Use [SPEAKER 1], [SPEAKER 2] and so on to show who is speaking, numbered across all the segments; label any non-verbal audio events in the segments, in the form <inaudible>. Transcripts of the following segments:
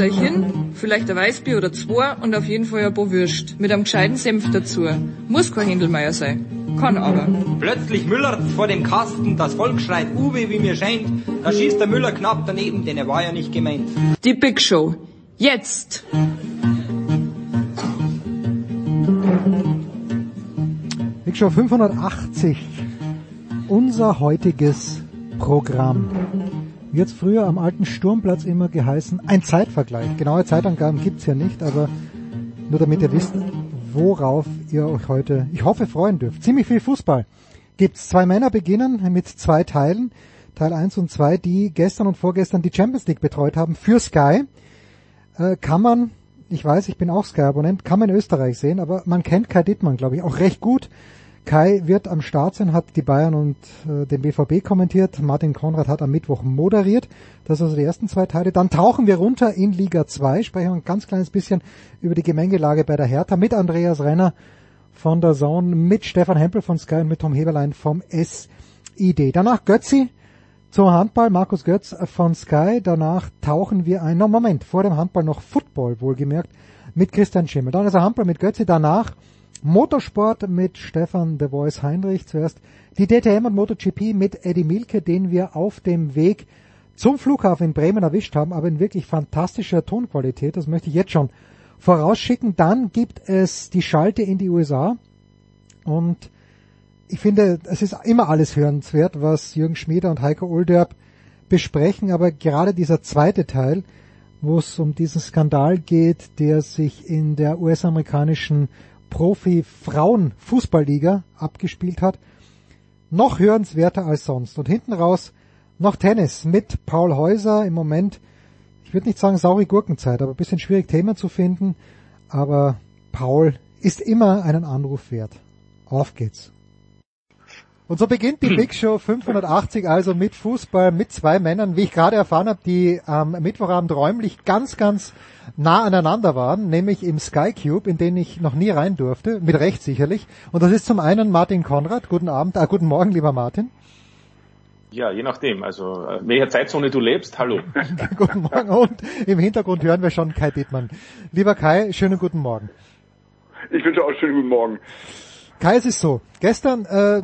[SPEAKER 1] Hin, vielleicht ein Weißbier oder zwei und auf jeden Fall ein paar Würst. Mit einem gescheiten Senf dazu. Muss kein Händelmeier sein. Kann aber.
[SPEAKER 2] Plötzlich Müller vor dem Kasten, das Volk schreit Uwe, wie mir scheint. Da schießt der Müller knapp daneben, denn er war ja nicht gemeint.
[SPEAKER 1] Die Big Show. Jetzt!
[SPEAKER 3] Big Show 580. Unser heutiges Programm. Wie jetzt früher am alten Sturmplatz immer geheißen, ein Zeitvergleich. Genaue Zeitangaben gibt's ja nicht, aber nur damit ihr wisst, worauf ihr euch heute, ich hoffe, freuen dürft. Ziemlich viel Fußball. Gibt's zwei Männer beginnen mit zwei Teilen. Teil 1 und 2, die gestern und vorgestern die Champions League betreut haben für Sky. Äh, kann man, ich weiß, ich bin auch Sky-Abonnent, kann man in Österreich sehen, aber man kennt Kai Dittmann, glaube ich, auch recht gut. Kai wird am Start sein, hat die Bayern und äh, den BVB kommentiert. Martin Konrad hat am Mittwoch moderiert. Das sind also die ersten zwei Teile. Dann tauchen wir runter in Liga 2, sprechen ein ganz kleines bisschen über die Gemengelage bei der Hertha mit Andreas Renner von der Zone, mit Stefan Hempel von Sky und mit Tom Heberlein vom SID. Danach Götzi zum Handball, Markus Götz von Sky. Danach tauchen wir ein, no Moment, vor dem Handball noch Football, wohlgemerkt, mit Christian Schimmel. Dann ist also Handball mit Götzi, danach Motorsport mit Stefan The Voice Heinrich zuerst. Die DTM und MotoGP mit Eddie Milke, den wir auf dem Weg zum Flughafen in Bremen erwischt haben, aber in wirklich fantastischer Tonqualität. Das möchte ich jetzt schon vorausschicken. Dann gibt es die Schalte in die USA und ich finde, es ist immer alles hörenswert, was Jürgen Schmieder und Heiko Olderb besprechen, aber gerade dieser zweite Teil, wo es um diesen Skandal geht, der sich in der US-amerikanischen Profi-Frauen-Fußballliga abgespielt hat, noch hörenswerter als sonst. Und hinten raus noch Tennis mit Paul Häuser im Moment, ich würde nicht sagen saure Gurkenzeit, aber ein bisschen schwierig Themen zu finden, aber Paul ist immer einen Anruf wert. Auf geht's. Und so beginnt die <clears throat> Big Show 580 also mit Fußball, mit zwei Männern, wie ich gerade erfahren habe, die am Mittwochabend räumlich ganz, ganz nah aneinander waren, nämlich im Sky Cube, in den ich noch nie rein durfte, mit Recht sicherlich. Und das ist zum einen Martin Konrad. Guten Abend, äh, guten Morgen, lieber Martin.
[SPEAKER 4] Ja, je nachdem. Also, äh, welcher Zeitzone du lebst, hallo. <laughs>
[SPEAKER 3] guten Morgen und im Hintergrund hören wir schon Kai Dittmann. Lieber Kai, schönen guten Morgen.
[SPEAKER 5] Ich wünsche auch schönen guten Morgen.
[SPEAKER 3] Kai, es ist so. Gestern äh,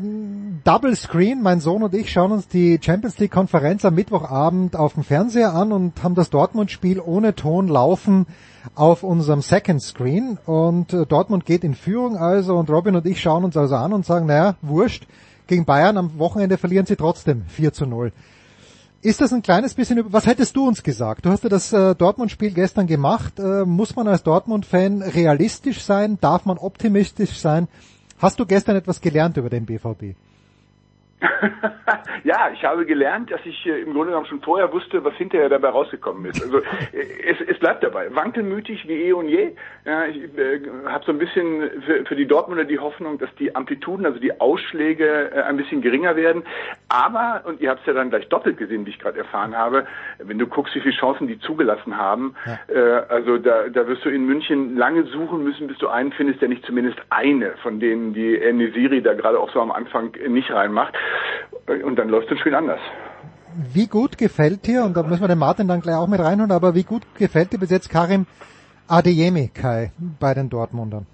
[SPEAKER 3] Double Screen, mein Sohn und ich schauen uns die Champions League Konferenz am Mittwochabend auf dem Fernseher an und haben das Dortmund-Spiel ohne Ton laufen auf unserem Second Screen. Und äh, Dortmund geht in Führung also und Robin und ich schauen uns also an und sagen, naja, wurscht, gegen Bayern am Wochenende verlieren sie trotzdem 4 zu 0. Ist das ein kleines bisschen, was hättest du uns gesagt? Du hast ja das äh, Dortmund-Spiel gestern gemacht. Äh, muss man als Dortmund-Fan realistisch sein? Darf man optimistisch sein? Hast du gestern etwas gelernt über den BVB?
[SPEAKER 5] Ja, ich habe gelernt, dass ich äh, im Grunde genommen schon vorher wusste, was hinterher dabei rausgekommen ist. Also äh, es, es bleibt dabei. Wankelmütig wie eh und je. Ja, ich äh, habe so ein bisschen für, für die Dortmunder die Hoffnung, dass die Amplituden, also die Ausschläge äh, ein bisschen geringer werden. Aber, und ihr habt es ja dann gleich doppelt gesehen, wie ich gerade erfahren habe, wenn du guckst, wie viele Chancen die zugelassen haben, ja. äh, also da, da wirst du in München lange suchen müssen, bis du einen findest, der nicht zumindest eine von denen, die Enesiri da gerade auch so am Anfang nicht reinmacht. Und dann läuft das Spiel anders.
[SPEAKER 3] Wie gut gefällt dir, und da müssen wir den Martin dann gleich auch mit reinholen, aber wie gut gefällt dir bis jetzt Karim Adeyemi, Kai, bei den Dortmundern?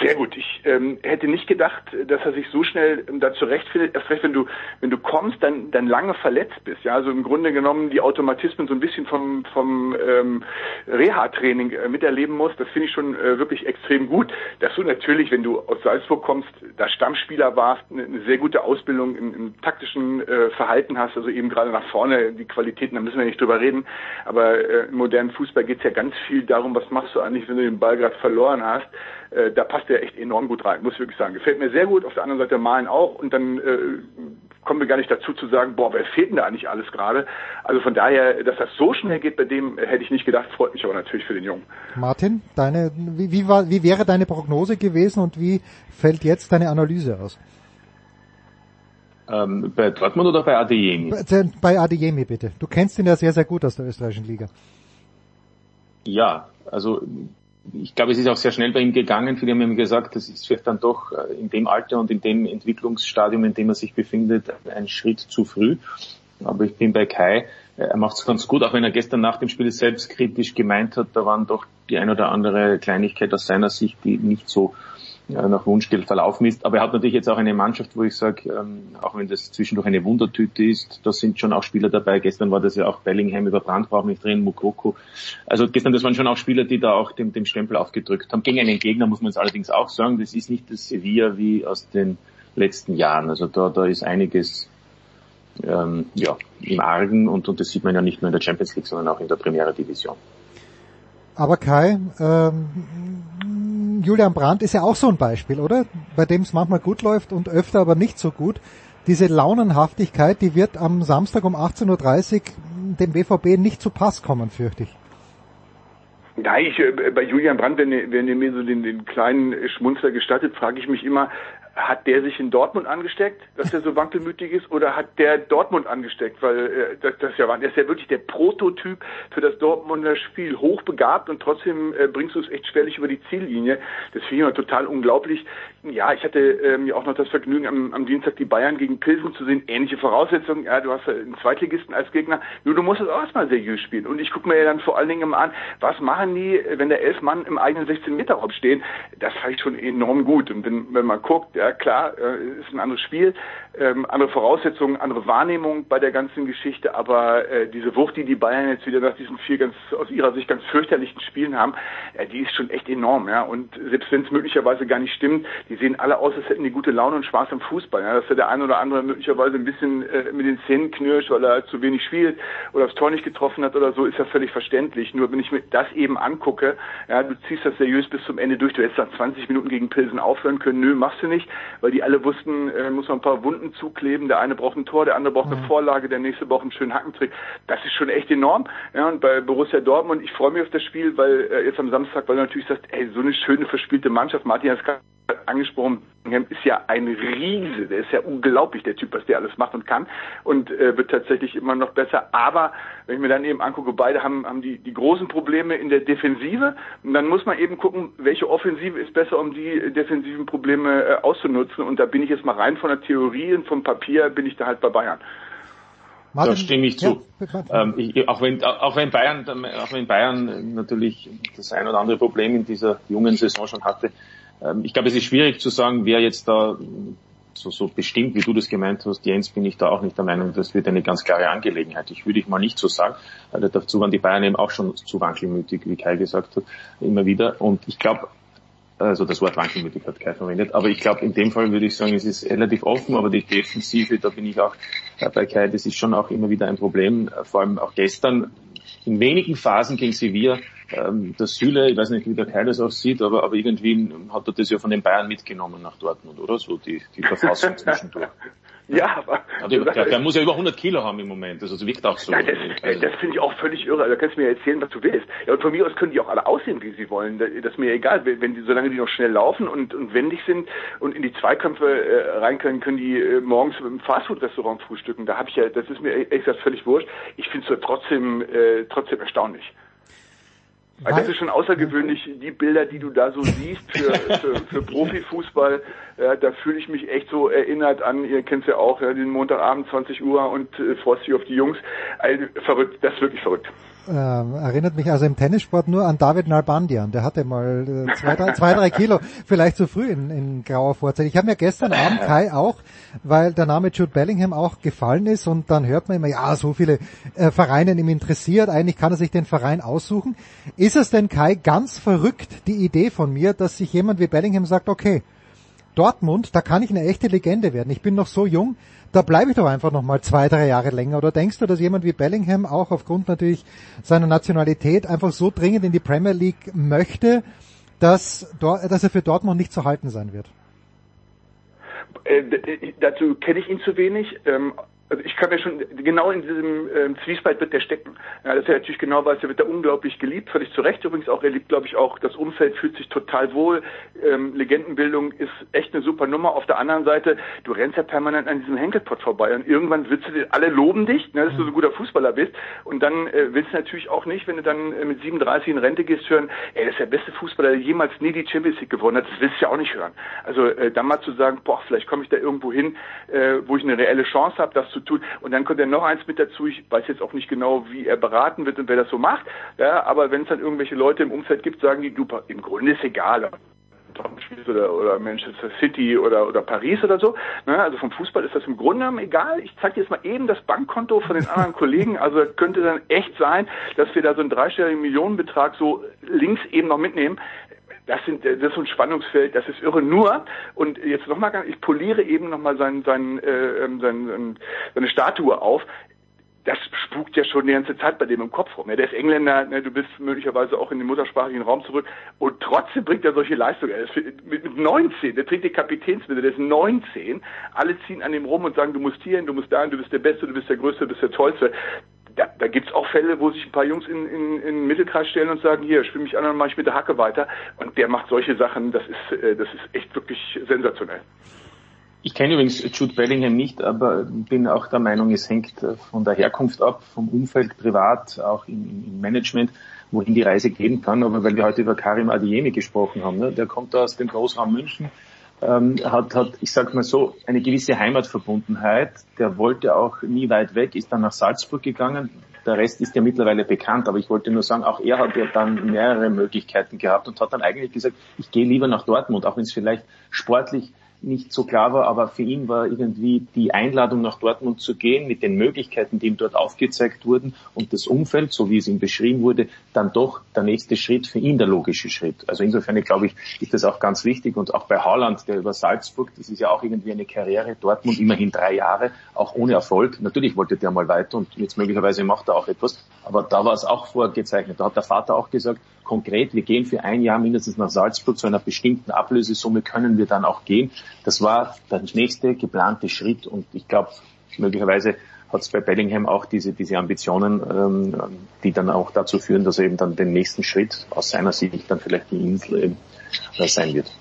[SPEAKER 5] Sehr gut. Ich ähm, hätte nicht gedacht, dass er sich so schnell ähm, da zurechtfindet. Erst recht, wenn du, wenn du kommst, dann, dann lange verletzt bist. Ja, also im Grunde genommen die Automatismen so ein bisschen vom, vom ähm, Reha-Training äh, miterleben musst. Das finde ich schon äh, wirklich extrem gut. Dass du natürlich, wenn du aus Salzburg kommst, da Stammspieler warst, eine, eine sehr gute Ausbildung im, im taktischen äh, Verhalten hast, also eben gerade nach vorne die Qualitäten, da müssen wir nicht drüber reden. Aber äh, im modernen Fußball geht es ja ganz viel darum, was machst du eigentlich, wenn du den Ball gerade verloren hast. Äh, da passt er echt enorm gut rein, muss ich wirklich sagen. Gefällt mir sehr gut, auf der anderen Seite Malen auch und dann äh, kommen wir gar nicht dazu zu sagen, boah, wer fehlt denn da eigentlich alles gerade? Also von daher, dass das so schnell geht bei dem, äh, hätte ich nicht gedacht, freut mich aber natürlich für den Jungen.
[SPEAKER 3] Martin, deine, wie, wie, war, wie wäre deine Prognose gewesen und wie fällt jetzt deine Analyse aus?
[SPEAKER 4] Ähm, bei Dortmund oder bei Adeyemi?
[SPEAKER 3] Bei, bei Adeyemi bitte. Du kennst ihn ja sehr, sehr gut aus der österreichischen Liga.
[SPEAKER 4] Ja, also ich glaube, es ist auch sehr schnell bei ihm gegangen. Viele haben ihm gesagt, das ist vielleicht dann doch äh, in dem Alter und in dem Entwicklungsstadium, in dem er sich befindet, ein Schritt zu früh. Aber ich bin bei Kai. Er macht es ganz gut, auch wenn er gestern nach dem Spiel selbst kritisch gemeint hat, da waren doch die ein oder andere Kleinigkeit aus seiner Sicht, die nicht so nach Wunschgeld verlaufen ist. Aber er hat natürlich jetzt auch eine Mannschaft, wo ich sage, ähm, auch wenn das zwischendurch eine Wundertüte ist, da sind schon auch Spieler dabei. Gestern war das ja auch Bellingham über Brand braucht nicht drin, Mukoko. Also gestern, das waren schon auch Spieler, die da auch dem, dem Stempel aufgedrückt haben. Gegen einen Gegner muss man es allerdings auch sagen, das ist nicht das Sevilla wie aus den letzten Jahren. Also da, da ist einiges ähm, ja, im Argen und, und das sieht man ja nicht nur in der Champions League, sondern auch in der Primera Division.
[SPEAKER 3] Aber Kai, ähm, Julian Brandt ist ja auch so ein Beispiel, oder? Bei dem es manchmal gut läuft und öfter aber nicht so gut. Diese Launenhaftigkeit, die wird am Samstag um 18.30 Uhr dem BVB nicht zu Pass kommen, fürchte ich.
[SPEAKER 5] Ja, ich, äh, bei Julian Brandt, wenn, wenn ihr mir so den, den kleinen Schmunzler gestattet, frage ich mich immer, hat der sich in Dortmund angesteckt, dass er so <laughs> wankelmütig ist, oder hat der Dortmund angesteckt? Weil äh, das, das ja, der ist ja wirklich der Prototyp für das Dortmunder Spiel, hochbegabt und trotzdem äh, bringst du es echt schwerlich über die Ziellinie. Das finde ich immer total unglaublich. Ja, ich hatte ähm, ja auch noch das Vergnügen, am, am Dienstag die Bayern gegen Pilsen zu sehen. Ähnliche Voraussetzungen. Ja, du hast einen Zweitligisten als Gegner. Nur du musst es auch erstmal seriös spielen. Und ich gucke mir ja dann vor allen Dingen immer an, was machen die, wenn da elf Mann im eigenen 16-Meter-Raum stehen? Das fand ich schon enorm gut. Und wenn, wenn man guckt, ja klar, äh, ist ein anderes Spiel, ähm, andere Voraussetzungen, andere Wahrnehmung bei der ganzen Geschichte, aber äh, diese Wucht, die die Bayern jetzt wieder nach diesen vier ganz aus ihrer Sicht ganz fürchterlichen Spielen haben, äh, die ist schon echt enorm, ja. Und selbst wenn es möglicherweise gar nicht stimmt, die sehen alle aus, als hätten die gute Laune und Spaß am Fußball. Ja? Dass ja der eine oder andere möglicherweise ein bisschen äh, mit den Zähnen knirscht, weil er zu wenig spielt oder das Tor nicht getroffen hat oder so, ist ja völlig verständlich. Nur wenn ich mir das eben angucke, ja, du ziehst das seriös bis zum Ende durch, du hättest nach 20 Minuten gegen Pilsen aufhören können, nö, machst du nicht, weil die alle wussten, äh, muss man ein paar Wunden zukleben, der eine braucht ein Tor, der andere braucht eine Vorlage, der nächste braucht einen schönen Hackentrick. Das ist schon echt enorm. Ja, und bei Borussia Dortmund, ich freue mich auf das Spiel, weil äh, jetzt am Samstag, weil du natürlich sagst, ey, so eine schöne verspielte Mannschaft, Martin hat es angesprochen, ist ja ein Riese, der ist ja unglaublich, der Typ, was der alles macht und kann und äh, wird tatsächlich immer noch besser. Aber wenn ich mir dann eben angucke, beide haben, haben die, die großen Probleme in der Defensive und dann muss man eben gucken, welche Offensive ist besser, um die defensiven Probleme äh, auszunutzen und da bin ich jetzt mal rein von der Theorie und vom Papier bin ich da halt bei Bayern.
[SPEAKER 4] Martin, da stimme ich zu. Ja, ähm, ich, auch wenn auch wenn Bayern auch wenn Bayern natürlich das ein oder andere Problem in dieser jungen Saison schon hatte, ich glaube, es ist schwierig zu sagen, wer jetzt da so, so bestimmt, wie du das gemeint hast, Jens, bin ich da auch nicht der Meinung, das wird eine ganz klare Angelegenheit. Ich würde ich mal nicht so sagen. weil Dazu waren die Bayern eben auch schon zu wankelmütig, wie Kai gesagt hat, immer wieder. Und ich glaube, also das Wort wankelmütig hat Kai verwendet, aber ich glaube, in dem Fall würde ich sagen, es ist relativ offen, aber die Defensive, da bin ich auch bei Kai, das ist schon auch immer wieder ein Problem. Vor allem auch gestern in wenigen Phasen gegen Sevilla ähm, der Süle, ich weiß nicht, wie der Kai das auch sieht, aber, aber irgendwie hat er das ja von den Bayern mitgenommen nach Dortmund, oder? So die, die Verfassung <laughs> zwischendurch.
[SPEAKER 5] Ja, aber...
[SPEAKER 4] Der, der, der, muss ja über 100 Kilo haben im Moment, also es wirkt auch so.
[SPEAKER 5] Nein, das, also. das finde ich auch völlig irre. Also, da kannst du mir erzählen, was du willst. Ja, und von mir aus können die auch alle aussehen, wie sie wollen. Das ist mir egal, wenn die, solange die noch schnell laufen und, und wendig sind und in die Zweikämpfe äh, rein können, können die äh, morgens im Fastfood-Restaurant frühstücken. Da habe ich ja, das ist mir ehrlich gesagt völlig wurscht. Ich finde es trotzdem, äh, trotzdem erstaunlich. Weil das ist schon außergewöhnlich, die Bilder, die du da so siehst für, <laughs> für, für Profifußball, ja, da fühle ich mich echt so erinnert an, ihr kennt ja auch, ja, den Montagabend 20 Uhr und äh, dich auf die Jungs. Also, verrückt, das ist wirklich verrückt.
[SPEAKER 3] Ähm, erinnert mich also im Tennissport nur an David Nalbandian. Der hatte mal äh, zwei, drei, zwei, drei Kilo, vielleicht zu früh in, in grauer Vorzeit. Ich habe mir gestern Abend <laughs> Kai auch, weil der Name Jude Bellingham auch gefallen ist und dann hört man immer, ja, so viele äh, Vereine ihm interessiert, eigentlich kann er sich den Verein aussuchen. Ist es denn Kai ganz verrückt, die Idee von mir, dass sich jemand wie Bellingham sagt, okay, Dortmund, da kann ich eine echte Legende werden. Ich bin noch so jung, da bleibe ich doch einfach noch mal zwei, drei Jahre länger. Oder denkst du, dass jemand wie Bellingham auch aufgrund natürlich seiner Nationalität einfach so dringend in die Premier League möchte, dass, dass er für Dortmund nicht zu halten sein wird?
[SPEAKER 5] Äh, dazu kenne ich ihn zu wenig. Ähm, also ich kann mir schon genau in diesem ähm, Zwiespalt wird der stecken. Ja, dass er natürlich genau weiß, er wird da unglaublich geliebt, völlig zu Recht übrigens auch. Er liebt, glaube ich, auch das Umfeld, fühlt sich total wohl. Ähm, Legendenbildung ist echt eine super Nummer. Auf der anderen Seite, du rennst ja permanent an diesem Henkelpott vorbei und irgendwann willst du, alle loben dich, ne, dass du so ein guter Fußballer bist und dann äh, willst du natürlich auch nicht, wenn du dann äh, mit 37 in Rente gehst, hören, ey, das ist der beste Fußballer, der jemals nie die Champions League gewonnen hat. Das willst du ja auch nicht hören. Also äh, dann mal zu sagen, boah, vielleicht komme ich da irgendwo hin, äh, wo ich eine reelle Chance habe, das zu tun. Und dann kommt ja noch eins mit dazu, ich weiß jetzt auch nicht genau, wie er beraten wird und wer das so macht, ja, aber wenn es dann irgendwelche Leute im Umfeld gibt, sagen die, du, im Grunde ist egal, oder, oder Manchester City oder, oder Paris oder so. Ne? Also vom Fußball ist das im Grunde genommen egal. Ich zeige dir jetzt mal eben das Bankkonto von den anderen <laughs> Kollegen. Also könnte dann echt sein, dass wir da so einen dreistelligen Millionenbetrag so links eben noch mitnehmen. Das, sind, das ist so ein Spannungsfeld, das ist irre. Nur, und jetzt nochmal, ich poliere eben nochmal sein, sein, äh, sein, sein, seine Statue auf das spukt ja schon die ganze Zeit bei dem im Kopf rum. Ja, der ist Engländer, ne, du bist möglicherweise auch in den muttersprachigen Raum zurück und trotzdem bringt er solche Leistungen. Er ist mit, mit 19, der trägt die Kapitänsmittel, der ist 19. Alle ziehen an ihm rum und sagen, du musst hier hin, du musst da hin, du bist der Beste, du bist der Größte, du bist der Tollste. Da, da gibt's auch Fälle, wo sich ein paar Jungs in, in, in den Mittelkreis stellen und sagen, hier, spiel mich an, dann mache ich mit der Hacke weiter. Und der macht solche Sachen, das ist, äh, das ist echt wirklich sensationell.
[SPEAKER 4] Ich kenne übrigens Jude Bellingham nicht, aber bin auch der Meinung, es hängt äh, von der Herkunft ab, vom Umfeld privat, auch im, im Management, wohin die Reise gehen kann. Aber weil wir heute über Karim Adiemi gesprochen haben, ne, der kommt aus dem Großraum München, ähm, hat, hat, ich sag mal so, eine gewisse Heimatverbundenheit. Der wollte auch nie weit weg, ist dann nach Salzburg gegangen. Der Rest ist ja mittlerweile bekannt, aber ich wollte nur sagen, auch er hat ja dann mehrere Möglichkeiten gehabt und hat dann eigentlich gesagt, ich gehe lieber nach Dortmund, auch wenn es vielleicht sportlich nicht so klar war, aber für ihn war irgendwie die Einladung nach Dortmund zu gehen mit den Möglichkeiten, die ihm dort aufgezeigt wurden und das Umfeld, so wie es ihm beschrieben wurde, dann doch der nächste Schritt für ihn der logische Schritt. Also insofern glaube ich, ist das auch ganz wichtig und auch bei Haaland, der über Salzburg, das ist ja auch irgendwie eine Karriere, Dortmund immerhin drei Jahre, auch ohne Erfolg. Natürlich wollte der mal weiter und jetzt möglicherweise macht er auch etwas, aber da war es auch vorgezeichnet. Da hat der Vater auch gesagt, konkret, wir gehen für ein Jahr mindestens nach Salzburg zu einer bestimmten Ablösesumme können wir dann auch gehen. Das war der nächste geplante Schritt und ich glaube, möglicherweise hat es bei Bellingham auch diese, diese Ambitionen, ähm, die dann auch dazu führen, dass er eben dann den nächsten Schritt aus seiner Sicht dann vielleicht die Insel äh, sein wird.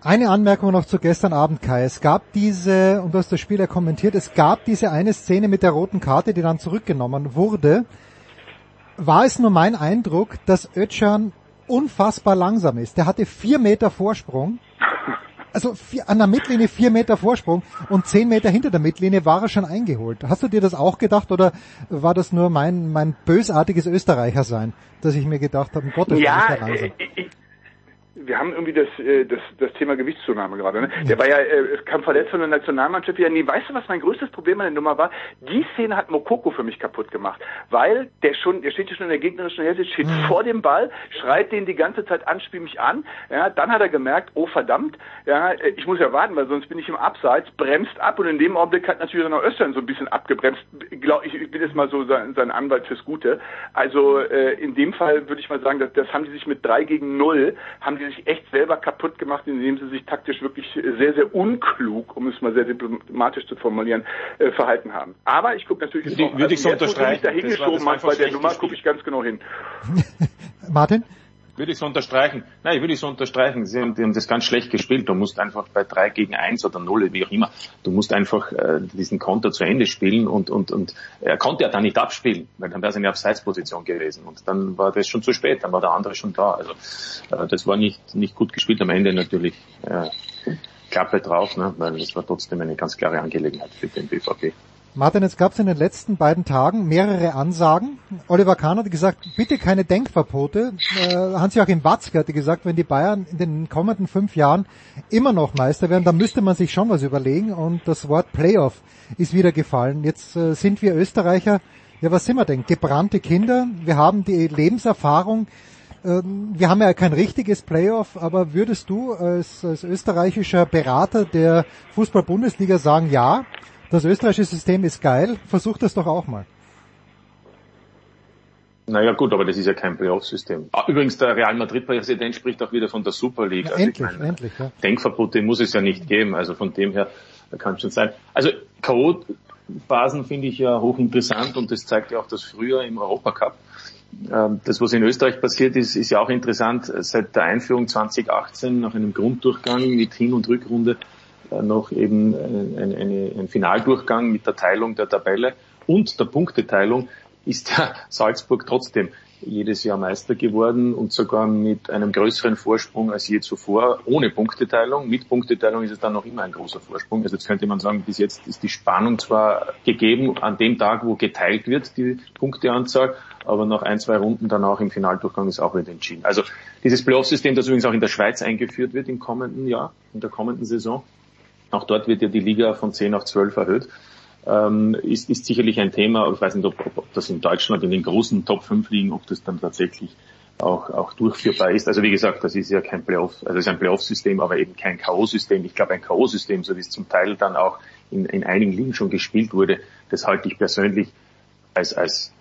[SPEAKER 3] Eine Anmerkung noch zu gestern Abend, Kai. Es gab diese, und du hast das Spiel ja kommentiert, es gab diese eine Szene mit der roten Karte, die dann zurückgenommen wurde. War es nur mein Eindruck, dass Özcan unfassbar langsam ist? Der hatte vier Meter Vorsprung also vier, an der Mittellinie vier Meter Vorsprung und zehn Meter hinter der Mittellinie war er schon eingeholt. Hast du dir das auch gedacht oder war das nur mein, mein bösartiges Österreicher sein, dass ich mir gedacht habe, um Gottes Willen,
[SPEAKER 5] ja,
[SPEAKER 3] ist der langsam.
[SPEAKER 5] ich, wir haben irgendwie das, äh, das, das Thema Gewichtszunahme gerade. Ne? Der war ja, äh, kam verletzt von der Nationalmannschaft wieder. Nee, weißt du, was mein größtes Problem an der Nummer war? Die Szene hat Mokoko für mich kaputt gemacht, weil der schon, der steht ja schon in der gegnerischen Hälfte, steht vor dem Ball, schreit den die ganze Zeit an, spiel mich an. Ja, dann hat er gemerkt, oh verdammt, ja, äh, ich muss ja warten, weil sonst bin ich im Abseits, bremst ab und in dem Augenblick hat natürlich dann auch Östern so ein bisschen abgebremst. Glaub, ich, ich bin jetzt mal so sein, sein Anwalt fürs Gute. Also äh, in dem Fall würde ich mal sagen, das, das haben die sich mit drei gegen null, haben die sich echt selber kaputt gemacht, indem sie sich taktisch wirklich sehr, sehr unklug, um es mal sehr diplomatisch zu formulieren, äh, verhalten haben. Aber ich gucke natürlich
[SPEAKER 6] Würde-
[SPEAKER 5] auch,
[SPEAKER 6] würde ich so
[SPEAKER 5] jetzt, wo du mich
[SPEAKER 6] unterstreichen.
[SPEAKER 5] da hingeschoben hast bei der Nummer, gucke ich ganz genau hin. <laughs>
[SPEAKER 3] Martin?
[SPEAKER 4] Würde ich so unterstreichen. Nein, würde ich so unterstreichen. Sie haben, haben das ganz schlecht gespielt. Du musst einfach bei drei gegen eins oder null, wie auch immer, du musst einfach äh, diesen Konter zu Ende spielen und, und, und er konnte ja dann nicht abspielen, weil dann wäre es eine Abseitsposition gewesen. Und dann war das schon zu spät, dann war der andere schon da. Also äh, das war nicht, nicht gut gespielt. Am Ende natürlich äh, Klappe drauf, ne? weil es war trotzdem eine ganz klare Angelegenheit für den BVB.
[SPEAKER 3] Martin, jetzt gab es in den letzten beiden Tagen mehrere Ansagen. Oliver Kahn hat gesagt, bitte keine Denkverbote. Äh, Hans-Joachim Watzke hatte gesagt, wenn die Bayern in den kommenden fünf Jahren immer noch Meister werden, dann müsste man sich schon was überlegen. Und das Wort Playoff ist wieder gefallen. Jetzt äh, sind wir Österreicher, ja was sind wir denn? Gebrannte Kinder. Wir haben die Lebenserfahrung. Ähm, Wir haben ja kein richtiges Playoff, aber würdest du als, als österreichischer Berater der Fußball-Bundesliga sagen, ja, das österreichische System ist geil, versuch das doch auch mal.
[SPEAKER 4] Naja gut, aber das ist ja kein Playoff-System. Ah, übrigens, der Real Madrid-Präsident spricht auch wieder von der Super League.
[SPEAKER 3] Ja,
[SPEAKER 4] also
[SPEAKER 3] endlich,
[SPEAKER 4] ich meine,
[SPEAKER 3] endlich, ja.
[SPEAKER 4] Denkverbote muss es ja nicht geben. Also von dem her kann es schon sein. Also K.O.-Phasen finde ich ja hochinteressant und das zeigt ja auch das früher im Europacup. Ähm, Das, was in Österreich passiert ist, ist ja auch interessant. Seit der Einführung 2018 nach einem Grunddurchgang mit Hin- und Rückrunde noch eben äh, eine, eine, ein Finaldurchgang mit der Teilung der Tabelle und der Punkteteilung ist ja Salzburg trotzdem jedes Jahr Meister geworden und sogar mit einem größeren Vorsprung als je zuvor, ohne Punkteteilung. Mit Punkteteilung ist es dann noch immer ein großer Vorsprung. Also jetzt könnte man sagen, bis jetzt ist die Spannung zwar gegeben an dem Tag, wo geteilt wird, die Punkteanzahl, aber nach ein, zwei Runden danach im Finaldurchgang ist auch wieder entschieden. Also dieses Playoff-System, das übrigens auch in der Schweiz eingeführt wird im kommenden Jahr, in der kommenden Saison, auch dort wird ja die Liga von 10 auf 12 erhöht ähm, ist, ist sicherlich ein Thema. Aber ich weiß nicht, ob, ob, ob das in Deutschland in den großen Top 5 liegen, ob das dann tatsächlich auch, auch durchführbar ist. Also wie gesagt, das ist ja kein Playoff, also es ist ein Playoff-System, aber eben kein K.O.-System. Ich glaube, ein K.O.-System, so wie es zum Teil dann auch in, in einigen Ligen schon gespielt wurde, das halte ich persönlich als, als,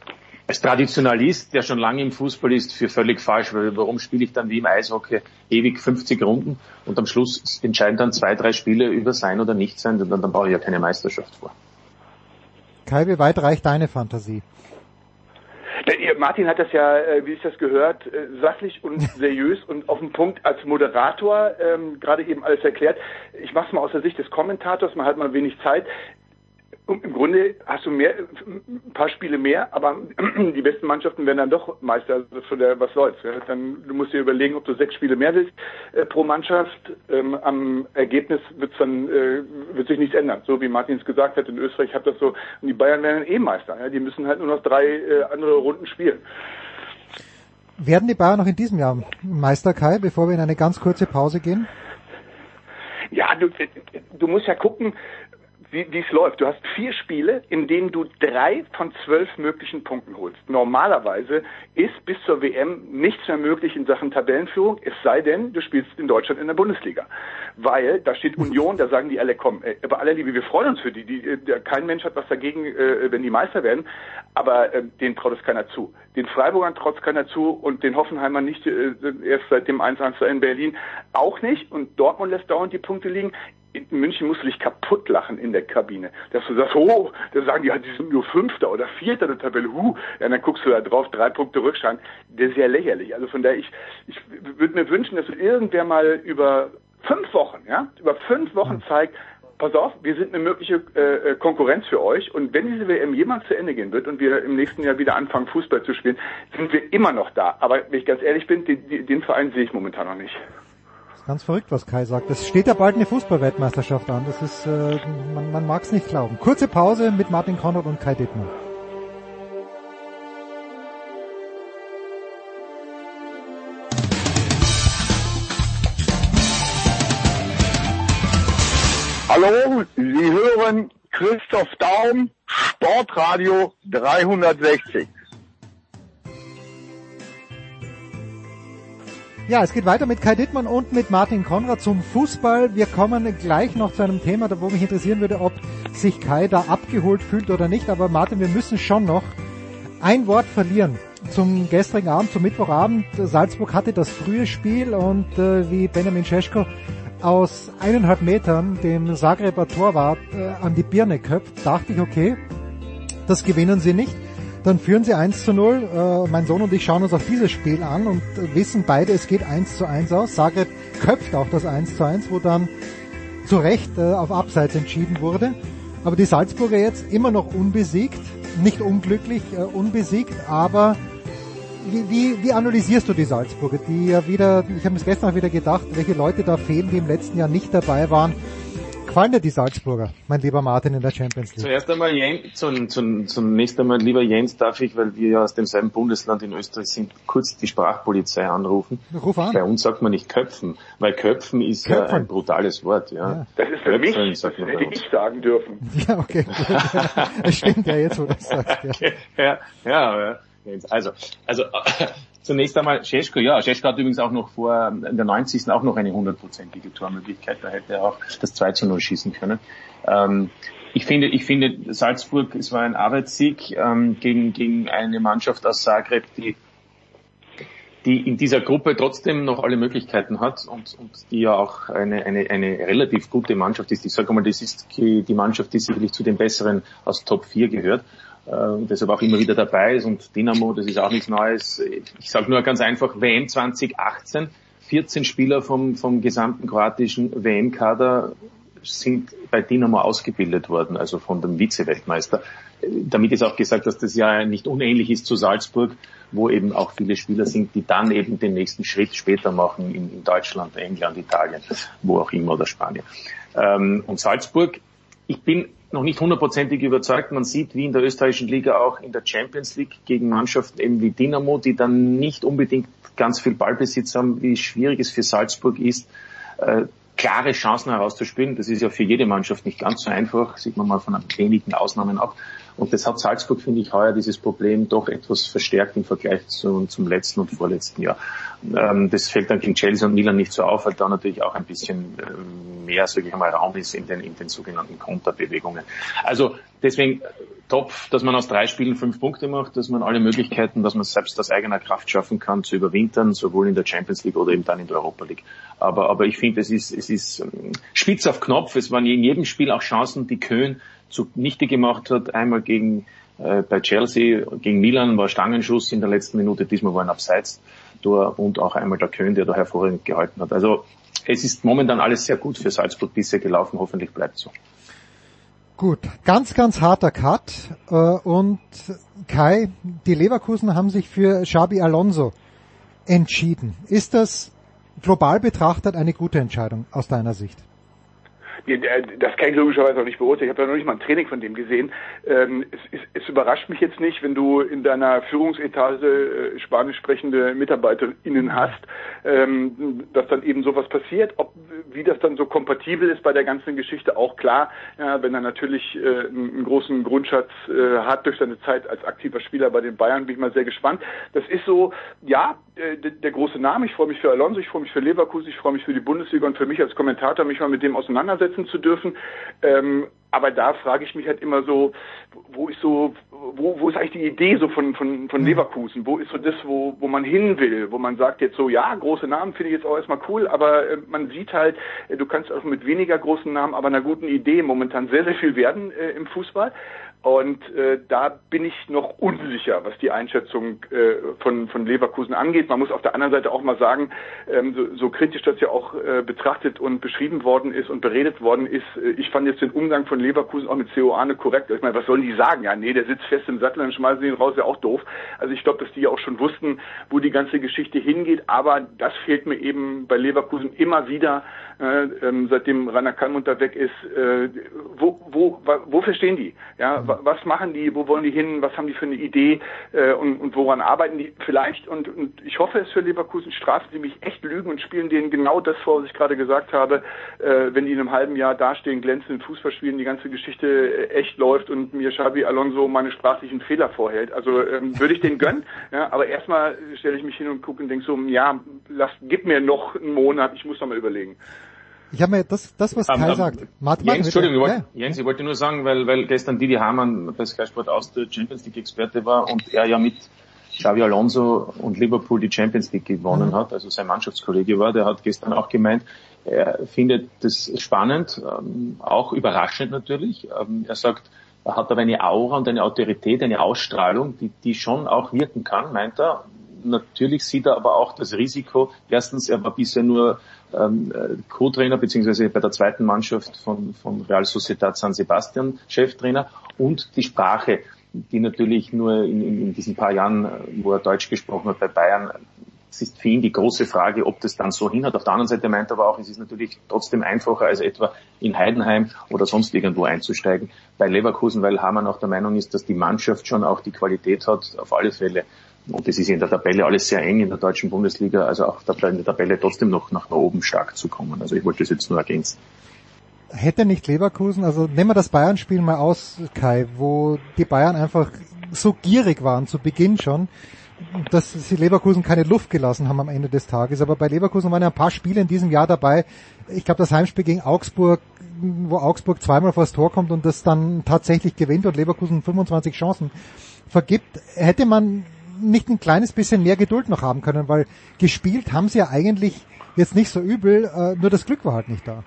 [SPEAKER 4] als Traditionalist, der schon lange im Fußball ist, für völlig falsch, weil warum spiele ich dann wie im Eishockey ewig 50 Runden und am Schluss entscheiden dann zwei, drei Spiele über sein oder nicht sein und dann, dann brauche ich ja keine Meisterschaft vor.
[SPEAKER 3] Kai, wie weit reicht deine Fantasie?
[SPEAKER 5] Martin hat das ja, äh, wie ich das gehört, äh, sachlich und <laughs> seriös und auf den Punkt als Moderator ähm, gerade eben alles erklärt. Ich mache es mal aus der Sicht des Kommentators, man hat mal wenig Zeit. Im Grunde hast du mehr, ein paar Spiele mehr, aber <clears throat> die besten Mannschaften werden dann doch Meister. Also von der, was soll's? Ja? Dann, du musst dir überlegen, ob du sechs Spiele mehr willst äh, pro Mannschaft. Ähm, am Ergebnis wird's dann äh, wird sich nichts ändern. So wie Martin es gesagt hat, in Österreich hat das so. Und die Bayern werden dann eh Meister. Ja? Die müssen halt nur noch drei äh, andere Runden spielen.
[SPEAKER 3] Werden die Bayern noch in diesem Jahr Meister, Kai, bevor wir in eine ganz kurze Pause gehen?
[SPEAKER 5] Ja, du, du musst ja gucken, wie wie es läuft. Du hast vier Spiele, in denen du drei von zwölf möglichen Punkten holst. Normalerweise ist bis zur WM nichts mehr möglich in Sachen Tabellenführung, es sei denn, du spielst in Deutschland in der Bundesliga. Weil da steht Union, da sagen die alle, komm, ey, bei aller Liebe, wir freuen uns für die. die äh, kein Mensch hat was dagegen, äh, wenn die Meister werden, aber äh, denen traut es keiner zu. Den Freiburgern traut es keiner zu und den Hoffenheimern nicht, äh, erst seit dem 1-1 in Berlin auch nicht. Und Dortmund lässt dauernd die Punkte liegen in München musst du dich kaputt lachen in der Kabine. Dass du sagst, oh, da sagen die, ja, die sind nur Fünfter oder Vierter der Tabelle, huh, ja, dann guckst du da drauf, drei Punkte Rückstand. Das ist ja lächerlich. Also von daher, ich, ich würde mir wünschen, dass irgendwer mal über fünf Wochen, ja, über fünf Wochen zeigt, pass auf, wir sind eine mögliche äh, Konkurrenz für euch und wenn diese WM jemals zu Ende gehen wird und wir im nächsten Jahr wieder anfangen, Fußball zu spielen, sind wir immer noch da. Aber wenn ich ganz ehrlich bin, den, den Verein sehe ich momentan noch nicht.
[SPEAKER 3] Ganz verrückt, was Kai sagt. Es steht ja bald eine Fußballweltmeisterschaft an. Das ist, äh, man, man mag es nicht glauben. Kurze Pause mit Martin Konrad und Kai Dittmann.
[SPEAKER 7] Hallo, Sie hören Christoph Daum, Sportradio 360.
[SPEAKER 3] Ja, es geht weiter mit Kai Dittmann und mit Martin Konrad zum Fußball. Wir kommen gleich noch zu einem Thema, wo mich interessieren würde, ob sich Kai da abgeholt fühlt oder nicht. Aber Martin, wir müssen schon noch ein Wort verlieren zum gestrigen Abend, zum Mittwochabend. Salzburg hatte das frühe Spiel und äh, wie Benjamin Cesko aus eineinhalb Metern dem Zagreber Torwart äh, an die Birne köpft, dachte ich, okay, das gewinnen sie nicht. Dann führen sie 1 zu 0. Äh, mein Sohn und ich schauen uns auch dieses Spiel an und wissen beide, es geht 1 zu 1 aus. Zagreb köpft auch das 1 zu 1, wo dann zu Recht äh, auf Abseits entschieden wurde. Aber die Salzburger jetzt immer noch unbesiegt, nicht unglücklich, äh, unbesiegt, aber wie, wie, wie analysierst du die Salzburger, die ja wieder, ich habe es gestern auch wieder gedacht, welche Leute da fehlen, die im letzten Jahr nicht dabei waren. Gefallen dir die Salzburger, mein lieber Martin in der Champions League?
[SPEAKER 4] Zuerst einmal, Jens, zum, zum, zunächst einmal, lieber Jens, darf ich, weil wir ja aus demselben Bundesland in Österreich sind, kurz die Sprachpolizei anrufen.
[SPEAKER 3] Ruf an.
[SPEAKER 4] Bei uns sagt man nicht köpfen, weil köpfen ist ja
[SPEAKER 3] Köpfeln.
[SPEAKER 4] ein brutales Wort, ja.
[SPEAKER 3] Ja.
[SPEAKER 5] Das ist für mich, das
[SPEAKER 4] sagt man bei
[SPEAKER 5] hätte ich sagen dürfen. <laughs>
[SPEAKER 3] Ja, okay. Es stimmt ja jetzt, wo du das sagst. Ja. <laughs>
[SPEAKER 4] ja, ja, ja. Jens, Also, also <laughs> zunächst einmal Scheschko, ja, Scheschko hat übrigens auch noch vor, in der 90. auch noch eine hundertprozentige Tormöglichkeit, da hätte er auch das 2 zu 0 schießen können. Ähm, ich finde, ich finde, Salzburg, es war ein Arbeitssieg ähm, gegen, gegen eine Mannschaft aus Zagreb, die die in dieser Gruppe trotzdem noch alle Möglichkeiten hat und, und die ja auch eine, eine, eine relativ gute Mannschaft ist. Ich sage mal, das ist die Mannschaft, die sicherlich zu den besseren aus Top 4 gehört und deshalb auch immer wieder dabei ist. Und Dynamo, das ist auch nichts Neues. Ich sage nur ganz einfach, WM 2018, 14 Spieler vom, vom gesamten kroatischen WM-Kader sind bei Dynamo ausgebildet worden, also von dem Vize-Weltmeister. Damit ist auch gesagt, dass das ja nicht unähnlich ist zu Salzburg, wo eben auch viele Spieler sind, die dann eben den nächsten Schritt später machen in, in Deutschland, England, Italien, wo auch immer oder Spanien. Ähm, und Salzburg, ich bin noch nicht hundertprozentig überzeugt. Man sieht, wie in der österreichischen Liga auch in der Champions League gegen Mannschaften eben wie Dynamo, die dann nicht unbedingt ganz viel Ballbesitz haben, wie schwierig es für Salzburg ist, äh, klare Chancen herauszuspielen. Das ist ja für jede Mannschaft nicht ganz so einfach, sieht man mal von wenigen Ausnahmen ab. Und das hat Salzburg, finde ich, heuer dieses Problem doch etwas verstärkt im Vergleich zu, zum letzten und vorletzten Jahr. Ähm, das fällt dann gegen Chelsea und Milan nicht so auf, weil da natürlich auch ein bisschen äh, mehr, sage ich mal, Raum ist in den, in den sogenannten Konterbewegungen. Also deswegen top, dass man aus drei Spielen fünf Punkte macht, dass man alle Möglichkeiten, dass man selbst aus eigener Kraft schaffen kann, zu überwintern, sowohl in der Champions League oder eben dann in der Europa League. Aber, aber ich finde, es ist, es ist ähm, spitz auf Knopf. Es waren in jedem Spiel auch Chancen, die Köhn zunichte gemacht hat. Einmal gegen äh, bei Chelsea, gegen Milan war Stangenschuss in der letzten Minute, diesmal war ein Abseits-Tor und auch einmal der Köhn, der da hervorragend gehalten hat. Also es ist momentan alles sehr gut für Salzburg bisher gelaufen, hoffentlich bleibt so.
[SPEAKER 3] Gut, ganz, ganz harter Cut. Äh, und Kai, die Leverkusen haben sich für Xabi Alonso entschieden. Ist das global betrachtet eine gute Entscheidung aus deiner Sicht?
[SPEAKER 5] Das kann ich logischerweise auch nicht beurteilen. Ich habe ja noch nicht mal ein Training von dem gesehen. Ähm, es, es, es, überrascht mich jetzt nicht, wenn du in deiner Führungsetage äh, spanisch sprechende MitarbeiterInnen hast, ähm, dass dann eben sowas passiert. Ob, wie das dann so kompatibel ist bei der ganzen Geschichte, auch klar. Ja, wenn er natürlich äh, einen großen Grundschatz äh, hat durch seine Zeit als aktiver Spieler bei den Bayern, bin ich mal sehr gespannt. Das ist so, ja, der große Name. Ich freue mich für Alonso, ich freue mich für Leverkusen, ich freue mich für die Bundesliga und für mich als Kommentator, mich mal mit dem auseinandersetzen umsetzen zu dürfen. Ähm, aber da frage ich mich halt immer so, wo ist so, wo, wo ist eigentlich die Idee so von, von, von mhm. Leverkusen? Wo ist so das, wo, wo man hin will? Wo man sagt jetzt so, ja, große Namen finde ich jetzt auch erstmal cool, aber äh, man sieht halt, äh, du kannst auch mit weniger großen Namen, aber einer guten Idee momentan sehr, sehr viel werden äh, im Fußball. Und äh, da bin ich noch unsicher, was die Einschätzung äh, von, von Leverkusen angeht. Man muss auf der anderen Seite auch mal sagen, ähm, so, so kritisch das ja auch äh, betrachtet und beschrieben worden ist und beredet worden ist, äh, ich fand jetzt den Umgang von Leverkusen auch mit Ceoane korrekt. Ich meine, was sollen die sagen? Ja, nee, der sitzt fest im Sattel, dann schmeißen sie ihn raus, ja auch doof. Also ich glaube, dass die ja auch schon wussten, wo die ganze Geschichte hingeht. Aber das fehlt mir eben bei Leverkusen immer wieder, äh, ähm, seitdem Rainer Kalmund da weg ist. Äh, wo, wo, wofür stehen die? Ja, was machen die, wo wollen die hin, was haben die für eine Idee äh, und, und woran arbeiten die vielleicht und, und ich hoffe es für Leverkusen, strafen sie mich echt Lügen und spielen denen genau das vor, was ich gerade gesagt habe, äh, wenn die in einem halben Jahr dastehen, glänzenden Fußball spielen, die ganze Geschichte äh, echt läuft und mir Xabi Alonso meine sprachlichen Fehler vorhält. Also ähm, würde ich den gönnen, ja, aber erstmal stelle ich mich hin und gucke und denke so, ja, lass, gib mir noch einen Monat, ich muss noch mal überlegen.
[SPEAKER 3] Ich habe mir das, das was Kai um, sagt.
[SPEAKER 4] Martin, Jens, Entschuldigung, ich wollte, ja. Jens, ich wollte nur sagen, weil, weil gestern Didi Hamann bei Sky Sport aus der Champions League Experte war und er ja mit Xavi Alonso und Liverpool die Champions League gewonnen mhm. hat, also sein Mannschaftskollege war, der hat gestern auch gemeint, er findet das spannend, ähm, auch überraschend natürlich. Ähm, er sagt, er hat aber eine Aura und eine Autorität, eine Ausstrahlung, die, die schon auch wirken kann, meint er. Natürlich sieht er aber auch das Risiko. Erstens, er war bisher nur ähm, äh, Co-Trainer beziehungsweise bei der zweiten Mannschaft von, von Real Sociedad San Sebastian Cheftrainer und die Sprache, die natürlich nur in, in, in diesen paar Jahren, wo er Deutsch gesprochen hat bei Bayern, es ist für ihn die große Frage, ob das dann so hinhat. Auf der anderen Seite meint er aber auch, es ist natürlich trotzdem einfacher als etwa in Heidenheim oder sonst irgendwo einzusteigen bei Leverkusen, weil Hamann auch der Meinung ist, dass die Mannschaft schon auch die Qualität hat, auf alle Fälle und das ist in der Tabelle alles sehr eng in der deutschen Bundesliga, also auch in der Tabelle trotzdem noch nach oben stark zu kommen. Also ich wollte das jetzt nur ergänzen.
[SPEAKER 3] Hätte nicht Leverkusen, also nehmen wir das Bayern-Spiel mal aus, Kai, wo die Bayern einfach so gierig waren zu Beginn schon dass sie Leverkusen keine Luft gelassen haben am Ende des Tages. Aber bei Leverkusen waren ja ein paar Spiele in diesem Jahr dabei. Ich glaube, das Heimspiel gegen Augsburg, wo Augsburg zweimal vors Tor kommt und das dann tatsächlich gewinnt und Leverkusen 25 Chancen vergibt, hätte man nicht ein kleines bisschen mehr Geduld noch haben können, weil gespielt haben sie ja eigentlich jetzt nicht so übel, äh, nur das Glück war halt nicht da.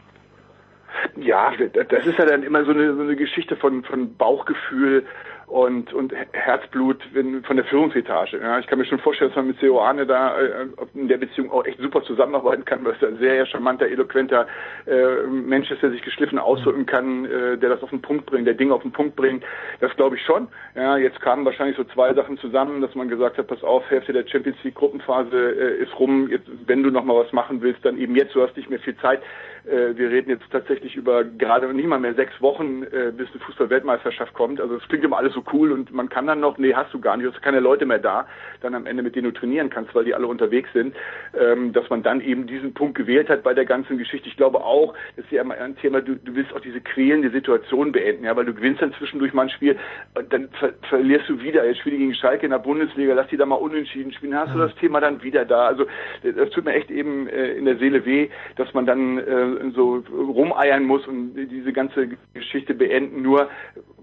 [SPEAKER 5] Ja, das ist ja dann immer so eine, so eine Geschichte von, von Bauchgefühl und, und Herzblut von der Führungsetage. Ja, ich kann mir schon vorstellen, dass man mit Seoane da äh, in der Beziehung auch echt super zusammenarbeiten kann, weil es ein sehr charmanter, eloquenter äh, Mensch ist, der sich geschliffen ausdrücken kann, äh, der das auf den Punkt bringt, der Dinge auf den Punkt bringt. Das glaube ich schon. Ja, jetzt kamen wahrscheinlich so zwei Sachen zusammen, dass man gesagt hat, pass auf, Hälfte der Champions League Gruppenphase äh, ist rum. Jetzt, wenn du noch mal was machen willst, dann eben jetzt. Du hast nicht mehr viel Zeit. Äh, wir reden jetzt tatsächlich über gerade nicht mal mehr sechs Wochen, äh, bis eine Fußball-Weltmeisterschaft kommt. Also es klingt immer alles so cool und man kann dann noch, nee, hast du gar nicht, du hast keine Leute mehr da, dann am Ende mit denen du trainieren kannst, weil die alle unterwegs sind, ähm, dass man dann eben diesen Punkt gewählt hat bei der ganzen Geschichte. Ich glaube auch, das ist ja immer ein Thema, du, du willst auch diese quälende Situation beenden, ja, weil du gewinnst dann zwischendurch mal ein Spiel und dann ver verlierst du wieder. Jetzt spiele gegen Schalke in der Bundesliga, lass die da mal unentschieden spielen, hast du das Thema dann wieder da. Also das tut mir echt eben äh, in der Seele weh, dass man dann äh, so rumeiern muss und diese ganze Geschichte beenden. Nur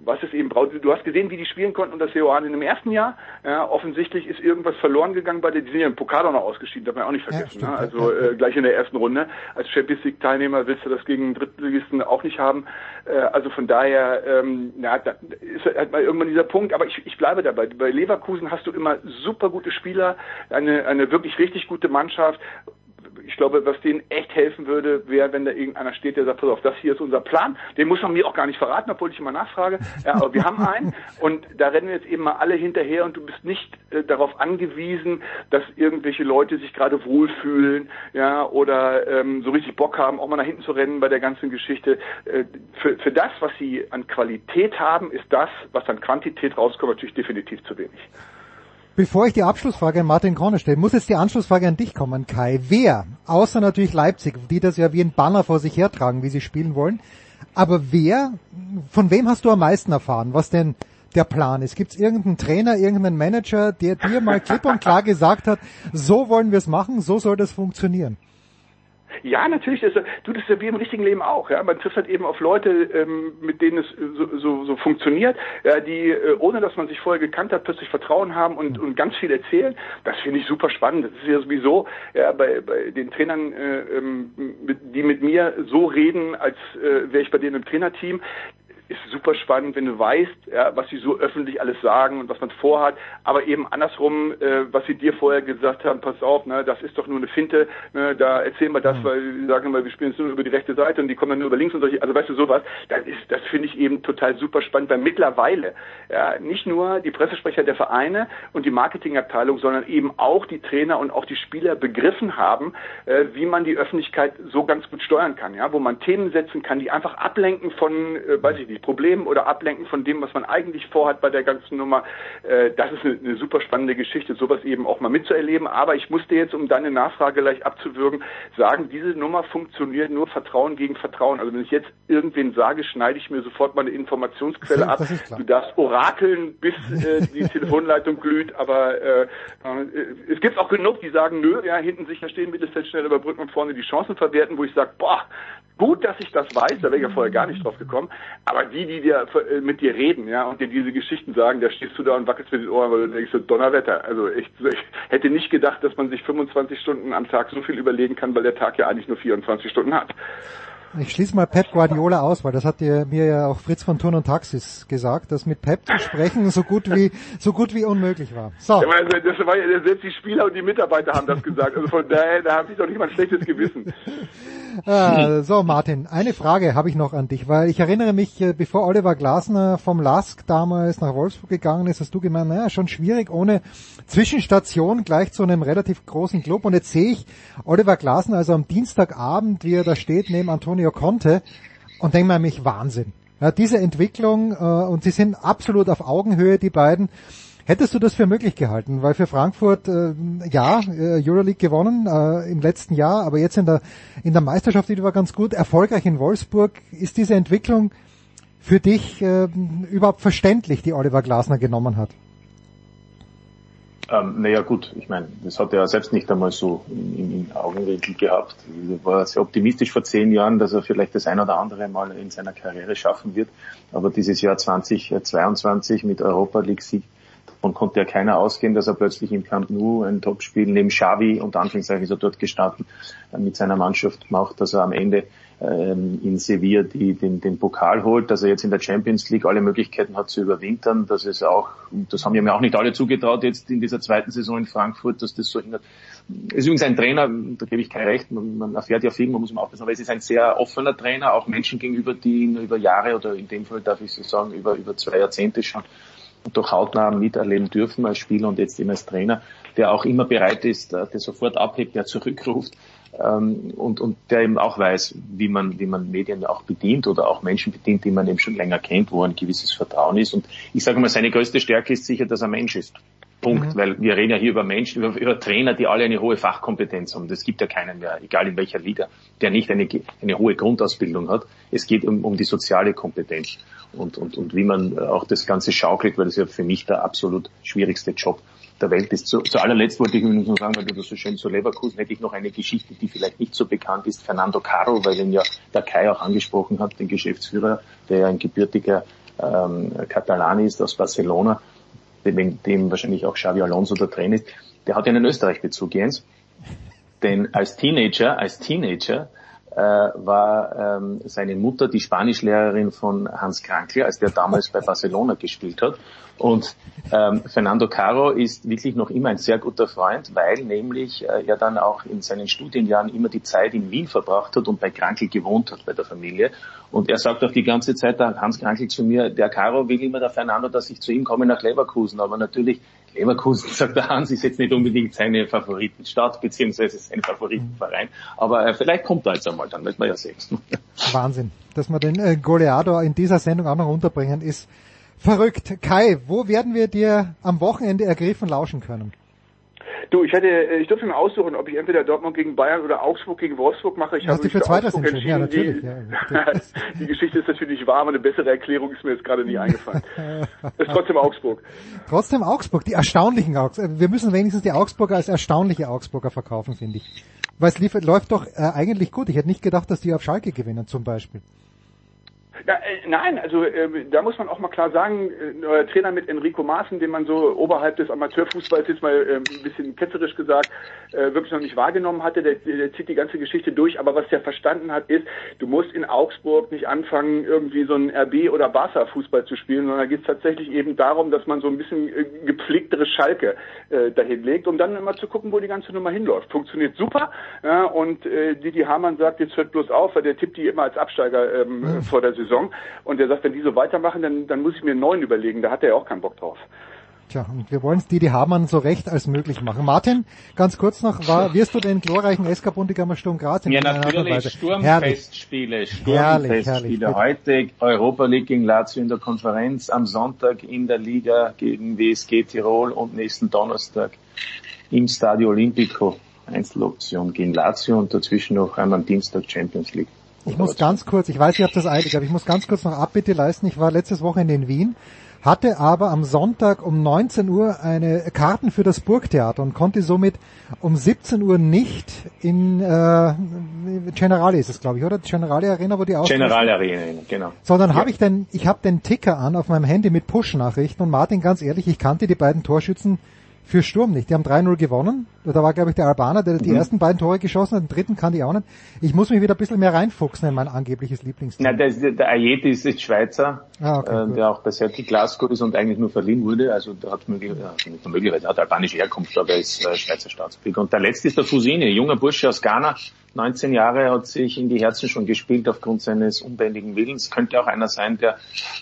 [SPEAKER 5] was es eben braucht. Du hast gesehen, wie die spielen konnten und das in dem ersten Jahr. Ja, offensichtlich ist irgendwas verloren gegangen bei der, die sind ja im Pokal auch noch ausgeschieden, darf man auch nicht vergessen. Ja, stimmt, ne? Also äh, gleich in der ersten Runde. Als Champions League Teilnehmer willst du das gegen Drittligisten auch nicht haben. Äh, also von daher, ähm, na, da ist halt mal irgendwann dieser Punkt. Aber ich, ich bleibe dabei. Bei Leverkusen hast du immer super gute Spieler, eine, eine wirklich richtig gute Mannschaft ich glaube, was denen echt helfen würde, wäre, wenn da irgendeiner steht, der sagt, pass auf, das hier ist unser Plan. Den muss man mir auch gar nicht verraten, obwohl ich immer nachfrage. Ja, aber wir haben <laughs> einen und da rennen wir jetzt eben mal alle hinterher und du bist nicht äh, darauf angewiesen, dass irgendwelche Leute sich gerade wohlfühlen, ja, oder ähm, so richtig Bock haben, auch mal nach hinten zu rennen bei der ganzen Geschichte. Äh, für, für das, was sie an Qualität haben, ist das, was an Quantität rauskommt, natürlich definitiv zu wenig.
[SPEAKER 3] Bevor ich die Abschlussfrage an Martin Krone stelle, muss jetzt die Anschlussfrage an dich kommen, Kai. Wer, außer natürlich Leipzig, die das ja wie ein Banner vor sich hertragen, wie sie spielen wollen, aber wer, von wem hast du am meisten erfahren, was denn der Plan ist? Gibt es irgendeinen Trainer, irgendeinen Manager, der dir mal klipp und klar gesagt hat, so wollen wir es machen, so soll das funktionieren?
[SPEAKER 5] Ja, natürlich. Das, du, das ist ja wie im richtigen Leben auch. Ja, man trifft halt eben auf Leute, ähm, mit denen es so, so, so funktioniert, ja, die äh, ohne dass man sich vorher gekannt hat, plötzlich Vertrauen haben und, und ganz viel erzählen. Das finde ich super spannend. Das ist ja sowieso ja, bei, bei den Trainern, äh, ähm, die mit mir so reden, als äh, wäre ich bei denen im Trainerteam ist super spannend, wenn du weißt, ja, was sie so öffentlich alles sagen und was man vorhat, aber eben andersrum, äh, was sie dir vorher gesagt haben, pass auf, ne, das ist doch nur eine Finte, ne, da erzählen wir das, mhm. weil sie sagen immer, wir spielen es nur über die rechte Seite und die kommen dann nur über links und solche, also weißt du, sowas, das ist, das finde ich eben total super spannend, weil mittlerweile, ja, nicht nur die Pressesprecher der Vereine und die Marketingabteilung, sondern eben auch die Trainer und auch die Spieler begriffen haben, äh, wie man die Öffentlichkeit so ganz gut steuern kann, ja, wo man Themen setzen kann, die einfach ablenken von, äh, weiß ich nicht, Problemen oder ablenken von dem, was man eigentlich vorhat bei der ganzen Nummer. Äh, das ist eine, eine super spannende Geschichte, sowas eben auch mal mitzuerleben. Aber ich musste jetzt, um deine Nachfrage gleich abzuwürgen, sagen, diese Nummer funktioniert nur Vertrauen gegen Vertrauen. Also wenn ich jetzt irgendwen sage, schneide ich mir sofort mal eine Informationsquelle ab. Du darfst orakeln, bis äh, die <laughs> Telefonleitung glüht, aber äh, äh, es gibt auch genug, die sagen, nö, ja, hinten sicher stehen, Mittelfeld schnell überbrücken und vorne die Chancen verwerten, wo ich sage, boah, gut, dass ich das weiß, da wäre ich ja vorher gar nicht drauf gekommen. Aber die, die dir, äh, mit dir reden, ja, und dir diese Geschichten sagen, da stehst du da und wackelst mit den Ohren, weil du denkst so, Donnerwetter. Also ich, ich hätte nicht gedacht, dass man sich 25 Stunden am Tag so viel überlegen kann, weil der Tag ja eigentlich nur 24 Stunden hat.
[SPEAKER 3] Ich schließe mal Pep Guardiola aus, weil das hat mir ja auch Fritz von Turn und Taxis gesagt, dass mit Pep zu sprechen so gut wie so gut wie unmöglich war. So.
[SPEAKER 5] Ja, also das war ja, selbst die Spieler und die Mitarbeiter haben das gesagt. Also von daher, da habe ich doch nicht mal ein schlechtes Gewissen.
[SPEAKER 3] Ah, so Martin, eine Frage habe ich noch an dich, weil ich erinnere mich, äh, bevor Oliver Glasner vom LASK damals nach Wolfsburg gegangen ist, hast du gemeint, naja, schon schwierig ohne Zwischenstation gleich zu einem relativ großen Club. Und jetzt sehe ich Oliver Glasner also am Dienstagabend, wie er da steht neben Antonio Conte und denke mir mich Wahnsinn. Ja, diese Entwicklung äh, und sie sind absolut auf Augenhöhe, die beiden. Hättest du das für möglich gehalten? Weil für Frankfurt, äh, ja, äh, Euroleague gewonnen äh, im letzten Jahr, aber jetzt in der, in der Meisterschaft die war ganz gut, erfolgreich in Wolfsburg. Ist diese Entwicklung für dich äh, überhaupt verständlich, die Oliver Glasner genommen hat?
[SPEAKER 4] Ähm, naja gut, ich meine, das hat er ja selbst nicht einmal so in, in Augenwinkel gehabt. Er war sehr optimistisch vor zehn Jahren, dass er vielleicht das ein oder andere Mal in seiner Karriere schaffen wird. Aber dieses Jahr 2022 mit Europa League Sieg, davon konnte ja keiner ausgehen, dass er plötzlich im Camp Nou ein Topspiel neben Xavi und Anführungszeichen ist er dort gestartet äh, mit seiner Mannschaft macht, dass er am Ende ähm, in Sevilla die, den, den Pokal holt, dass er jetzt in der Champions League alle Möglichkeiten hat zu überwintern, dass es auch, das haben ja mir auch nicht alle zugetraut jetzt in dieser zweiten Saison in Frankfurt, dass das so hindert. Es ist übrigens ein Trainer, da gebe ich kein Recht, man, man erfährt ja viel, man muss mal aufpassen, aber es ist ein sehr offener Trainer, auch Menschen gegenüber, die ihn über Jahre oder in dem Fall darf ich so sagen, über, über zwei Jahrzehnte schon durch hautnah miterleben dürfen als Spieler und jetzt eben als Trainer, der auch immer bereit ist, der sofort abhebt, der zurückruft ähm, und, und der eben auch weiß, wie man, wie man Medien auch bedient oder auch Menschen bedient, die man eben schon länger kennt, wo ein gewisses Vertrauen ist. Und ich sage mal, seine größte Stärke ist sicher, dass er Mensch ist. Punkt, mhm. weil wir reden ja hier über Menschen, über, über, Trainer, die alle eine hohe Fachkompetenz haben. Das gibt ja keinen mehr, egal in welcher Liga, der nicht eine, eine hohe Grundausbildung hat. Es geht um, um die soziale Kompetenz und, und, und wie man auch das Ganze schaukelt, weil das ja für mich der absolut schwierigste Job der Welt ist. Zu, zu allerletzt wollte ich übrigens noch sagen, weil du das so schön zu Leverkusen hätte ich noch eine Geschichte, die vielleicht nicht so bekannt ist. Fernando Caro, weil ihn ja der Kai auch angesprochen hat, den Geschäftsführer, der ja ein gebürtiger ähm, Katalan ist aus Barcelona, dem, dem wahrscheinlich auch Xavi Alonso der Trainer ist. Der hat einen Österreich-Bezug, Jens. Denn als Teenager, als Teenager äh, war ähm, seine Mutter die Spanischlehrerin von Hans Krankl, als der damals bei Barcelona gespielt hat. Und ähm, Fernando Caro ist wirklich noch immer ein sehr guter Freund, weil nämlich äh, er dann auch in seinen Studienjahren immer die Zeit in Wien verbracht hat und bei Krankl gewohnt hat, bei der Familie. Und er sagt auch die ganze Zeit, der Hans Krankl zu mir, der Caro will immer der Fernando, dass ich zu ihm komme nach Leverkusen. Aber natürlich, Leverkusen, <laughs> sagt der Hans, ist jetzt nicht unbedingt seine Favoritenstadt, beziehungsweise sein Favoritenverein. Aber äh, vielleicht kommt er jetzt einmal, dann wird man ja sehen. <laughs>
[SPEAKER 3] Wahnsinn. Dass wir den äh, Goleado in dieser Sendung auch noch unterbringen, ist Verrückt. Kai, wo werden wir dir am Wochenende ergriffen lauschen können?
[SPEAKER 5] Du, ich hätte, ich durfte mir aussuchen, ob ich entweder Dortmund gegen Bayern oder Augsburg gegen Wolfsburg mache. Ich
[SPEAKER 3] habe mich für zweiteres entschieden. Ja, natürlich.
[SPEAKER 5] Die, ja, <laughs> die Geschichte ist natürlich wahr, aber eine bessere Erklärung ist mir jetzt gerade nie eingefallen. ist trotzdem Augsburg.
[SPEAKER 3] Trotzdem Augsburg, die erstaunlichen Augsburger. Wir müssen wenigstens die Augsburger als erstaunliche Augsburger verkaufen, finde ich. Weil es lief, läuft doch äh, eigentlich gut. Ich hätte nicht gedacht, dass die auf Schalke gewinnen, zum Beispiel.
[SPEAKER 5] Ja, äh, nein, also äh, da muss man auch mal klar sagen, äh, Trainer mit Enrico Maaßen, den man so oberhalb des Amateurfußballs jetzt mal äh, ein bisschen ketzerisch gesagt äh, wirklich noch nicht wahrgenommen hatte, der, der zieht die ganze Geschichte durch, aber was der verstanden hat ist, du musst in Augsburg nicht anfangen, irgendwie so ein RB oder Barca Fußball zu spielen, sondern da geht es tatsächlich eben darum, dass man so ein bisschen äh, gepflegtere Schalke äh, dahin legt, um dann immer zu gucken, wo die ganze Nummer hinläuft. Funktioniert super ja, und äh, Didi Hamann sagt, jetzt hört bloß auf, weil der tippt die immer als Absteiger ähm, mhm. vor der Saison. Saison. Und er sagt, wenn die so weitermachen, dann, dann muss ich mir einen neuen überlegen. Da hat er ja auch keinen Bock drauf.
[SPEAKER 3] Tja, und wir wollen es Didi Hamann so recht als möglich machen. Martin, ganz kurz noch, war, wirst du den glorreichen SK Bundegammer Sturm Graz
[SPEAKER 4] in Ja, natürlich, Sturmfestspiele, Sturmfestspiele. Heute Europa League gegen Lazio in der Konferenz, am Sonntag in der Liga gegen WSG Tirol und nächsten Donnerstag im Stadio Olimpico. Einzeloption gegen Lazio und dazwischen noch einmal am Dienstag Champions League.
[SPEAKER 3] Ich muss ganz kurz, ich weiß, ich habe das eilig, aber ich muss ganz kurz noch Abbitte leisten. Ich war letztes Wochenende in Wien, hatte aber am Sonntag um 19 Uhr eine Karten für das Burgtheater und konnte somit um 17 Uhr nicht in äh, Generali ist es, glaube ich, oder? Generali Arena, wo die
[SPEAKER 4] aus Generali Arena, genau.
[SPEAKER 3] Sondern ja. habe ich denn, ich habe den Ticker an auf meinem Handy mit Push-Nachrichten und Martin, ganz ehrlich, ich kannte die beiden Torschützen für Sturm nicht. Die haben 3-0 gewonnen. Da war, glaube ich, der Albaner, der mhm. die ersten beiden Tore geschossen hat. Den dritten kann ich auch nicht. Ich muss mich wieder ein bisschen mehr reinfuchsen in mein angebliches Lieblingsteam.
[SPEAKER 4] Na, der, der Ayeti ist jetzt Schweizer, ah, okay, äh, der auch bei Celtic Glasgow ist und eigentlich nur verliehen wurde. Also der hat möglich, ja, nicht möglicherweise, hat albanische Herkunft, aber er ist äh, Schweizer Staatsbürger. Und der letzte ist der Fusine, junger Bursche aus Ghana. 19 Jahre hat sich in die Herzen schon gespielt aufgrund seines unbändigen Willens. Könnte auch einer sein, der,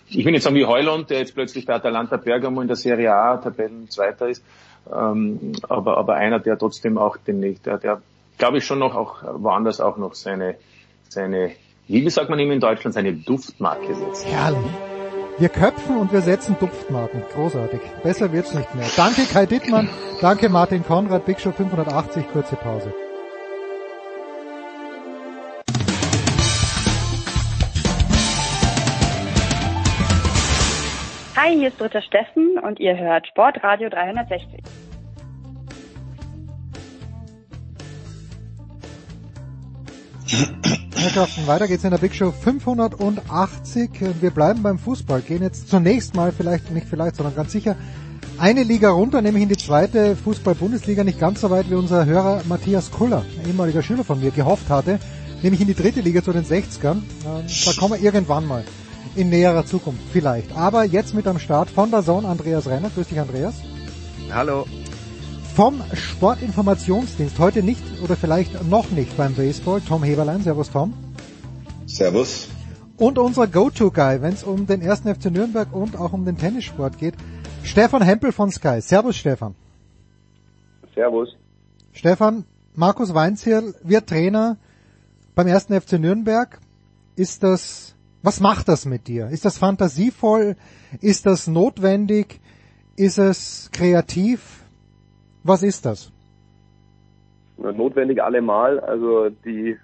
[SPEAKER 4] ich will nicht sagen wie Heuland, der jetzt plötzlich bei Atalanta Bergamo in der Serie A Tabellenzweiter ist ähm, aber, aber einer, der trotzdem auch den, der, der glaube ich schon noch auch woanders auch noch seine, seine, wie sagt man ihm in Deutschland, seine Duftmarke setzt.
[SPEAKER 3] Herrlich. Wir köpfen und wir setzen Duftmarken. Großartig. Besser wird's nicht mehr. Danke Kai Dittmann. Danke Martin Konrad. Big Show 580. Kurze Pause.
[SPEAKER 8] Hi, hier ist Dritter Steffen und ihr hört Sportradio 360.
[SPEAKER 3] Herrschaften, weiter geht's in der Big Show 580. Wir bleiben beim Fußball, gehen jetzt zunächst mal vielleicht, nicht vielleicht, sondern ganz sicher eine Liga runter, nämlich in die zweite Fußball-Bundesliga, nicht ganz so weit wie unser Hörer Matthias Kuller, ehemaliger Schüler von mir, gehofft hatte, nämlich in die dritte Liga zu den 60ern. Ähm, da kommen wir irgendwann mal in näherer Zukunft, vielleicht. Aber jetzt mit am Start von der Zone Andreas Renner. Grüß dich, Andreas.
[SPEAKER 8] Hallo.
[SPEAKER 3] Vom Sportinformationsdienst, heute nicht oder vielleicht noch nicht beim Baseball, Tom Heberlein. Servus, Tom.
[SPEAKER 9] Servus.
[SPEAKER 3] Und unser Go-To-Guy, wenn es um den ersten FC Nürnberg und auch um den Tennissport geht, Stefan Hempel von Sky. Servus, Stefan.
[SPEAKER 9] Servus.
[SPEAKER 3] Stefan, Markus Weinzierl wird Trainer beim ersten FC Nürnberg. Ist das, was macht das mit dir? Ist das fantasievoll? Ist das notwendig? Ist es kreativ? Was ist das?
[SPEAKER 9] Notwendig allemal. Also die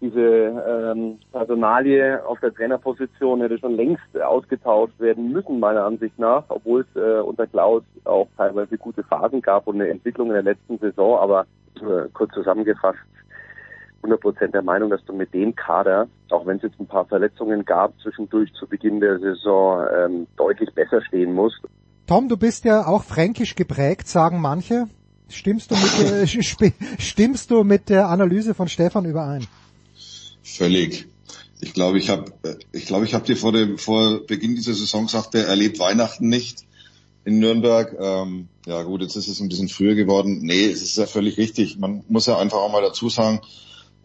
[SPEAKER 9] diese ähm, Personalie auf der Trainerposition hätte schon längst ausgetauscht werden müssen, meiner Ansicht nach, obwohl es äh, unter Klaus auch teilweise gute Phasen gab und eine Entwicklung in der letzten Saison. Aber äh, kurz zusammengefasst, 100 Prozent der Meinung, dass du mit dem Kader, auch wenn es jetzt ein paar Verletzungen gab zwischendurch zu Beginn der Saison, ähm, deutlich besser stehen musst.
[SPEAKER 3] Tom, du bist ja auch fränkisch geprägt, sagen manche. Stimmst du mit, der, <laughs> stimmst du mit der Analyse von Stefan überein?
[SPEAKER 10] Völlig. Ich glaube, ich habe, ich glaube, ich habe dir vor dem vor Beginn dieser Saison gesagt, der erlebt Weihnachten nicht in Nürnberg. Ähm, ja gut, jetzt ist es ein bisschen früher geworden. Nee, es ist ja völlig richtig. Man muss ja einfach auch mal dazu sagen,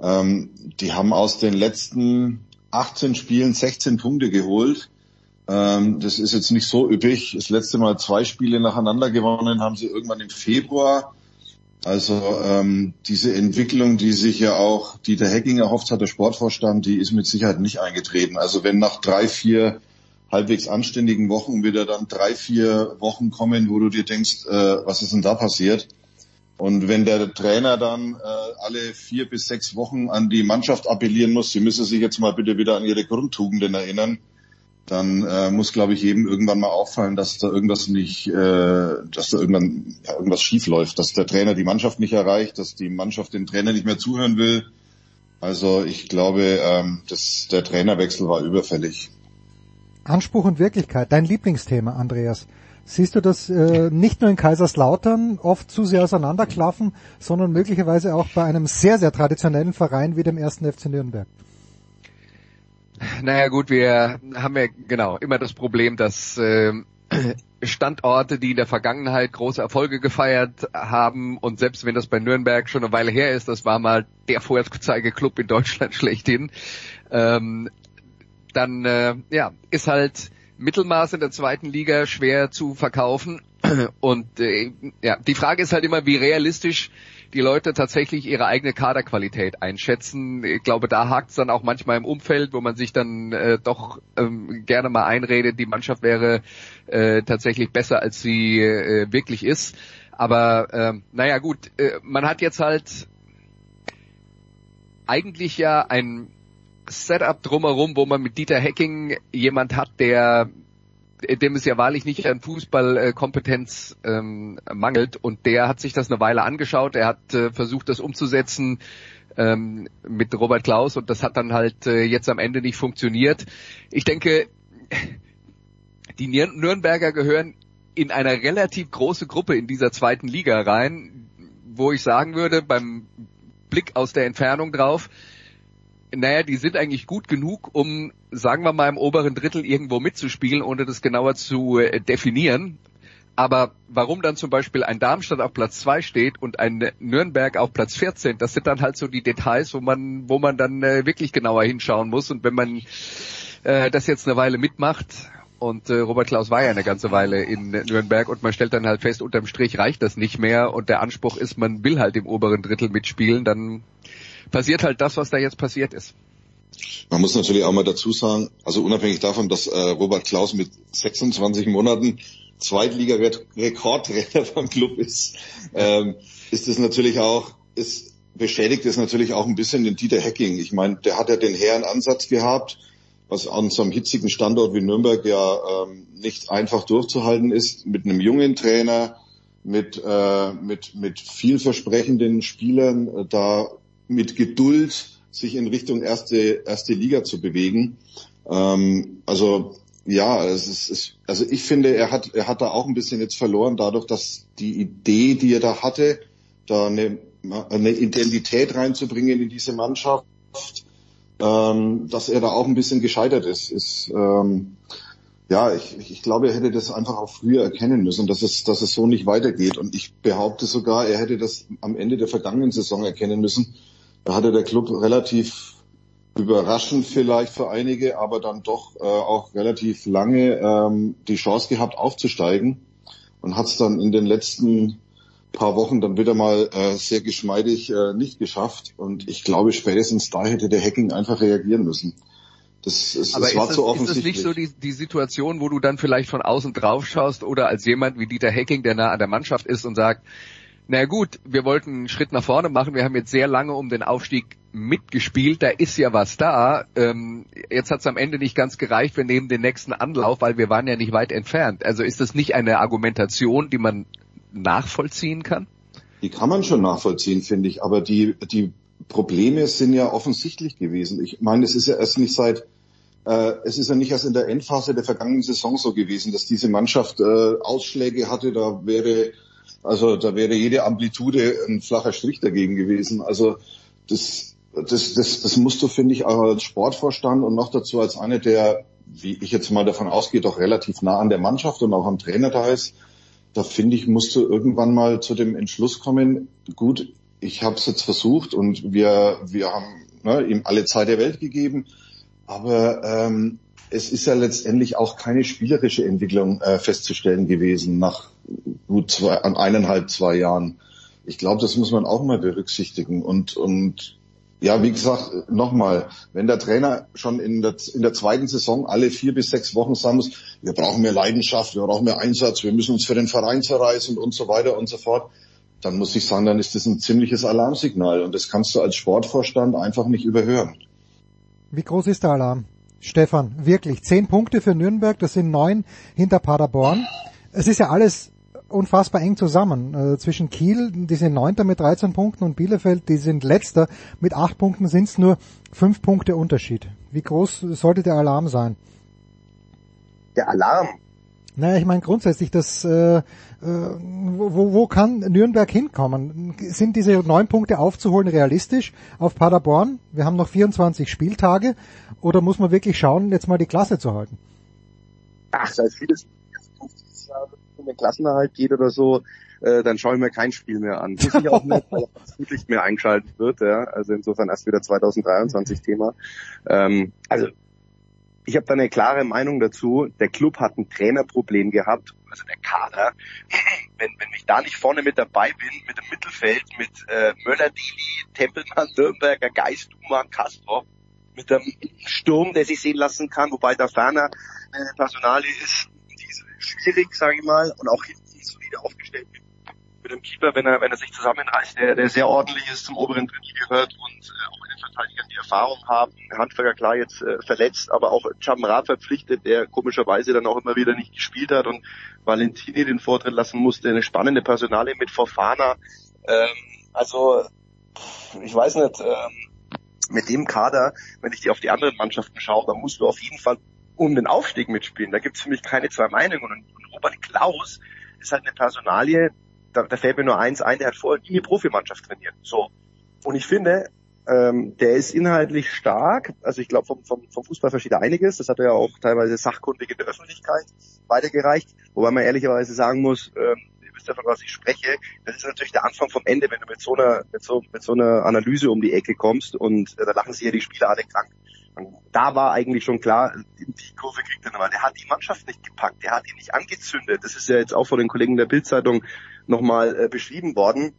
[SPEAKER 10] ähm, die haben aus den letzten 18 Spielen 16 Punkte geholt. Ähm, das ist jetzt nicht so üppig. Das letzte Mal zwei Spiele nacheinander gewonnen haben sie irgendwann im Februar. Also ähm, diese Entwicklung, die sich ja auch Dieter Hecking erhofft hat, der Sportvorstand, die ist mit Sicherheit nicht eingetreten. Also wenn nach drei, vier halbwegs anständigen Wochen wieder dann drei, vier Wochen kommen, wo du dir denkst, äh, was ist denn da passiert? Und wenn der Trainer dann äh, alle vier bis sechs Wochen an die Mannschaft appellieren muss, sie müsse sich jetzt mal bitte wieder an ihre Grundtugenden erinnern, dann äh, muss, glaube ich, jedem irgendwann mal auffallen, dass da irgendwas nicht, äh, dass da irgendwann ja, irgendwas schief läuft, dass der Trainer die Mannschaft nicht erreicht, dass die Mannschaft den Trainer nicht mehr zuhören will. Also ich glaube, ähm, dass der Trainerwechsel war überfällig.
[SPEAKER 3] Anspruch und Wirklichkeit, dein Lieblingsthema, Andreas. Siehst du das äh, nicht nur in Kaiserslautern oft zu sehr auseinanderklaffen, sondern möglicherweise auch bei einem sehr, sehr traditionellen Verein wie dem ersten FC Nürnberg?
[SPEAKER 8] Naja gut, wir haben ja genau immer das Problem, dass äh, Standorte, die in der Vergangenheit große Erfolge gefeiert haben und selbst wenn das bei Nürnberg schon eine Weile her ist, das war mal der Vorherzeigeklub in Deutschland <laughs> schlechthin, ähm, dann äh, ja ist halt Mittelmaß in der zweiten Liga schwer zu verkaufen <clears throat> und äh, ja die Frage ist halt immer, wie realistisch die Leute tatsächlich ihre eigene Kaderqualität einschätzen. Ich glaube, da hakt es dann auch manchmal im Umfeld, wo man sich dann äh, doch ähm, gerne mal einredet, die Mannschaft wäre äh, tatsächlich besser, als sie äh, wirklich ist. Aber äh, naja gut, äh, man hat jetzt halt eigentlich ja ein Setup drumherum, wo man mit Dieter Hecking jemand hat, der dem es ja wahrlich nicht an Fußballkompetenz ähm, mangelt. Und der hat sich das eine Weile angeschaut. Er hat äh, versucht, das umzusetzen ähm, mit Robert Klaus und das hat dann halt äh, jetzt am Ende nicht funktioniert. Ich denke, die Nürnberger gehören in eine relativ große Gruppe in dieser zweiten Liga rein, wo ich sagen würde, beim Blick aus der Entfernung drauf, naja, die sind eigentlich gut genug, um, sagen wir mal, im oberen Drittel irgendwo mitzuspielen, ohne das genauer zu äh, definieren. Aber warum dann zum Beispiel ein Darmstadt auf Platz zwei steht und ein Nürnberg auf Platz 14, das sind dann halt so die Details, wo man, wo man dann äh, wirklich genauer hinschauen muss. Und wenn man äh, das jetzt eine Weile mitmacht, und äh, Robert Klaus war ja eine ganze Weile in Nürnberg und man stellt dann halt fest, unterm Strich reicht das nicht mehr und der Anspruch ist, man will halt im oberen Drittel mitspielen, dann passiert halt das, was da jetzt passiert ist.
[SPEAKER 10] Man muss natürlich auch mal dazu sagen, also unabhängig davon, dass äh, Robert Klaus mit 26 Monaten Zweitliga-Rekordtrainer vom <laughs> Club ist, ähm, ist es natürlich auch, ist, beschädigt es natürlich auch ein bisschen den Dieter Hacking. Ich meine, der hat ja den hehren Ansatz gehabt, was an so einem hitzigen Standort wie Nürnberg ja ähm, nicht einfach durchzuhalten ist, mit einem jungen Trainer, mit, äh, mit, mit vielversprechenden Spielern, äh, da mit Geduld sich in Richtung erste, erste Liga zu bewegen. Ähm, also ja, es ist, es, also ich finde, er hat, er hat da auch ein bisschen jetzt verloren, dadurch, dass die Idee, die er da hatte, da eine, eine Identität reinzubringen in diese Mannschaft, ähm, dass er da auch ein bisschen gescheitert ist. ist ähm, ja, ich, ich glaube, er hätte das einfach auch früher erkennen müssen, dass es, dass es so nicht weitergeht. Und ich behaupte sogar, er hätte das am Ende der vergangenen Saison erkennen müssen. Da hatte der Club relativ überraschend vielleicht für einige, aber dann doch äh, auch relativ lange ähm, die Chance gehabt aufzusteigen und hat es dann in den letzten paar Wochen dann wieder mal äh, sehr geschmeidig äh, nicht geschafft. Und ich glaube, spätestens da hätte der Hacking einfach reagieren müssen. Das, es,
[SPEAKER 8] Aber
[SPEAKER 10] es war
[SPEAKER 8] ist,
[SPEAKER 10] zu
[SPEAKER 8] das, ist
[SPEAKER 10] offensichtlich.
[SPEAKER 8] das nicht so die, die Situation, wo du dann vielleicht von außen drauf schaust oder als jemand wie Dieter Hecking, der nah an der Mannschaft ist und sagt, na gut, wir wollten einen Schritt nach vorne machen, wir haben jetzt sehr lange um den Aufstieg mitgespielt, da ist ja was da. Ähm, jetzt hat es am Ende nicht ganz gereicht, wir nehmen den nächsten Anlauf, weil wir waren ja nicht weit entfernt. Also ist das nicht eine Argumentation, die man nachvollziehen kann?
[SPEAKER 10] Die kann man schon nachvollziehen, finde ich. Aber die, die Probleme sind ja offensichtlich gewesen. Ich meine, es ist ja erst nicht seit, äh, es ist ja nicht erst in der Endphase der vergangenen Saison so gewesen, dass diese Mannschaft äh, Ausschläge hatte. Da wäre, also da wäre jede Amplitude ein flacher Strich dagegen gewesen. Also das, das, das, das musst du, finde ich, auch als Sportvorstand und noch dazu als einer, der, wie ich jetzt mal davon ausgehe, doch relativ nah an der Mannschaft und auch am Trainer da ist, da finde ich, musst du irgendwann mal zu dem Entschluss kommen, gut, ich habe es jetzt versucht und wir, wir haben ne, ihm alle Zeit der Welt gegeben, aber ähm, es ist ja letztendlich auch keine spielerische Entwicklung äh, festzustellen gewesen nach gut zwei, an eineinhalb, zwei Jahren. Ich glaube, das muss man auch mal berücksichtigen und, und ja, wie gesagt, nochmal, wenn der Trainer schon in der, in der zweiten Saison alle vier bis sechs Wochen sagen muss, wir brauchen mehr Leidenschaft, wir brauchen mehr Einsatz, wir müssen uns für den Verein zerreißen und so weiter und so fort, dann muss ich sagen, dann ist das ein ziemliches Alarmsignal und das kannst du als Sportvorstand einfach nicht überhören.
[SPEAKER 3] Wie groß ist der Alarm? Stefan, wirklich. Zehn Punkte für Nürnberg, das sind neun hinter Paderborn. Es ist ja alles unfassbar eng zusammen. Äh, zwischen Kiel, die sind Neunter mit 13 Punkten und Bielefeld, die sind Letzter mit acht Punkten, sind es nur fünf Punkte Unterschied. Wie groß sollte der Alarm sein?
[SPEAKER 9] Der Alarm?
[SPEAKER 3] Naja, ich meine grundsätzlich, das, äh, äh, wo, wo kann Nürnberg hinkommen? Sind diese neun Punkte aufzuholen realistisch auf Paderborn? Wir haben noch 24 Spieltage. Oder muss man wirklich schauen, jetzt mal die Klasse zu halten?
[SPEAKER 9] Ach, da ist vieles der Klassenerhalt geht oder so, äh, dann schaue ich mir kein Spiel mehr an. Muss ich auch nicht, weil <laughs> das mehr eingeschaltet wird. Ja? Also insofern erst wieder 2023 Thema. Ähm, also ich habe da eine klare Meinung dazu. Der Club hat ein Trainerproblem gehabt, also der Kader. <laughs> Wenn, wenn ich da nicht vorne mit dabei bin, mit dem Mittelfeld, mit äh, Möller, Dili, Tempelmann, Nürnberger, Geist, Duman, Castro, mit dem Sturm, der sich sehen lassen kann, wobei da ferner eine Personalie ist, die ist schwierig, sage ich mal, und auch hinten solide aufgestellt mit, mit dem Keeper, wenn er, wenn er sich zusammenreißt, der, der sehr ordentlich ist, zum oberen Drittel gehört und äh, auch in den Verteidigern die Erfahrung haben. Handwerker klar jetzt äh, verletzt, aber auch Chamra verpflichtet, der komischerweise dann auch immer wieder nicht gespielt hat und Valentini den Vortritt lassen musste. Eine spannende Personale mit Fofana. Ähm, also ich weiß nicht, ähm, mit dem Kader, wenn ich die auf die anderen Mannschaften schaue, dann musst du auf jeden Fall um den Aufstieg mitspielen. Da gibt's für mich keine zwei Meinungen. Und, und Robert Klaus ist halt eine Personalie, da, da fällt mir nur eins ein, der hat vorher nie eine Profimannschaft trainiert. So. Und ich finde, ähm, der ist inhaltlich stark. Also ich glaube, vom, vom, vom Fußball versteht er einiges. Das hat er ja auch teilweise sachkundig in der Öffentlichkeit weitergereicht. Wobei man ehrlicherweise sagen muss, ähm, ihr wisst ja, von was ich spreche, das ist natürlich der Anfang vom Ende, wenn du mit so einer, mit so, mit so einer Analyse um die Ecke kommst und äh, da lachen sich ja die Spieler alle krank. Und da war eigentlich schon klar, die Kurve kriegt er nochmal. Der hat die Mannschaft nicht gepackt, der hat ihn nicht angezündet. Das ist ja jetzt auch von den Kollegen der Bildzeitung nochmal äh, beschrieben worden.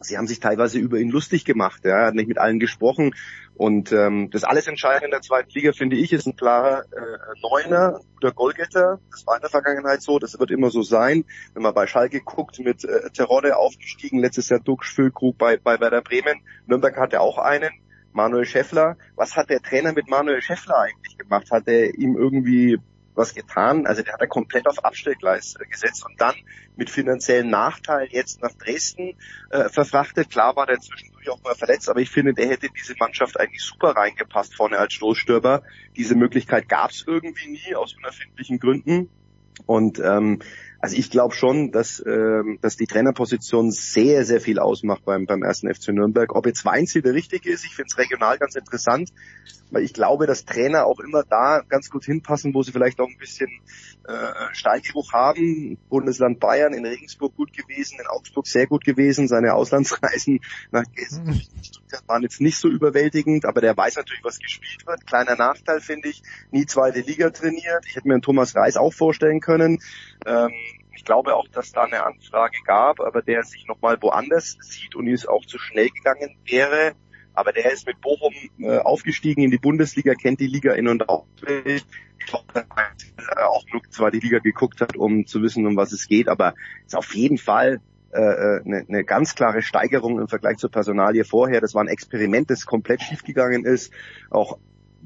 [SPEAKER 9] Sie haben sich teilweise über ihn lustig gemacht. Ja. Er hat nicht mit allen gesprochen. Und ähm, das alles Entscheidende in der zweiten Liga, finde ich, ist ein klarer äh, Neuner, guter Goalgetter. Das war in der Vergangenheit so, das wird immer so sein. Wenn man bei Schalke guckt, mit äh, Terodde aufgestiegen, letztes Jahr Duxch, Füllkrug bei, bei Werder Bremen. Nürnberg hatte auch einen. Manuel Schäffler. Was hat der Trainer mit Manuel Schäffler eigentlich gemacht? Hat er ihm irgendwie was getan. Also der hat er komplett auf Abstellgleis äh, gesetzt und dann mit finanziellen Nachteil jetzt nach Dresden äh, verfrachtet. Klar war der zwischendurch auch mal verletzt, aber ich finde, der hätte in diese Mannschaft eigentlich super reingepasst vorne als Stoßstürmer. Diese Möglichkeit gab es irgendwie nie aus unerfindlichen Gründen. Und ähm, also ich glaube schon, dass, ähm, dass die Trainerposition sehr, sehr viel ausmacht beim, beim ersten FC Nürnberg. Ob jetzt Weinziel der richtige ist, ich finde es regional ganz interessant, weil ich glaube, dass Trainer auch immer da ganz gut hinpassen, wo sie vielleicht auch ein bisschen äh, Steigeruch haben. Bundesland Bayern, in Regensburg gut gewesen, in Augsburg sehr gut gewesen. Seine Auslandsreisen nach Stuttgart waren jetzt nicht so überwältigend, aber der weiß natürlich, was gespielt wird. Kleiner Nachteil finde ich, nie zweite Liga trainiert. Ich hätte mir einen Thomas Reis auch vorstellen können. Ähm, ich glaube auch, dass da eine Anfrage gab, aber der sich nochmal woanders sieht und es auch zu schnell gegangen wäre. Aber der ist mit Bochum äh, aufgestiegen in die Bundesliga, kennt die Liga in- und auswendig. Ich glaube, er auch genug zwar die Liga geguckt hat, um zu wissen, um was es geht, aber ist auf jeden Fall äh, äh, eine, eine ganz klare Steigerung im Vergleich zur Personalie vorher. Das war ein Experiment, das komplett schiefgegangen ist. Auch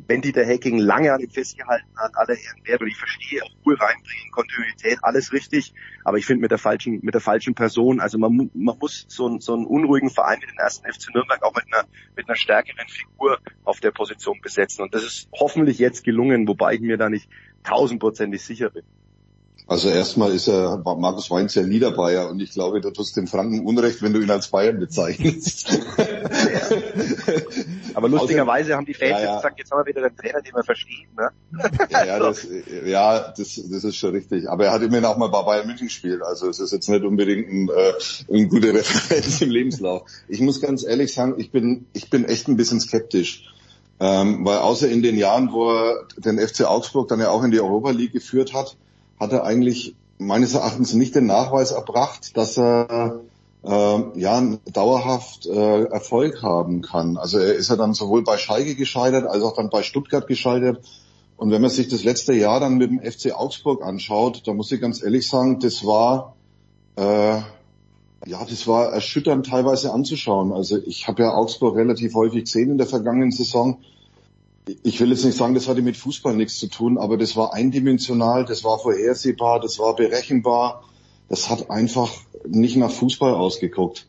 [SPEAKER 9] wenn Dieter Hacking lange an ihm festgehalten hat, alle Ehren wert. Und ich verstehe auch Ruhe reinbringen, Kontinuität, alles richtig, aber ich finde mit der falschen, mit der falschen Person, also man, man muss so, einen, so einen unruhigen Verein wie den ersten FC Nürnberg auch mit einer, mit einer stärkeren Figur auf der Position besetzen. Und das ist hoffentlich jetzt gelungen, wobei ich mir da nicht tausendprozentig sicher bin.
[SPEAKER 10] Also erstmal ist er Markus Weinz ja Niederbayer und ich glaube, du tust dem Franken Unrecht, wenn du ihn als Bayern bezeichnest. <laughs>
[SPEAKER 9] Aber lustigerweise haben die Fans
[SPEAKER 10] Ja, ja.
[SPEAKER 9] jetzt gesagt, jetzt haben wir wieder den Trainer, den wir verstehen. Ne?
[SPEAKER 10] Ja, das, ja das, das ist schon richtig. Aber er hat immerhin auch mal bei Bayern München gespielt. Also es ist jetzt nicht unbedingt ein, äh, eine gute <laughs> Referenz im Lebenslauf. Ich muss ganz ehrlich sagen, ich bin, ich bin echt ein bisschen skeptisch. Ähm, weil außer in den Jahren, wo er den FC Augsburg dann ja auch in die Europa League geführt hat, hat er eigentlich meines Erachtens nicht den Nachweis erbracht, dass er äh, ja dauerhaft äh, Erfolg haben kann. Also er ist ja dann sowohl bei Schalke gescheitert, als auch dann bei Stuttgart gescheitert. Und wenn man sich das letzte Jahr dann mit dem FC Augsburg anschaut, da muss ich ganz ehrlich sagen, das war äh, ja, das war erschütternd teilweise anzuschauen. Also ich habe ja Augsburg relativ häufig gesehen in der vergangenen Saison. Ich will jetzt nicht sagen, das hatte mit Fußball nichts zu tun, aber das war eindimensional, das war vorhersehbar, das war berechenbar. Das hat einfach nicht nach Fußball ausgeguckt.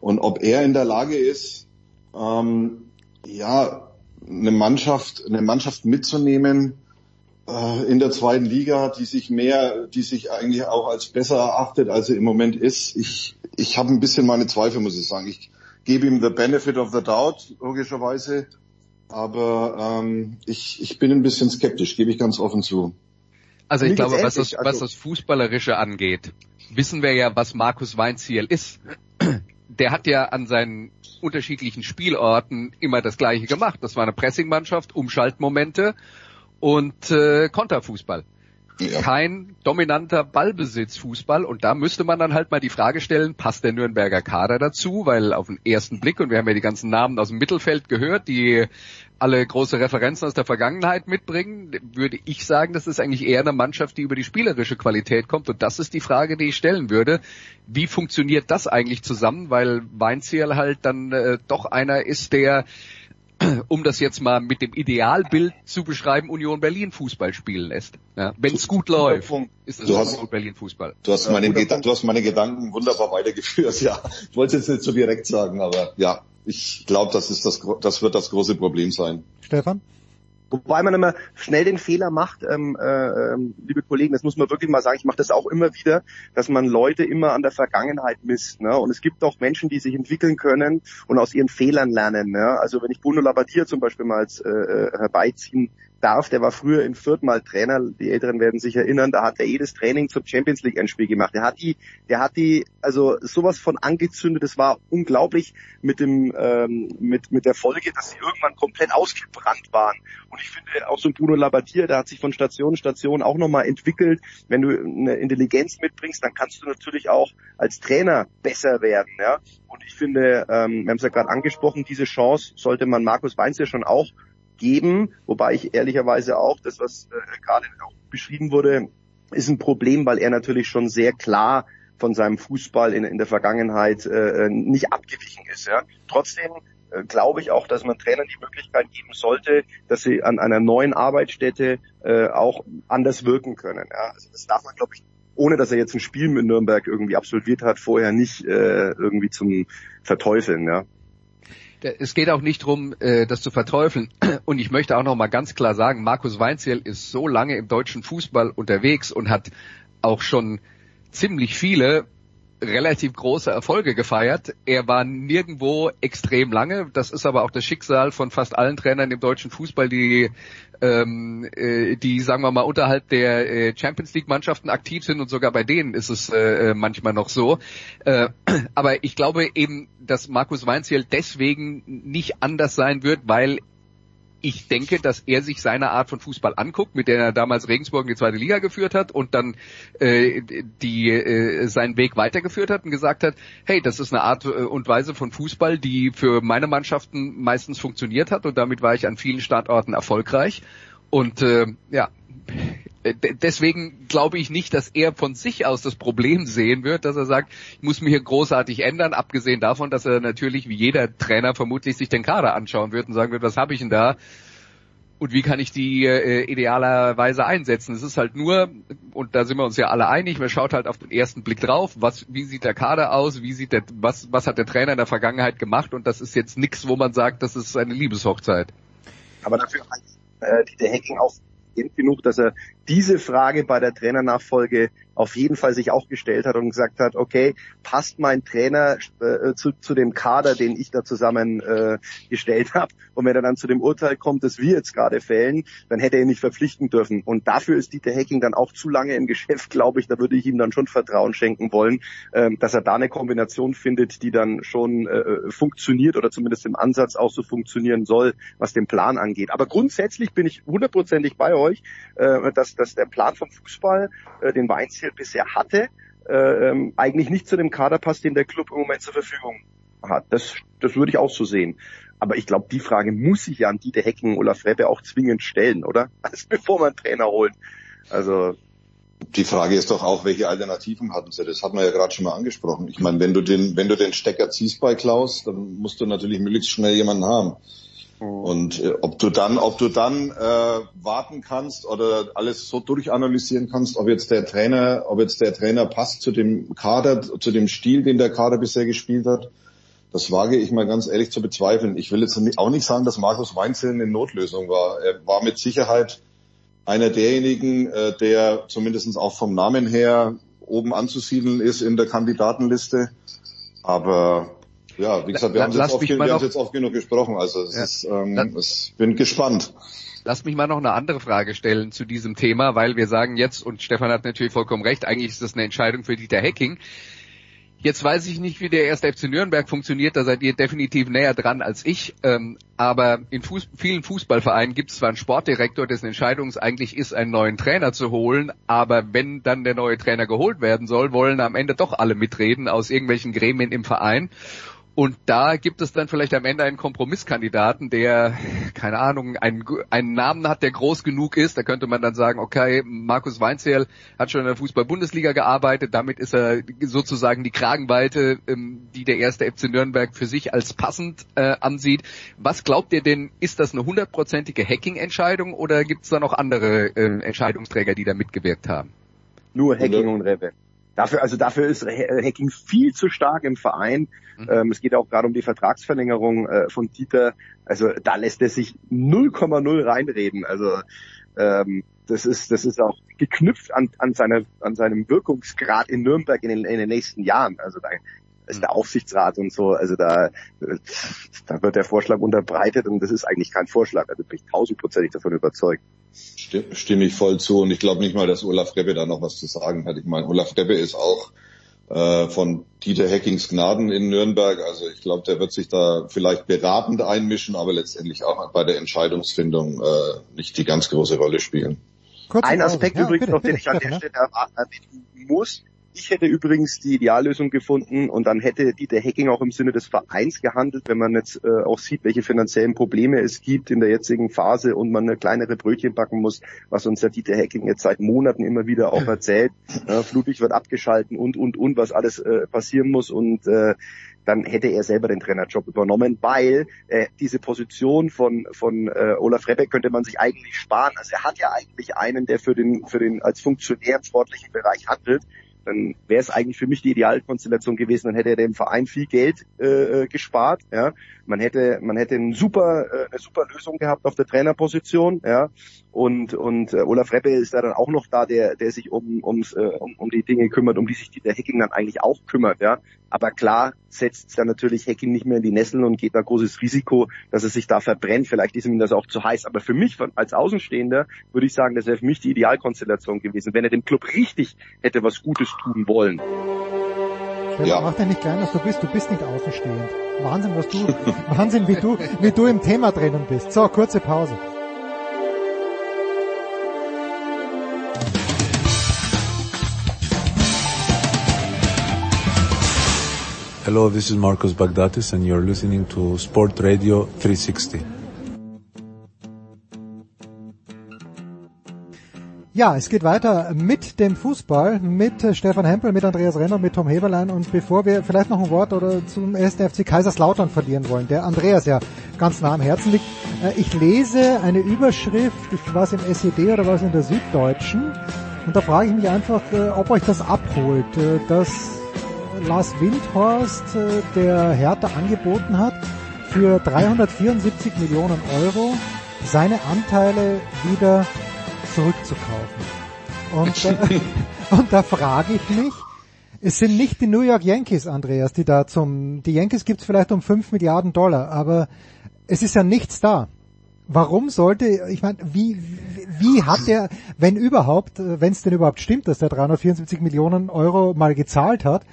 [SPEAKER 10] Und ob er in der Lage ist, ähm, ja, eine Mannschaft, eine Mannschaft mitzunehmen äh, in der zweiten Liga, die sich mehr, die sich eigentlich auch als besser erachtet, als sie im Moment ist. Ich, ich habe ein bisschen meine Zweifel, muss ich sagen. Ich gebe ihm the benefit of the doubt, logischerweise. Aber ähm, ich, ich bin ein bisschen skeptisch, gebe ich ganz offen zu.
[SPEAKER 8] Also ich glaube, was das, was
[SPEAKER 9] also-
[SPEAKER 8] das Fußballerische angeht, wissen wir ja, was Markus Weinziel ist. Der hat ja an seinen unterschiedlichen Spielorten immer das Gleiche gemacht. Das war eine Pressingmannschaft, Umschaltmomente und äh, Konterfußball. Kein dominanter Ballbesitzfußball und da müsste man dann halt mal die Frage stellen, passt der Nürnberger Kader dazu? Weil auf den ersten Blick, und wir haben ja die ganzen Namen aus dem Mittelfeld gehört, die alle große Referenzen aus der Vergangenheit mitbringen, würde ich sagen, das ist eigentlich eher eine Mannschaft, die über die spielerische Qualität kommt. Und das ist die Frage, die ich stellen würde. Wie funktioniert das eigentlich zusammen? Weil Weinziel halt dann äh, doch einer ist, der um das jetzt mal mit dem Idealbild zu beschreiben, Union Berlin Fußball spielen lässt. Ja, Wenn es gut läuft, ist es
[SPEAKER 10] Du hast-
[SPEAKER 8] Union Berlin Fußball.
[SPEAKER 10] Du hast, meine Geda- du hast meine Gedanken wunderbar weitergeführt, <laughs> ja. Ich wollte es jetzt nicht so direkt sagen, aber ja, ich glaube, das ist das, gro- das wird das große Problem sein.
[SPEAKER 3] Stefan?
[SPEAKER 9] Wobei man immer schnell den Fehler macht, ähm, äh, ähm, liebe Kollegen, das muss man wirklich mal sagen, ich mache das auch immer wieder, dass man Leute immer an der Vergangenheit misst. Ne? Und es gibt auch Menschen, die sich entwickeln können und aus ihren Fehlern lernen. Ne? Also wenn ich Bruno Labbadia zum Beispiel mal als, äh, äh, herbeiziehen darf, der war früher in Fürth mal Trainer, die Älteren werden sich erinnern, da hat er jedes Training zum Champions League Endspiel gemacht. Der hat die, der hat die, also sowas von angezündet, das war unglaublich mit dem, ähm, mit, mit der Folge, dass sie irgendwann komplett ausgebrannt waren. Und ich finde auch so ein Bruno Labbadia, der hat sich von Station zu Station auch nochmal entwickelt. Wenn du eine Intelligenz mitbringst, dann kannst du natürlich auch als Trainer besser werden, ja. Und ich finde, ähm, wir haben es ja gerade angesprochen, diese Chance sollte man Markus Weinz ja schon auch geben, wobei ich ehrlicherweise auch das, was äh, gerade auch beschrieben wurde, ist ein Problem, weil er natürlich schon sehr klar von seinem Fußball in, in der Vergangenheit äh, nicht abgewichen ist. Ja. Trotzdem äh, glaube ich auch, dass man Trainern die Möglichkeit geben sollte, dass sie an einer neuen Arbeitsstätte äh, auch anders wirken können. Ja? Also das darf man, glaube ich, ohne dass er jetzt ein Spiel mit Nürnberg irgendwie absolviert hat, vorher nicht äh, irgendwie zum Verteufeln. Ja?
[SPEAKER 8] Es geht auch nicht darum, äh, das zu verteufeln. <clears throat> Und ich möchte auch noch mal ganz klar sagen, Markus Weinziel ist so lange im deutschen Fußball unterwegs und hat auch schon ziemlich viele relativ große Erfolge gefeiert. Er war nirgendwo extrem lange. Das ist aber auch das Schicksal von fast allen Trainern im deutschen Fußball, die ähm, äh, die sagen wir mal unterhalb der äh, Champions League Mannschaften aktiv sind und sogar bei denen ist es äh, äh manchmal noch so. Äh, <clears throat> aber ich glaube eben, dass Markus Weinziel deswegen nicht anders sein wird, weil ich denke, dass er sich seine Art von Fußball anguckt, mit der er damals Regensburg in die zweite Liga geführt hat und dann äh, die äh, seinen Weg weitergeführt hat und gesagt hat, hey, das ist eine Art äh, und Weise von Fußball, die für meine Mannschaften meistens funktioniert hat und damit war ich an vielen Standorten erfolgreich. Und äh, ja, deswegen glaube ich nicht, dass er von sich aus das Problem <laughs> sehen wird, dass er sagt, ich muss mich hier großartig ändern, abgesehen davon, dass er natürlich wie jeder Trainer vermutlich sich den Kader anschauen wird und sagen wird, was habe ich denn da? Und wie kann ich die äh, idealerweise einsetzen? Es ist halt nur, und da sind wir uns ja alle einig, man schaut halt auf den ersten Blick drauf, was, wie sieht der Kader aus, wie sieht der, was, was hat der Trainer in der Vergangenheit gemacht und das ist jetzt nichts, wo man sagt, das ist eine Liebeshochzeit.
[SPEAKER 9] Aber dafür hat äh, Dieter Hecking auch genug, dass er diese Frage bei der Trainernachfolge auf jeden Fall sich auch gestellt hat und gesagt hat, okay, passt mein Trainer äh, zu, zu dem Kader, den ich da zusammen äh, <laughs> habe. Und wenn er dann zu dem Urteil kommt, dass wir jetzt gerade fällen, dann hätte er ihn nicht verpflichten dürfen. Und dafür ist Dieter Hecking dann auch zu lange im <laughs> Geschäft, glaube ich. Da würde ich ihm dann schon Vertrauen schenken wollen, ähm, dass er da eine Kombination findet, die dann schon äh, funktioniert oder zumindest im Ansatz auch so funktionieren soll, was den Plan angeht. Aber grundsätzlich bin ich hundertprozentig bei euch, äh, dass, dass der Plan vom Fußball, äh, den Weinz Weinziel bisher hatte, äh, ähm, eigentlich nicht zu dem Kader passt, den der Club im Moment zur Verfügung hat. Das, das würde ich auch so sehen. Aber ich glaube, die Frage muss sich ja an Dieter Hecken, Olaf Rebbe auch zwingend stellen, oder? <laughs> Also bevor man Trainer holt. Also
[SPEAKER 10] die Frage ist doch auch, welche Alternativen hatten sie? Das hat man ja gerade schon mal angesprochen. Ich meine, wenn du den, wenn du den Stecker ziehst bei Klaus, dann musst du natürlich möglichst schnell jemanden haben. Und äh, ob du dann, ob du dann äh, warten kannst oder alles so durchanalysieren kannst, ob jetzt der Trainer, ob jetzt der Trainer passt zu dem Kader, zu dem Stil, den der Kader bisher gespielt hat, das wage ich mal ganz ehrlich zu bezweifeln. Ich will jetzt auch nicht sagen, dass Markus Weinzel eine Notlösung war. Er war mit Sicherheit einer derjenigen, äh, der zumindest auch vom Namen her oben anzusiedeln ist in der Kandidatenliste. Aber ja, wie gesagt, wir, haben, jetzt oft, wir haben jetzt oft genug gesprochen, also es ja. ist, ähm, ich bin gespannt.
[SPEAKER 8] Lass mich mal noch eine andere Frage stellen zu diesem Thema, weil wir sagen jetzt, und Stefan hat natürlich vollkommen recht, eigentlich ist das eine Entscheidung für Dieter Hecking. Jetzt weiß ich nicht, wie der erste FC Nürnberg funktioniert, da seid ihr definitiv näher dran als ich. Ähm, aber in Fuß vielen Fußballvereinen gibt es zwar einen Sportdirektor, dessen Entscheidung eigentlich ist, einen neuen Trainer zu holen, aber wenn dann der neue Trainer geholt werden soll, wollen am Ende doch alle mitreden aus irgendwelchen Gremien im Verein. Und da gibt es dann vielleicht am Ende einen Kompromisskandidaten, der, keine Ahnung, einen, einen Namen hat, der groß genug ist. Da könnte man dann sagen, okay, Markus Weinzierl hat schon in der Fußball-Bundesliga gearbeitet. Damit ist er sozusagen die Kragenweite, ähm, die der erste FC Nürnberg für sich als passend äh, ansieht. Was glaubt ihr denn, ist das eine hundertprozentige Hacking-Entscheidung oder gibt es da noch andere äh, Entscheidungsträger, die da mitgewirkt haben?
[SPEAKER 9] Nur Hacking und Rebbe. Dafür, also dafür ist Hacking viel zu stark im Verein. Mhm. Ähm, es geht auch gerade um die Vertragsverlängerung äh, von Dieter. Also da lässt er sich 0,0 reinreden. Also ähm, das ist, das ist auch geknüpft an, an, seine, an seinem Wirkungsgrad in Nürnberg in den, in den nächsten Jahren. Also da ist der mhm. Aufsichtsrat und so, also da, da wird der Vorschlag unterbreitet und das ist eigentlich kein Vorschlag. Also bin ich tausendprozentig davon überzeugt.
[SPEAKER 10] Stimme ich voll zu und ich glaube nicht mal, dass Olaf Rebbe da noch was zu sagen hat. Ich meine, Olaf Rebbe ist auch äh, von Dieter Heckings Gnaden in Nürnberg. Also ich glaube, der wird sich da vielleicht beratend einmischen, aber letztendlich auch bei der Entscheidungsfindung äh, nicht die ganz große Rolle spielen.
[SPEAKER 9] Kurz Ein Aspekt ja, übrigens bitte, noch, den ich an der Stelle erwähnen muss, ich hätte übrigens die Ideallösung gefunden und dann hätte Dieter Hecking auch im Sinne des Vereins gehandelt, wenn man jetzt äh, auch sieht, welche finanziellen Probleme es gibt in der jetzigen Phase und man eine kleinere Brötchen backen muss, was uns der Dieter Hecking jetzt seit Monaten immer wieder auch erzählt. <laughs> Äh, Flutlicht wird abgeschalten und, und, und, was alles äh, passieren muss und äh, dann hätte er selber den Trainerjob übernommen, weil äh, diese Position von von äh, Olaf Rebeck könnte man sich eigentlich sparen. Also er hat ja eigentlich einen, der für den für den als Funktionär im sportlichen Bereich handelt dann wäre es eigentlich für mich die Idealkonstellation gewesen. Dann hätte er dem Verein viel Geld äh, äh, gespart. Ja, man hätte man hätte ein super, äh, eine super Lösung gehabt auf der Trainerposition. Ja, und und äh, Olaf Reppe ist da dann auch noch da, der der sich um ums, äh, um, um die Dinge kümmert, um die sich der Hacking dann eigentlich auch kümmert. Ja, aber klar setzt dann natürlich Hacking nicht mehr in die Nesseln und geht da großes Risiko, dass er sich da verbrennt. Vielleicht ist ihm das auch zu heiß. Aber für mich als Außenstehender würde ich sagen, das wäre für mich die Idealkonstellation gewesen, wenn er dem Club richtig hätte was Gutes tun wollen.
[SPEAKER 3] Ja. Mach dir nicht klein, was du bist. Du bist nicht außenstehend. Wahnsinn, was du, <laughs> Wahnsinn, wie du, wie du im Thema drinnen bist. So, kurze Pause.
[SPEAKER 11] Hello, this is Marcos Bagdatis and you're listening to Sport Radio 360.
[SPEAKER 3] Ja, es geht weiter mit dem Fußball, mit äh, Stefan Hempel, mit Andreas Renner, mit Tom Heberlein und bevor wir vielleicht noch ein Wort oder zum 1. FC Kaiserslautern verlieren wollen, der Andreas ja ganz nah am Herzen liegt. Äh, ich lese eine Überschrift, ich es im SED oder war es in der Süddeutschen und da frage ich mich einfach, äh, ob euch das abholt, dass Lars Windhorst der Hertha angeboten hat, für 374 Millionen Euro seine Anteile wieder zurückzukaufen. Und, <laughs> äh, und da frage ich mich, es sind nicht die New York Yankees, Andreas, die da zum, die Yankees gibt's vielleicht um 5 Milliarden Dollar, aber es ist ja nichts da. Warum sollte, ich meine, wie, wie hat der, wenn überhaupt, wenn es denn überhaupt stimmt, dass der 374 Millionen Euro mal gezahlt hat,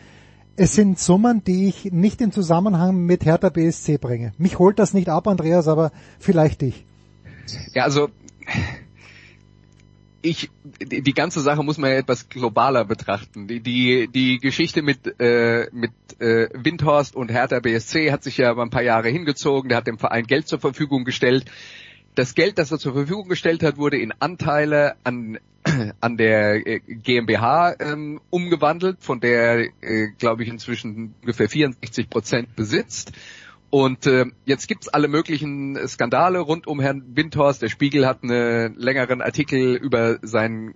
[SPEAKER 3] es sind Summen, die ich nicht in Zusammenhang mit Hertha BSC bringe. Mich holt das nicht ab, Andreas, aber vielleicht dich.
[SPEAKER 8] Ja, also ich, die ganze Sache muss man ja etwas globaler betrachten. Die, die, die Geschichte mit, äh, mit äh, Windhorst und Hertha BSC hat sich ja ein paar Jahre hingezogen. Der hat dem Verein Geld zur Verfügung gestellt. Das Geld, das er zur Verfügung gestellt hat, wurde in Anteile an, <clears throat> an der äh, GmbH ähm, umgewandelt, von der, äh, glaube ich, inzwischen ungefähr 64 Prozent besitzt. Und äh, jetzt gibt's alle möglichen Skandale rund um Herrn Windhorst. Der Spiegel hat einen längeren Artikel über sein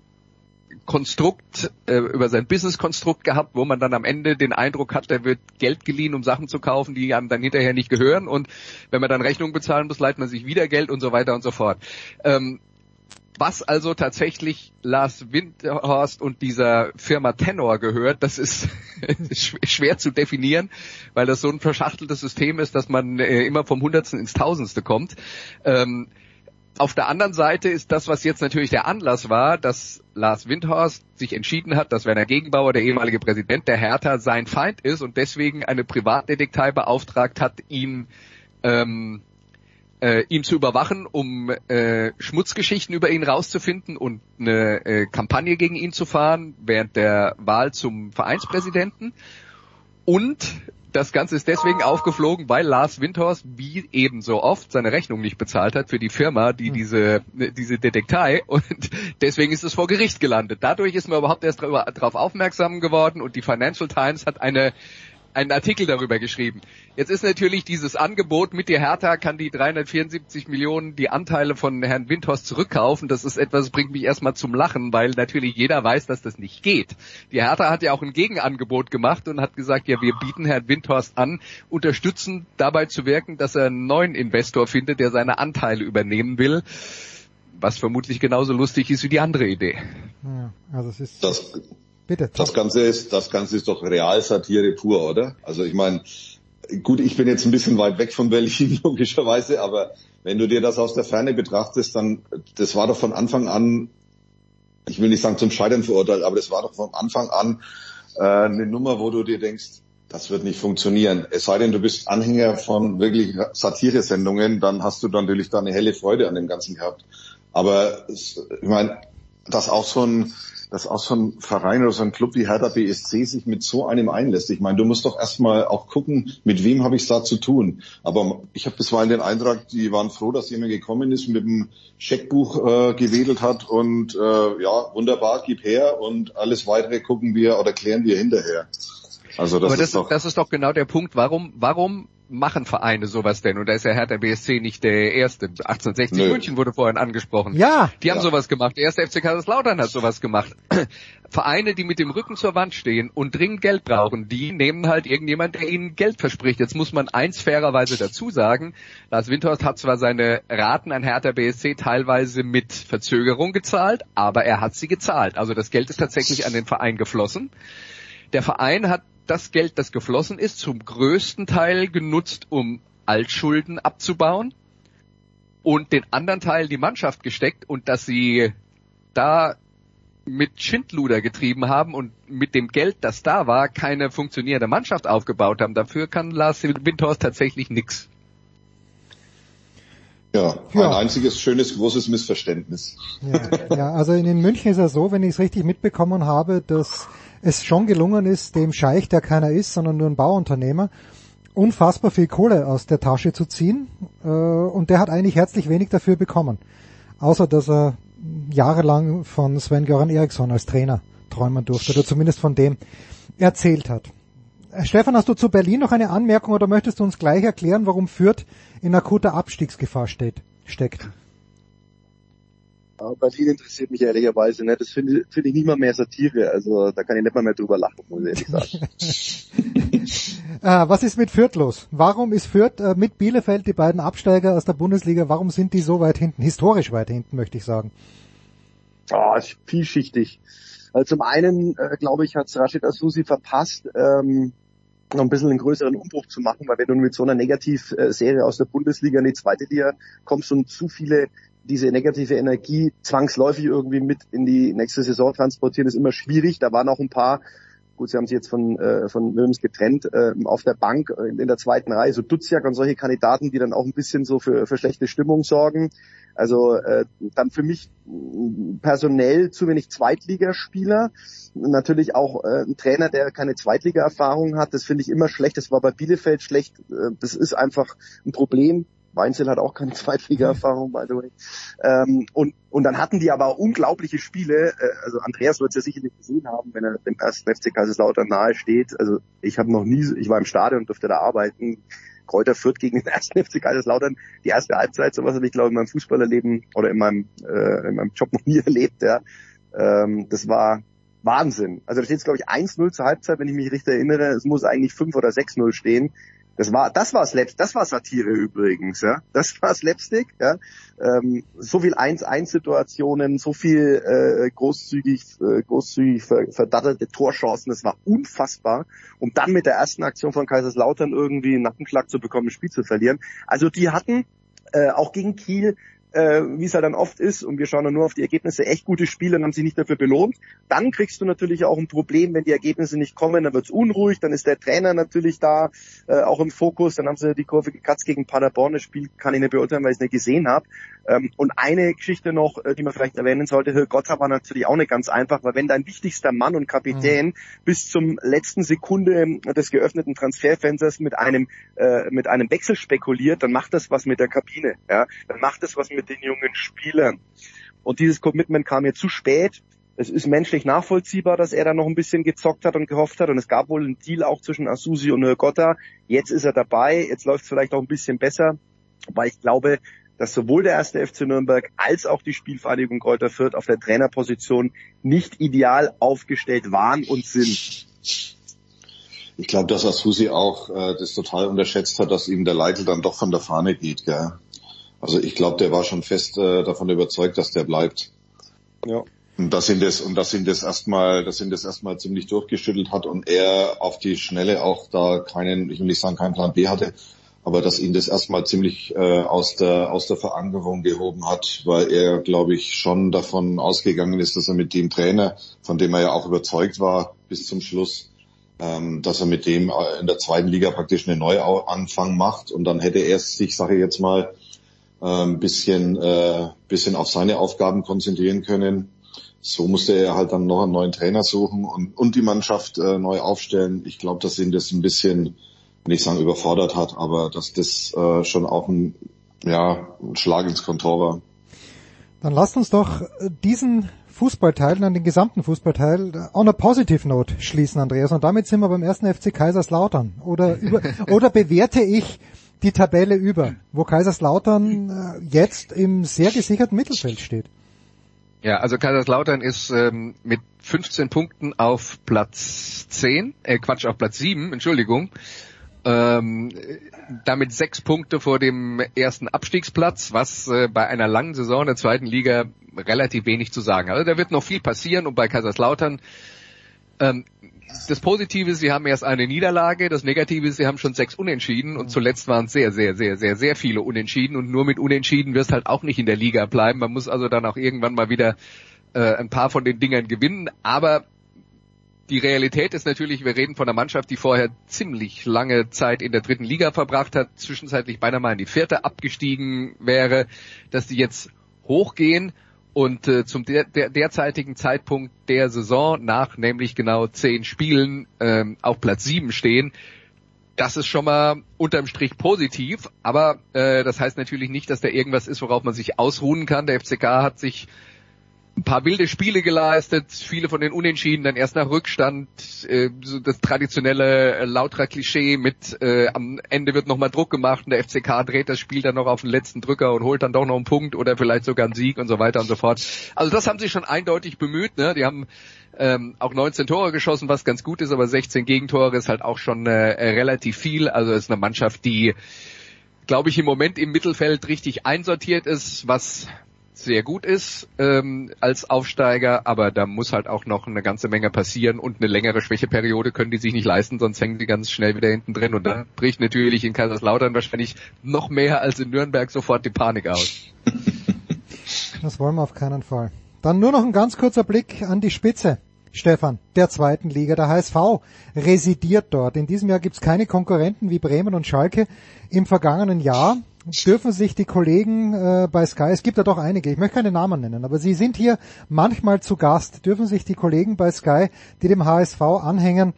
[SPEAKER 8] Konstrukt, äh, über sein Business-Konstrukt gehabt, wo man dann am Ende den Eindruck hat, er wird Geld geliehen, um Sachen zu kaufen, die einem dann hinterher nicht gehören. Und wenn man dann Rechnung bezahlen muss, leiht man sich wieder Geld und so weiter und so fort. Ähm, was also tatsächlich Lars Windhorst und dieser Firma Tenor gehört, das ist <laughs> schwer zu definieren, weil das so ein verschachteltes System ist, dass man äh, immer vom Hundertsten ins Tausendste kommt. Ähm, auf der anderen Seite ist das, was jetzt natürlich der Anlass war, dass Lars Windhorst sich entschieden hat, dass Werner Gegenbauer, der ehemalige Präsident der Hertha, sein Feind ist und deswegen eine Privatdetektei beauftragt hat, ihn ähm, äh, ihn zu überwachen, um äh, Schmutzgeschichten über ihn rauszufinden und eine äh, Kampagne gegen ihn zu fahren während der Wahl zum Vereinspräsidenten. Und das Ganze ist deswegen aufgeflogen, weil Lars Windhorst wie ebenso oft seine Rechnung nicht bezahlt hat für die Firma, die hm. diese, diese Detektei <laughs> und deswegen ist es vor Gericht gelandet. Dadurch ist man überhaupt erst darauf aufmerksam geworden und die Financial Times hat eine einen Artikel darüber geschrieben. Jetzt ist natürlich dieses Angebot mit der Hertha kann die 374 Millionen die Anteile von Herrn Windhorst zurückkaufen. Das ist etwas, das bringt mich erstmal zum Lachen, weil natürlich jeder weiß, dass das nicht geht. Die Hertha hat ja auch ein Gegenangebot gemacht und hat gesagt, ja, wir bieten Herrn Windhorst an, unterstützen dabei zu wirken, dass er einen neuen Investor findet, der seine Anteile übernehmen will. Was vermutlich genauso lustig ist wie die andere Idee.
[SPEAKER 3] Ja, also es ist
[SPEAKER 10] das Bitte. Das Ganze ist, das Ganze ist doch Realsatire pur, oder? Also ich meine, gut, ich bin jetzt ein bisschen weit weg von Berlin, <laughs> logischerweise, aber wenn du dir das aus der Ferne betrachtest, dann, das war doch von Anfang an, ich will nicht sagen zum Scheitern verurteilt, aber das war doch von Anfang an äh, eine Nummer, wo du dir denkst, das wird nicht funktionieren. Es sei denn, du bist Anhänger von wirklich Satire-Sendungen, dann hast du natürlich da eine helle Freude an dem Ganzen gehabt. Aber ich meine, dass auch so ein dass auch so ein Verein oder so ein Club wie Hertha BSC sich mit so einem einlässt. Ich meine, du musst doch erstmal auch gucken, mit wem habe ich es da zu tun. Aber ich habe bisweilen den Eindruck, die waren froh, dass jemand gekommen ist, mit dem Scheckbuch äh, gewedelt hat und äh, ja, wunderbar, gib her und alles weitere gucken wir oder klären wir hinterher. Also das
[SPEAKER 8] Aber das,
[SPEAKER 10] ist doch,
[SPEAKER 8] das ist doch genau der Punkt. Warum, warum machen Vereine sowas denn? Und da ist ja Hertha BSC nicht der erste. 1860
[SPEAKER 10] Nö.
[SPEAKER 8] München wurde vorhin angesprochen.
[SPEAKER 3] Ja.
[SPEAKER 8] Die haben
[SPEAKER 10] Ja.
[SPEAKER 8] sowas gemacht. Der erste FC Kaiserslautern hat sowas gemacht. <clears throat> Vereine, die mit dem Rücken zur Wand stehen und dringend Geld brauchen, die nehmen halt irgendjemand, der ihnen Geld verspricht. Jetzt muss man eins fairerweise dazu sagen. Lars Windhorst hat zwar seine Raten an Hertha BSC teilweise mit Verzögerung gezahlt, aber er hat sie gezahlt. Also das Geld ist tatsächlich an den Verein geflossen. Der Verein hat das Geld, das geflossen ist, zum größten Teil genutzt, um Altschulden abzubauen und den anderen Teil die Mannschaft gesteckt und dass sie da mit Schindluder getrieben haben und mit dem Geld, das da war, keine funktionierende Mannschaft aufgebaut haben. Dafür kann Lars Windhorst tatsächlich nix.
[SPEAKER 10] ja,
[SPEAKER 3] Ja.
[SPEAKER 10] ein einziges schönes, großes Missverständnis.
[SPEAKER 3] Ja, ja, also in München ist es so, wenn ich es richtig mitbekommen habe, dass es schon gelungen ist, dem Scheich, der keiner ist, sondern nur ein Bauunternehmer, unfassbar viel Kohle aus der Tasche zu ziehen. Äh, und der hat eigentlich herzlich wenig dafür bekommen. Außer dass er jahrelang von Sven-Göran Eriksson als Trainer träumen durfte, oder zumindest von dem erzählt hat. Äh, Stefan, hast du zu Berlin noch eine Anmerkung oder möchtest du uns gleich erklären, warum Fürth in akuter Abstiegsgefahr steht, steckt?
[SPEAKER 9] Ja, Berlin interessiert mich ehrlicherweise nicht. Das finde finde ich nicht mal mehr Satire. Also da kann ich nicht mal mehr drüber lachen, muss ich ehrlich sagen. <laughs>
[SPEAKER 3] Äh, was ist mit Fürth los? Warum ist Fürth äh, mit Bielefeld, die beiden Absteiger aus der Bundesliga, warum sind die so weit hinten? Historisch weit hinten, möchte ich sagen.
[SPEAKER 9] Ah, ist vielschichtig. Also zum einen, äh, glaube ich, hat Rashid Asusi verpasst, ähm, noch ein bisschen einen größeren Umbruch zu machen, weil wenn du mit so einer Negativserie aus der Bundesliga in die zweite Liga kommst und zu viele diese negative Energie zwangsläufig irgendwie mit in die nächste Saison transportieren, ist immer schwierig. Da waren auch ein paar, gut, sie haben sich jetzt von, äh, von Wilms getrennt, äh, auf der Bank äh, in, in der zweiten Reihe, so Duziak und solche Kandidaten, die dann auch ein bisschen so für, für schlechte Stimmung sorgen. Also äh, dann für mich mh, personell zu wenig Zweitligaspieler. Natürlich auch äh, ein Trainer, der keine Zweitliga-Erfahrung hat. Das finde ich immer schlecht. Das war bei Bielefeld schlecht. Äh, das ist einfach ein Problem. Weinzel hat auch keine <laughs> Zweitliga-Erfahrung, by the way. Ähm, und, und dann hatten die aber unglaubliche Spiele. Äh, also Andreas wird es ja sicherlich gesehen haben, wenn er dem ersten FC Kaiserslautern nahe steht. Also ich habe noch nie, ich war im Stadion und durfte da arbeiten. Kräuter Fürth gegen den <laughs> ersten FC Kaiserslautern. Die erste Halbzeit, sowas habe ich glaube in meinem Fußballerleben oder in meinem, äh, in meinem Job noch nie <laughs> erlebt. Ja. Ähm, das war Wahnsinn. Also da steht es glaube ich 1-0 zur Halbzeit, wenn ich mich richtig erinnere. Es muss eigentlich 5 oder 6-0 stehen. Das war, das war Slapstick, das war Satire übrigens, ja. Das war Slapstick, ja. Ähm, so viel 1-1-Situationen, so viel äh, großzügig, äh, großzügig ver verdattelte Torchancen, das war unfassbar. Um dann mit der ersten Aktion von Kaiserslautern irgendwie einen Nackenschlag zu bekommen, das Spiel zu verlieren. Also die hatten äh, auch gegen Kiel äh, wie es halt dann oft ist, und wir schauen dann nur auf die Ergebnisse, echt gute Spiele und haben sich nicht dafür belohnt. Dann kriegst du natürlich auch ein Problem, wenn die Ergebnisse nicht kommen, dann wird's unruhig, dann ist der Trainer natürlich da äh, auch im Fokus, dann haben sie die Kurve gekratzt gegen Paderborn, das Spiel kann ich nicht beurteilen, weil ich es nicht gesehen habe. Ähm, und eine Geschichte noch, äh, die man vielleicht erwähnen sollte, Herr Gotha war natürlich auch nicht ganz einfach, weil wenn dein wichtigster Mann und Kapitän mhm. bis zum letzten Sekunde des geöffneten Transferfensters mit einem äh, mit einem Wechsel spekuliert, dann macht das was mit der Kabine, ja, dann macht das was mit den jungen Spielern. Und dieses Commitment kam mir zu spät. Es ist menschlich nachvollziehbar, dass er da noch ein bisschen gezockt hat und gehofft hat. Und es gab wohl einen Deal auch zwischen Asusi und Gotta. Jetzt ist er dabei. Jetzt läuft es vielleicht auch ein bisschen besser. Weil ich glaube, dass sowohl der erste FC Nürnberg als auch die Spielvereinigung Kräuter Fürth auf der Trainerposition nicht ideal aufgestellt waren und sind.
[SPEAKER 10] Ich glaube, dass Asusi auch äh, das total unterschätzt hat, dass ihm der Leitl dann doch von der Fahne geht. Gell? Also ich glaube, der war schon fest äh, davon überzeugt, dass der bleibt.
[SPEAKER 9] Ja.
[SPEAKER 10] Und dass ihn das und dass ihn das erstmal, dass ihn das erstmal ziemlich durchgeschüttelt hat und er auf die Schnelle auch da keinen, ich will nicht sagen keinen Plan B hatte, aber dass ihn das erstmal ziemlich äh, aus der aus der Verankerung gehoben hat, weil er, glaube ich, schon davon ausgegangen ist, dass er mit dem Trainer, von dem er ja auch überzeugt war bis zum Schluss, ähm, dass er mit dem in der zweiten Liga praktisch einen Neuanfang macht und dann hätte er sich, sage ich jetzt mal, ein bisschen, äh, bisschen auf seine Aufgaben konzentrieren können. So musste er halt dann noch einen neuen Trainer suchen und, und die Mannschaft äh, neu aufstellen. Ich glaube, dass ihn das ein bisschen, ich sagen, überfordert hat, aber dass das äh, schon auch ein, ja, ein Schlag ins Kontor war.
[SPEAKER 3] Dann lasst uns doch diesen Fußballteil, an den gesamten Fußballteil, on a positive note schließen, Andreas. Und damit sind wir beim ersten FC Kaiserslautern. Oder, über, <laughs> oder bewerte ich die Tabelle über, wo Kaiserslautern äh, jetzt im sehr gesicherten Mittelfeld steht.
[SPEAKER 8] Ja, also Kaiserslautern ist ähm, mit 15 Punkten auf Platz 10, äh Quatsch, auf Platz 7, Entschuldigung. Ähm, damit sechs Punkte vor dem ersten Abstiegsplatz, was äh, bei einer langen Saison der zweiten Liga relativ wenig zu sagen. Also da wird noch viel passieren und bei Kaiserslautern ähm, das Positive ist, sie haben erst eine Niederlage, das Negative ist, sie haben schon sechs Unentschieden. Und zuletzt waren es sehr, sehr, sehr, sehr, sehr viele Unentschieden. Und nur mit Unentschieden wirst halt auch nicht in der Liga bleiben. Man muss also dann auch irgendwann mal wieder äh, ein paar von den Dingern gewinnen, aber die Realität ist natürlich, wir reden von einer Mannschaft, die vorher ziemlich lange Zeit in der dritten Liga verbracht hat, zwischenzeitlich beinahe mal in die vierte abgestiegen wäre, dass die jetzt hochgehen und äh, zum der, der, derzeitigen Zeitpunkt der Saison nach nämlich genau zehn Spielen ähm, auf Platz sieben stehen. Das ist schon mal unterm Strich positiv, aber äh, das heißt natürlich nicht, dass da irgendwas ist, worauf man sich ausruhen kann. Der FCK hat sich ein paar wilde Spiele geleistet, viele von den Unentschieden dann erst nach Rückstand, äh, so das traditionelle äh, lauterer Klischee mit äh, am Ende wird nochmal Druck gemacht und der FCK dreht das Spiel dann noch auf den letzten Drücker und holt dann doch noch einen Punkt oder vielleicht sogar einen Sieg und so weiter und so fort. Also das haben sie schon eindeutig bemüht, ne? Die haben ähm, auch 19 Tore geschossen, was ganz gut ist, aber 16 Gegentore ist halt auch schon äh, relativ viel. Also es ist eine Mannschaft, die glaube ich, im Moment im Mittelfeld richtig einsortiert ist, was sehr gut ist ähm, als Aufsteiger, aber da muss halt auch noch eine ganze Menge passieren und eine längere Schwächeperiode können die sich nicht leisten, sonst hängen die ganz schnell wieder hinten drin und da bricht natürlich in Kaiserslautern wahrscheinlich noch mehr als in Nürnberg sofort die Panik aus.
[SPEAKER 3] Das wollen wir auf keinen Fall. Dann nur noch ein ganz kurzer Blick an die Spitze. Stefan, der zweiten Liga, der HSV, residiert dort. In diesem Jahr gibt's keine Konkurrenten wie Bremen und Schalke. Im vergangenen Jahr dürfen sich die Kollegen äh, bei Sky, es gibt ja doch einige, ich möchte keine Namen nennen, aber sie sind hier manchmal zu Gast, dürfen sich die Kollegen bei Sky, die dem HSV anhängen,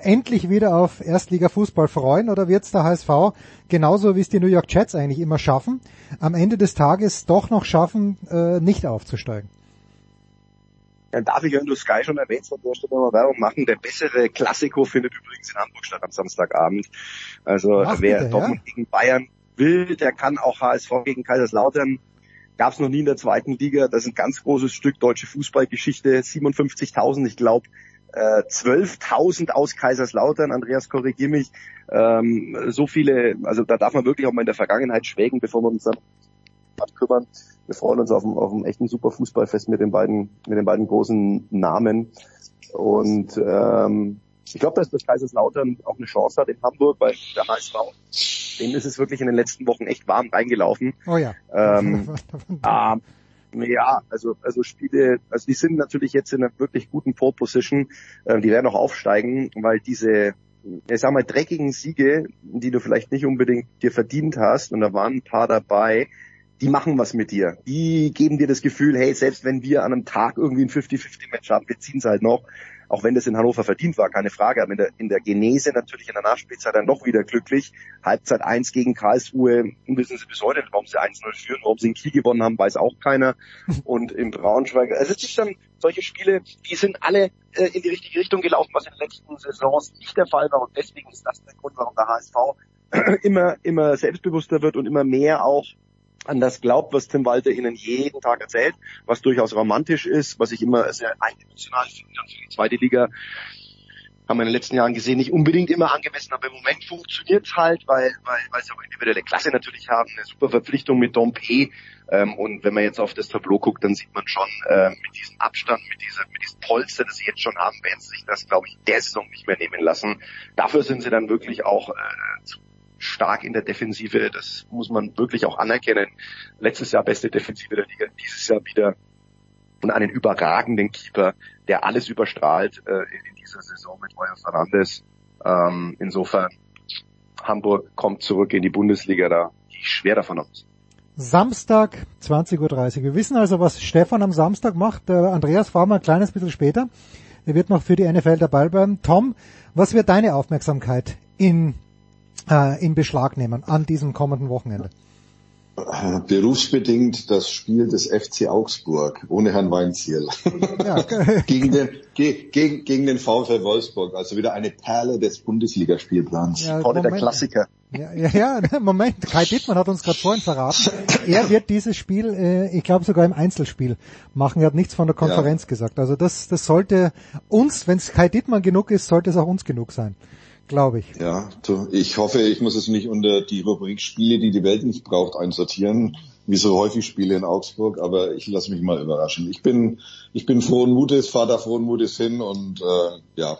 [SPEAKER 3] endlich wieder auf Erstliga-Fußball freuen oder wird es der HSV genauso wie es die New York Jets eigentlich immer schaffen, am Ende des Tages doch noch schaffen, äh, nicht aufzusteigen?
[SPEAKER 9] Ja, darf ich, wenn du Sky schon erwähnst, an der Stelle mal Werbung machen. Der bessere Klassiko findet übrigens in Hamburg statt am Samstagabend. Also Ach, wer bitte, Dortmund ja? gegen Bayern will, der kann auch HSV gegen Kaiserslautern. Gab es noch nie in der zweiten Liga. Das ist ein ganz großes Stück deutsche Fußballgeschichte. 57.000, ich glaube, äh, 12.000 aus Kaiserslautern. Andreas, korrigier mich. Ähm, so viele, also da darf man wirklich auch mal in der Vergangenheit schwägen, bevor dann kümmern. Wir freuen uns auf ein, auf ein echten super Fußballfest mit den beiden, mit den beiden großen Namen. Und ähm, ich glaube, dass das Kaiserslautern auch eine Chance hat in Hamburg, weil der HSV, dem ist es wirklich in den letzten Wochen echt warm reingelaufen.
[SPEAKER 3] Oh ja.
[SPEAKER 9] Ähm, <laughs> ähm, ja, also, also Spiele, also die sind natürlich jetzt in einer wirklich guten Pole Position. Ähm, die werden auch aufsteigen, weil diese, ich sag mal, dreckigen Siege, die du vielleicht nicht unbedingt dir verdient hast, und da waren ein paar dabei, die machen was mit dir. Die geben dir das Gefühl, hey, selbst wenn wir an einem Tag irgendwie ein 50-50-Match haben, wir ziehen es halt noch auch wenn das in Hannover verdient war, keine Frage, aber in der, in der Genese natürlich in der Nachspielzeit dann doch wieder glücklich. Halbzeit 1 gegen Karlsruhe, wissen sie bis heute nicht, warum sie 1-0 führen, warum sie in Kiel gewonnen haben, weiß auch keiner. Und im Braunschweig, also es ist dann solche Spiele, die sind alle äh, in die richtige Richtung gelaufen, was in den letzten Saisons nicht der Fall war und deswegen ist das der Grund, warum der HSV <clears throat> immer, immer selbstbewusster wird und immer mehr auch an das glaubt, was Tim Walter ihnen jeden Tag erzählt, was durchaus romantisch ist, was ich immer sehr eindimensional finde. Und für die zweite Liga haben wir in den letzten Jahren gesehen, nicht unbedingt immer angemessen, aber im Moment funktioniert es halt, weil, weil, weil sie auch individuelle Klasse natürlich haben, eine super Verpflichtung mit Dompe. Ähm, und wenn man jetzt auf das Tableau guckt, dann sieht man schon äh, mit diesem Abstand, mit, dieser, mit diesem Polster, das sie jetzt schon haben, werden sie sich das, glaube ich, der Saison nicht mehr nehmen lassen. Dafür sind sie dann wirklich auch äh, zu stark in der Defensive. Das muss man wirklich auch anerkennen. Letztes Jahr beste Defensive der Liga, dieses Jahr wieder und einen überragenden Keeper, der alles überstrahlt äh, in dieser Saison mit Royal Fernandes. Ähm, insofern Hamburg kommt zurück in die Bundesliga, da gehe ich schwer davon aus.
[SPEAKER 3] Samstag 20.30 Uhr. Wir wissen also, was Stefan am Samstag macht. Der Andreas fahren wir ein kleines bisschen später. Er wird noch für die NFL dabei bleiben. Tom, was wird deine Aufmerksamkeit in äh, in Beschlag nehmen an diesem kommenden Wochenende?
[SPEAKER 10] Berufsbedingt das Spiel des FC Augsburg ohne Herrn Weinziel. Ja. <laughs> gegen, den, ge, gegen, gegen den VfL Wolfsburg. Also wieder eine Perle des Bundesligaspielplans.
[SPEAKER 3] Ja, Heute der Klassiker. Ja, ja, ja, <laughs> Moment, Kai Dittmann hat uns gerade vorhin verraten. Er wird dieses Spiel, äh, ich glaube sogar im Einzelspiel machen. Er hat nichts von der Konferenz ja. gesagt. Also das, das sollte uns, wenn es Kai Dittmann genug ist, sollte es auch uns genug sein glaube ich.
[SPEAKER 10] Ja, ich hoffe, ich muss es nicht unter die Rubrik Spiele, die die Welt nicht braucht, einsortieren, wie so häufig Spiele in Augsburg, aber ich lasse mich mal überraschen. Ich bin, ich bin frohen Mutes, fahre da frohen Mutes hin und äh, ja,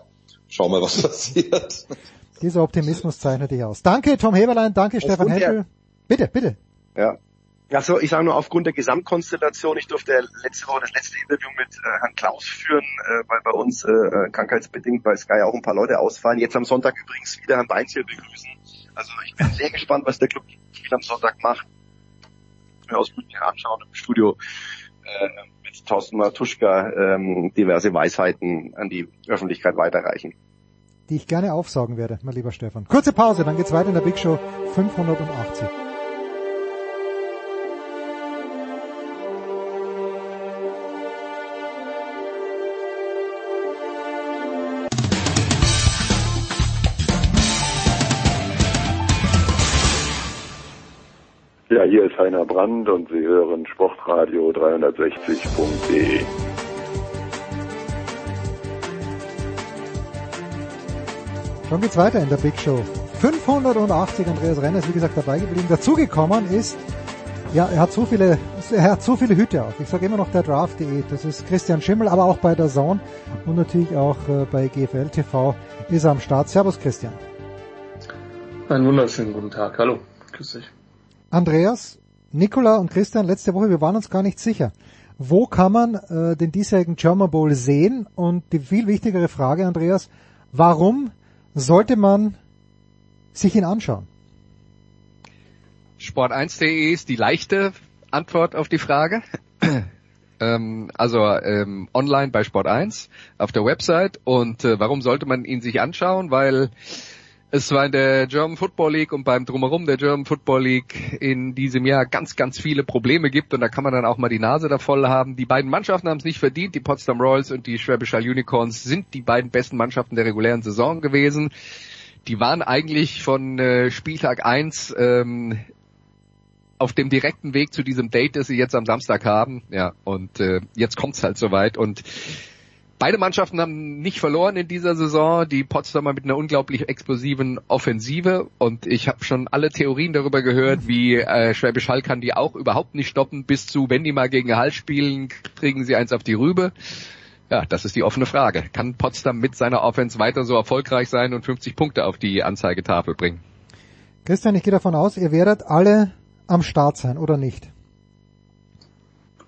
[SPEAKER 10] schau mal, was <laughs> passiert.
[SPEAKER 3] Dieser Optimismus zeichnet dich aus. Danke, Tom Heberlein, danke, Stefan Henkel. Bitte, bitte.
[SPEAKER 12] Ja, also ich sage nur aufgrund der Gesamtkonstellation, ich durfte letzte Woche das letzte Interview mit äh, Herrn Klaus führen, äh, weil bei uns äh, äh, krankheitsbedingt bei Sky auch ein paar Leute ausfallen. Jetzt am Sonntag übrigens wieder Herrn Beinziel begrüßen. Also ich bin sehr gespannt, was der Club am Sonntag macht. Mir aus München anschauen im Studio äh, mit Thorsten Matuschka ähm, diverse Weisheiten an die Öffentlichkeit weiterreichen.
[SPEAKER 3] Die ich gerne aufsaugen werde, mein lieber Stefan. Kurze Pause, dann geht's weiter in der Big Show 580.
[SPEAKER 13] Ja, hier ist Heiner Brand und Sie hören Sportradio 360.de.
[SPEAKER 3] Schon geht's weiter in der Big Show. 580 Andreas Renner ist wie gesagt dabei geblieben. Dazugekommen ist, ja, er hat so viele, er hat so viele Hüte auf. Ich sage immer noch der Draft.de. Das ist Christian Schimmel, aber auch bei der Zone und natürlich auch äh, bei GFL TV ist er am Start. Servus Christian.
[SPEAKER 14] Einen wunderschönen guten Tag. Hallo. Grüß dich.
[SPEAKER 3] Andreas, Nicola und Christian, letzte Woche, wir waren uns gar nicht sicher. Wo kann man äh, den diesjährigen German Bowl sehen? Und die viel wichtigere Frage, Andreas, warum sollte man sich ihn anschauen?
[SPEAKER 8] Sport1.de ist die leichte Antwort auf die Frage. <clears throat> ähm, also ähm, online bei Sport1 auf der Website. Und äh, warum sollte man ihn sich anschauen? Weil es war in der German Football League und beim Drumherum der German Football League in diesem Jahr ganz, ganz viele Probleme gibt und da kann man dann auch mal die Nase da voll haben. Die beiden Mannschaften haben es nicht verdient. Die Potsdam Royals und die Schwäbisch Hall Unicorns sind die beiden besten Mannschaften der regulären Saison gewesen. Die waren eigentlich von äh, Spieltag 1 ähm, auf dem direkten Weg zu diesem Date, das sie jetzt am Samstag haben. Ja, und äh, jetzt kommt's halt soweit und Beide Mannschaften haben nicht verloren in dieser Saison. Die Potsdamer mit einer unglaublich explosiven Offensive und ich habe schon alle Theorien darüber gehört, wie äh, Schwäbisch Hall kann die auch überhaupt nicht stoppen. Bis zu, wenn die mal gegen Hall spielen, kriegen sie eins auf die Rübe. Ja, das ist die offene Frage. Kann Potsdam mit seiner Offense weiter so erfolgreich sein und 50 Punkte auf die Anzeigetafel bringen?
[SPEAKER 3] Christian, ich gehe davon aus, ihr werdet alle am Start sein, oder nicht?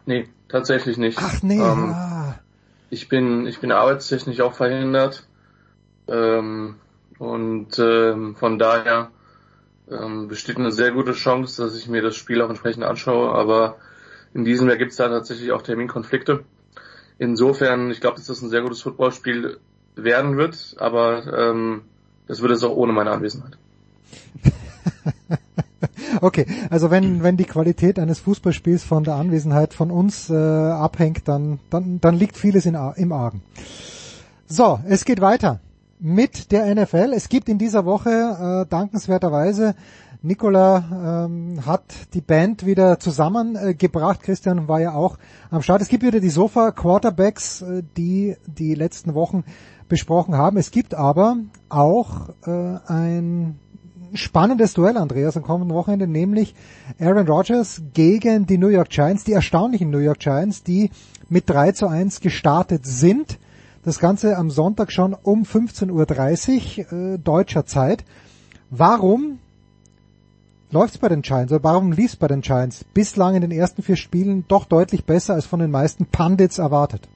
[SPEAKER 14] Nee, tatsächlich nicht.
[SPEAKER 3] Ach nee, ähm, ah.
[SPEAKER 14] Ich bin, ich bin arbeitstechnisch auch verhindert. Ähm, und ähm, von daher ähm, besteht eine sehr gute Chance, dass ich mir das Spiel auch entsprechend anschaue. Aber in diesem Jahr gibt es da tatsächlich auch Terminkonflikte. Insofern, ich glaube, dass das ein sehr gutes Footballspiel werden wird, aber ähm, das wird es auch ohne meine Anwesenheit. <laughs>
[SPEAKER 3] Okay, also wenn, wenn die Qualität eines Fußballspiels von der Anwesenheit von uns äh, abhängt, dann, dann, dann liegt vieles in, im Argen. So, es geht weiter mit der NFL. Es gibt in dieser Woche äh, dankenswerterweise Nicola ähm, hat die Band wieder zusammengebracht. Äh, Christian war ja auch am Start. Es gibt wieder die Sofa Quarterbacks, äh, die die letzten Wochen besprochen haben. Es gibt aber auch äh, ein spannendes Duell, Andreas, am kommenden Wochenende, nämlich Aaron Rodgers gegen die New York Giants, die erstaunlichen New York Giants, die mit 3 zu 1 gestartet sind. Das Ganze am Sonntag schon um 15.30 Uhr äh, deutscher Zeit. Warum läuft's bei den Giants oder warum lief's bei den Giants bislang in den ersten vier Spielen doch deutlich besser als von den meisten Pundits erwartet?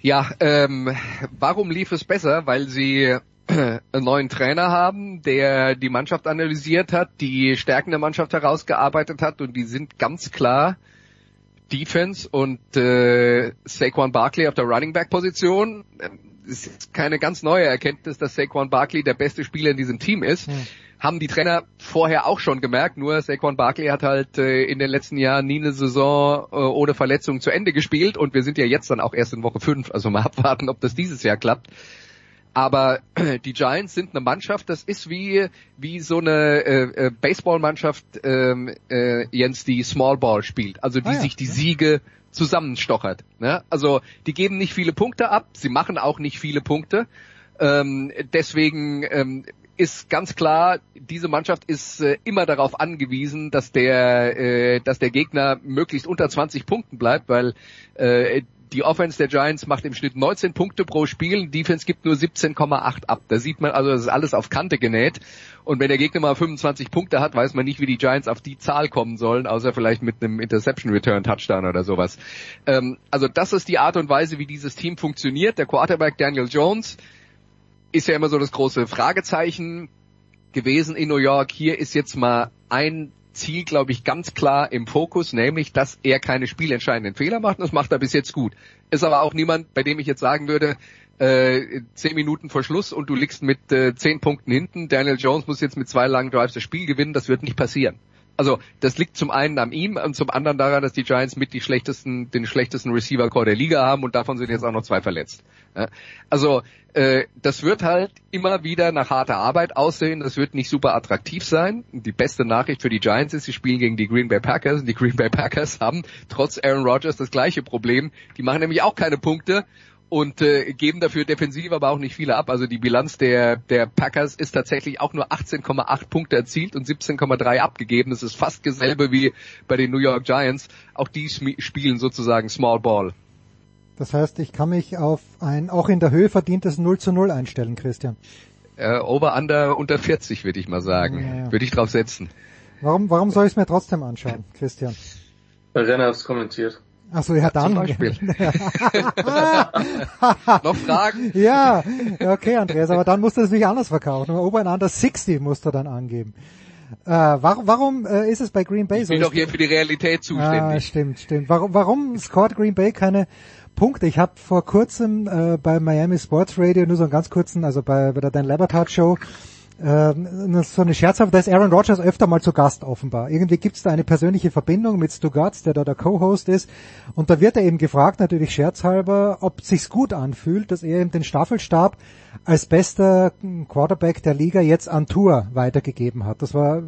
[SPEAKER 8] Ja, ähm, warum lief es besser? Weil sie einen neuen Trainer haben, der die Mannschaft analysiert hat, die Stärken der Mannschaft herausgearbeitet hat und die sind ganz klar Defense und äh, Saquon Barkley auf der Running Back Position. Es ist keine ganz neue Erkenntnis, dass Saquon Barkley der beste Spieler in diesem Team ist. Hm. haben die Trainer vorher auch schon gemerkt, nur Saquon Barkley hat halt äh, in den letzten Jahren nie eine Saison äh, ohne Verletzung zu Ende gespielt und wir sind ja jetzt dann auch erst in Woche 5, also mal <laughs> abwarten, ob das dieses Jahr klappt. Aber <clears throat> die Giants sind eine Mannschaft, das ist wie wie so eine äh, äh, Baseballmannschaft, ähm, äh, Jens, die Small Ball spielt, also die
[SPEAKER 3] Ah ja.
[SPEAKER 8] sich die Siege zusammenstochert. Ne? Also die geben nicht viele Punkte ab, sie machen auch nicht viele Punkte. Ähm, deswegen ähm, ist ganz klar, diese Mannschaft ist äh, immer darauf angewiesen, dass der, äh, dass der Gegner möglichst unter 20 Punkten bleibt, weil äh, die Offense der Giants macht im Schnitt 19 Punkte pro Spiel, Defense gibt nur 17,8 ab. Da sieht man also, das ist alles auf Kante genäht. Und wenn der Gegner mal 25 Punkte hat, weiß man nicht, wie die Giants auf die Zahl kommen sollen, außer vielleicht mit einem Interception Return Touchdown oder sowas. Ähm, also das ist die Art und Weise, wie dieses Team funktioniert. Der Quarterback Daniel Jones ist ja immer so das große Fragezeichen gewesen in New York. Hier ist jetzt mal ein Ziel, glaube ich, ganz klar im Fokus, nämlich, dass er keine spielentscheidenden Fehler macht. Und das macht er bis jetzt gut. Ist aber auch niemand, bei dem ich jetzt sagen würde, äh, zehn Minuten vor Schluss und du liegst mit äh, zehn Punkten hinten. Daniel Jones muss jetzt mit zwei langen Drives das Spiel gewinnen. Das wird nicht passieren. Also das liegt zum einen an ihm und zum anderen daran, dass die Giants mit die schlechtesten, den schlechtesten Receiver Core der Liga haben und davon sind jetzt auch noch zwei verletzt. Also äh, das wird halt immer wieder nach harter Arbeit aussehen. Das wird nicht super attraktiv sein. Die beste Nachricht für die Giants ist, sie spielen gegen die Green Bay Packers. Und die Green Bay Packers haben trotz Aaron Rodgers das gleiche Problem. Die machen nämlich auch keine Punkte und äh, geben dafür defensiv aber auch nicht viele ab. Also die Bilanz der, der Packers ist tatsächlich auch nur 18,8 Punkte erzielt und 17,3 abgegeben. Das ist fast dasselbe wie bei den New York Giants. Auch die spielen sozusagen Small Ball.
[SPEAKER 3] Das heißt, ich kann mich auf ein auch in der Höhe verdientes 0 zu 0 einstellen, Christian.
[SPEAKER 8] Äh, over under unter 40 würde ich mal sagen.
[SPEAKER 3] Ja, ja.
[SPEAKER 8] Würde ich drauf setzen.
[SPEAKER 3] Warum, warum soll ich es mir trotzdem anschauen, Christian?
[SPEAKER 14] Weil Renner hat's kommentiert.
[SPEAKER 3] Achso, ja dann.
[SPEAKER 8] Zum Beispiel. <laughs> Noch Fragen?
[SPEAKER 3] ja, ja, okay, Andreas, aber dann musst du es nicht anders verkaufen. Ober and under 60 musst du dann angeben. Äh, warum warum äh, ist es bei Green Bay
[SPEAKER 8] Ich
[SPEAKER 3] so?
[SPEAKER 8] bin doch hier für die Realität
[SPEAKER 3] Ah,
[SPEAKER 8] zuständig.
[SPEAKER 3] stimmt, stimmt. Warum, warum scored Green Bay keine Punkte? Ich habe vor kurzem äh, bei Miami Sports Radio nur so einen ganz kurzen, also bei, bei der Dan Lebertard Show, ähm, so eine scherzhafte, da ist Aaron Rodgers öfter mal zu Gast offenbar. Irgendwie gibt's da eine persönliche Verbindung mit Stu Gatz, der da der Co-Host ist. Und da wird er eben gefragt, natürlich scherzhalber, ob sich's gut anfühlt, dass er eben den Staffelstab als bester Quarterback der Liga jetzt an Tour weitergegeben hat. Das war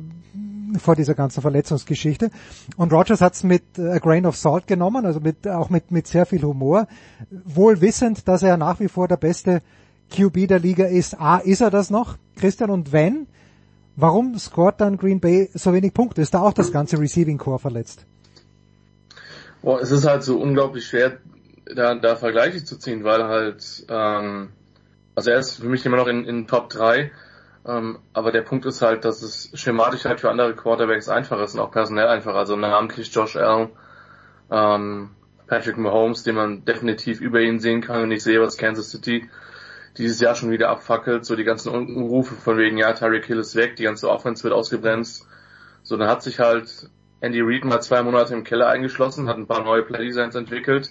[SPEAKER 3] vor dieser ganzen Verletzungsgeschichte. Und Rogers hat's mit äh, a grain of salt genommen, also mit, auch mit, mit sehr viel Humor, wohl wissend, dass er nach wie vor der beste QB der Liga ist. A, ist er das noch, Christian? Und wenn, warum scoret dann Green Bay so wenig Punkte? Ist da auch das ganze Receiving Core verletzt?
[SPEAKER 14] Boah, es ist halt so unglaublich schwer, da, da Vergleiche zu ziehen, weil halt, ähm, also er ist für mich immer noch in, in Top 3, ähm, aber der Punkt ist halt, dass es schematisch halt für andere Quarterbacks einfacher ist und auch personell einfacher, also namentlich Josh Allen, ähm, Patrick Mahomes, den man definitiv über ihn sehen kann und ich sehe, was Kansas City dieses Jahr schon wieder abfackelt, so die ganzen Unrufe von wegen, ja, Tyreek Hill ist weg, die ganze Offense wird ausgebremst. So, dann hat sich halt Andy Reid mal zwei Monate im Keller eingeschlossen, hat ein paar neue Playdesigns entwickelt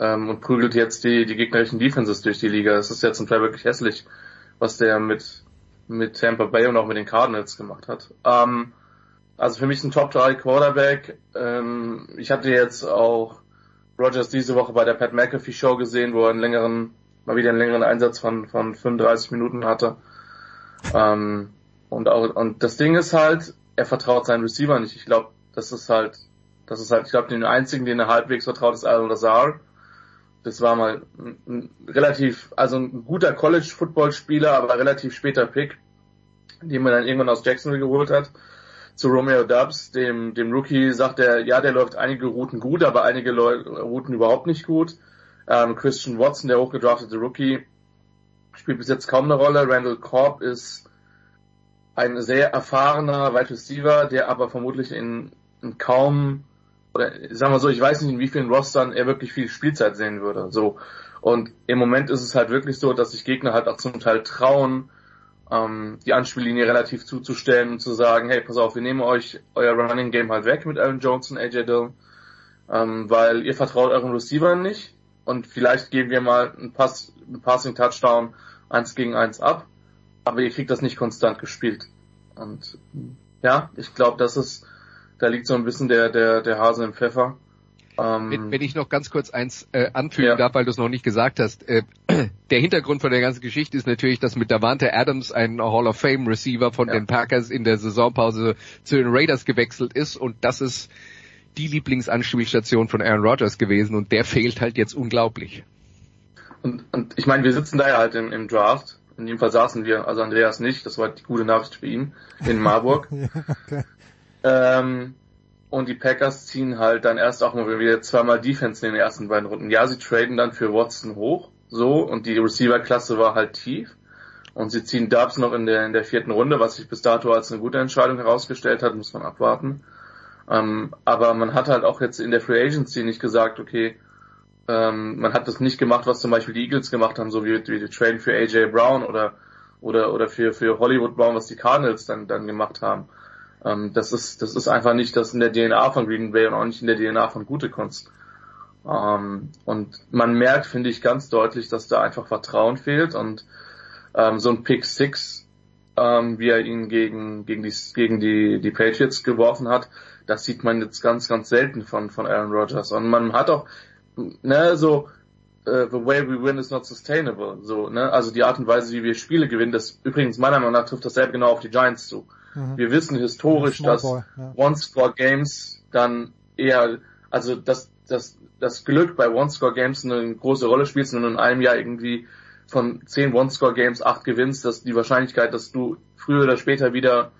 [SPEAKER 14] ähm, und prügelt jetzt die, die gegnerischen Defenses durch die Liga. Es ist ja zum Teil wirklich hässlich, was der mit, mit Tampa Bay und auch mit den Cardinals gemacht hat. Ähm, also für mich ist ein Top 3 Quarterback. Ähm, ich hatte jetzt auch Rogers diese Woche bei der Pat McAfee Show gesehen, wo er einen längeren, mal wieder einen längeren Einsatz von, von 35 Minuten hatte. Ähm, und auch, und das Ding ist halt, er vertraut seinen Receiver nicht. Ich glaube, das ist halt, das ist halt, ich glaube, den einzigen, den er halbwegs vertraut, ist Alan Lazar. Das war mal ein, ein relativ, also ein guter College-Football-Spieler, aber relativ später Pick, den man dann irgendwann aus Jacksonville geholt hat. Zu Romeo Dubs, dem, dem Rookie, sagt er, ja, der läuft einige Routen gut, aber einige Routen überhaupt nicht gut. Ähm, Christian Watson, der hochgedraftete Rookie, spielt bis jetzt kaum eine Rolle. Randall Korb ist ein sehr erfahrener Wide Receiver, der aber vermutlich in, in kaum, oder sagen wir so, ich weiß nicht, in wie vielen Rostern er wirklich viel Spielzeit sehen würde. So. Und im Moment ist es halt wirklich so, dass sich Gegner halt auch zum Teil trauen, ähm, die Anspiellinie relativ zuzustellen und zu sagen, hey, pass auf, wir nehmen euch euer Running Game halt weg mit Aaron Jones und AJ Dillon, ähm, weil ihr vertraut euren Receivern nicht und vielleicht geben wir mal einen Pass, einen Passing Touchdown eins gegen eins ab, aber ihr kriegt das nicht konstant gespielt. Und ja, ich glaube, das ist, da liegt so ein bisschen der, der, der Hase im Pfeffer. Ähm,
[SPEAKER 8] wenn, wenn ich noch ganz kurz eins äh, anfügen ja. darf, weil du es noch nicht gesagt hast. Äh, <clears throat> der Hintergrund von der ganzen Geschichte ist natürlich, dass mit Davante Adams ein Hall of Fame Receiver von ja. den Packers in der Saisonpause zu den Raiders gewechselt ist und das ist die Lieblingsanspielstation von Aaron Rodgers gewesen und der fehlt halt jetzt unglaublich.
[SPEAKER 14] Und, und ich meine, wir sitzen da ja halt im, im Draft. In dem Fall saßen wir, also Andreas nicht, das war die gute Nachricht für ihn in Marburg. <laughs> ja, okay. ähm, und die Packers ziehen halt dann erst auch mal wieder zweimal Defense in den ersten beiden Runden. Ja, sie traden dann für Watson hoch, so, und die Receiver-Klasse war halt tief. Und sie ziehen Dubs noch in der, in der vierten Runde, was sich bis dato als eine gute Entscheidung herausgestellt hat, muss man abwarten. Ähm, aber man hat halt auch jetzt in der Free Agency nicht gesagt, okay, ähm, man hat das nicht gemacht, was zum Beispiel die Eagles gemacht haben, so wie, wie die Traden für AJ Brown oder oder oder für für Hollywood Brown, was die Cardinals dann dann gemacht haben. Ähm, das ist, das ist einfach nicht das in der DNA von Green Bay und auch nicht in der DNA von Gute Kunst. Ähm, und man merkt, finde ich, ganz deutlich, dass da einfach Vertrauen fehlt und ähm, so ein Pick Six, ähm, wie er ihn gegen, gegen die, gegen die, die Patriots geworfen hat, das sieht man jetzt ganz, ganz selten von, von Aaron Rodgers. Und man hat auch, ne, so, uh, the way we win is not sustainable. So, ne? Also die Art und Weise, wie wir Spiele gewinnen, das übrigens meiner Meinung nach trifft dasselbe genau auf die Giants zu. Mhm. Wir wissen historisch, dass ja. One-Score-Games dann eher, also dass das, das Glück bei One-Score-Games eine große Rolle spielt und in einem Jahr irgendwie von zehn One-Score-Games acht gewinnst, dass die Wahrscheinlichkeit, dass du früher oder später wieder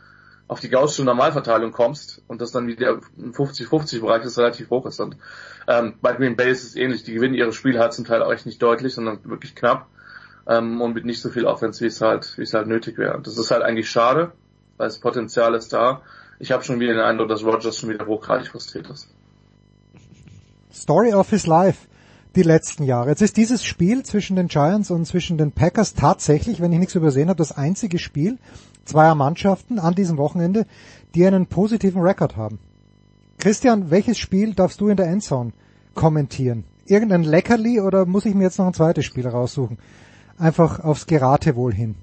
[SPEAKER 14] auf die Gaußsche Normalverteilung kommst und das dann wieder im 50-50-Bereich ist, relativ hoch ist. Und ähm, bei Green Bay ist es ähnlich. Die gewinnen ihre Spiele halt zum Teil auch echt nicht deutlich, sondern wirklich knapp ähm, und mit nicht so viel Offense, wie es halt, wie es halt nötig wäre. Und das ist halt eigentlich schade weil das Potenzial ist da. Ich habe schon wieder den Eindruck, dass Rogers schon wieder hochgradig frustriert ist.
[SPEAKER 3] Story of his life die letzten Jahre. Jetzt ist dieses Spiel zwischen den Giants und zwischen den Packers tatsächlich, wenn ich nichts übersehen habe, das einzige Spiel zweier Mannschaften an diesem Wochenende, die einen positiven Rekord haben. Christian, welches Spiel darfst du in der Endzone kommentieren? Irgendein Leckerli oder muss ich mir jetzt noch ein zweites Spiel raussuchen? Einfach aufs Geratewohl hin.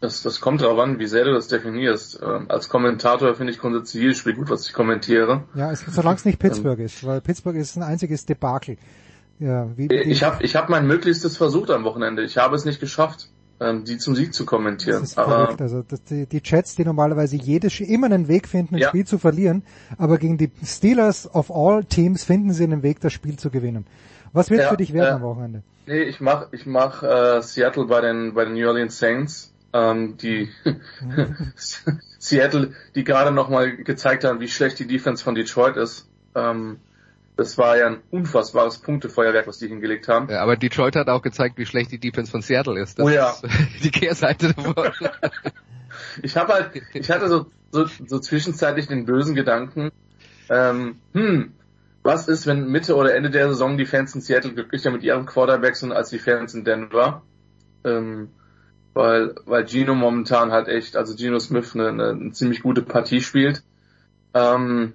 [SPEAKER 14] Das, das kommt darauf an, wie sehr du das definierst. Ähm, als Kommentator finde ich grundsätzlich jedes Spiel gut, was ich kommentiere.
[SPEAKER 3] Ja, es, solange es nicht Pittsburgh ähm, ist, weil Pittsburgh ist ein einziges Debakel.
[SPEAKER 14] Ja, wie, wie ich habe ich hab mein Möglichstes versucht am Wochenende. Ich habe es nicht geschafft, ähm, die zum Sieg zu kommentieren. Das ist
[SPEAKER 3] verrückt. Also das, die, die Chats, die normalerweise jedes immer einen Weg finden, ein ja. Spiel zu verlieren, aber gegen die Steelers of all Teams finden sie einen Weg, das Spiel zu gewinnen. Was wird ja, für dich werden äh, am Wochenende?
[SPEAKER 14] Nee, ich mach ich mach äh, Seattle bei den bei den New Orleans Saints ähm, die <laughs> <laughs> Seattle, die gerade nochmal gezeigt haben, wie schlecht die Defense von Detroit ist. Ähm, das war ja ein unfassbares Punktefeuerwerk, was die hingelegt haben.
[SPEAKER 8] Ja, aber Detroit hat auch gezeigt, wie schlecht die Defense von Seattle ist. Das
[SPEAKER 14] oh ja.
[SPEAKER 8] Ist <laughs> die Kehrseite davon. <laughs>
[SPEAKER 14] ich habe halt, ich hatte so, so, so zwischenzeitlich den bösen Gedanken, ähm, hm, was ist, wenn Mitte oder Ende der Saison die Fans in Seattle glücklicher mit ihrem Quarterback sind als die Fans in Denver? Ähm, weil, weil Gino momentan halt echt, also Gino Smith eine, eine, eine ziemlich gute Partie spielt. Ähm,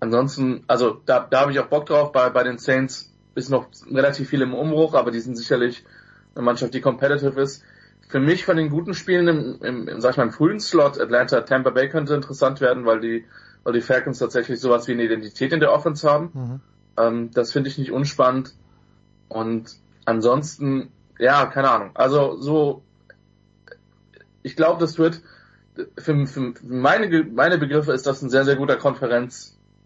[SPEAKER 14] ansonsten, also da, da habe ich auch Bock drauf. Bei, bei den Saints ist noch relativ viel im Umbruch, aber die sind sicherlich eine Mannschaft, die competitive ist. Für mich von den guten Spielen im, im, im sag ich mal, im frühen Slot, Atlanta, Tampa Bay könnte interessant werden, weil die, weil die Falcons tatsächlich sowas wie eine Identität in der Offense haben. Mhm. Ähm, das finde ich nicht unspannend. Und ansonsten, ja, keine Ahnung. Also so ich glaube, das wird für, für meine, meine Begriffe ist das ein sehr, sehr guter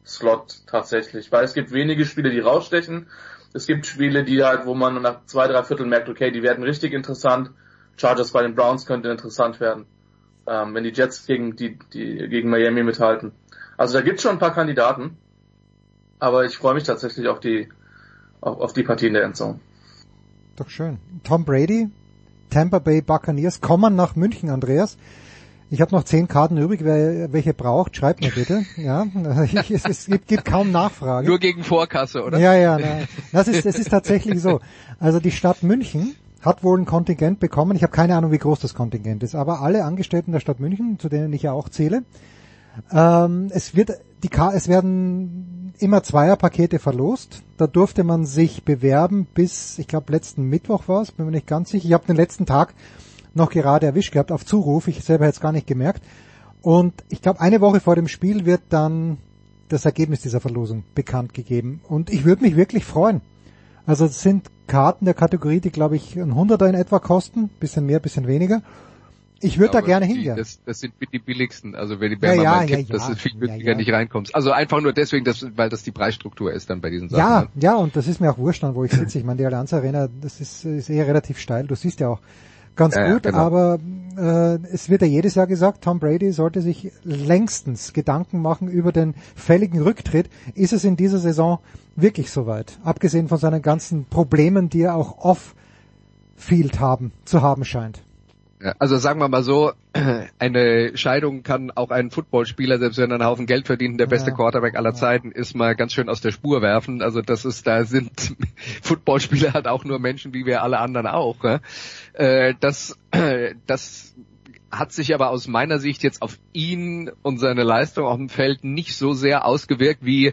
[SPEAKER 14] Konferenzslot tatsächlich, weil es gibt wenige Spiele, die rausstechen. Es gibt Spiele, die halt, wo man nach zwei, drei Viertel merkt, okay, die werden richtig interessant. Chargers bei den Browns könnte interessant werden, ähm, wenn die Jets gegen die, die gegen Miami mithalten. Also da gibt's schon ein paar Kandidaten, aber ich freue mich tatsächlich auf die auf, auf die Partie in der Endzone.
[SPEAKER 3] Doch schön. Tom Brady Tampa Bay Buccaneers kommen nach München, Andreas. Ich habe noch zehn Karten übrig. Wer welche braucht, schreibt mir bitte. Ja, <laughs> ich, es, es gibt, gibt, kaum Nachfrage.
[SPEAKER 8] Nur gegen Vorkasse, oder?
[SPEAKER 3] Ja, ja. Na, <laughs> das ist, es ist tatsächlich so. Also die Stadt München hat wohl ein Kontingent bekommen. Ich habe keine Ahnung, wie groß das Kontingent ist, aber alle Angestellten der Stadt München, zu denen ich ja auch zähle, ähm, es wird die es werden immer Zweierpakete verlost. Da durfte man sich bewerben bis, ich glaube, letzten Mittwoch war es, bin mir nicht ganz sicher. Ich habe den letzten Tag noch gerade erwischt gehabt auf Zuruf. Ich selber hätte es gar nicht gemerkt. Und ich glaube, eine Woche vor dem Spiel wird dann das Ergebnis dieser Verlosung bekannt gegeben. Und ich würde mich wirklich freuen. Also es sind Karten der Kategorie, die glaube ich ein Hunderter in etwa kosten, bisschen mehr, bisschen weniger. Ich würde da gerne hingehen.
[SPEAKER 8] Das, das sind die billigsten, also wer die Bärmer
[SPEAKER 3] ja,
[SPEAKER 8] mal
[SPEAKER 3] ja,
[SPEAKER 8] kippt,
[SPEAKER 3] ja,
[SPEAKER 8] dass du viel günstiger nicht reinkommst. Also einfach nur deswegen, dass, weil das die Preisstruktur ist dann bei diesen Sachen.
[SPEAKER 3] Ja,
[SPEAKER 8] ne?
[SPEAKER 3] ja, und das ist mir auch wurscht, wo ich sitze. Ich meine, die Allianz Arena, das ist, ist eh relativ steil. Du siehst ja auch ganz
[SPEAKER 8] Ja, ja,
[SPEAKER 3] gut,
[SPEAKER 8] genau.
[SPEAKER 3] aber äh, es wird ja jedes Jahr gesagt, Tom Brady sollte sich längstens Gedanken machen über den fälligen Rücktritt. Ist es in dieser Saison wirklich soweit? Abgesehen von seinen ganzen Problemen, die er auch off-field haben, zu haben scheint.
[SPEAKER 8] Also sagen wir mal so, <clears throat> eine Scheidung kann auch einen Footballspieler, selbst wenn er einen Haufen Geld verdient, der beste
[SPEAKER 3] Ja.
[SPEAKER 8] Quarterback aller Zeiten ist, mal ganz schön aus der Spur werfen. Also das ist, da sind <laughs> Footballspieler halt auch nur Menschen, wie wir alle anderen auch. Äh, das, <clears throat> das hat sich aber aus meiner Sicht jetzt auf ihn und seine Leistung auf dem Feld nicht so sehr ausgewirkt wie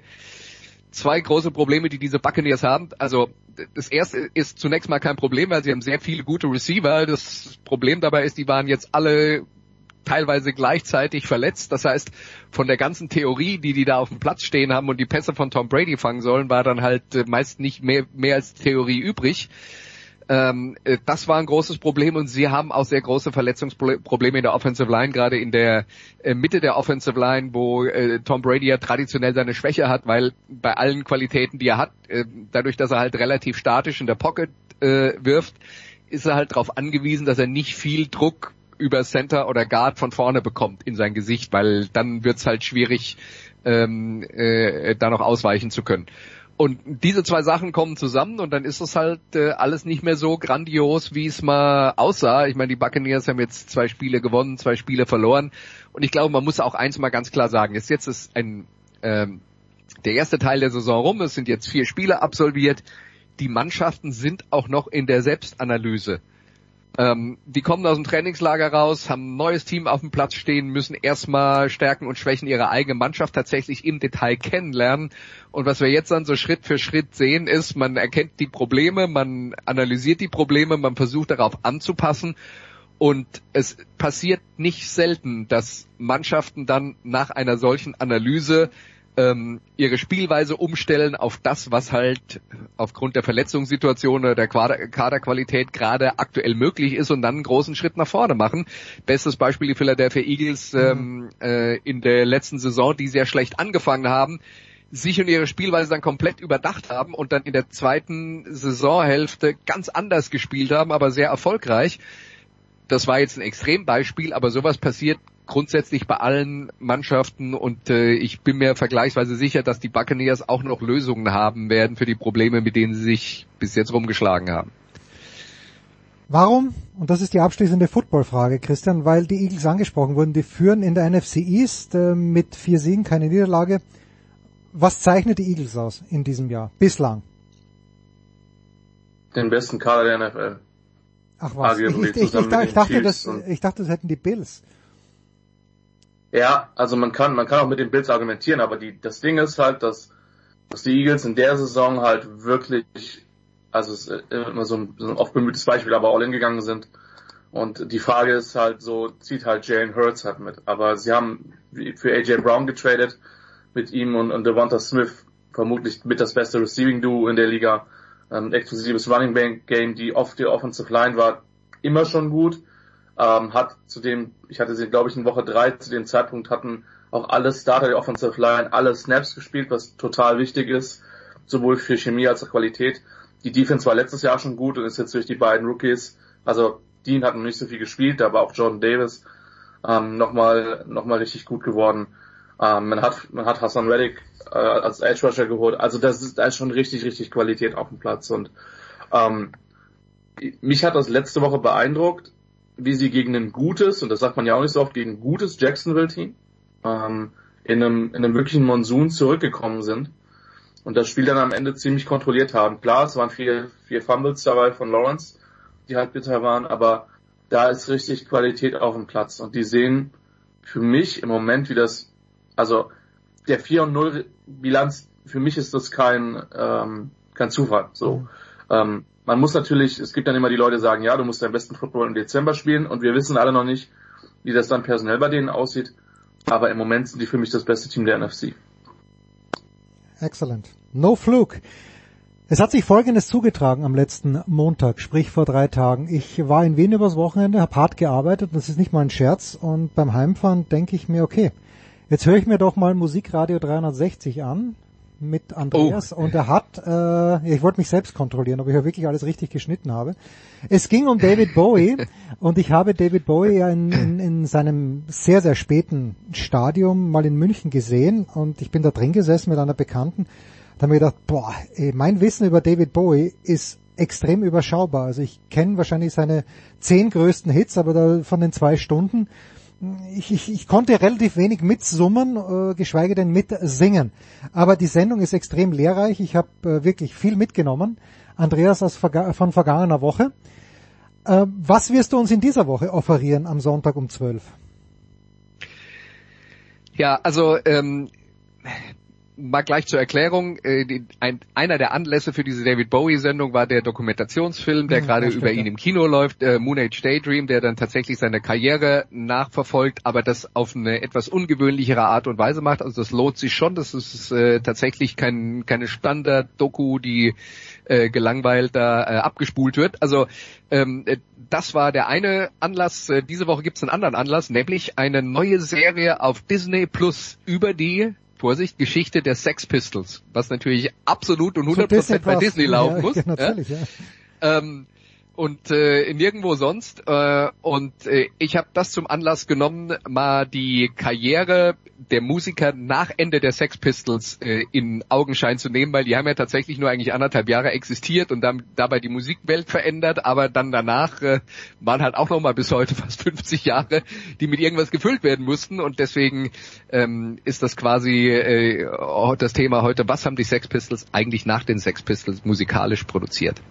[SPEAKER 8] zwei große Probleme, die diese Buccaneers haben. Also das erste ist zunächst mal kein Problem, weil sie haben sehr viele gute Receiver. Das Problem dabei ist, die waren jetzt alle teilweise gleichzeitig verletzt. Das heißt, von der ganzen Theorie, die die da auf dem Platz stehen haben und die Pässe von Tom Brady fangen sollen, war dann halt äh, meist nicht mehr, mehr als Theorie übrig. Ähm, äh, das war ein großes Problem und sie haben auch sehr große Verletzungsprobleme in der Offensive Line, gerade in der äh, Mitte der Offensive Line, wo äh, Tom Brady ja traditionell seine Schwäche hat, weil bei allen Qualitäten, die er hat, äh, dadurch, dass er halt relativ statisch in der Pocket äh, wirft, ist er halt darauf angewiesen, dass er nicht viel Druck über Center oder Guard von vorne bekommt in sein Gesicht, weil dann wird's halt schwierig, ähm, äh, da noch ausweichen zu können. Und diese zwei Sachen kommen zusammen und dann ist es halt äh, alles nicht mehr so grandios, wie es mal aussah. Ich meine, die Buccaneers haben jetzt zwei Spiele gewonnen, zwei Spiele verloren. Und ich glaube, man muss auch eins mal ganz klar sagen. Ist jetzt ist ein ähm, der erste Teil der Saison rum. Es sind jetzt vier Spiele absolviert. Die Mannschaften sind auch noch in der Selbstanalyse. Ähm, die kommen aus dem Trainingslager raus, haben ein neues Team auf dem Platz stehen, müssen erstmal Stärken und Schwächen ihrer eigenen Mannschaft tatsächlich im Detail kennenlernen. Und was wir jetzt dann so Schritt für Schritt sehen, ist, man erkennt die Probleme, man analysiert die Probleme, man versucht darauf anzupassen. Und es passiert nicht selten, dass Mannschaften dann nach einer solchen Analyse ähm, ihre Spielweise umstellen auf das, was halt aufgrund der Verletzungssituation oder der Kaderqualität gerade aktuell möglich ist und dann einen großen Schritt nach vorne machen. Bestes Beispiel die Philadelphia Eagles ähm, äh, in der letzten Saison, die sehr schlecht angefangen haben, sich und ihre Spielweise dann komplett überdacht haben und dann in der zweiten Saisonhälfte ganz anders gespielt haben, aber sehr erfolgreich. Das war jetzt ein Extrembeispiel, aber sowas passiert grundsätzlich bei allen Mannschaften und äh, ich bin mir vergleichsweise sicher, dass die Buccaneers auch noch Lösungen haben werden für die Probleme, mit denen sie sich bis jetzt rumgeschlagen haben.
[SPEAKER 3] Warum? Und das ist die abschließende Footballfrage, Christian, weil die Eagles angesprochen wurden. Die führen in der NFC East äh, mit vier Siegen, keine Niederlage. Was zeichnet die Eagles aus in diesem Jahr? Bislang.
[SPEAKER 14] Den besten Kader der NFL.
[SPEAKER 3] Ach was, ich, ich, ich, ich, dachte, das, ich dachte, das hätten die Bills.
[SPEAKER 14] Ja, also man kann, man kann auch mit den Bills argumentieren, aber die, das Ding ist halt, dass, dass die Eagles in der Saison halt wirklich, also es ist immer so ein, so ein oft bemühtes Beispiel, aber all in gegangen sind. Und die Frage ist halt so, zieht halt Jalen Hurts halt mit. Aber sie haben für AJ Brown getradet mit ihm und, und Devonta Smith vermutlich mit das beste Receiving Duo in der Liga. Ein exklusives Running Back Game, die oft die Offensive Line war immer schon gut. Ähm, hat zu dem, ich hatte sie glaube ich in Woche drei zu dem Zeitpunkt hatten auch alle Starter der Offensive Line alle Snaps gespielt, was total wichtig ist, sowohl für Chemie als auch Qualität. Die Defense war letztes Jahr schon gut und ist jetzt durch die beiden Rookies, also Dean hat noch nicht so viel gespielt, aber auch Jordan Davis ähm, nochmal noch mal richtig gut geworden. Ähm, man hat man hat Hassan Reddick äh, als Edge Rusher geholt. Also das ist da ist schon richtig richtig Qualität auf dem Platz und ähm, mich hat das letzte Woche beeindruckt, wie sie gegen ein gutes und das sagt man ja auch nicht so oft gegen ein gutes Jacksonville Team ähm, in einem in einem wirklichen Monsun zurückgekommen sind und das Spiel dann am Ende ziemlich kontrolliert haben. Klar, es waren vier vier Fumbles dabei von Lawrence, die halt bitter waren, aber da ist richtig Qualität auf dem Platz und die sehen für mich im Moment wie das also der 4 und 0 Bilanz, für mich ist das kein, ähm, kein Zufall. So. Ähm, man muss natürlich, es gibt dann immer die Leute, die sagen, ja, du musst deinen besten Football im Dezember spielen und wir wissen alle noch nicht, wie das dann personell bei denen aussieht. Aber im Moment sind die für mich das beste Team der NFC.
[SPEAKER 3] Excellent. No fluke. Es hat sich Folgendes zugetragen am letzten Montag, sprich vor drei Tagen. Ich war in Wien übers Wochenende, habe hart gearbeitet, das ist nicht mal ein Scherz. Und beim Heimfahren denke ich mir, okay, jetzt höre ich mir doch mal Musikradio 360 an mit Andreas oh. und er hat, äh, ich wollte mich selbst kontrollieren, ob ich ja wirklich alles richtig geschnitten habe. Es ging um David Bowie <laughs> und ich habe David Bowie ja in, in, in seinem sehr, sehr späten Stadium mal in München gesehen und ich bin da drin gesessen mit einer Bekannten. Da habe ich gedacht, boah, ey, mein Wissen über David Bowie ist extrem überschaubar. Also ich kenne wahrscheinlich seine zehn größten Hits, aber da von den zwei Stunden ich, ich, ich konnte relativ wenig mitsummen, äh, geschweige denn mitsingen. Aber die Sendung ist extrem lehrreich. Ich habe äh, wirklich viel mitgenommen. Andreas aus Verga von vergangener Woche. Äh, was wirst du uns in dieser Woche offerieren am Sonntag um 12?
[SPEAKER 8] Ja, also ähm, mal gleich zur Erklärung. Äh, die, ein, einer der Anlässe für diese David Bowie-Sendung war der Dokumentationsfilm, der mhm, gerade über ihn im Kino läuft, äh, Moon Age Daydream, der dann tatsächlich seine Karriere nachverfolgt, aber das auf eine etwas ungewöhnlichere Art und Weise macht. Also das lohnt sich schon. Das ist äh, tatsächlich kein, keine Standard-Doku, die äh, gelangweilt da äh, abgespult wird. Also ähm, äh, das war der eine Anlass. Äh, diese Woche gibt es einen anderen Anlass, nämlich eine neue Serie auf Disney Plus über die Vorsicht, Geschichte der Sex Pistols, was natürlich absolut und 100% so bei Disney laufen ja, muss. Ja, <laughs> natürlich, ja. Ähm, und äh, nirgendwo sonst. Äh, und äh, ich habe das zum Anlass genommen, mal die Karriere der Musiker nach Ende der Sex Pistols äh, in Augenschein zu nehmen, weil die haben ja tatsächlich nur eigentlich anderthalb Jahre existiert und dann dabei die Musikwelt verändert, aber dann danach äh, waren halt auch noch mal bis heute <laughs> fast 50 Jahre, die mit irgendwas gefüllt werden mussten und deswegen ähm, ist das quasi äh, das Thema heute, was haben die Sex Pistols eigentlich nach den Sex Pistols musikalisch produziert?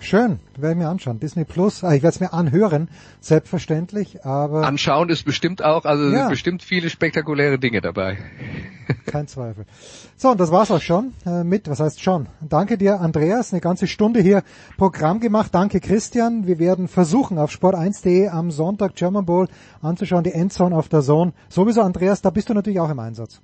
[SPEAKER 3] Schön, werde ich mir anschauen. Disney Plus, ah, ich werde es mir anhören, selbstverständlich, aber...
[SPEAKER 8] Anschauen ist bestimmt auch, also ja. sind bestimmt viele spektakuläre Dinge dabei. <laughs>
[SPEAKER 3] Kein Zweifel. So, und das war's auch schon äh, mit, was heißt schon. Danke dir, Andreas, eine ganze Stunde hier Programm gemacht. Danke, Christian. Wir werden versuchen, auf sport1.de am Sonntag German Bowl anzuschauen, die Endzone auf der Zone. Sowieso, Andreas, da bist du natürlich auch im Einsatz.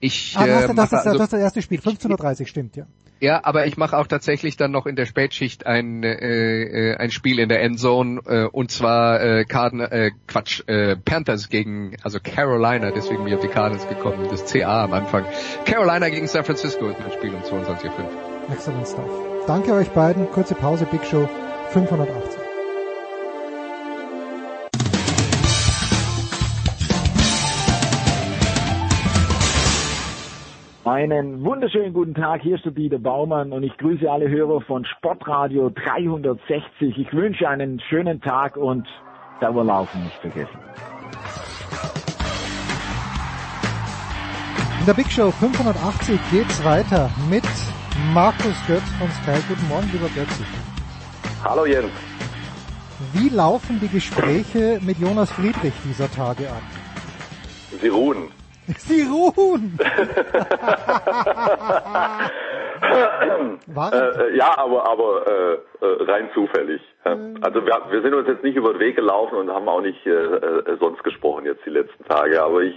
[SPEAKER 8] Ich,
[SPEAKER 3] ah, du hast, äh, das, das, also, das, das erste Spiel, 15.30 Uhr, stimmt, ja.
[SPEAKER 8] Ja, aber ich mache auch tatsächlich dann noch in der Spätschicht ein äh, äh, ein Spiel in der Endzone äh, und zwar äh, Carden, äh, Quatsch äh, Panthers gegen also Carolina, deswegen bin ich auf die Cardinals gekommen, das CA am Anfang. Carolina gegen San Francisco ist mein Spiel um 22.05 Uhr.
[SPEAKER 3] Excellent stuff. Danke euch beiden. Kurze Pause, Big Show 580.
[SPEAKER 15] Einen wunderschönen guten Tag, hier ist der Dieter Baumann und ich grüße alle Hörer von Sportradio 360. Ich wünsche einen schönen Tag und Dauerlaufen nicht vergessen.
[SPEAKER 3] In der Big Show 580 geht's weiter mit Markus Götz von Sky. Guten Morgen, lieber Götz.
[SPEAKER 13] Hallo Jens.
[SPEAKER 3] Wie laufen die Gespräche mit Jonas Friedrich dieser Tage ab?
[SPEAKER 13] Sie ruhen. <laughs>
[SPEAKER 3] Sie ruhen! <laughs>
[SPEAKER 13] äh, ja, aber, aber äh, äh, rein zufällig. Mhm. Also wir, wir sind uns jetzt nicht über den Weg gelaufen und haben auch nicht äh, äh, sonst gesprochen jetzt die letzten Tage, aber ich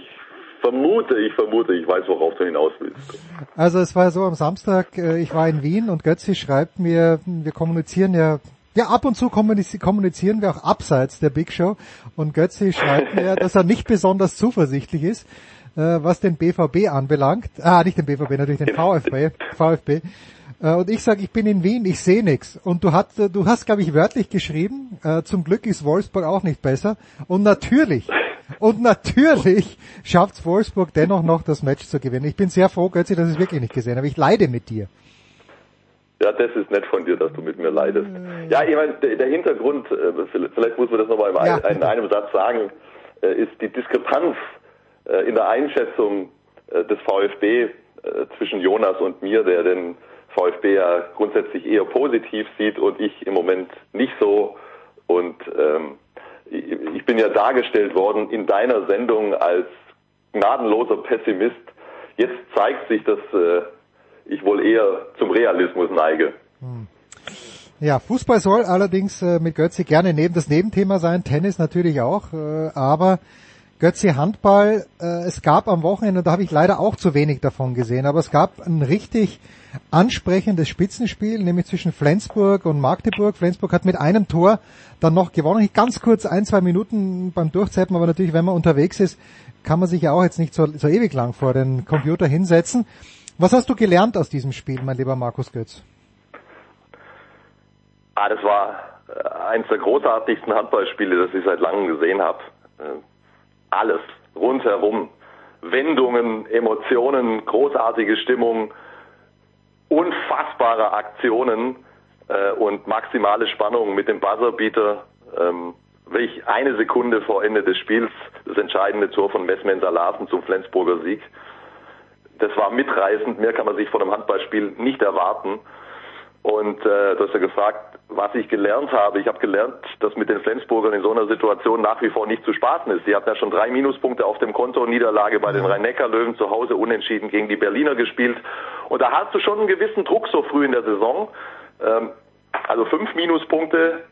[SPEAKER 13] vermute, ich vermute, ich weiß, worauf du hinaus willst.
[SPEAKER 3] Also es war so am Samstag, äh, ich war in Wien und Götzi schreibt mir, wir kommunizieren ja ja, ab und zu kommunizieren wir auch abseits der Big Show und Götzi schreibt mir, dass er nicht besonders zuversichtlich ist äh, was den BVB anbelangt. Ah, nicht den BVB, natürlich den VfB. <laughs> VfB. Äh, und ich sage, ich bin in Wien, ich sehe nichts. Und du, hast, du hast, glaube ich, wörtlich geschrieben, äh, zum Glück ist Wolfsburg auch nicht besser. Und natürlich, und natürlich schafft Wolfsburg dennoch noch das Match zu gewinnen. Ich bin sehr froh, Götzi, dass ich es wirklich nicht gesehen habe. Ich leide mit dir.
[SPEAKER 13] Ja, das ist nett von dir, dass du mit mir leidest. Ja, ich meine, der, der Hintergrund, äh, vielleicht muss man das nochmal in, ja. in einem Satz sagen, äh, ist die Diskrepanz äh, in der Einschätzung äh, des VfB äh, zwischen Jonas und mir, der den VfB ja grundsätzlich eher positiv sieht und ich im Moment nicht so. Und ähm, ich bin ja dargestellt worden in deiner Sendung als gnadenloser Pessimist. Jetzt zeigt sich, dass äh, ich wohl eher zum Realismus neige. Hm.
[SPEAKER 3] Ja, Fußball soll allerdings äh, mit Götze gerne neben das Nebenthema sein, Tennis natürlich auch, äh, aber Götzi Handball, äh, es gab am Wochenende, da habe ich leider auch zu wenig davon gesehen, aber es gab ein richtig ansprechendes Spitzenspiel, nämlich zwischen Flensburg und Magdeburg. Flensburg hat mit einem Tor dann noch gewonnen. Ganz kurz ein, zwei Minuten beim Durchzeppen, aber natürlich, wenn man unterwegs ist, kann man sich ja auch jetzt nicht so, so ewig lang vor den Computer hinsetzen. Was hast du gelernt aus diesem Spiel, mein lieber Markus Götz?
[SPEAKER 13] Ah, das war äh, eines der großartigsten Handballspiele, das ich seit langem gesehen habe. Alles rundherum. Wendungen, Emotionen, großartige Stimmung, unfassbare Aktionen äh, und maximale Spannung mit dem Buzzerbeater. Ähm, wirklich eine Sekunde vor Ende des Spiels das entscheidende Tor von Messmenser Larsen zum Flensburger Sieg. Das war mitreißend, mehr kann man sich von einem Handballspiel nicht erwarten. Und äh, du hast ja gefragt, was ich gelernt habe. Ich habe gelernt, dass mit den Flensburgern in so einer Situation nach wie vor nicht zu spaßen ist. Sie hatten ja schon drei Minuspunkte auf dem Konto, Niederlage bei den Rhein-Neckar-Löwen zu Hause unentschieden gegen die Berliner gespielt. Und da hast du schon einen gewissen Druck so früh in der Saison. Ähm, also fünf Minuspunkte,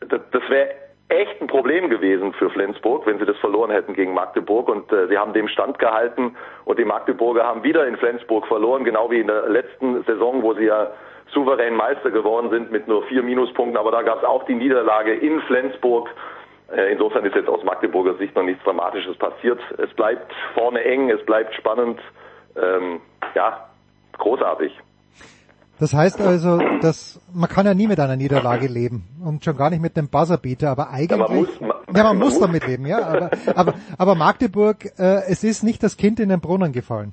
[SPEAKER 13] das, das wäre echt ein Problem gewesen für Flensburg, wenn sie das verloren hätten gegen Magdeburg. Und äh, sie haben dem Stand gehalten und die Magdeburger haben wieder in Flensburg verloren, genau wie in der letzten Saison, wo sie ja souverän Meister geworden sind mit nur vier Minuspunkten. Aber da gab es auch die Niederlage in Flensburg. Äh, insofern ist jetzt aus Magdeburger Sicht noch nichts Dramatisches passiert. Es bleibt vorne eng, es bleibt spannend. Ähm, ja, großartig.
[SPEAKER 3] Das heißt also, dass man kann ja nie mit einer Niederlage leben und schon gar nicht mit dem Buzzerbeater, aber eigentlich ja, man muss, man, ja, man muss damit leben, ja. Aber, aber, aber Magdeburg, äh, es ist nicht das Kind in den Brunnen gefallen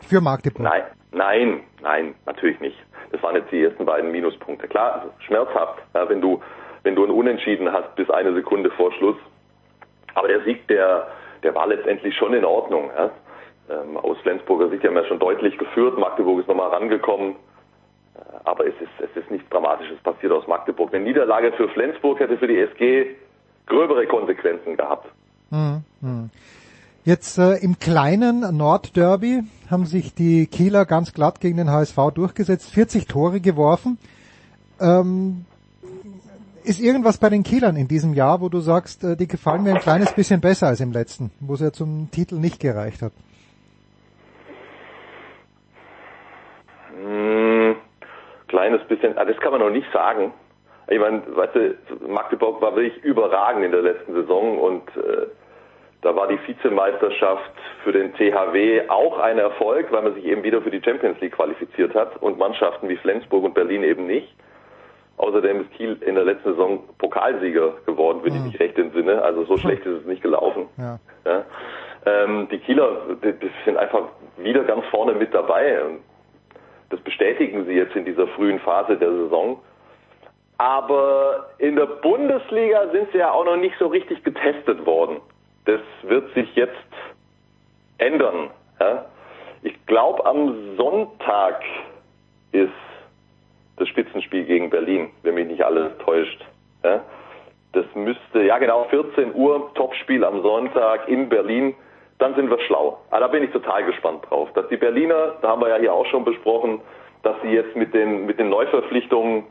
[SPEAKER 3] für Magdeburg.
[SPEAKER 13] Nein, nein, nein, natürlich nicht. Das waren jetzt die ersten beiden Minuspunkte. Klar, schmerzhaft, ja, wenn du wenn du ein Unentschieden hast bis eine Sekunde vor Schluss. Aber der Sieg, der der war letztendlich schon in Ordnung. Ja. Ähm, aus Flensburger Sicht haben wir schon deutlich geführt. Magdeburg ist nochmal rangekommen. Äh, aber es ist, es ist nichts Dramatisches passiert aus Magdeburg. Eine Niederlage für Flensburg hätte für die SG gröbere Konsequenzen gehabt.
[SPEAKER 3] Mhm. Jetzt äh, im kleinen Nordderby haben sich die Kieler ganz glatt gegen den HSV durchgesetzt, 40 Tore geworfen. Ähm, ist irgendwas bei den Kielern in diesem Jahr, wo du sagst, äh, die gefallen mir ein kleines bisschen besser als im letzten, wo es ja zum Titel nicht gereicht hat?
[SPEAKER 13] Hm, kleines bisschen, ah, das kann man noch nicht sagen. Ich meine, weißt du, Magdeburg war wirklich überragend in der letzten Saison und äh, da war die Vizemeisterschaft für den THW auch ein Erfolg, weil man sich eben wieder für die Champions League qualifiziert hat und Mannschaften wie Flensburg und Berlin eben nicht. Außerdem ist Kiel in der letzten Saison Pokalsieger geworden, wenn mhm. ich mich recht entsinne. Also so schlecht ist es nicht gelaufen. Ja. Ja. Ähm, die Kieler die, die sind einfach wieder ganz vorne mit dabei. Das bestätigen sie jetzt in dieser frühen Phase der Saison. Aber in der Bundesliga sind sie ja auch noch nicht so richtig getestet worden. Das wird sich jetzt ändern. Ja? Ich glaube, am Sonntag ist das Spitzenspiel gegen Berlin, wenn mich nicht alles täuscht. Ja? Das müsste, ja genau, 14 Uhr, Topspiel am Sonntag in Berlin dann sind wir schlau. Aber da bin ich total gespannt drauf. Dass die Berliner, da haben wir ja hier auch schon besprochen, dass sie jetzt mit den, mit den Neuverpflichtungen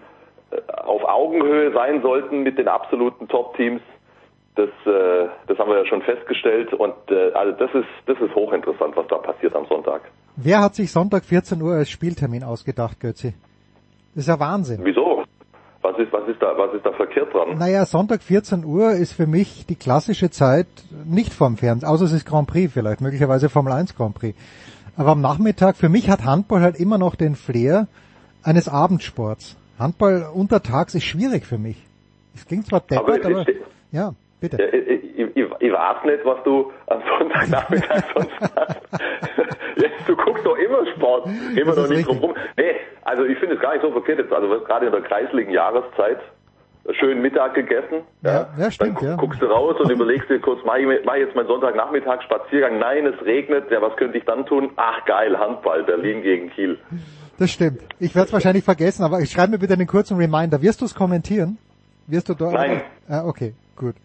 [SPEAKER 13] äh, auf Augenhöhe sein sollten mit den absoluten Top-Teams. Das, äh, das haben wir ja schon festgestellt und äh, also das ist, das ist hochinteressant, was da passiert am Sonntag.
[SPEAKER 3] Wer hat sich Sonntag 14 Uhr als Spieltermin ausgedacht, Götzi? Das ist ja Wahnsinn.
[SPEAKER 13] Wieso? Was ist, was ist da, was ist da verkehrt dran?
[SPEAKER 3] Naja, Sonntag 14 Uhr ist für mich die klassische Zeit nicht vorm Fernsehen, außer es ist Grand Prix vielleicht, möglicherweise Formel 1 Grand Prix. Aber am Nachmittag, für mich hat Handball halt immer noch den Flair eines Abendsports. Handball untertags ist schwierig für mich. Es klingt zwar deppert, aber, aber ja, bitte. Ja,
[SPEAKER 13] ich, ich, ich, weiß nicht, was du am Sonntagnachmittag sonst <laughs> hast. du guckst doch immer Sport, immer noch nicht drum rum. Nee, also ich finde es gar nicht so verkehrt jetzt, also gerade in der kreisligen Jahreszeit, schön Mittag gegessen.
[SPEAKER 3] Ja, ja, stimmt,
[SPEAKER 13] dann
[SPEAKER 3] ja.
[SPEAKER 13] guckst du raus und überlegst dir kurz, mach ich, mach ich jetzt meinen Sonntagnachmittag Spaziergang? Nein, es regnet. Ja, was könnte ich dann tun? Ach geil, Handball, Berlin gegen Kiel.
[SPEAKER 3] Das stimmt. Ich werde es wahrscheinlich vergessen, aber ich schreibe mir bitte einen kurzen Reminder. Wirst du es kommentieren? Wirst du dort?
[SPEAKER 13] Nein.
[SPEAKER 3] Ah, okay, gut.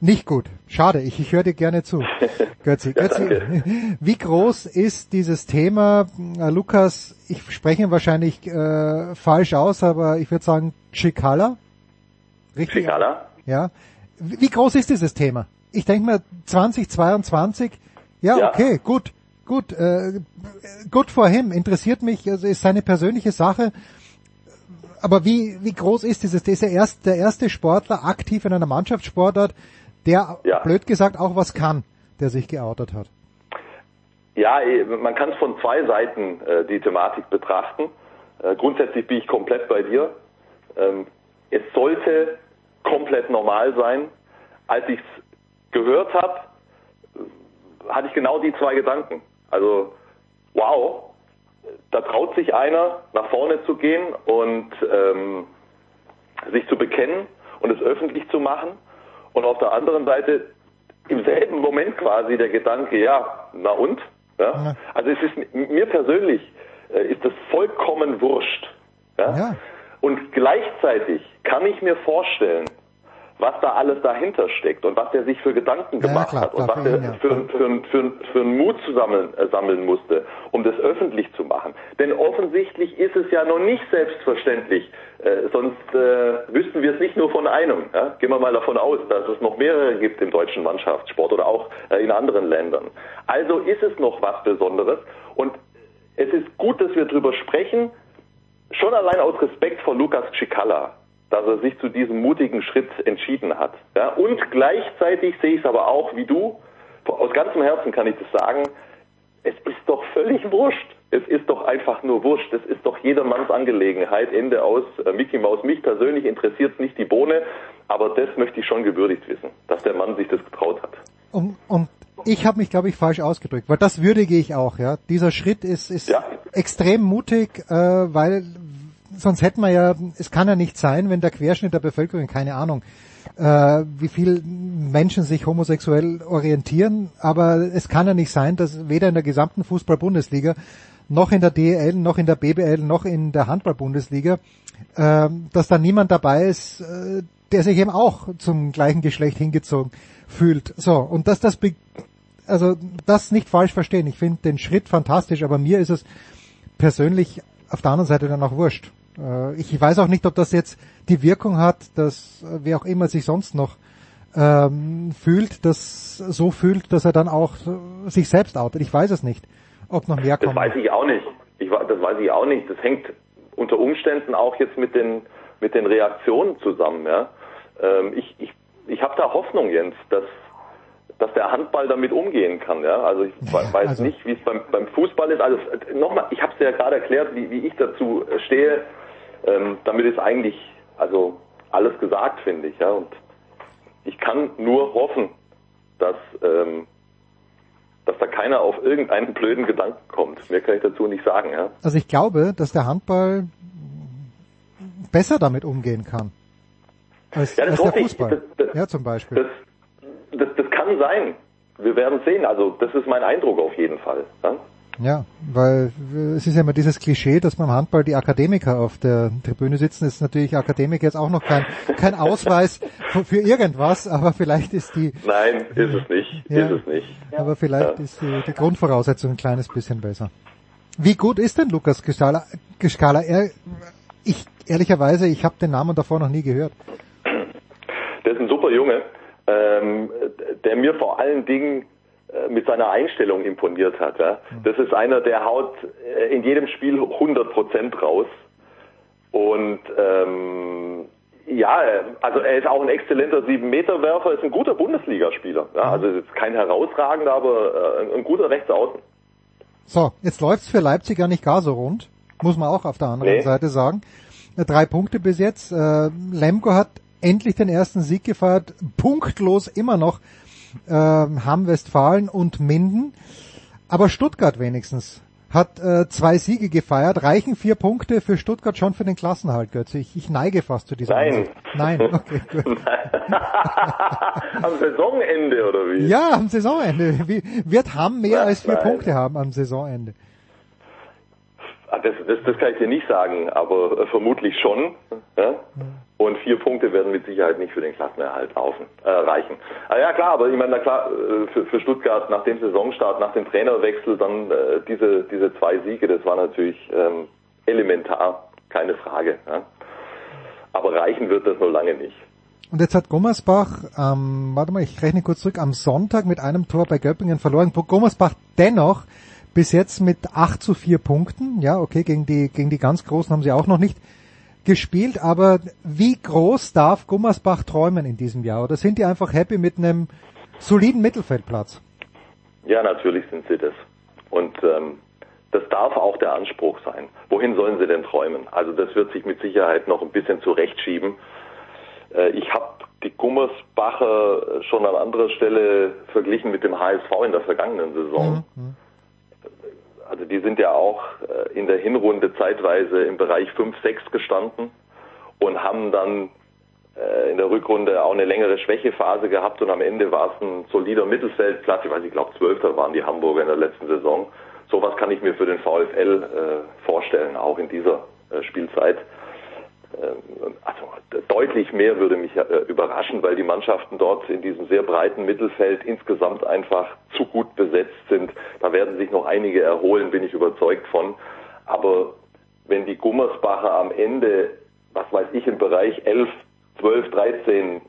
[SPEAKER 3] Nicht gut. Schade, ich, ich höre dir gerne zu. <laughs> Götzi, Götzi <laughs> wie groß ist dieses Thema, äh, Lukas, ich spreche wahrscheinlich äh, falsch aus, aber ich würde sagen Chicala?
[SPEAKER 13] Richtig? Chicala?
[SPEAKER 3] Ja. Wie, groß ist dieses Thema? ich denke mal 2022, ja,
[SPEAKER 13] Ja.
[SPEAKER 3] okay, gut, gut, äh, gut for him, interessiert mich, also ist seine persönliche Sache. Aber wie, wie groß ist dieses? Der ist ja erst der erste Sportler aktiv in einer Mannschaftssportart, der,
[SPEAKER 13] Ja.
[SPEAKER 3] blöd gesagt, auch was kann, der sich geoutet hat.
[SPEAKER 13] Ja, eh, man kann es von zwei Seiten äh, die Thematik betrachten. Äh, grundsätzlich bin ich komplett bei dir. Ähm, es sollte komplett normal sein. Als ich es gehört habe, hatte ich genau die zwei Gedanken. Also, wow, da traut sich einer, nach vorne zu gehen und ähm, sich zu bekennen und es öffentlich zu machen. Und auf der anderen Seite im selben Moment quasi der Gedanke, ja, na und? Ja? Also es ist mir persönlich äh, ist das vollkommen wurscht. Ja? Und gleichzeitig kann ich mir vorstellen, was da alles dahinter steckt und was er sich für Gedanken gemacht
[SPEAKER 3] klar,
[SPEAKER 13] hat und was er
[SPEAKER 3] ja.
[SPEAKER 13] für, für, für, für einen Mut zu sammeln, äh, sammeln musste, um das öffentlich zu machen. Denn offensichtlich ist es ja noch nicht selbstverständlich, äh, sonst äh, wüssten wir es nicht nur von einem. Ja? Gehen wir mal davon aus, dass es noch mehrere gibt im deutschen Mannschaftssport oder auch äh, in anderen Ländern. Also ist es noch was Besonderes und es ist gut, dass wir darüber sprechen, schon allein aus Respekt vor Lukas Cicala, dass er sich zu diesem mutigen Schritt entschieden hat. Ja, und gleichzeitig sehe ich es aber auch wie du, aus ganzem Herzen kann ich das sagen, es ist doch völlig wurscht. Es ist doch einfach nur wurscht. Es ist doch jedermanns Angelegenheit. Ende aus. Äh, Mickey Maus, mich persönlich interessiert nicht die Bohne, aber das möchte ich schon gewürdigt wissen, dass der Mann sich das getraut hat.
[SPEAKER 3] Und, und ich habe mich, glaube ich, falsch ausgedrückt, weil das würdige ich auch. Ja, dieser Schritt ist, ist extrem mutig, äh, weil sonst hätten wir ja, es kann ja nicht sein, wenn der Querschnitt der Bevölkerung, keine Ahnung, äh, wie viel Menschen sich homosexuell orientieren, aber es kann ja nicht sein, dass weder in der gesamten Fußball-Bundesliga noch in der DEL, noch in der BBL, noch in der Handball-Bundesliga, äh, dass da niemand dabei ist, äh, der sich eben auch zum gleichen Geschlecht hingezogen fühlt. So, und dass das, also das nicht falsch verstehen. Ich finde den Schritt fantastisch, aber mir ist es persönlich auf der anderen Seite dann auch wurscht. Äh, ich weiß auch nicht, ob das jetzt die Wirkung hat, dass äh, wer auch immer sich sonst noch ähm, fühlt, das so fühlt, dass er dann auch äh, sich selbst outet. Ich weiß es nicht, ob noch mehr
[SPEAKER 13] Das
[SPEAKER 3] kommt.
[SPEAKER 13] weiß ich auch nicht. Ich, das weiß ich auch nicht. Das hängt unter Umständen auch jetzt mit den mit den Reaktionen zusammen. Ja? Ähm, ich ich, ich habe da Hoffnung, Jens, dass dass der Handball damit umgehen kann. Ja? Also ich we- weiß
[SPEAKER 3] also-
[SPEAKER 13] nicht, wie es beim, beim Fußball ist. Also nochmal, ich habe es ja gerade erklärt, wie, wie ich dazu stehe. Ähm, damit ist eigentlich also alles gesagt, finde ich. Ja? Und ich kann nur hoffen, dass ähm, dass da keiner auf irgendeinen <laughs> blöden Gedanken kommt. Mehr kann ich dazu nicht sagen. Ja?
[SPEAKER 3] Also ich glaube, dass der Handball besser damit umgehen kann. Als,
[SPEAKER 13] Ja, das
[SPEAKER 3] als der. Fußball.
[SPEAKER 13] Das- das-
[SPEAKER 3] ja, zum Beispiel.
[SPEAKER 13] Das, das kann sein. Wir werden sehen. Also das ist mein Eindruck auf jeden Fall. Ja?
[SPEAKER 3] Ja, weil es ist ja immer dieses Klischee, dass beim Handball die Akademiker auf der Tribüne sitzen. Das ist natürlich Akademiker jetzt auch noch kein, kein Ausweis für, für irgendwas, aber vielleicht ist die,
[SPEAKER 13] Nein, ist es nicht.
[SPEAKER 3] Ja.
[SPEAKER 13] Ist es nicht.
[SPEAKER 3] aber vielleicht
[SPEAKER 13] Ja.
[SPEAKER 3] ist die, die Grundvoraussetzung ein kleines bisschen besser. Wie gut ist denn Lukas? Er, ich ehrlicherweise, ich habe den Namen davor noch nie gehört.
[SPEAKER 13] Der ist ein super Junge, ähm, der mir vor allen Dingen mit seiner Einstellung imponiert hat. Ja? Das ist einer, der haut äh, in jedem Spiel 100 Prozent raus. Und ähm, ja, äh, also er ist auch ein exzellenter 7-Meter-Werfer, ist ein guter Bundesligaspieler. Ja? Also ist kein herausragender, aber äh, ein guter Rechtsaußen.
[SPEAKER 3] So, jetzt läuft's für Leipzig ja nicht gar so rund, muss man auch auf der anderen
[SPEAKER 13] Nee.
[SPEAKER 3] Seite sagen. Äh, Drei Punkte bis jetzt. Äh, Lemko hat endlich den ersten Sieg gefeiert, punktlos immer noch äh, Hamm, Westfalen und Minden. Aber Stuttgart wenigstens hat äh, zwei Siege gefeiert, reichen vier Punkte für Stuttgart schon für den Klassenhalt, Götze. Ich, ich neige fast zu dieser
[SPEAKER 13] Nein.
[SPEAKER 3] Ansicht. Nein, okay, gut. <laughs>
[SPEAKER 13] Am Saisonende oder wie?
[SPEAKER 3] Ja, am Saisonende. Wie, wird Hamm mehr als vier
[SPEAKER 13] nein.
[SPEAKER 3] Punkte haben am Saisonende?
[SPEAKER 13] Ah, Das, das, das kann ich dir nicht sagen, aber äh, vermutlich schon. Ja? Und vier Punkte werden mit Sicherheit nicht für den Klassenerhalt laufen, äh, reichen. Ah, ja klar, aber ich meine, na klar, äh, für, für Stuttgart nach dem Saisonstart, nach dem Trainerwechsel, dann äh, diese, diese zwei Siege, das war natürlich ähm, elementar, keine Frage. Ja? Aber reichen wird das nur lange nicht.
[SPEAKER 3] Und jetzt hat Gummersbach, ähm, warte mal, ich rechne kurz zurück, am Sonntag mit einem Tor bei Göppingen verloren. Gummersbach dennoch bis jetzt mit 8 zu 4 Punkten. Ja, okay, gegen die, gegen die ganz Großen haben sie auch noch nicht gespielt, aber wie groß darf Gummersbach träumen in diesem Jahr? Oder sind die einfach happy mit einem soliden Mittelfeldplatz?
[SPEAKER 13] Ja, natürlich sind sie das. Und ähm, das darf auch der Anspruch sein. Wohin sollen sie denn träumen? Also das wird sich mit Sicherheit noch ein bisschen zurechtschieben. Äh, ich habe die Gummersbacher schon an anderer Stelle verglichen mit dem HSV in der vergangenen Saison. Mhm. Also die sind ja auch äh, in der Hinrunde zeitweise im Bereich 5, 6 gestanden und haben dann äh, in der Rückrunde auch eine längere Schwächephase gehabt und am Ende war es ein solider Mittelfeldplatz. Ich weiß, ich glaube Zwölfter waren die Hamburger in der letzten Saison. Sowas kann ich mir für den VfL äh, vorstellen, auch in dieser Spielzeit. Ähm, also deutlich mehr würde mich äh, überraschen, weil die Mannschaften dort in diesem sehr breiten Mittelfeld insgesamt einfach zu gut besetzt sind. Da werden sich noch einige erholen, bin ich überzeugt von. Aber wenn die Gummersbacher am Ende, was weiß ich, im Bereich 11, 12, 13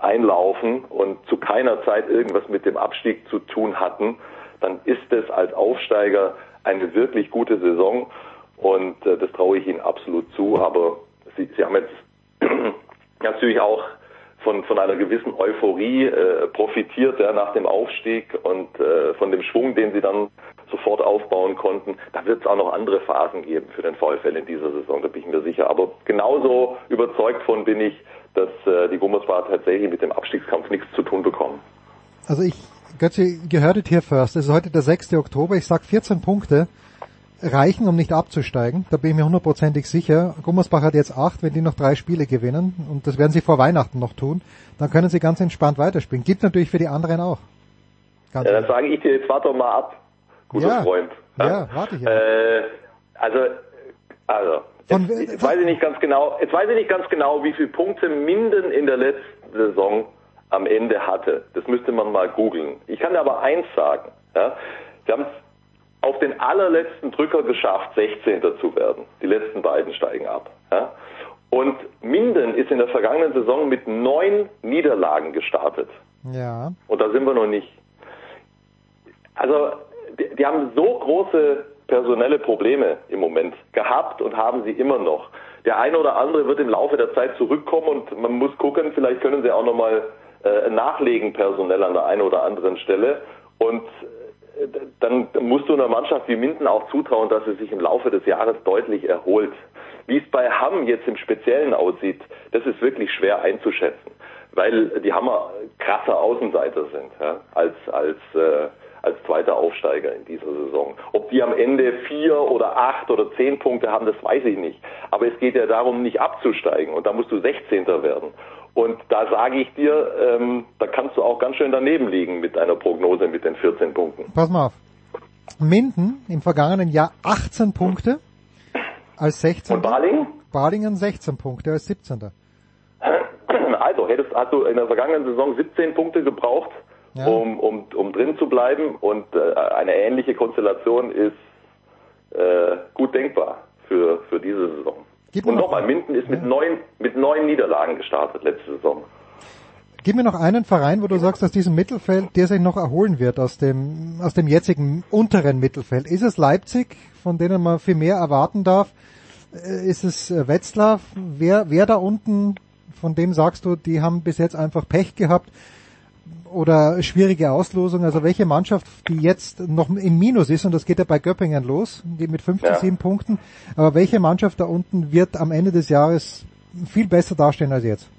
[SPEAKER 13] einlaufen und zu keiner Zeit irgendwas mit dem Abstieg zu tun hatten, dann ist es als Aufsteiger eine wirklich gute Saison und äh, das traue ich Ihnen absolut zu. Aber Sie, Sie haben jetzt <clears throat> natürlich auch von, von einer gewissen Euphorie äh, profitiert ja, nach dem Aufstieg und äh, von dem Schwung, den sie dann sofort aufbauen konnten. Da wird es auch noch andere Phasen geben für den VfL in dieser Saison, da bin ich mir sicher. Aber genauso überzeugt von bin ich, dass äh, die Gummersbach tatsächlich mit dem Abstiegskampf nichts zu tun bekommen.
[SPEAKER 3] Also ich, Götze, gehört it here first. Es ist heute der 6. Oktober. Ich sag 14 Punkte reichen, um nicht abzusteigen. Da bin ich mir hundertprozentig sicher. Gummersbach hat jetzt acht, wenn die noch drei Spiele gewinnen, und das werden sie vor Weihnachten noch tun, dann können sie ganz entspannt weiterspielen. Gibt natürlich für die anderen auch.
[SPEAKER 13] Ganz ja, dann sage ich dir, jetzt warte doch mal ab, guter
[SPEAKER 3] ja,
[SPEAKER 13] Freund.
[SPEAKER 3] Ja, ja warte ich.
[SPEAKER 13] Äh, also, also, jetzt, jetzt weiß ich nicht ganz genau, jetzt weiß ich nicht ganz genau, wie viele Punkte Minden in der letzten Saison am Ende hatte. Das müsste man mal googeln. Ich kann aber eins sagen. Ja, wir haben auf den allerletzten Drücker geschafft, 16. zu werden. Die letzten beiden steigen ab. Ja? Und Minden ist in der vergangenen Saison mit neun Niederlagen gestartet.
[SPEAKER 3] Ja.
[SPEAKER 13] Und da sind wir noch nicht. Also, die, die haben so große personelle Probleme im Moment gehabt und haben sie immer noch. Der eine oder andere wird im Laufe der Zeit zurückkommen und man muss gucken, vielleicht können sie auch nochmal äh, nachlegen personell an der einen oder anderen Stelle. Und dann musst du einer Mannschaft wie Minden auch zutrauen, dass sie sich im Laufe des Jahres deutlich erholt. Wie es bei Hamm jetzt im Speziellen aussieht, das ist wirklich schwer einzuschätzen, weil die Hammer krasse Außenseiter sind, ja, als, als, äh, als zweiter Aufsteiger in dieser Saison. Ob die am Ende vier oder acht oder zehn Punkte haben, das weiß ich nicht. Aber es geht ja darum, nicht abzusteigen und da musst du 16. werden. Und da sage ich dir, ähm, da kannst du auch ganz schön daneben liegen mit deiner Prognose mit den 14 Punkten.
[SPEAKER 3] Pass mal auf. Minden im vergangenen Jahr 18 Punkte als 16.
[SPEAKER 13] Und Balingen?
[SPEAKER 3] Balingen 16 Punkte als 17.
[SPEAKER 13] Also, hättest, hast du in der vergangenen Saison 17 Punkte gebraucht, ja. um, um, um drin zu bleiben und äh, eine ähnliche Konstellation ist äh, gut denkbar für, für diese Saison. Gib und nochmal, Minden ist mit, neun, mit neun Niederlagen gestartet letzte Saison.
[SPEAKER 3] Gib mir noch einen Verein, wo du sagst, dass diesem Mittelfeld, der sich noch erholen wird aus dem, aus dem jetzigen unteren Mittelfeld. Ist es Leipzig, von denen man viel mehr erwarten darf? Äh, ist es äh, Wetzlar? Wer, wer da unten, von dem sagst du, die haben bis jetzt einfach Pech gehabt? Oder schwierige Auslosung. Also welche Mannschaft, die jetzt noch im Minus ist, und das geht ja bei Göppingen los, die mit 5 ja. zu 7 Punkten, aber welche Mannschaft da unten wird am Ende des Jahres viel besser dastehen als jetzt?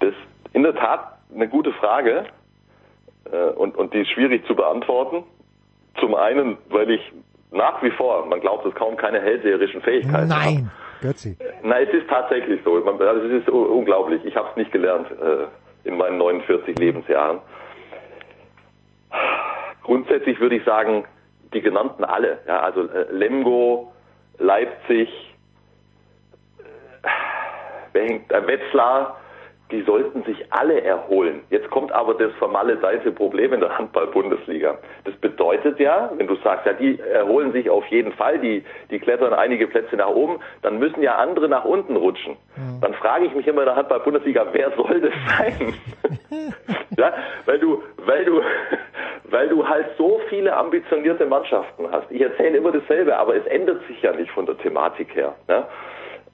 [SPEAKER 13] Das ist in der Tat eine gute Frage äh, und, und die ist schwierig zu beantworten. Zum einen, weil ich nach wie vor, man glaubt es kaum, keine hellseherischen Fähigkeiten
[SPEAKER 3] Nein. Habe. Götzi.
[SPEAKER 13] Nein, es ist tatsächlich so. Also es ist unglaublich. Ich habe es nicht gelernt äh, in meinen 49 Lebensjahren. Grundsätzlich würde ich sagen, die genannten alle. Ja, also äh, Lemgo, Leipzig, äh, äh, Wetzlar, die sollten sich alle erholen. Jetzt kommt aber das vermaledeite Problem in der Handball-Bundesliga. Das bedeutet ja, wenn du sagst, ja, die erholen sich auf jeden Fall, die, die klettern einige Plätze nach oben, dann müssen ja andere nach unten rutschen. Mhm. Dann frage ich mich immer in der Handball-Bundesliga, wer soll das sein? <laughs> ja, weil du, weil du, weil du halt so viele ambitionierte Mannschaften hast. Ich erzähle immer dasselbe, aber es ändert sich ja nicht von der Thematik her. Ne?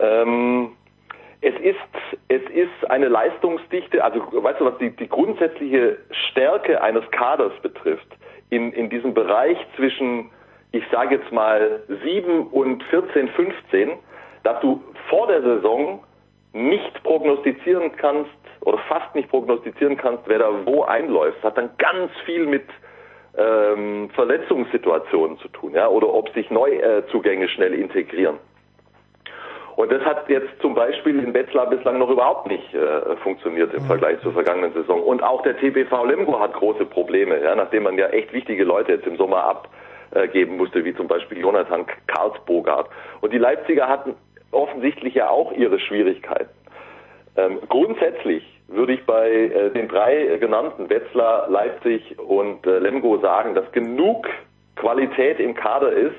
[SPEAKER 13] Ähm, es ist, es ist eine Leistungsdichte, also weißt du, was die, die grundsätzliche Stärke eines Kaders betrifft, in, in diesem Bereich zwischen, ich sage jetzt mal, 7 und 14, 15, dass du vor der Saison nicht prognostizieren kannst oder fast nicht prognostizieren kannst, wer da wo einläuft. Das hat dann ganz viel mit ähm, Verletzungssituationen zu tun, ja, oder ob sich Neuzugänge schnell integrieren. Und das hat jetzt zum Beispiel in Wetzlar bislang noch überhaupt nicht äh, funktioniert im Vergleich zur vergangenen Saison. Und auch der TBV Lemgo hat große Probleme, ja, nachdem man ja echt wichtige Leute jetzt im Sommer abgeben musste, wie zum Beispiel Jonathan Karlsbogart. Und die Leipziger hatten offensichtlich ja auch ihre Schwierigkeiten. Ähm, grundsätzlich würde ich bei äh, den drei genannten, Wetzlar, Leipzig und äh, Lemgo, sagen, dass genug Qualität im Kader ist,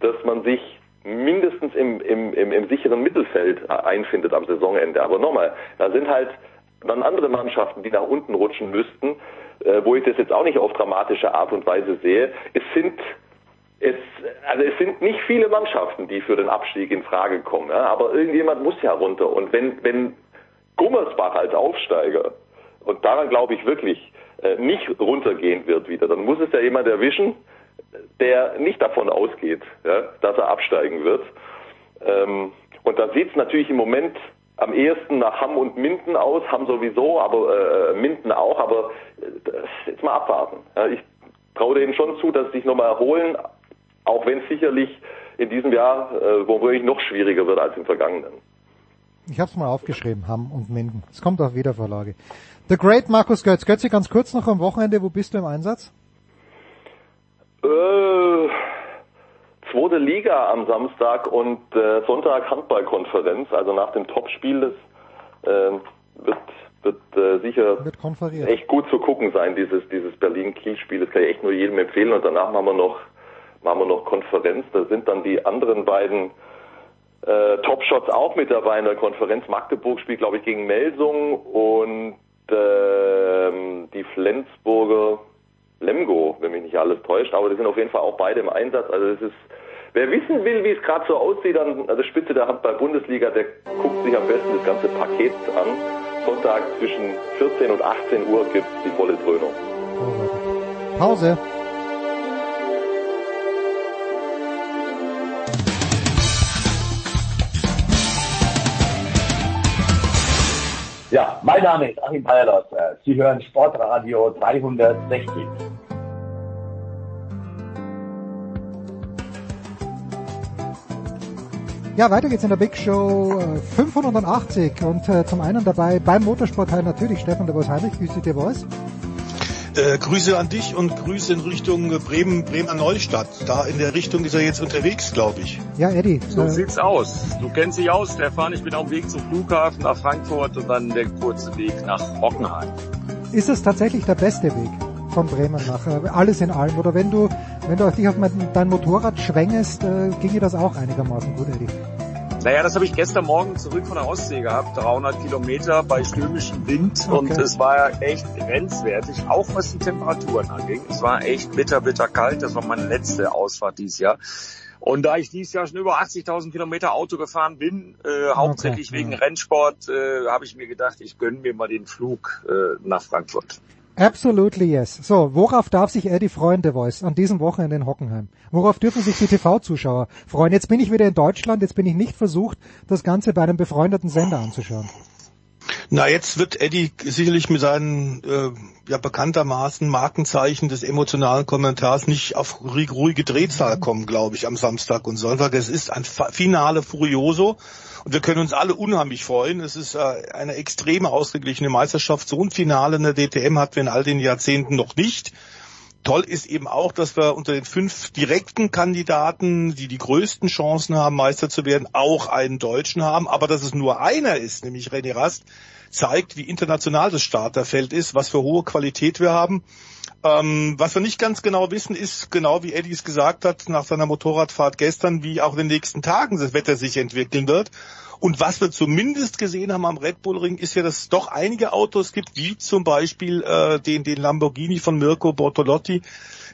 [SPEAKER 13] dass man sich mindestens im, im, im, im sicheren Mittelfeld einfindet am Saisonende. Aber nochmal, da sind halt dann andere Mannschaften, die nach unten rutschen müssten, äh, wo ich das jetzt auch nicht auf dramatische Art und Weise sehe. Es sind es, also es sind nicht viele Mannschaften, die für den Abstieg in Frage kommen, ja, aber irgendjemand muss ja runter. Und wenn, wenn Gummersbach als Aufsteiger, und daran glaube ich wirklich, äh, nicht runtergehen wird wieder, dann muss es ja jemand erwischen, der nicht davon ausgeht, ja, dass er absteigen wird. Ähm, und da sieht es natürlich im Moment am ehesten nach Hamm und Minden aus, Hamm sowieso, aber äh, Minden auch, aber äh, jetzt mal abwarten. Ja, ich traue denen schon zu, dass sie sich nochmal erholen, auch wenn es sicherlich in diesem Jahr äh, womöglich noch schwieriger wird als im vergangenen.
[SPEAKER 3] Ich habe es mal aufgeschrieben, Hamm und Minden. Es kommt auf Wiedervorlage. The Great Markus Götz. Götze, ganz kurz noch am Wochenende, wo bist du im Einsatz?
[SPEAKER 13] Äh, zweite Liga am Samstag und äh, Sonntag Handballkonferenz. Also nach dem Topspiel das äh, wird wird äh, sicher
[SPEAKER 3] wird
[SPEAKER 13] echt gut zu gucken sein dieses dieses Berlin Kiel Spiel. Das kann ich echt nur jedem empfehlen und danach machen wir noch machen wir noch Konferenz. Da sind dann die anderen beiden äh, Top-Shots auch mit dabei in der Konferenz. Magdeburg spielt, glaube ich, gegen Melsung und äh, die Flensburger Lemgo, wenn mich nicht alles täuscht, aber die sind auf jeden Fall auch beide im Einsatz. Also es ist, wer wissen will, wie es gerade so aussieht an der Spitze der Handball-Bundesliga, der guckt sich am besten das ganze Paket an. Sonntag zwischen 14 und 18 Uhr gibt's die volle Dröhnung.
[SPEAKER 3] Pause.
[SPEAKER 16] Ja, mein Name ist Achim Bayerlos. Sie hören Sportradio 360.
[SPEAKER 3] Ja, weiter geht's in der Big Show 580 und äh, zum einen dabei beim Motorsportteil natürlich Stefan de Vos Heinrich. Grüße dir, Boys.
[SPEAKER 17] Äh, Grüße an dich und Grüße in Richtung Bremen, Bremer Neustadt. Da in der Richtung ist er jetzt unterwegs, glaube ich.
[SPEAKER 3] Ja, Eddie.
[SPEAKER 18] So äh, sieht's aus. Du kennst dich aus, Stefan. Ich bin auf dem Weg zum Flughafen nach Frankfurt und dann der kurze Weg nach Hockenheim.
[SPEAKER 3] Ist es tatsächlich der beste Weg von Bremen nach alles in allem? Oder wenn du, wenn du dich auf dein Motorrad schwängest, äh, ginge das auch einigermaßen gut, Eddie?
[SPEAKER 18] Naja, das habe ich gestern Morgen zurück von der Ostsee gehabt, 300 Kilometer bei stürmischem Wind okay. und es war echt grenzwertig, auch was die Temperaturen anging. Es war echt bitter, bitter kalt. Das war meine letzte Ausfahrt dieses Jahr. Und da ich dieses Jahr schon über 80.000 Kilometer Auto gefahren bin, äh, hauptsächlich okay. wegen Rennsport, äh, habe ich mir gedacht, ich gönne mir mal den Flug äh, nach Frankfurt.
[SPEAKER 3] Absolutely yes. So, worauf darf sich Eddie freuen, The Voice, an diesem Wochenende in Hockenheim? Worauf dürfen sich die TV-Zuschauer freuen? Jetzt bin ich wieder in Deutschland, jetzt bin ich nicht versucht, das Ganze bei einem befreundeten Sender anzuschauen.
[SPEAKER 17] Na, jetzt wird Eddie sicherlich mit seinen äh, ja bekanntermaßen Markenzeichen des emotionalen Kommentars nicht auf ruhige Drehzahl kommen, glaube ich, am Samstag und Sonntag. Es ist ein Finale Furioso und wir können uns alle unheimlich freuen. Es ist äh, eine extreme ausgeglichene Meisterschaft. So ein Finale in der DTM hatten wir in all den Jahrzehnten noch nicht. Toll ist eben auch, dass wir unter den fünf direkten Kandidaten, die die größten Chancen haben, Meister zu werden, auch einen Deutschen haben. Aber dass es nur einer ist, nämlich René Rast, zeigt, wie international das Starterfeld ist, was für hohe Qualität wir haben. Ähm, was wir nicht ganz genau wissen, ist genau wie Eddie es gesagt hat nach seiner Motorradfahrt gestern, wie auch in den nächsten Tagen das Wetter sich entwickeln wird. Und was wir zumindest gesehen haben am Red Bull Ring, ist ja, dass es doch einige Autos gibt, wie zum Beispiel äh, den, den Lamborghini von Mirko Bortolotti,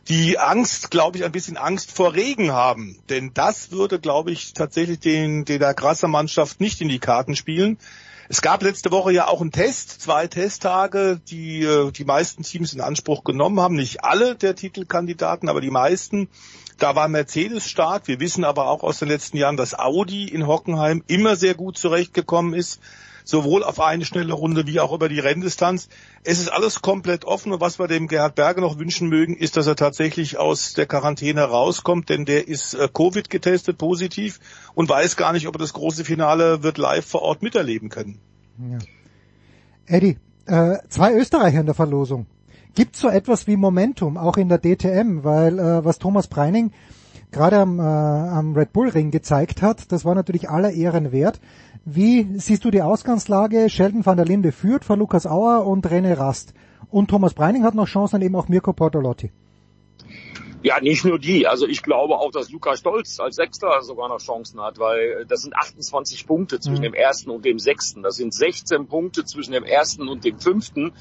[SPEAKER 17] die Angst, glaube ich, ein bisschen Angst vor Regen haben. Denn das würde, glaube ich, tatsächlich den, den der Grasser Mannschaft nicht in die Karten spielen. Es gab letzte Woche ja auch einen Test, zwei Testtage, die äh, die meisten Teams in Anspruch genommen haben. Nicht alle der Titelkandidaten, aber die meisten. Da war Mercedes stark. Wir wissen aber auch aus den letzten Jahren, dass Audi in Hockenheim immer sehr gut zurechtgekommen ist sowohl auf eine schnelle Runde wie auch über die Renndistanz. Es ist alles komplett offen und was wir dem Gerhard Berger noch wünschen mögen, ist, dass er tatsächlich aus der Quarantäne rauskommt, denn der ist äh, Covid getestet, positiv und weiß gar nicht, ob er das große Finale wird live vor Ort miterleben können.
[SPEAKER 3] Ja. Eddie, äh, zwei Österreicher in der Verlosung. Gibt so etwas wie Momentum auch in der DTM, weil äh, was Thomas Preining gerade am, äh, am Red Bull Ring gezeigt hat, das war natürlich aller Ehren wert. Wie siehst du die Ausgangslage? Sheldon van der Linde führt vor Lukas Auer und René Rast. Und Thomas Breining hat noch Chancen, eben auch Mirko Portolotti.
[SPEAKER 18] Ja, nicht nur die. Also ich glaube auch, dass Lukas Stolz als Sechster sogar noch Chancen hat, weil das sind 28 Punkte zwischen mhm. dem ersten und dem sechsten. Das sind 16 Punkte zwischen dem ersten und dem fünften.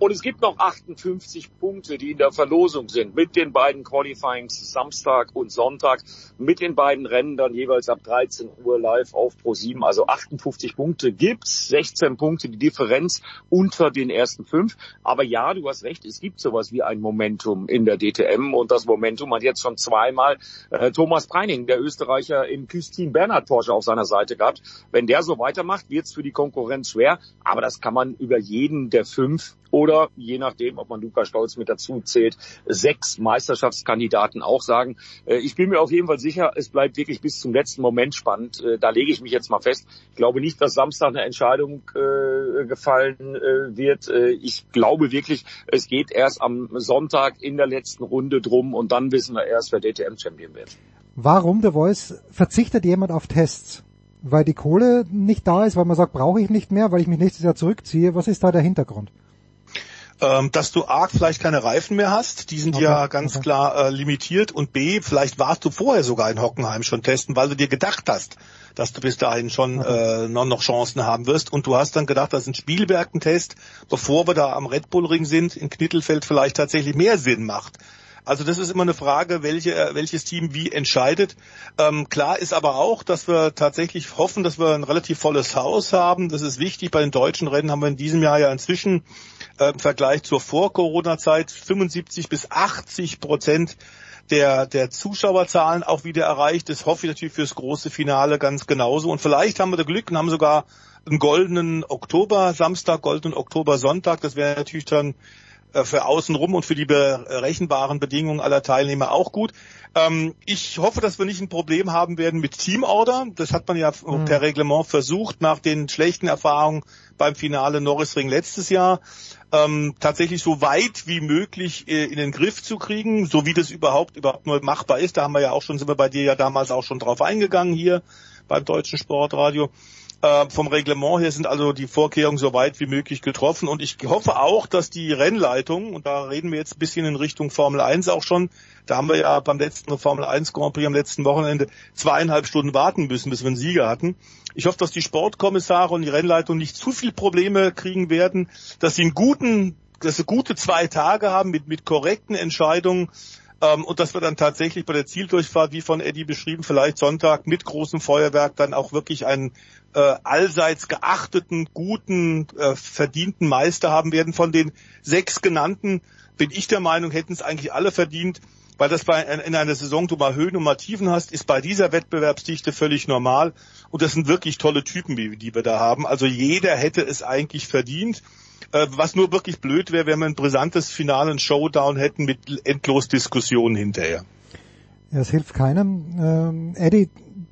[SPEAKER 18] Und es gibt noch 58 Punkte, die in der Verlosung sind, mit den beiden Qualifyings Samstag und Sonntag, mit den beiden Rennen dann jeweils ab 13 Uhr live auf Pro 7. Also 58 Punkte gibt's, 16 Punkte die Differenz unter den ersten fünf. Aber ja, du hast recht, es gibt sowas wie ein Momentum in der DTM und das Momentum hat jetzt schon zweimal äh, Thomas Preining, der Österreicher im Küstin Bernhard Porsche auf seiner Seite gehabt. Wenn der so weitermacht, wird's für die Konkurrenz schwer, aber das kann man über jeden der fünf oder je nachdem, ob man Lukas Stolz mit dazu zählt, sechs Meisterschaftskandidaten auch sagen. Äh, ich bin mir auf jeden Fall sicher, es bleibt wirklich bis zum letzten Moment spannend. Äh, da lege ich mich jetzt mal fest. Ich glaube nicht, dass Samstag eine Entscheidung äh, gefallen wird. Ich glaube wirklich, es geht erst am Sonntag in der letzten Runde drum und dann wissen wir erst, wer DTM-Champion wird.
[SPEAKER 3] Warum, The Voice, verzichtet jemand auf Tests? Weil die Kohle nicht da ist, weil man sagt, brauche ich nicht mehr, weil ich mich nächstes Jahr zurückziehe. Was ist da der Hintergrund?
[SPEAKER 17] Ähm, dass du A, vielleicht keine Reifen mehr hast, die sind okay. ja ganz okay. klar äh, limitiert und B, vielleicht warst du vorher sogar in Hockenheim schon testen, weil du dir gedacht hast, dass du bis dahin schon okay. äh, noch, noch Chancen haben wirst und du hast dann gedacht, dass ein Spielberg ein Test, bevor wir da am Red Bull Ring sind, in Knittelfeld vielleicht tatsächlich mehr Sinn macht. Also das ist immer eine Frage, welche, äh, welches Team wie entscheidet. Ähm, klar ist aber auch, dass wir tatsächlich hoffen, dass wir ein relativ volles Haus haben. Das ist wichtig. Bei den deutschen Rennen haben wir in diesem Jahr ja inzwischen äh, im Vergleich zur Vor-Corona-Zeit 75 bis 80 Prozent der, der Zuschauerzahlen auch wieder erreicht. Das hoffe ich natürlich fürs große Finale ganz genauso. Und vielleicht haben wir da Glück und haben sogar einen goldenen Oktober Samstag, goldenen Oktober Sonntag. Das wäre natürlich dann für außenrum und für die berechenbaren Bedingungen aller Teilnehmer auch gut. Ähm, ich hoffe, dass wir nicht ein Problem haben werden mit Teamorder. Das hat man ja mhm. per Reglement versucht nach den schlechten Erfahrungen beim Finale Norrisring letztes Jahr. Ähm, tatsächlich so weit wie möglich äh, in den Griff zu kriegen, so wie das überhaupt überhaupt nur machbar ist. Da haben wir ja auch schon, sind wir bei dir ja damals auch schon drauf eingegangen hier beim Deutschen Sportradio. Äh, vom Reglement her sind also die Vorkehrungen so weit wie möglich getroffen und ich hoffe auch, dass die Rennleitung, und da reden wir jetzt ein bisschen in Richtung Formel 1 auch schon, da haben wir ja beim letzten Formel 1 Grand Prix am letzten Wochenende zweieinhalb Stunden warten müssen, bis wir einen Sieger hatten. Ich hoffe, dass die Sportkommissare und die Rennleitung nicht zu viel Probleme kriegen werden, dass sie einen guten, dass sie gute zwei Tage haben mit, mit korrekten Entscheidungen ähm, und dass wir dann tatsächlich bei der Zieldurchfahrt, wie von Eddie beschrieben, vielleicht Sonntag mit großem Feuerwerk dann auch wirklich einen äh, allseits geachteten, guten, äh, verdienten Meister haben werden. Von den sechs genannten bin ich der Meinung, hätten es eigentlich alle verdient, weil das bei, in einer Saison du mal Höhen und mal Tiefen hast, ist bei dieser Wettbewerbsdichte völlig normal. Und das sind wirklich tolle Typen, die, die wir da haben. Also jeder hätte es eigentlich verdient. Äh, was nur wirklich blöd wäre, wenn wir ein brisantes finalen Showdown hätten mit endlos Diskussionen hinterher.
[SPEAKER 3] Ja, es hilft keinem. Ähm, Eddie,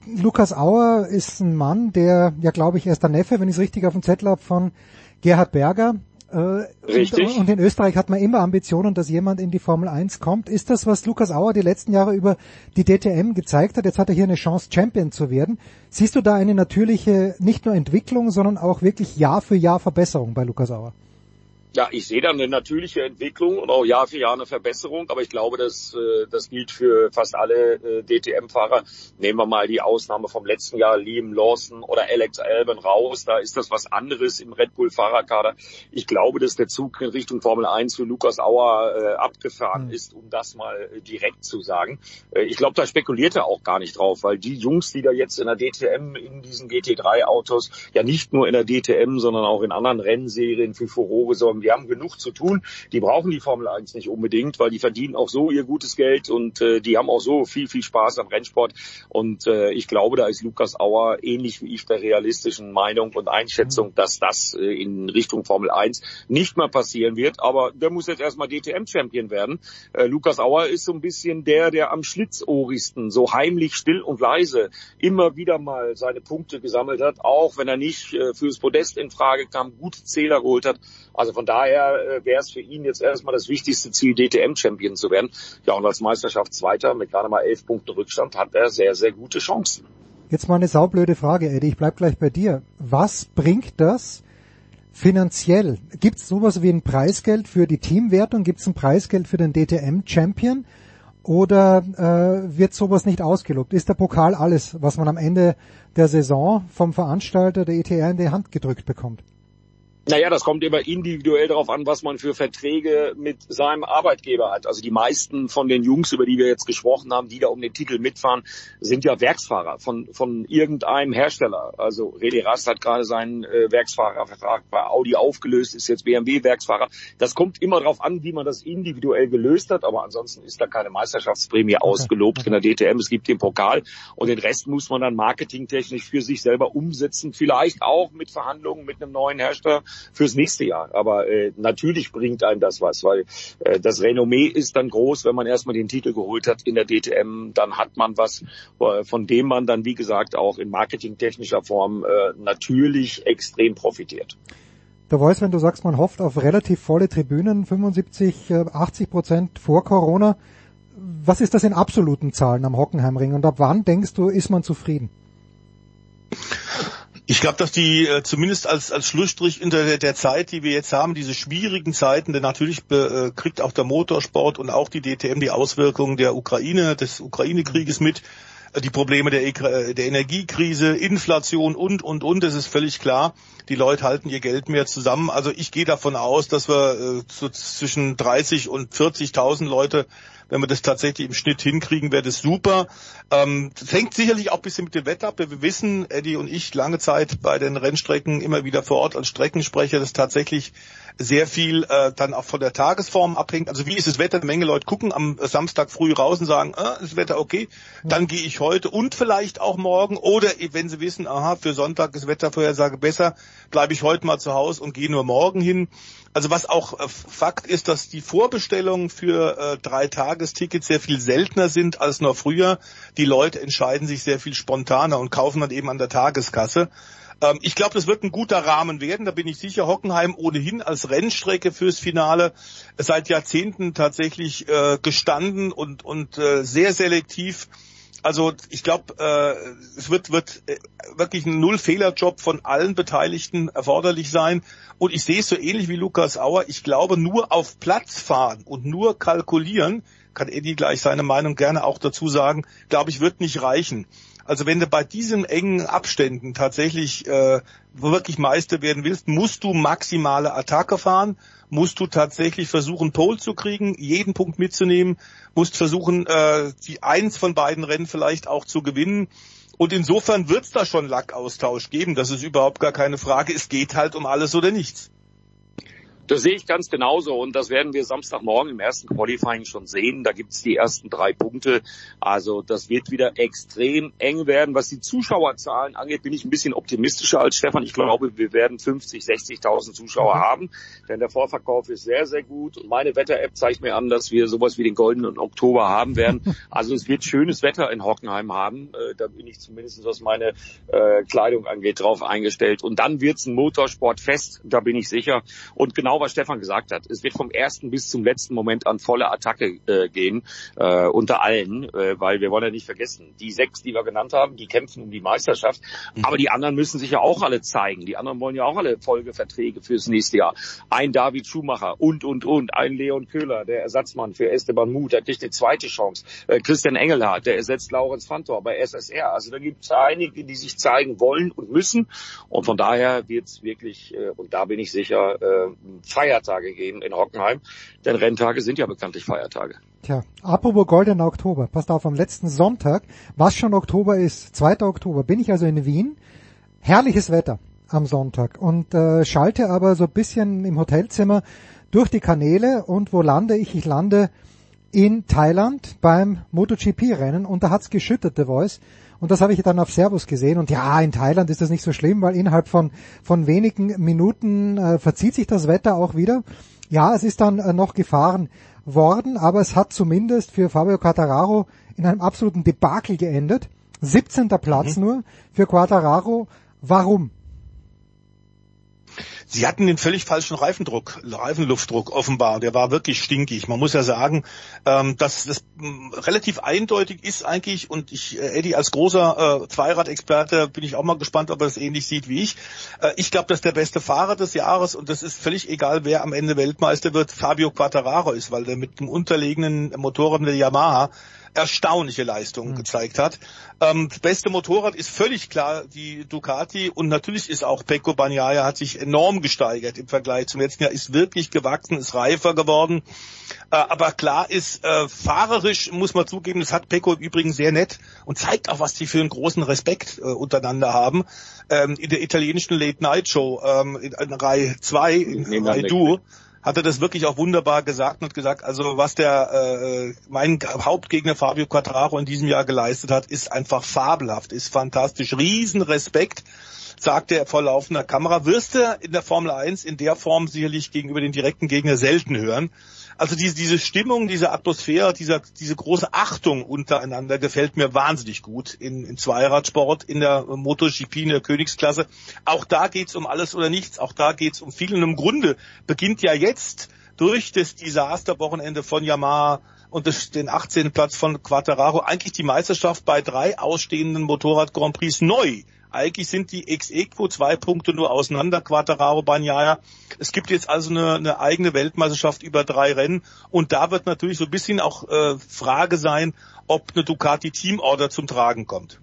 [SPEAKER 3] Lukas Auer ist ein Mann, der, ja glaube ich, er ist der Neffe, wenn ich es richtig auf dem Zettel habe, von Gerhard Berger. Äh,
[SPEAKER 18] Richtig.
[SPEAKER 3] Und, und, in Österreich hat man immer Ambitionen, dass jemand in die Formel 1 kommt. Ist das, was Lukas Auer die letzten Jahre über die DTM gezeigt hat? Jetzt hat er hier eine Chance, Champion zu werden. Siehst du da eine natürliche, nicht nur Entwicklung, sondern auch wirklich Jahr für Jahr Verbesserung bei Lukas Auer?
[SPEAKER 18] Ja, ich sehe da eine natürliche Entwicklung und auch Jahr für Jahr eine Verbesserung, aber ich glaube, das, äh, das gilt für fast alle äh, DTM-Fahrer. Nehmen wir mal die Ausnahme vom letzten Jahr, Liam Lawson oder Alex Albon raus, da ist das was anderes im Red Bull-Fahrerkader. Ich glaube, dass der Zug in Richtung Formel 1 für Lukas Auer äh, abgefahren mhm. ist, um das mal direkt zu sagen. Ich glaube, da spekuliert er auch gar nicht drauf, weil die Jungs, die da jetzt in der DTM in diesen GT3-Autos, ja nicht nur in der DTM, sondern auch in anderen Rennserien für Furore sorgen, die haben genug zu tun. Die brauchen die Formel 1 nicht unbedingt, weil die verdienen auch so ihr gutes Geld und äh, die haben auch so viel, viel Spaß am Rennsport. Und äh, ich glaube, da ist Lukas Auer ähnlich wie ich der realistischen Meinung und Einschätzung, dass das äh, in Richtung Formel 1 nicht mehr passieren wird. Aber der muss jetzt erstmal DTM-Champion werden. Äh, Lukas Auer ist so ein bisschen der, der am schlitzohrigsten, so heimlich, still und leise immer wieder mal seine Punkte gesammelt hat, auch wenn er nicht äh, fürs Podest in Frage kam, gute Zähler geholt hat. Also von daher äh, wäre es für ihn jetzt erstmal das wichtigste Ziel, DTM-Champion zu werden. Ja, und als Meisterschaftszweiter mit gerade mal elf Punkten Rückstand hat er sehr, sehr gute Chancen.
[SPEAKER 3] Jetzt mal eine saublöde Frage, Eddie. Ich bleib gleich bei dir. Was bringt das finanziell? Gibt es sowas wie ein Preisgeld für die Teamwertung? Gibt es ein Preisgeld für den DTM-Champion? Oder äh, wird sowas nicht ausgelobt? Ist der Pokal alles, was man am Ende der Saison vom Veranstalter der ETR in die Hand gedrückt bekommt?
[SPEAKER 18] Naja, das kommt immer individuell darauf an, was man für Verträge mit seinem Arbeitgeber hat. Also die meisten von den Jungs, über die wir jetzt gesprochen haben, die da um den Titel mitfahren, sind ja Werksfahrer von, von irgendeinem Hersteller. Also Redi Rast hat gerade seinen äh, Werksfahrervertrag bei Audi aufgelöst, ist jetzt BMW Werksfahrer. Das kommt immer darauf an, wie man das individuell gelöst hat, aber ansonsten ist da keine Meisterschaftsprämie ausgelobt in der DTM. Es gibt den Pokal und den Rest muss man dann marketingtechnisch für sich selber umsetzen. Vielleicht auch mit Verhandlungen mit einem neuen Hersteller fürs nächste Jahr. Aber äh, natürlich bringt einem das was, weil äh, das Renommee ist dann groß, wenn man erstmal den Titel geholt hat in der DTM, dann hat man was, äh, von dem man dann, wie gesagt, auch in marketingtechnischer Form äh, natürlich extrem profitiert.
[SPEAKER 3] Der Voice, wenn du sagst, man hofft auf relativ volle Tribünen, 75, 80 äh, Prozent vor Corona. Was ist das in absoluten Zahlen am Hockenheimring und ab wann denkst du, ist man zufrieden?
[SPEAKER 17] Ich glaube, dass die äh, zumindest als, als Schlussstrich in der, der Zeit, die wir jetzt haben, diese schwierigen Zeiten, denn natürlich äh, kriegt auch der Motorsport und auch die DTM die Auswirkungen der Ukraine, des Ukraine-Krieges mit, äh, die Probleme der, äh, der Energiekrise, Inflation und, und, und, das ist völlig klar. Die Leute halten ihr Geld mehr zusammen. Also ich gehe davon aus, dass wir äh, so zwischen 30 und 40.000 Leute wenn wir das tatsächlich im Schnitt hinkriegen, wäre das super. Ähm, das hängt sicherlich auch ein bisschen mit dem Wetter ab. Wir wissen, Eddie und ich, lange Zeit bei den Rennstrecken immer wieder vor Ort als Streckensprecher, dass tatsächlich sehr viel äh, dann auch von der Tagesform abhängt. Also wie ist das Wetter? Eine Menge Leute gucken am Samstag früh raus und sagen, äh, ist das Wetter okay, dann gehe ich heute und vielleicht auch morgen. Oder wenn sie wissen, aha, für Sonntag ist Wettervorhersage besser, bleibe ich heute mal zu Hause und gehe nur morgen hin. Also was auch äh, Fakt ist, dass die Vorbestellungen für äh, drei Tagestickets sehr viel seltener sind als noch früher. Die Leute entscheiden sich sehr viel spontaner und kaufen dann eben an der Tageskasse. Ähm, ich glaube, das wird ein guter Rahmen werden, da bin ich sicher. Hockenheim ohnehin als Rennstrecke fürs Finale seit Jahrzehnten tatsächlich äh, gestanden und, und äh, sehr selektiv also ich glaube, äh, es wird, wird äh, wirklich ein Null-Fehler-Job von allen Beteiligten erforderlich sein. Und ich sehe es so ähnlich wie Lukas Auer. Ich glaube, nur auf Platz fahren und nur kalkulieren, kann Eddie gleich seine Meinung gerne auch dazu sagen, glaube ich, wird nicht reichen. Also wenn du bei diesen engen Abständen tatsächlich äh, wirklich Meister werden willst, musst du maximale Attacke fahren, musst du tatsächlich versuchen, Pole zu kriegen, jeden Punkt mitzunehmen, musst versuchen, äh, die eins von beiden Rennen vielleicht auch zu gewinnen. Und insofern wird es da schon Lackaustausch geben. Das ist überhaupt gar keine Frage. Es geht halt um alles oder nichts.
[SPEAKER 18] Das sehe ich ganz genauso und das werden wir Samstagmorgen im ersten Qualifying schon sehen. Da gibt's die ersten drei Punkte. Also das wird wieder extrem eng werden. Was die Zuschauerzahlen angeht, bin ich ein bisschen optimistischer als Stefan. Ich glaube, wir werden 50, 60.000 Zuschauer mhm. haben, denn der Vorverkauf ist sehr, sehr gut. Und meine Wetter-App zeigt mir an, dass wir sowas wie den goldenen Oktober haben werden. <laughs> Also es wird schönes Wetter in Hockenheim haben. Äh, da bin ich zumindest, was meine äh, Kleidung angeht, drauf eingestellt. Und dann wird's ein Motorsportfest, da bin ich sicher. Und genau genau, was Stefan gesagt hat. Es wird vom ersten bis zum letzten Moment an volle Attacke äh, gehen, äh, unter allen, äh, weil wir wollen ja nicht vergessen, die sechs, die wir genannt haben, die kämpfen um die Meisterschaft, mhm. aber die anderen müssen sich ja auch alle zeigen. Die anderen wollen ja auch alle Folgeverträge fürs nächste Jahr. Ein David Schumacher und, und, und, ein Leon Köhler, der Ersatzmann für Esteban Muth, der kriegt eine zweite Chance. Äh, Christian Engelhardt, der ersetzt Laurenz Fantor bei SSR. Also da gibt es einige, die sich zeigen wollen und müssen und von daher wird es wirklich, äh, und da bin ich sicher, äh, Feiertage geben in Hockenheim, denn Renntage sind ja bekanntlich Feiertage.
[SPEAKER 3] Tja, apropos goldener Oktober, passt auf, am letzten Sonntag, was schon Oktober ist, 2. Oktober, bin ich also in Wien, herrliches Wetter am Sonntag und äh, schalte aber so ein bisschen im Hotelzimmer durch die Kanäle und wo lande ich? Ich lande in Thailand beim MotoGP-Rennen und da hat's geschüttet, The Voice. Und das habe ich dann auf Servus gesehen. Und ja, in Thailand ist das nicht so schlimm, weil innerhalb von, von wenigen Minuten äh, verzieht sich das Wetter auch wieder. Ja, es ist dann äh, noch gefahren worden, aber es hat zumindest für Fabio Quartararo in einem absoluten Debakel geendet. 17. Platz mhm. nur für Quartararo. Warum?
[SPEAKER 17] Sie hatten den völlig falschen Reifendruck, Reifenluftdruck offenbar. Der war wirklich stinkig. Man muss ja sagen, ähm, dass das ähm, relativ eindeutig ist eigentlich. Und ich, äh, Eddie, als großer äh, Zweirad-Experte bin ich auch mal gespannt, ob er es ähnlich sieht wie ich. Äh, ich glaube, dass der beste Fahrer des Jahres und das ist völlig egal, wer am Ende Weltmeister wird, Fabio Quattararo ist, weil der mit dem unterlegenen Motorrad der Yamaha erstaunliche Leistungen mhm. gezeigt hat. Ähm, das beste Motorrad ist völlig klar die Ducati und natürlich ist auch Pecco Bagnaia hat sich enorm gesteigert im Vergleich zum letzten Jahr, ist wirklich gewachsen, ist reifer geworden. Äh, aber klar ist, äh, fahrerisch muss man zugeben, das hat Pecco übrigens sehr nett und zeigt auch, was die für einen großen Respekt äh, untereinander haben. Ähm, in der italienischen Late Night Show ähm, in, in Reihe 2, in Reihe Duo, hat er das wirklich auch wunderbar gesagt und gesagt, also was der äh, mein Hauptgegner Fabio Quattraro in diesem Jahr geleistet hat, ist einfach fabelhaft, ist fantastisch. Riesenrespekt, sagte er vor laufender Kamera. Wirst du in der Formel 1 in der Form sicherlich gegenüber den direkten Gegner selten hören. Also diese, diese Stimmung, diese Atmosphäre, dieser, diese große Achtung untereinander gefällt mir wahnsinnig gut in, in Zweiradsport, in der MotoGP, in der Königsklasse. Auch da geht's um alles oder nichts, auch da geht's um viel. Und im Grunde beginnt ja jetzt durch das Desasterwochenende von Yamaha und das, den 18. Platz von Quattararo eigentlich die Meisterschaft bei drei ausstehenden Motorrad Grand Prix neu. Eigentlich sind die ex-equo zwei Punkte nur auseinander, Quattararo, Bagnaia. Es gibt jetzt also eine, eine, eigene Weltmeisterschaft über drei Rennen und da wird natürlich so ein bisschen auch äh, Frage sein, ob eine Ducati Teamorder zum Tragen kommt.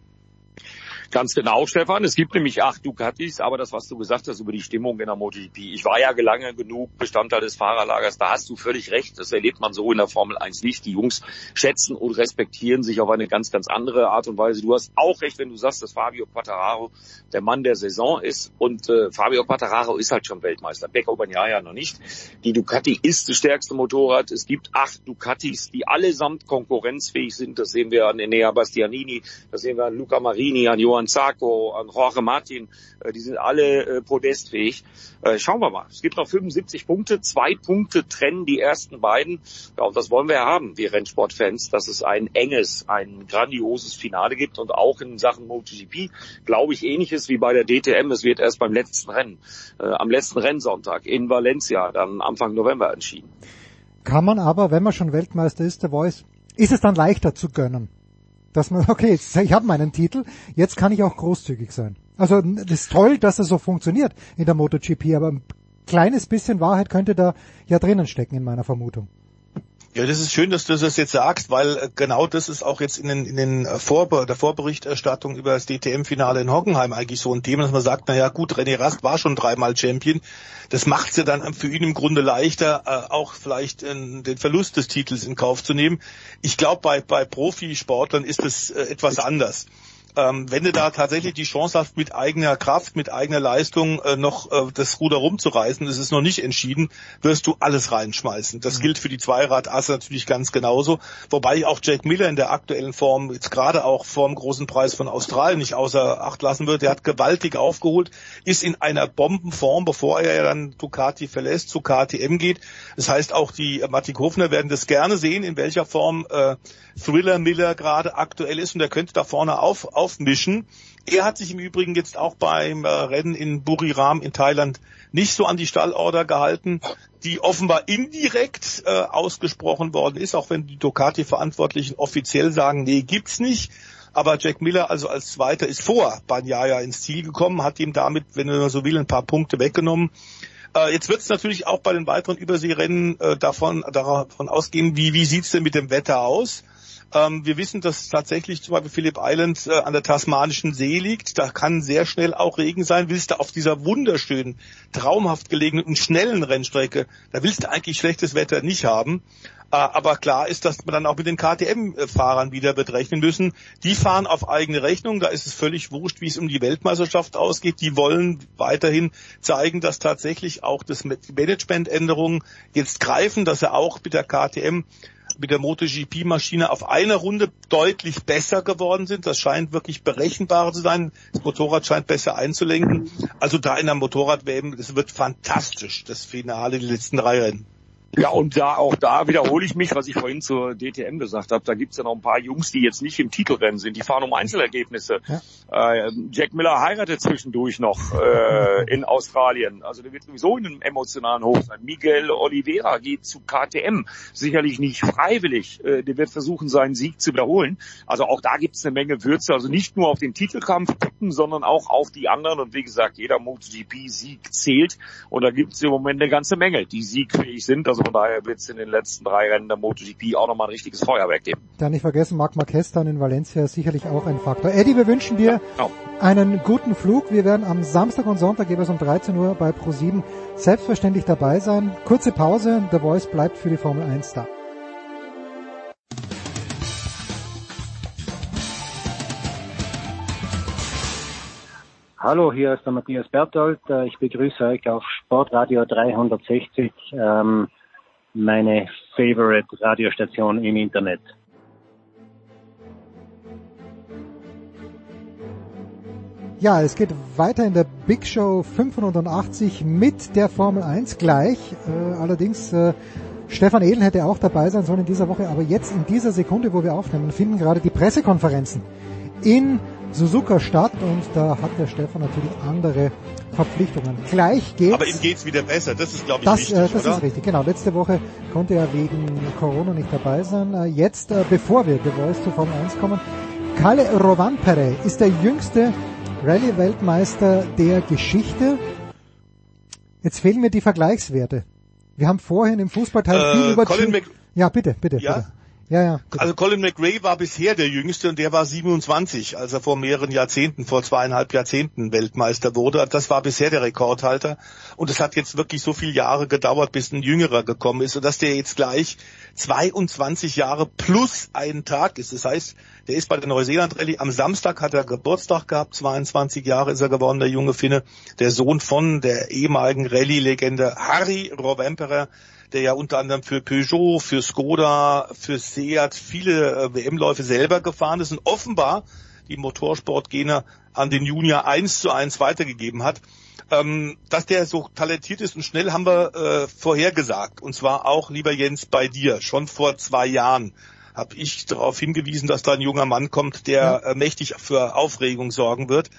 [SPEAKER 18] Ganz genau, Stefan. Es gibt nämlich acht Ducatis, aber das, was du gesagt hast über die Stimmung in der MotoGP. Ich war ja lange genug Bestandteil des Fahrerlagers. Da hast du völlig recht. Das erlebt man so in der Formel 1 nicht. Die Jungs schätzen und respektieren sich auf eine ganz, ganz andere Art und Weise. Du hast auch recht, wenn du sagst, dass Fabio Quattararo der Mann der Saison ist. Und äh, Fabio Quattararo ist halt schon Weltmeister. Becker Bagnaia noch nicht. Die Ducati ist das stärkste Motorrad. Es gibt acht Ducatis, die allesamt konkurrenzfähig sind. Das sehen wir an Enea Bastianini, das sehen wir an Luca Marini, an Johann an Zarco, an Jorge Martin, äh, die sind alle äh, podestfähig. Äh, schauen wir mal. Es gibt noch 75 Punkte, zwei Punkte trennen die ersten beiden. Ja, und das wollen wir ja haben, wir Rennsportfans, dass es ein enges, ein grandioses Finale gibt und auch in Sachen MotoGP glaube ich ähnliches wie bei der DTM. Es wird erst beim letzten Rennen, am letzten Rennsonntag in Valencia, dann Anfang November entschieden.
[SPEAKER 3] Kann man aber, wenn man schon Weltmeister ist, der Voice, ist es dann leichter zu gönnen? Dass man, okay, jetzt, ich habe meinen Titel, jetzt kann ich auch großzügig sein. Also das ist toll, dass das so funktioniert in der MotoGP, aber ein kleines bisschen Wahrheit könnte da ja drinnen stecken in meiner Vermutung.
[SPEAKER 17] Ja, das ist schön, dass du das jetzt sagst, weil äh, genau das ist auch jetzt in den, in den äh, Vorbe der Vorberichterstattung über das DTM-Finale in Hockenheim eigentlich so ein Thema, dass man sagt, na ja, gut, René Rast war schon dreimal Champion. Das macht es ja dann für ihn im Grunde leichter, äh, auch vielleicht den Verlust des Titels in Kauf zu nehmen. Ich glaube, bei, bei Profisportlern ist es etwas anders ähm, wenn du da tatsächlich die Chance hast, mit eigener Kraft, mit eigener Leistung äh, noch äh, das Ruder rumzureißen, das ist noch nicht entschieden, wirst du alles reinschmeißen. Das mhm. gilt für die Zweiradasse natürlich ganz genauso. Wobei auch Jack Miller in der aktuellen Form, jetzt gerade auch vor dem großen Preis von Australien nicht außer Acht lassen wird. Der hat gewaltig aufgeholt, ist in einer Bombenform, bevor er ja dann Ducati verlässt, zu KTM geht. Das heißt, auch die äh, Matik Hofner werden das gerne sehen, in welcher Form äh, Thriller Miller gerade aktuell ist und er könnte da vorne auf aufmischen. Er hat sich im Übrigen jetzt auch beim äh, Rennen in Buriram in Thailand nicht so an die Stallorder gehalten, die offenbar indirekt äh, ausgesprochen worden ist, auch wenn die Ducati-Verantwortlichen offiziell sagen, nee, gibt's nicht. Aber Jack Miller also als Zweiter ist vor Banyaya ins Ziel gekommen, hat ihm damit, wenn er so will, ein paar Punkte weggenommen. Äh, jetzt wird es natürlich auch bei den weiteren Überseerennen äh, davon, davon ausgehen, wie, wie sieht's denn mit dem Wetter aus? Ähm, wir wissen, dass tatsächlich zum Beispiel Phillip Island äh, an der tasmanischen See liegt. Da kann sehr schnell auch Regen sein. Willst du auf dieser wunderschönen, traumhaft gelegenen und schnellen Rennstrecke, da willst du eigentlich schlechtes Wetter nicht haben. Äh, aber klar ist, dass wir dann auch mit den KTM-Fahrern wieder berechnen müssen. Die fahren auf eigene Rechnung. Da ist es völlig wurscht, wie es um die Weltmeisterschaft ausgeht. Die wollen weiterhin zeigen, dass tatsächlich auch das Managementänderungen jetzt greifen, dass er auch mit der KTM mit der MotoGP-Maschine auf einer Runde deutlich besser geworden sind. Das scheint wirklich berechenbarer zu sein. Das Motorrad scheint besser einzulenken. Also da in der Motorrad-WM, es wird fantastisch, das Finale, die letzten drei Rennen.
[SPEAKER 18] Ja, und da auch da wiederhole ich mich, was ich vorhin zur DTM gesagt habe. Da gibt's ja noch ein paar Jungs, die jetzt nicht im Titelrennen sind. Die fahren um Einzelergebnisse. Ja. Äh, Jack Miller heiratet zwischendurch noch äh, in Australien. Also der wird sowieso in einem emotionalen Hoch sein. Miguel Oliveira geht zu KTM. Sicherlich nicht freiwillig. Äh, der wird versuchen, seinen Sieg zu wiederholen. Also auch da gibt's eine Menge Würze. Also nicht nur auf den Titelkampf tippen, sondern auch auf die anderen. Und wie gesagt, jeder MotoGP-Sieg zählt. Und da gibt's im Moment eine ganze Menge, die siegfähig sind. Also von daher wird es in den letzten drei Rennen der MotoGP auch nochmal ein richtiges Feuerwerk geben.
[SPEAKER 3] Da nicht vergessen, Marc Marquez dann in Valencia ist sicherlich auch ein Faktor. Eddie, wir wünschen dir ja, einen guten Flug. Wir werden am Samstag und Sonntag jeweils um 13 Uhr bei Pro7 selbstverständlich dabei sein. Kurze Pause, The Voice bleibt für die Formel 1 da.
[SPEAKER 19] Hallo, hier ist der Matthias Berthold. Ich begrüße euch auf Sportradio 360, ähm, meine favorite Radiostation im Internet.
[SPEAKER 3] Ja, es geht weiter in der Big Show 580 mit der Formel 1 gleich. Äh, allerdings äh, Stefan Edel hätte auch dabei sein sollen in dieser Woche, aber jetzt in dieser Sekunde, wo wir aufnehmen, finden gerade die Pressekonferenzen in Suzuka statt und da hat der Stefan natürlich andere Verpflichtungen. Gleich geht's.
[SPEAKER 17] Aber ihm geht's wieder besser, das ist glaube ich
[SPEAKER 3] das,
[SPEAKER 17] wichtig,
[SPEAKER 3] äh, Das
[SPEAKER 17] oder?
[SPEAKER 3] ist richtig, genau. Letzte Woche konnte er wegen Corona nicht dabei sein. Äh, jetzt, äh, bevor wir The Voice zu Formel 1 kommen, Kalle Rovanpere ist der jüngste Rallye-Weltmeister der Geschichte. Jetzt fehlen mir die Vergleichswerte. Wir haben vorhin im Fußballteil
[SPEAKER 17] äh,
[SPEAKER 3] viel über...
[SPEAKER 17] Colin Mc
[SPEAKER 3] ja, bitte, bitte.
[SPEAKER 17] Ja?
[SPEAKER 3] bitte. Ja, ja.
[SPEAKER 17] Bitte. Also Colin McRae war bisher der Jüngste und der war 27, als er vor mehreren Jahrzehnten, vor zweieinhalb Jahrzehnten Weltmeister wurde. Das war bisher der Rekordhalter. Und es hat jetzt wirklich so viele Jahre gedauert, bis ein Jüngerer gekommen ist, sodass der jetzt gleich 22 Jahre plus einen Tag ist. Das heißt, der ist bei der Neuseeland-Rallye. Am Samstag hat er Geburtstag gehabt, 22 Jahre ist er geworden, der junge Finne. Der Sohn von der ehemaligen Rallye-Legende Harry Rovemperer der ja unter anderem für Peugeot, für Skoda, für Seat viele äh, WM-Läufe selber gefahren ist und offenbar die Motorsportgene an den Junior eins zu eins weitergegeben hat. Ähm, dass der so talentiert ist und schnell haben wir äh, vorhergesagt. Und zwar auch, lieber Jens, bei dir. Schon vor zwei Jahren habe ich darauf hingewiesen, dass da ein junger Mann kommt, der äh, mächtig für Aufregung sorgen wird.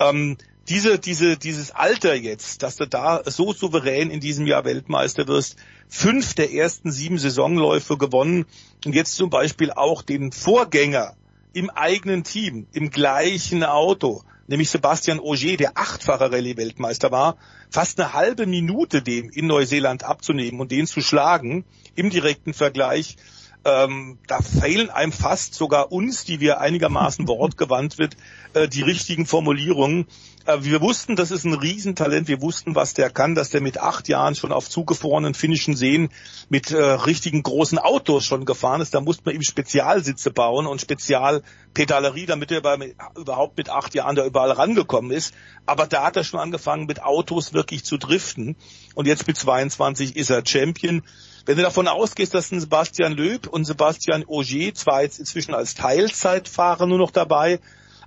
[SPEAKER 17] Ähm, diese, diese, dieses Alter jetzt, dass du da so souverän in diesem Jahr Weltmeister wirst, fünf der ersten sieben Saisonläufe gewonnen und jetzt zum Beispiel auch den Vorgänger im eigenen Team, im gleichen Auto, nämlich Sebastian Ogier, der achtfache Rallye-Weltmeister war, fast eine halbe Minute dem in Neuseeland abzunehmen und den zu schlagen im direkten Vergleich. Ähm, da fehlen einem fast sogar uns, die wir einigermaßen wortgewandt wird, äh, die richtigen Formulierungen. Äh, wir wussten, das ist ein Riesentalent. Wir wussten, was der kann, dass der mit acht Jahren schon auf zugefrorenen finnischen Seen mit äh, richtigen großen Autos schon gefahren ist. Da musste man ihm Spezialsitze bauen und Spezialpedalerie, damit er bei, überhaupt mit acht Jahren da überall rangekommen ist. Aber da hat er schon angefangen, mit Autos wirklich zu driften. Und jetzt mit 22 ist er Champion. Wenn du davon ausgehst, dass ein Sebastian Löb und Sebastian Ogier zwar jetzt inzwischen als Teilzeitfahrer nur noch dabei,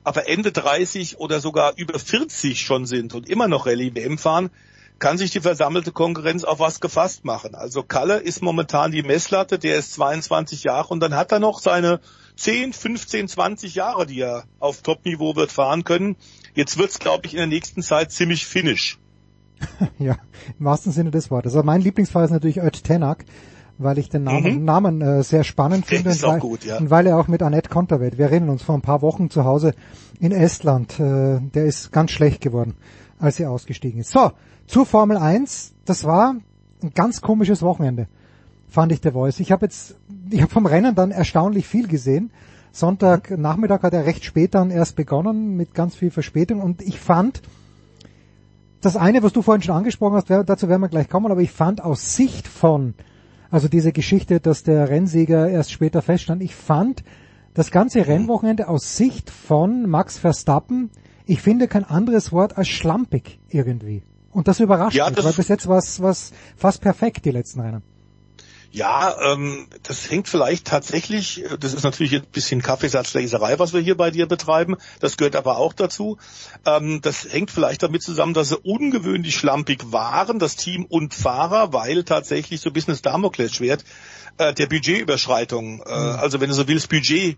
[SPEAKER 17] aber Ende 30 oder sogar über 40 schon sind und immer noch Rallye-WM fahren, kann sich die versammelte Konkurrenz auf was gefasst machen. Also Kalle ist momentan die Messlatte, der ist 22 Jahre und dann hat er noch seine 10, 15, 20 Jahre, die er auf Top-Niveau wird fahren können. Jetzt wird's, glaube ich, in der nächsten Zeit ziemlich finish. <laughs>
[SPEAKER 3] ja, im wahrsten Sinne des Wortes. Also mein Lieblingsfahrer ist natürlich Ört Tenak, weil ich den Namen, mhm. Namen äh, sehr spannend <laughs> finde und weil,
[SPEAKER 17] gut, ja.
[SPEAKER 3] und weil er auch mit Annette Konterweit, wir erinnern uns vor ein paar Wochen zu Hause in Estland, äh, der ist ganz schlecht geworden, als sie ausgestiegen ist. So, zur Formel 1, das war ein ganz komisches Wochenende, fand ich der Voice. Ich habe jetzt, ich habe vom Rennen dann erstaunlich viel gesehen. Sonntagnachmittag hat er recht spät dann erst begonnen, mit ganz viel Verspätung und ich fand, das eine, was du vorhin schon angesprochen hast, dazu werden wir gleich kommen, aber ich fand aus Sicht von, also diese Geschichte, dass der Rennsieger erst später feststand, ich fand das ganze Rennwochenende aus Sicht von Max Verstappen, ich finde kein anderes Wort als schlampig irgendwie. Und das überrascht ja, mich, weil bis jetzt war es fast perfekt, die letzten Rennen.
[SPEAKER 17] Ja, ähm, das hängt vielleicht tatsächlich, das ist natürlich ein bisschen Kaffeesatzleserei, was wir hier bei dir betreiben, das gehört aber auch dazu. Ähm, das hängt vielleicht damit zusammen, dass sie ungewöhnlich schlampig waren, das Team und Fahrer, weil tatsächlich so ein bisschen das Damoklesschwert äh, der Budgetüberschreitung, äh, mhm. also wenn du so willst, Budget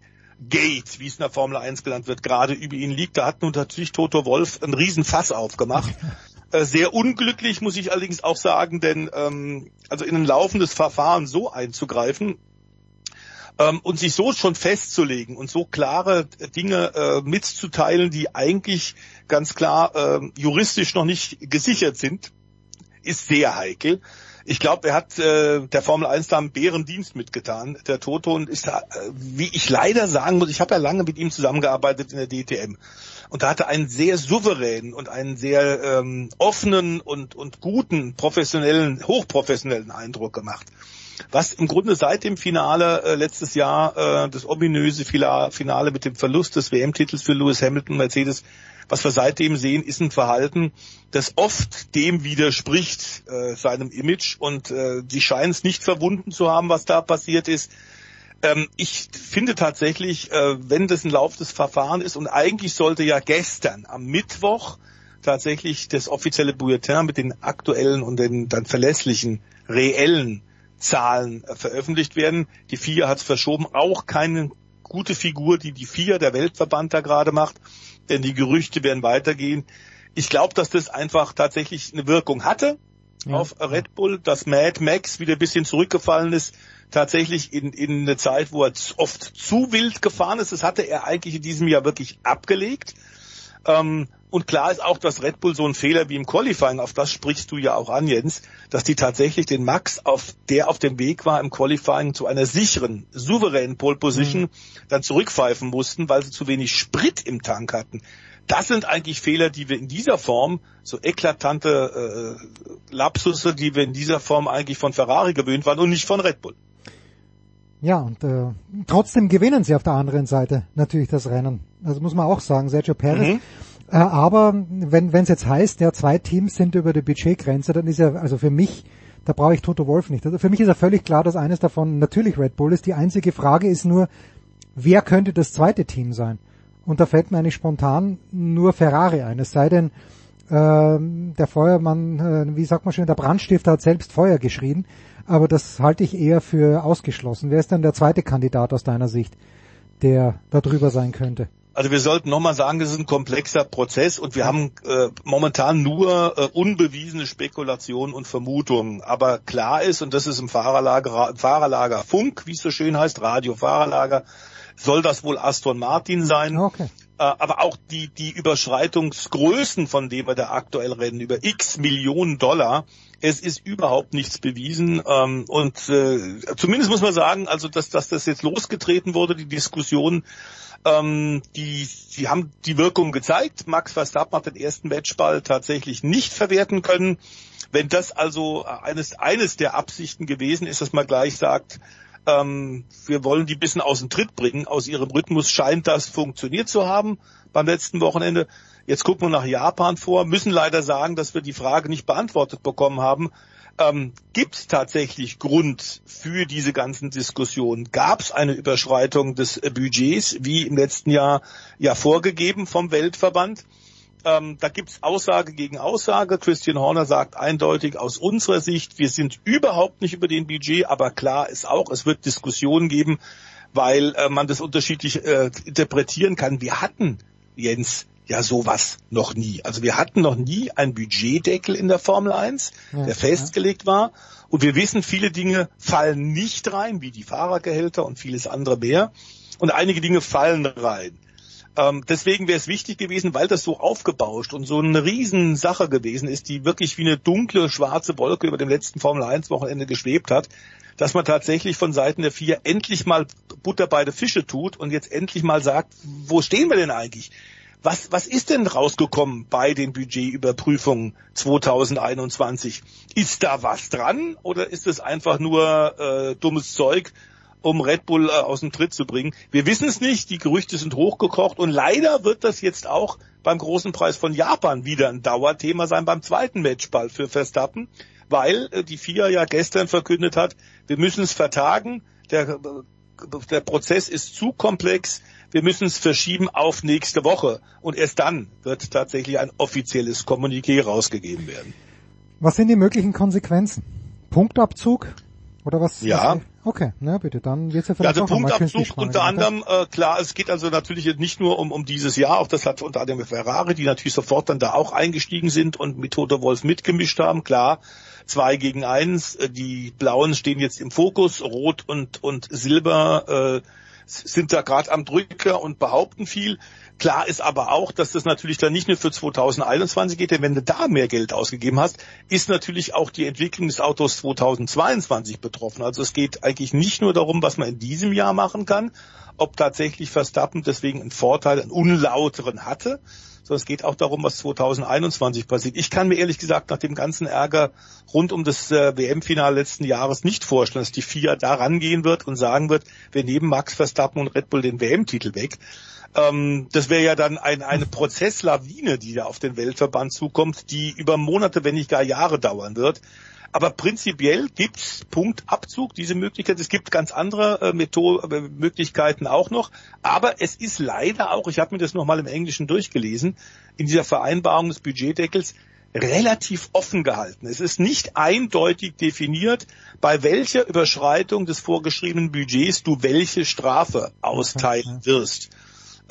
[SPEAKER 17] Gate, wie es in der Formel 1 genannt wird, gerade über ihn liegt. Da hat nun natürlich Toto Wolf einen riesen Fass aufgemacht. <laughs> Äh, sehr unglücklich, muss ich allerdings auch sagen, denn ähm, also in ein laufendes Verfahren so einzugreifen ähm, und sich so schon festzulegen und so klare Dinge äh, mitzuteilen, die eigentlich ganz klar äh, juristisch noch nicht gesichert sind, ist sehr heikel. Ich glaube, er hat äh, der Formel 1 da einen Bärendienst mitgetan, der Toto, und ist da, äh, wie ich leider sagen muss, ich habe ja lange mit ihm zusammengearbeitet in der DTM. Und da hatte einen sehr souveränen und einen sehr ähm, offenen und, und guten, professionellen, hochprofessionellen Eindruck gemacht. Was im Grunde seit dem Finale äh, letztes Jahr, äh, das ominöse Finale mit dem Verlust des WM-Titels für Lewis Hamilton Mercedes, was wir seitdem sehen, ist ein Verhalten, das oft dem widerspricht, äh, seinem Image. Und äh, sie scheinen es nicht verwunden zu haben, was da passiert ist. Ähm, ich finde tatsächlich, äh, wenn das ein Lauf des Verfahrens ist und eigentlich sollte ja gestern am Mittwoch tatsächlich das offizielle Bulletin mit den aktuellen und den dann verlässlichen, reellen Zahlen äh, veröffentlicht werden. Die FIA hat es verschoben, auch keine gute Figur, die die FIA, der Weltverband da gerade macht, denn die Gerüchte werden weitergehen. Ich glaube, dass das einfach tatsächlich eine Wirkung hatte ja. auf Red Bull, dass Mad Max wieder ein bisschen zurückgefallen ist, tatsächlich in, in eine Zeit, wo er oft zu wild gefahren ist. Das hatte er eigentlich in diesem Jahr wirklich abgelegt. Ähm, und klar ist auch, dass Red Bull so ein Fehler wie im Qualifying, auf das sprichst du ja auch an, Jens, dass die tatsächlich den Max, auf der auf dem Weg war im Qualifying zu einer sicheren, souveränen Pole Position, mhm. dann zurückpfeifen mussten, weil sie zu wenig Sprit im Tank hatten. Das sind eigentlich Fehler, die wir in dieser Form, so eklatante äh, Lapsusse, die wir in dieser Form eigentlich von Ferrari gewöhnt waren und nicht von Red Bull.
[SPEAKER 3] Ja, und äh, trotzdem gewinnen sie auf der anderen Seite natürlich das Rennen. Also muss man auch sagen, Sergio Perez. Mhm. Äh, aber wenn es jetzt heißt, ja, zwei Teams sind über der Budgetgrenze, dann ist ja, also für mich, da brauche ich Toto Wolf nicht. Also für mich ist ja völlig klar, dass eines davon natürlich Red Bull ist. Die einzige Frage ist nur, wer könnte das zweite Team sein? Und da fällt mir eigentlich spontan nur Ferrari ein. Es sei denn, äh, der Feuermann, äh, wie sagt man schon, der Brandstifter hat selbst Feuer geschrien aber das halte ich eher für ausgeschlossen. Wer ist denn der zweite Kandidat aus deiner Sicht, der da drüber sein könnte?
[SPEAKER 17] Also wir sollten nochmal sagen, das ist ein komplexer Prozess und wir haben äh, momentan nur äh, unbewiesene Spekulationen und Vermutungen. Aber klar ist, und das ist im Fahrerlager, im Fahrerlager Funk, wie es so schön heißt, Radio Fahrerlager, soll das wohl Aston Martin sein.
[SPEAKER 3] Okay.
[SPEAKER 17] Äh, aber auch die, die Überschreitungsgrößen, von denen wir da aktuell reden, über x Millionen Dollar, es ist überhaupt nichts bewiesen. Ähm, und äh, zumindest muss man sagen, also dass, dass das jetzt losgetreten wurde, die Diskussion, ähm, die, die haben die Wirkung gezeigt. Max Verstappen hat den ersten Matchball tatsächlich nicht verwerten können. Wenn das also eines, eines der Absichten gewesen ist, dass man gleich sagt, ähm, wir wollen die bisschen aus dem Tritt bringen, aus ihrem Rhythmus scheint das funktioniert zu haben beim letzten Wochenende. Jetzt gucken wir nach Japan vor, müssen leider sagen, dass wir die Frage nicht beantwortet bekommen haben. Ähm, Gibt es tatsächlich Grund für diese ganzen Diskussionen? Gab es eine Überschreitung des Budgets, wie im letzten Jahr ja vorgegeben vom Weltverband? Ähm, da gibt's Aussage gegen Aussage. Christian Horner sagt eindeutig aus unserer Sicht, wir sind überhaupt nicht über den Budget, aber klar ist auch, es wird Diskussionen geben, weil äh, man das unterschiedlich äh, interpretieren kann. Wir hatten, Jens, ja sowas noch nie. Also wir hatten noch nie einen Budgetdeckel in der Formel 1, ja, der festgelegt war. Und wir wissen, viele Dinge fallen nicht rein, wie die Fahrergehälter und vieles andere mehr. Und einige Dinge fallen rein. Ähm, deswegen wäre es wichtig gewesen, weil das so aufgebauscht und so eine Riesensache gewesen ist, die wirklich wie eine dunkle, schwarze Wolke über dem letzten Formel 1 Wochenende geschwebt hat, dass man tatsächlich von Seiten der vier endlich mal Butter bei der Fische tut und jetzt endlich mal sagt, wo stehen wir denn eigentlich? Was, was ist denn rausgekommen bei den Budgetüberprüfungen 2021? Ist da was dran oder ist es einfach nur äh, dummes Zeug, um Red Bull äh, aus dem Tritt zu bringen? Wir wissen es nicht, die Gerüchte sind hochgekocht und leider wird das jetzt auch beim großen Preis von Japan wieder ein Dauerthema sein beim zweiten Matchball für Verstappen, weil äh, die FIA ja gestern verkündet hat, wir müssen es vertagen, der, äh, der Prozess ist zu komplex, wir müssen es verschieben auf nächste Woche. Und erst dann wird tatsächlich ein offizielles Kommuniqué rausgegeben werden.
[SPEAKER 3] Was sind die möglichen Konsequenzen? Punktabzug? Oder was?
[SPEAKER 17] Ja.
[SPEAKER 3] Was, okay, na bitte, dann wird's ja vielleicht
[SPEAKER 17] ja,
[SPEAKER 3] also
[SPEAKER 17] Punktabzug unter anderem, äh, klar, es geht also natürlich nicht nur um, um dieses Jahr, auch das hat unter anderem Ferrari, die natürlich sofort dann da auch eingestiegen sind und mit Toto Wolf mitgemischt haben, klar. Zwei gegen eins, äh, die Blauen stehen jetzt im Fokus, Rot und, und Silber äh, sind da gerade am Drücker und behaupten viel. Klar ist aber auch, dass das natürlich dann nicht nur für 2021 geht, denn wenn du da mehr Geld ausgegeben hast, ist natürlich auch die Entwicklung des Autos 2022 betroffen. Also es geht eigentlich nicht nur darum, was man in diesem Jahr machen kann, ob tatsächlich Verstappen deswegen einen Vorteil, einen unlauteren hatte, sondern es geht auch darum, was 2021 passiert. Ich kann mir ehrlich gesagt nach dem ganzen Ärger rund um das äh, WM-Finale letzten Jahres nicht vorstellen, dass die FIA da rangehen wird und sagen wird, wir nehmen Max Verstappen und Red Bull den WM-Titel weg. Ähm, das wäre ja dann ein, eine Prozesslawine, die da auf den Weltverband zukommt, die über Monate, wenn nicht gar Jahre dauern wird. Aber prinzipiell gibt's Punktabzug, diese Möglichkeit. Es gibt ganz andere äh, Methoden, äh, Möglichkeiten auch noch. Aber es ist leider auch, ich habe mir das nochmal im Englischen durchgelesen, in dieser Vereinbarung des Budgetdeckels relativ offen gehalten. Es ist nicht eindeutig definiert, bei welcher Überschreitung des vorgeschriebenen Budgets du welche Strafe austeilen wirst.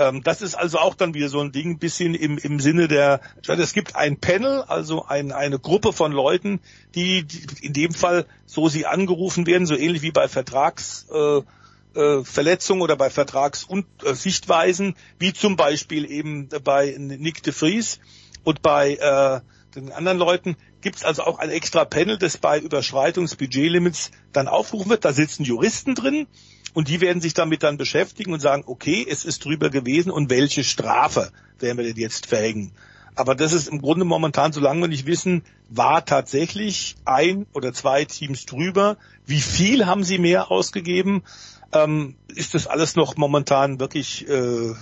[SPEAKER 17] Ähm, das ist also auch dann wieder so ein Ding, bisschen im, im Sinne der, es gibt ein Panel, also ein, eine Gruppe von Leuten, die, die in dem Fall, so sie angerufen werden, so ähnlich wie bei Vertragsverletzungen äh, äh, oder bei Vertragssichtweisen, wie zum Beispiel eben bei Nick de Vries und bei äh, den anderen Leuten gibt es also auch ein extra Panel, das bei Überschreitung des Budgetlimits dann aufgerufen wird. Da sitzen Juristen drin, und die werden sich damit dann beschäftigen und sagen, okay, es ist drüber gewesen und welche Strafe werden wir denn jetzt verhängen? Aber das ist im Grunde momentan, solange wir nicht wissen, war tatsächlich ein oder zwei Teams drüber. Wie viel haben sie mehr ausgegeben? Ähm, ist das alles noch momentan wirklich äh,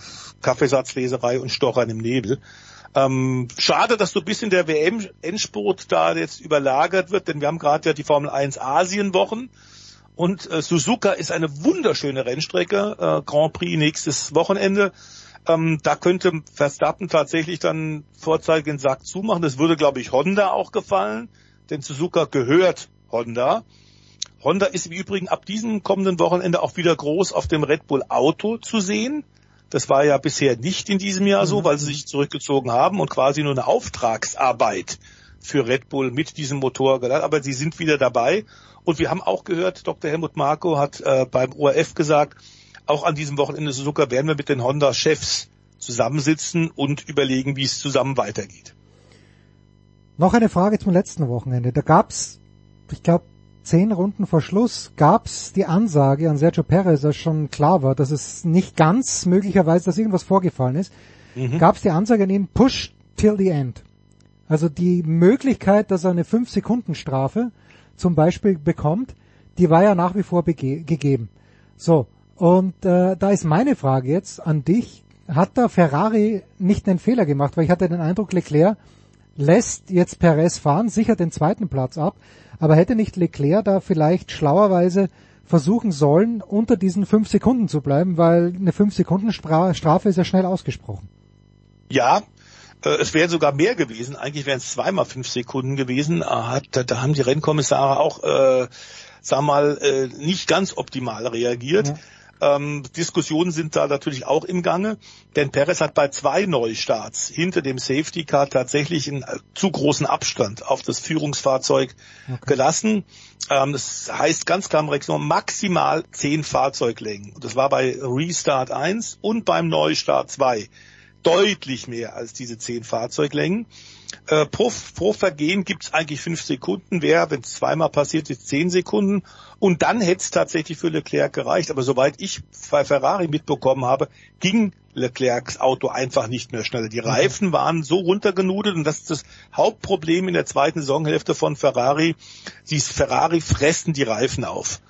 [SPEAKER 17] Kaffeesatzleserei und Stochern im Nebel? Ähm, schade, dass so ein bisschen der WM-Endspurt da jetzt überlagert wird, denn wir haben gerade ja die Formel 1 Asien-Wochen. Und äh, Suzuka ist eine wunderschöne Rennstrecke, äh, Grand Prix nächstes Wochenende. Ähm, da könnte Verstappen tatsächlich dann vorzeitig den Sack zumachen. Das würde, glaube ich, Honda auch gefallen, denn Suzuka gehört Honda. Honda ist im Übrigen ab diesem kommenden Wochenende auch wieder groß auf dem Red Bull Auto zu sehen. Das war ja bisher nicht in diesem Jahr so, mhm. weil sie sich zurückgezogen haben und quasi nur eine Auftragsarbeit für Red Bull mit diesem Motor geleitet. Aber sie sind wieder dabei und wir haben auch gehört, Dr. Helmut Marko hat äh, beim ORF gesagt, auch an diesem Wochenende Suzuka werden wir mit den Honda-Chefs zusammensitzen und überlegen, wie es zusammen weitergeht.
[SPEAKER 3] Noch eine Frage zum letzten Wochenende. Da gab's, ich glaube, zehn Runden vor Schluss gab's die Ansage an Sergio Perez, dass schon klar war, dass es nicht ganz möglicherweise, dass irgendwas vorgefallen ist, mhm. gab's die Ansage an ihn, push till the end. Also die Möglichkeit, dass er eine 5-Sekunden-Strafe zum Beispiel bekommt, die war ja nach wie vor gegeben. So, und äh, da ist meine Frage jetzt an dich. Hat da Ferrari nicht einen Fehler gemacht? Weil ich hatte den Eindruck, Leclerc lässt jetzt Perez fahren, sicher den zweiten Platz ab, aber hätte nicht Leclerc da vielleicht schlauerweise versuchen sollen, unter diesen fünf Sekunden zu bleiben, weil eine fünf Sekunden Strafe ist ja schnell ausgesprochen.
[SPEAKER 17] Ja, äh, es wären sogar mehr gewesen. Eigentlich wären es zweimal fünf Sekunden gewesen. Ah, da, haben die Rennkommissare auch, äh, sag mal, äh, nicht ganz optimal reagiert. Mhm. Ähm, Diskussionen sind da natürlich auch im Gange, denn Perez hat bei zwei Neustarts hinter dem Safety Car tatsächlich einen äh, zu großen Abstand auf das Führungsfahrzeug okay. gelassen. Ähm, das heißt ganz klar maximal zehn Fahrzeuglängen. Und das war bei Restart 1 und beim Neustart 2 deutlich mehr als diese zehn Fahrzeuglängen. Äh, pro, pro Vergehen gibt's eigentlich fünf Sekunden. Wer, wenn es zweimal passiert, ist zehn Sekunden. Und dann hätte es tatsächlich für Leclerc gereicht. Aber soweit ich bei Ferrari mitbekommen habe, ging Leclercs Auto einfach nicht mehr schneller. Die Reifen waren so runtergenudelt und das ist das Hauptproblem in der zweiten Saisonhälfte von Ferrari. Die Ferrari fressen die Reifen auf.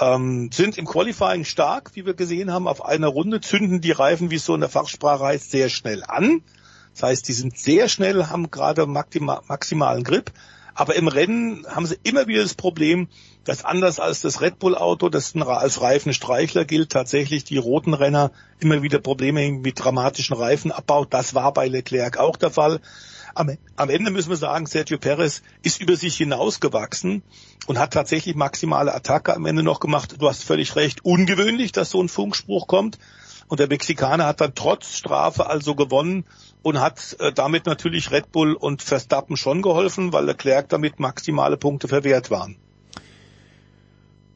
[SPEAKER 17] Ähm, sind im Qualifying stark, wie wir gesehen haben, auf einer Runde, zünden die Reifen, wie es so in der Fachsprache heißt, sehr schnell an. Das heißt, die sind sehr schnell, haben gerade maximalen Grip. Aber im Rennen haben sie immer wieder das Problem, dass anders als das Red Bull Auto, das als Reifenstreichler gilt, tatsächlich die roten Renner immer wieder Probleme mit dramatischen Reifenabbau. Das war bei Leclerc auch der Fall. Am, am Ende müssen wir sagen, Sergio Perez ist über sich hinausgewachsen und hat tatsächlich maximale Attacke am Ende noch gemacht. Du hast völlig recht, ungewöhnlich, dass so ein Funkspruch kommt. Und der Mexikaner hat dann trotz Strafe also gewonnen und hat äh, damit natürlich Red Bull und Verstappen schon geholfen, weil Leclerc damit maximale Punkte verwehrt waren.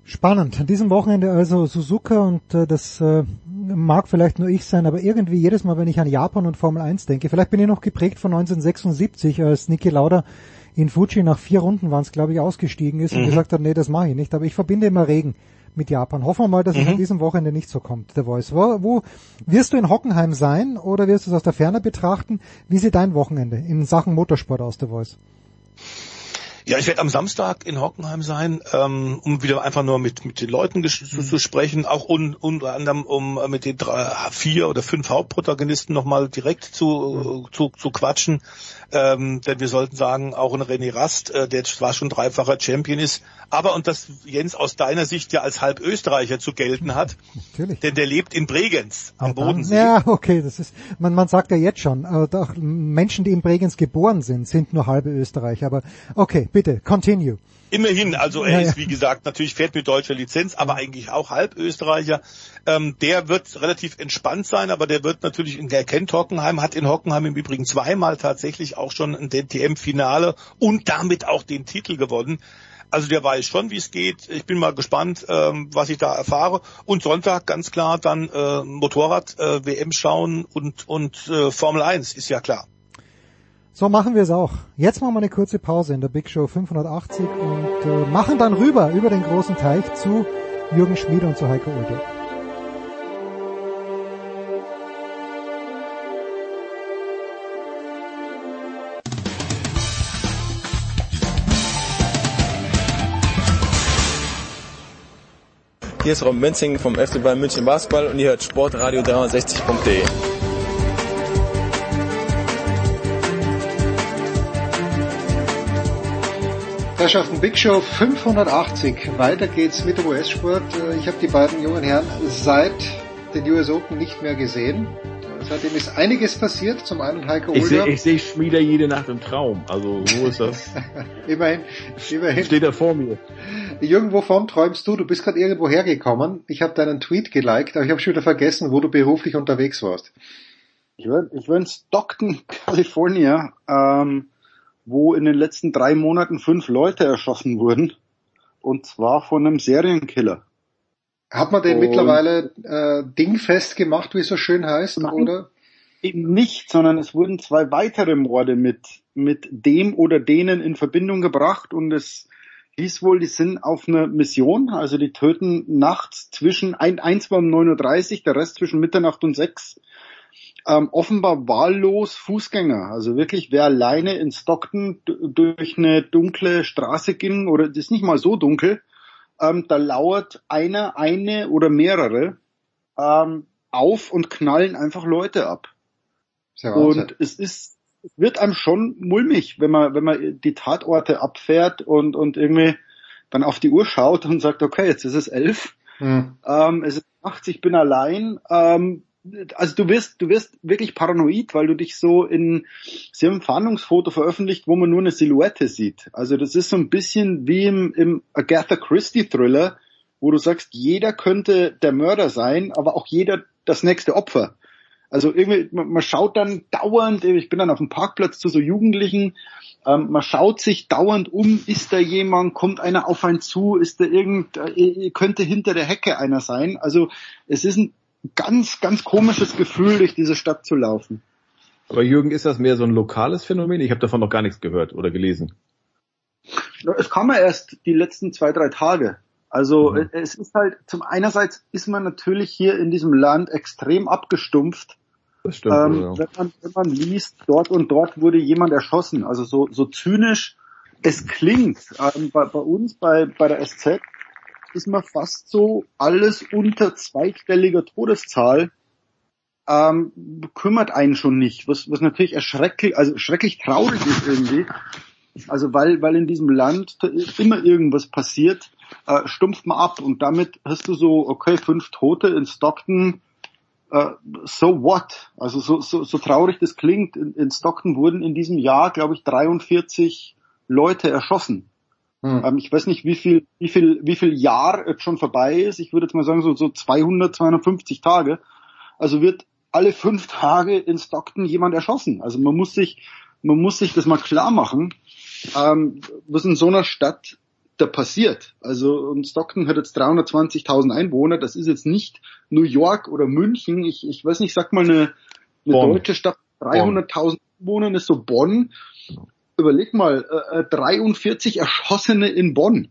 [SPEAKER 3] Spannend. An diesem Wochenende also Suzuka und äh, das äh, mag vielleicht nur ich sein, aber irgendwie jedes Mal, wenn ich an Japan und Formel 1 denke, vielleicht bin ich noch geprägt von 1976, als Niki Lauda in Fuji nach vier Runden waren es, glaube ich, ausgestiegen ist mhm. und gesagt hat, nee, das mache ich nicht. Aber ich verbinde immer Regen mit Japan. Hoffen wir mal, dass mhm. es an diesem Wochenende nicht so kommt, der Voice. Wo, wo wirst du in Hockenheim sein oder wirst du es aus der Ferne betrachten? Wie sieht dein Wochenende in Sachen Motorsport aus, der Voice?
[SPEAKER 17] Ja, ich werde am Samstag in Hockenheim sein, ähm, um wieder einfach nur mit, mit den Leuten zu, mhm. zu sprechen, auch un, unter anderem um mit den drei, vier oder fünf Hauptprotagonisten nochmal direkt zu, mhm. zu, zu quatschen. Ähm, denn wir sollten sagen, auch ein René Rast, äh, der zwar schon dreifacher Champion ist, aber und das Jens aus deiner Sicht ja als halb Österreicher zu gelten hat, Natürlich. denn der lebt in Bregenz am ja, Bodensee.
[SPEAKER 3] Ja, okay, das ist man, man sagt ja jetzt schon, äh, doch, Menschen, die in Bregenz geboren sind, sind nur halbe Österreicher, aber okay, bitte, continue.
[SPEAKER 17] Immerhin, also er ja, ist wie gesagt natürlich fährt mit deutscher Lizenz, aber eigentlich auch halb Österreicher. Ähm, der wird relativ entspannt sein, aber der wird natürlich, der kennt Hockenheim, hat in Hockenheim im Übrigen zweimal tatsächlich auch schon ein DTM-Finale und damit auch den Titel gewonnen. Also der weiß schon, wie es geht. Ich bin mal gespannt, ähm, was ich da erfahre. Und Sonntag ganz klar dann äh, Motorrad, äh, WM schauen und, und äh, Formel 1, ist ja klar.
[SPEAKER 3] So machen wir es auch. Jetzt machen wir eine kurze Pause in der Big Show 580 und äh, machen dann rüber über den großen Teich zu Jürgen Schmiede und zu Heiko Ulrich.
[SPEAKER 6] Hier ist Rob Menzing vom FC Bayern München Basketball und ihr hört sportradio360.de.
[SPEAKER 3] Herrschaften, Big Show 580. Weiter geht's mit dem US-Sport. Ich habe die beiden jungen Herren seit den US Open nicht mehr gesehen. Seitdem ist einiges passiert. Zum einen Heiko
[SPEAKER 20] Ulder. Ich sehe seh Schmieder jede Nacht im Traum. Also so ist das. <laughs>
[SPEAKER 3] immerhin, immerhin.
[SPEAKER 20] Steht er vor mir.
[SPEAKER 3] Jürgen, wovon träumst du? Du bist gerade irgendwo hergekommen. Ich habe deinen Tweet geliked, aber ich habe schon wieder vergessen, wo du beruflich unterwegs warst.
[SPEAKER 20] Ich war, ich war in Stockton, California, ähm, wo in den letzten drei Monaten fünf Leute erschossen wurden. Und zwar von einem Serienkiller.
[SPEAKER 3] Hat man den und mittlerweile äh, dingfest gemacht, wie es so schön heißt, nein, oder?
[SPEAKER 20] Eben nicht, sondern es wurden zwei weitere Morde mit, mit dem oder denen in Verbindung gebracht und es hieß wohl, die sind auf einer Mission, also die töten nachts zwischen, ein, eins war um 9.30 Uhr, der Rest zwischen Mitternacht und sechs. Ähm, offenbar wahllos Fußgänger, also wirklich wer alleine in Stockton durch eine dunkle Straße ging, oder das ist nicht mal so dunkel, ähm, da lauert einer, eine oder mehrere ähm, auf und knallen einfach Leute ab. Und es ist, wird einem schon mulmig, wenn man, wenn man die Tatorte abfährt und, und irgendwie dann auf die Uhr schaut und sagt, okay, jetzt ist es elf, hm. ähm, es ist acht, ich bin allein, ähm, also du wirst, du wirst wirklich paranoid, weil du dich so in, sie haben ein Fahndungsfoto veröffentlicht, wo man nur eine Silhouette sieht. Also das ist so ein bisschen wie im, im Agatha Christie Thriller, wo du sagst, jeder könnte der Mörder sein, aber auch jeder das nächste Opfer. Also irgendwie, man, man schaut dann dauernd, ich bin dann auf dem Parkplatz zu so Jugendlichen, ähm, man schaut sich dauernd um, ist da jemand, kommt einer auf einen zu, ist da irgend, äh, könnte hinter der Hecke einer sein. Also es ist ein ganz, ganz komisches Gefühl, durch diese Stadt zu laufen.
[SPEAKER 21] Aber Jürgen, ist das mehr so ein lokales Phänomen? Ich habe davon noch gar nichts gehört oder gelesen.
[SPEAKER 20] Es kam ja erst die letzten zwei, drei Tage. Also mhm. es ist halt, zum einerseits ist man natürlich hier in diesem Land extrem abgestumpft.
[SPEAKER 21] Das stimmt,
[SPEAKER 20] ähm, ja. wenn, man, wenn man liest, dort und dort wurde jemand erschossen. Also so, so zynisch es klingt. Ähm, bei, bei uns, bei, bei der SZ, ist man fast so alles unter zweistelliger Todeszahl ähm, kümmert einen schon nicht, was, was natürlich erschrecklich, also schrecklich traurig ist irgendwie. Also weil, weil in diesem Land immer irgendwas passiert, äh, stumpft man ab und damit hast du so, okay, fünf Tote in Stockton, äh, so what? Also so, so, so traurig das klingt, in, in Stockton wurden in diesem Jahr, glaube ich, 43 Leute erschossen. Hm. Ähm, ich weiß nicht, wie viel, wie viel, wie viel Jahr jetzt schon vorbei ist. Ich würde jetzt mal sagen, so, so 200, 250 Tage. Also wird alle fünf Tage in Stockton jemand erschossen. Also man muss sich, man muss sich das mal klar machen, ähm, was in so einer Stadt da passiert. Also Stockton hat jetzt 320.000 Einwohner. Das ist jetzt nicht New York oder München. Ich, ich weiß nicht, sag mal eine, eine deutsche Stadt 300.000 Einwohner ist so Bonn. Überleg mal, äh, 43 äh, Erschossene in Bonn.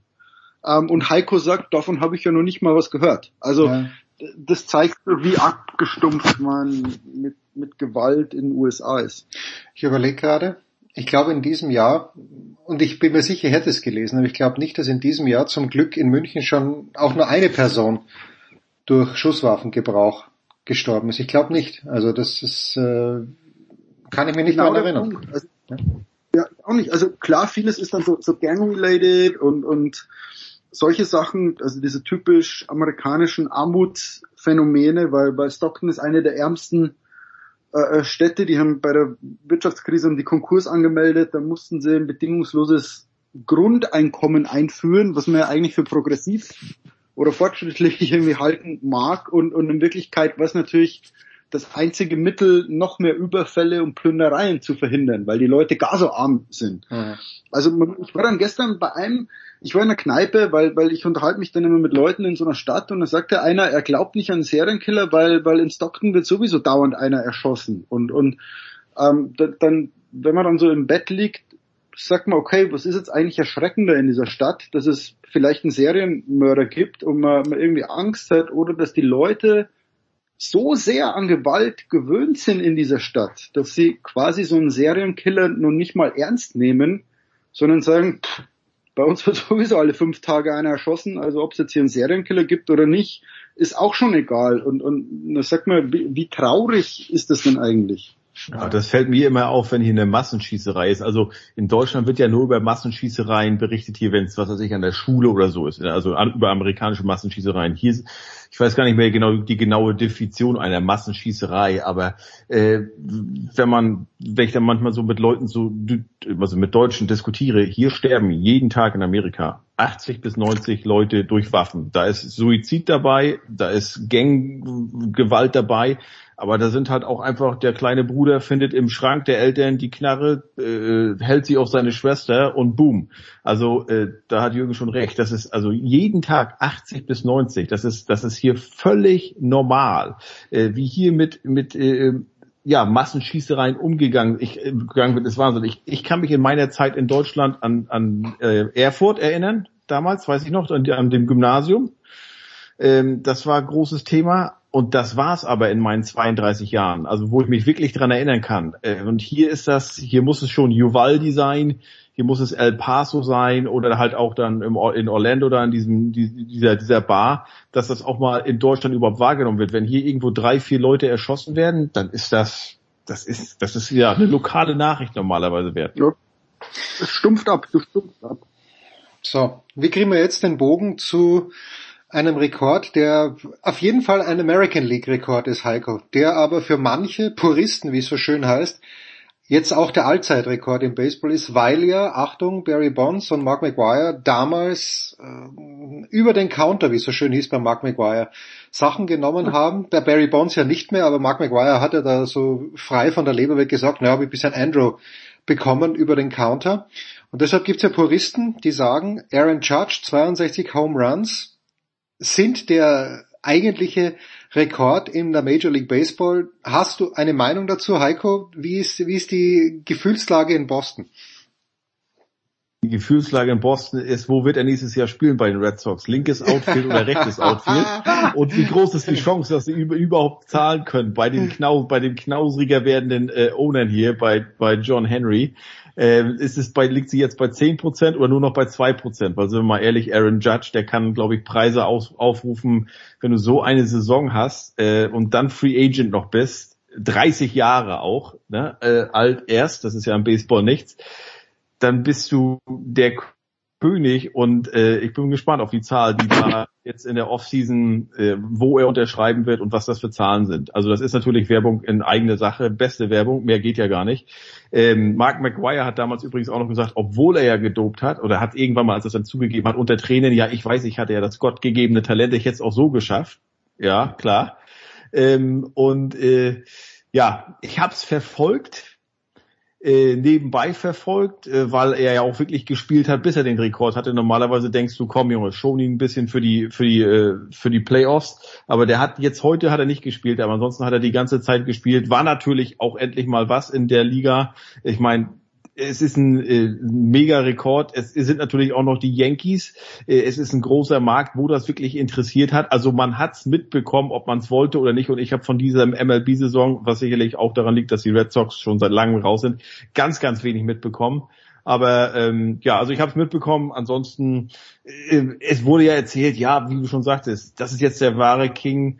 [SPEAKER 20] Ähm, und Heiko sagt, davon habe ich ja noch nicht mal was gehört. Also ja das zeigt, wie abgestumpft man mit, mit Gewalt in den USA ist.
[SPEAKER 3] Ich überlege gerade, ich glaube in diesem Jahr, und ich bin mir sicher, ich hätte es gelesen, aber ich glaube nicht, dass in diesem Jahr zum Glück in München schon auch nur eine Person durch Schusswaffengebrauch gestorben ist. Ich glaube nicht. Also das ist, äh, kann ich mir nicht genau, daran erinnern.
[SPEAKER 20] Also, ja. Auch nicht. Also klar, vieles ist dann so, so gang-related und, und solche Sachen, also diese typisch amerikanischen Armutsphänomene, weil bei Stockton ist eine der ärmsten äh, Städte, die haben bei der Wirtschaftskrise die Konkurs angemeldet, da mussten sie ein bedingungsloses Grundeinkommen einführen, was man ja eigentlich für progressiv oder fortschrittlich <laughs> irgendwie halten mag und, und in Wirklichkeit was natürlich das einzige Mittel, noch mehr Überfälle und Plündereien zu verhindern, weil die Leute gar so arm sind. Mhm. Also ich war dann gestern bei einem, ich war in einer Kneipe, weil, weil ich unterhalte mich dann immer mit Leuten in so einer Stadt und da sagte einer, er glaubt nicht an Serienkiller, weil, weil in Stockton wird sowieso dauernd einer erschossen. Und, und ähm, dann, wenn man dann so im Bett liegt, sagt man, okay, was ist jetzt eigentlich erschreckender in dieser Stadt, dass es vielleicht einen Serienmörder gibt und man, man irgendwie Angst hat oder dass die Leute so sehr an Gewalt gewöhnt sind in dieser Stadt, dass sie quasi so einen Serienkiller nun nicht mal ernst nehmen, sondern sagen, pff, bei uns wird sowieso alle fünf Tage einer erschossen, also ob es jetzt hier einen Serienkiller gibt oder nicht, ist auch schon egal. Und, und sag mal, wie, wie traurig ist das denn eigentlich?
[SPEAKER 21] Ja, das fällt mir immer auf, wenn hier eine Massenschießerei ist. Also in Deutschland wird ja nur über Massenschießereien berichtet hier, wenn es was weiß ich an der Schule oder so ist. Also über amerikanische Massenschießereien. Hier, ich weiß gar nicht mehr genau die genaue Definition einer Massenschießerei, aber äh, wenn man, wenn ich dann manchmal so mit Leuten so, also mit Deutschen diskutiere, hier sterben jeden Tag in Amerika 80 bis 90 Leute durch Waffen. Da ist Suizid dabei, da ist Ganggewalt dabei. Aber da sind halt auch einfach, der kleine Bruder findet im Schrank der Eltern die Knarre, äh, hält sie auf seine Schwester und boom. Also äh, da hat Jürgen schon recht. Das ist also jeden Tag 80 bis 90. Das ist, das ist hier völlig normal. Äh, wie hier mit, mit äh, ja, Massenschießereien umgegangen ich, äh, gegangen wird, ist Wahnsinn. Ich, ich kann mich in meiner Zeit in Deutschland an, an äh, Erfurt erinnern, damals, weiß ich noch, an, an dem Gymnasium. Ähm, das war großes Thema. Und das war's aber in meinen 32 Jahren, also wo ich mich wirklich dran erinnern kann. Äh, und hier ist das, hier muss es schon Uvalde sein, hier muss es El Paso sein oder halt auch dann im, in Orlando da in diesem, dieser, dieser Bar, dass das auch mal in Deutschland überhaupt wahrgenommen wird. Wenn hier irgendwo drei, vier Leute erschossen werden, dann ist das, das ist, das ist ja eine lokale Nachricht normalerweise wert. Ja.
[SPEAKER 20] Es stumpft ab, du stumpft ab.
[SPEAKER 3] So, wie kriegen wir jetzt den Bogen zu einem Rekord, der auf jeden Fall ein American League Rekord ist, Heiko, der aber für manche Puristen, wie es so schön heißt, jetzt auch der Allzeitrekord im Baseball ist, weil ja, Achtung, Barry Bonds und Mark McGuire damals äh,
[SPEAKER 22] über den Counter, wie es so schön hieß bei Mark McGuire, Sachen genommen haben. Der Barry Bonds ja nicht mehr, aber Mark McGuire hat ja da so frei von der Leber weg gesagt, naja, habe ich bisher Andrew bekommen über den Counter. Und deshalb gibt's ja Puristen, die sagen, Aaron Judge, 62 Home Runs, sind der eigentliche Rekord in der Major League Baseball. Hast du eine Meinung dazu, Heiko? Wie ist, wie ist die Gefühlslage in Boston?
[SPEAKER 21] Die Gefühlslage in Boston ist, wo wird er nächstes Jahr spielen bei den Red Sox? Linkes Outfield oder rechtes Outfield? <laughs> Und wie groß ist die Chance, dass sie überhaupt zahlen können bei den Knau, bei den knausriger werdenden äh, Ownern hier, bei, bei John Henry? Äh, ist es bei, liegt sie jetzt bei 10% oder nur noch bei 2%? Weil sind wir mal ehrlich, Aaron Judge, der kann, glaube ich, Preise aus, aufrufen, wenn du so eine Saison hast äh, und dann Free Agent noch bist, 30 Jahre auch, ne, äh, alt erst, das ist ja im Baseball nichts, dann bist du der König und äh, ich bin gespannt auf die Zahl, die da jetzt in der Offseason, äh, wo er unterschreiben wird und was das für Zahlen sind. Also das ist natürlich Werbung in eigene Sache, beste Werbung, mehr geht ja gar nicht. Ähm, Mark McGuire hat damals übrigens auch noch gesagt, obwohl er ja gedopt hat oder hat irgendwann mal, als er es dann zugegeben hat, unter Tränen, ja, ich weiß, ich hatte ja das gottgegebene Talent, ich hätte es auch so geschafft. Ja, klar. Ähm, und äh, ja, ich habe es verfolgt, äh, nebenbei verfolgt, äh, weil er ja auch wirklich gespielt hat, bis er den Rekord hatte. Normalerweise denkst du, komm Junge, schon ihn ein bisschen für die für die äh, für die Playoffs, aber der hat jetzt heute hat er nicht gespielt, aber ansonsten hat er die ganze Zeit gespielt. War natürlich auch endlich mal was in der Liga. Ich meine, es ist ein äh, mega Rekord. Es sind natürlich auch noch die Yankees. Äh, es ist ein großer Markt, wo das wirklich interessiert hat. Also man hat's mitbekommen, ob man es wollte oder nicht. Und ich habe von dieser MLB-Saison, was sicherlich auch daran liegt, dass die Red Sox schon seit langem raus sind, ganz, ganz wenig mitbekommen. Aber ähm, ja, also ich habe es mitbekommen. Ansonsten, äh, es wurde ja erzählt, ja, wie du schon sagtest, das ist jetzt der wahre King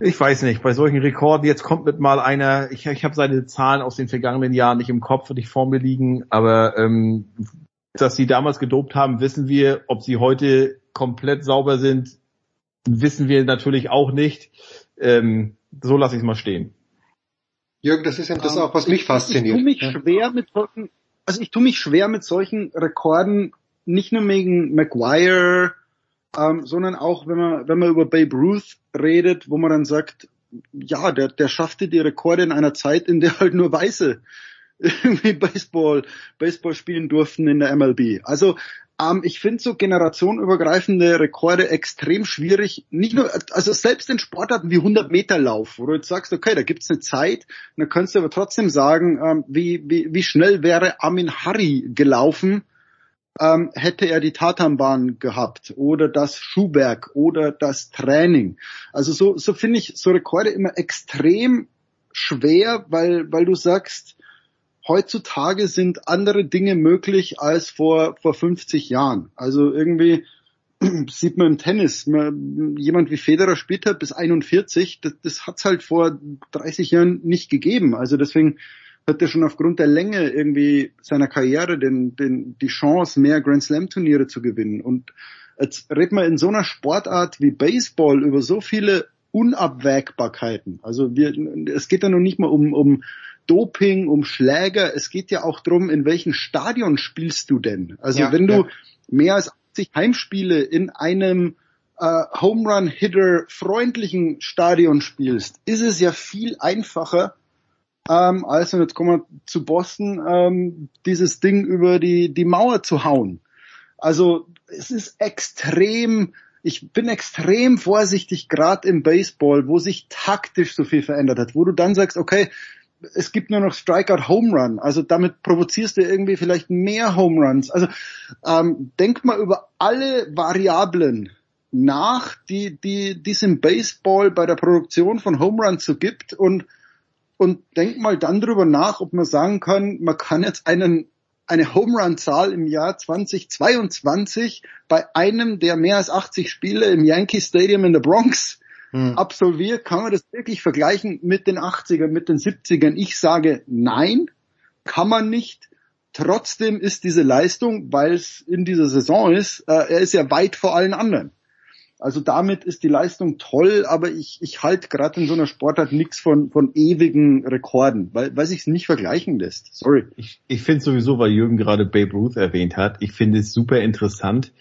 [SPEAKER 21] ich weiß nicht, bei solchen Rekorden, jetzt kommt mit mal einer, ich, ich habe seine Zahlen aus den vergangenen Jahren nicht im Kopf und nicht vor mir liegen, aber ähm, dass sie damals gedopt haben, wissen wir. Ob sie heute komplett sauber sind, wissen wir natürlich auch nicht. Ähm, so lasse ich es mal stehen.
[SPEAKER 22] Jürgen, das ist ja das um, auch, was mich fasziniert.
[SPEAKER 20] Ich, ich tue mich schwer mit solchen, also ich tue mich schwer mit solchen Rekorden, nicht nur wegen Maguire, ähm, sondern auch, wenn man, wenn man über Babe Ruth redet, wo man dann sagt, ja, der, der schaffte die Rekorde in einer Zeit, in der halt nur Weiße <laughs> irgendwie Baseball, Baseball spielen durften in der MLB. Also ähm, ich finde so generationenübergreifende Rekorde extrem schwierig. Nicht nur, also selbst in Sportarten wie 100 Meter Lauf, wo du jetzt sagst, okay, da gibt's eine Zeit, dann kannst du aber trotzdem sagen, ähm, wie, wie, wie schnell wäre Amin Harry gelaufen, ähm, hätte er die Tatanbahn gehabt oder das Schuhwerk oder das Training. Also so, so finde ich so Rekorde immer extrem schwer, weil, weil du sagst, heutzutage sind andere Dinge möglich als vor, vor 50 Jahren. Also irgendwie <clears throat> sieht man im Tennis, man, jemand wie Federer spielt halt bis 41, das, das hat es halt vor 30 Jahren nicht gegeben. Also deswegen hat er schon aufgrund der Länge irgendwie seiner Karriere den, den, die Chance, mehr Grand Slam Turniere zu gewinnen. Und jetzt redet man in so einer Sportart wie Baseball über so viele Unabwägbarkeiten. Also wir, es geht ja noch nicht mal um, um Doping, um Schläger. Es geht ja auch drum, in welchem Stadion spielst du denn? Also ja, wenn du ja. mehr als 80 Heimspiele in einem äh, Home Run Hitter freundlichen Stadion spielst, ist es ja viel einfacher, ähm, also jetzt kommen wir zu Boston, ähm, dieses Ding über die, die Mauer zu hauen. Also es ist extrem, ich bin extrem vorsichtig, gerade im Baseball, wo sich taktisch so viel verändert hat, wo du dann sagst, okay, es gibt nur noch Strikeout Home Run, also damit provozierst du irgendwie vielleicht mehr Home Runs. Also ähm, denk mal über alle Variablen nach, die, die, die es im Baseball bei der Produktion von Home Runs so gibt und und denk mal dann drüber nach, ob man sagen kann, man kann jetzt einen eine Home Run Zahl im Jahr 2022 bei einem, der mehr als 80 Spiele im Yankee Stadium in der Bronx hm. absolviert, kann man das wirklich vergleichen mit den 80ern, mit den 70ern? Ich sage nein, kann man nicht. Trotzdem ist diese Leistung, weil es in dieser Saison ist, äh, er ist ja weit vor allen anderen. Also damit ist die Leistung toll, aber ich, ich halte gerade in so einer Sportart nichts von, von ewigen Rekorden, weil, weil sich es nicht vergleichen lässt. Sorry.
[SPEAKER 21] Ich, ich finde sowieso, weil Jürgen gerade Babe Ruth erwähnt hat, ich finde es super interessant,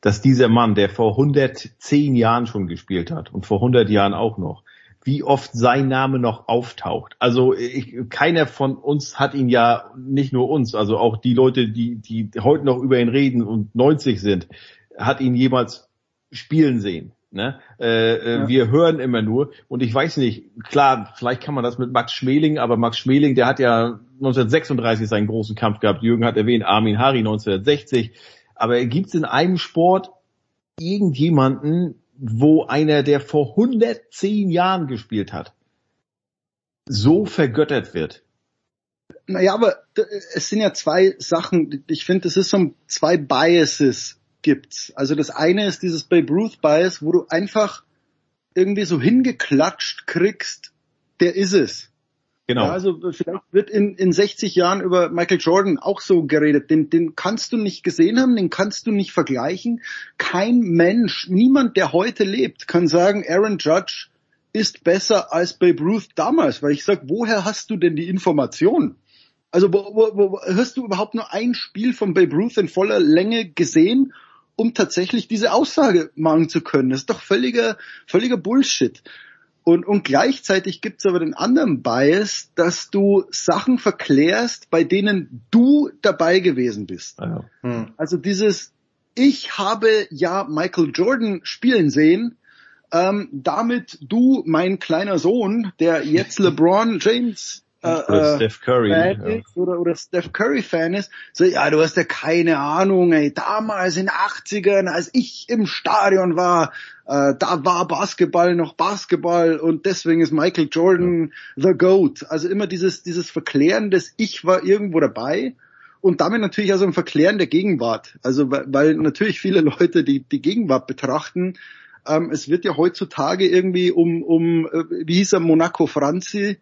[SPEAKER 21] dass dieser Mann, der vor 110 Jahren schon gespielt hat und vor 100 Jahren auch noch, wie oft sein Name noch auftaucht. Also ich, keiner von uns hat ihn ja, nicht nur uns, also auch die Leute, die, die heute noch über ihn reden und 90 sind, hat ihn jemals spielen sehen. Ne? Äh, äh, ja. Wir hören immer nur und ich weiß nicht, klar, vielleicht kann man das mit Max Schmeling, aber Max Schmeling, der hat ja 1936 seinen großen Kampf gehabt. Jürgen hat erwähnt, Armin Hari 1960. Aber gibt es in einem Sport irgendjemanden, wo einer, der vor 110 Jahren gespielt hat, so vergöttert wird?
[SPEAKER 20] Naja, aber es sind ja zwei Sachen. Ich finde, es ist so zwei Biases gibt's. Also das eine ist dieses Babe Ruth Bias, wo du einfach irgendwie so hingeklatscht kriegst, der ist es. Genau. Ja, also vielleicht wird in, in 60 Jahren über Michael Jordan auch so geredet. Den, den kannst du nicht gesehen haben, den kannst du nicht vergleichen. Kein Mensch, niemand, der heute lebt, kann sagen, Aaron Judge ist besser als Babe Ruth damals. Weil ich sag, woher hast du denn die Information? Also wo, wo, wo, hast du überhaupt nur ein Spiel von Babe Ruth in voller Länge gesehen um tatsächlich diese Aussage machen zu können. Das ist doch völliger, völliger Bullshit. Und, und gleichzeitig gibt's aber den anderen Bias, dass du Sachen verklärst, bei denen du dabei gewesen bist.
[SPEAKER 21] Ja. Hm.
[SPEAKER 20] Also dieses, ich habe ja Michael Jordan spielen sehen, ähm, damit du, mein kleiner Sohn, der jetzt <laughs> LeBron James
[SPEAKER 21] äh, oder Steph Curry
[SPEAKER 20] Fan ja. ist oder, oder Steph Curry Fan ist, so ja, du hast ja keine Ahnung, ey, damals in den 80ern, als ich im Stadion war, äh, da war Basketball noch Basketball und deswegen ist Michael Jordan ja. the GOAT. Also immer dieses, dieses Verklären des Ich war irgendwo dabei und damit natürlich also ein Verklären der Gegenwart. Also weil, weil natürlich viele Leute die, die Gegenwart betrachten, ähm, es wird ja heutzutage irgendwie um, um äh, wie hieß er, Monaco Franzi,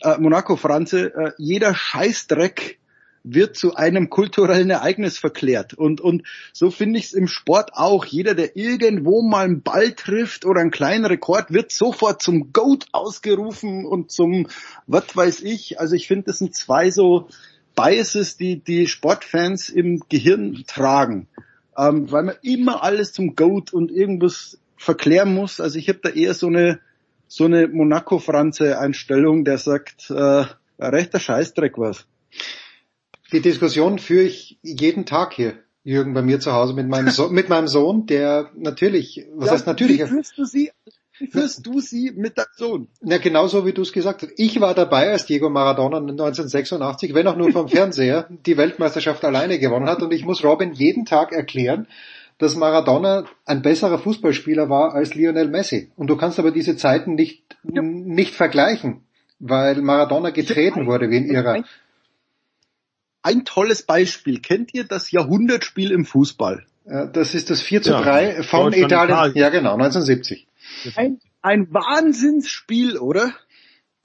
[SPEAKER 20] äh, Monaco Franze, äh, jeder Scheißdreck wird zu einem kulturellen Ereignis verklärt. Und, und so finde ich es im Sport auch. Jeder, der irgendwo mal einen Ball trifft oder einen kleinen Rekord, wird sofort zum GOAT ausgerufen und zum was weiß ich. Also ich finde, das sind zwei so Biases, die die Sportfans im Gehirn tragen. Ähm, weil man immer alles zum GOAT und irgendwas verklären muss. Also ich habe da eher so eine so eine Monaco-Franze-Einstellung, der sagt, äh, rechter Scheißdreck was.
[SPEAKER 22] Die Diskussion führe ich jeden Tag hier, Jürgen, bei mir zu Hause mit meinem, so mit meinem Sohn, der natürlich, was ja, heißt natürlich?
[SPEAKER 20] Wie führst du sie? Wie führst du sie mit deinem Sohn?
[SPEAKER 22] Na, genauso wie du es gesagt hast. Ich war dabei, als Diego Maradona 1986, wenn auch nur vom Fernseher, die Weltmeisterschaft alleine gewonnen hat und ich muss Robin jeden Tag erklären, dass Maradona ein besserer Fußballspieler war als Lionel Messi. Und du kannst aber diese Zeiten nicht, ja. nicht vergleichen, weil Maradona getreten wurde wie in ihrer.
[SPEAKER 20] Ein tolles Beispiel. Kennt ihr das Jahrhundertspiel im Fußball?
[SPEAKER 22] Das ist das 4 zu 3 ja, von Italien. Ja, genau, 1970.
[SPEAKER 20] Ein, ein Wahnsinnsspiel, oder?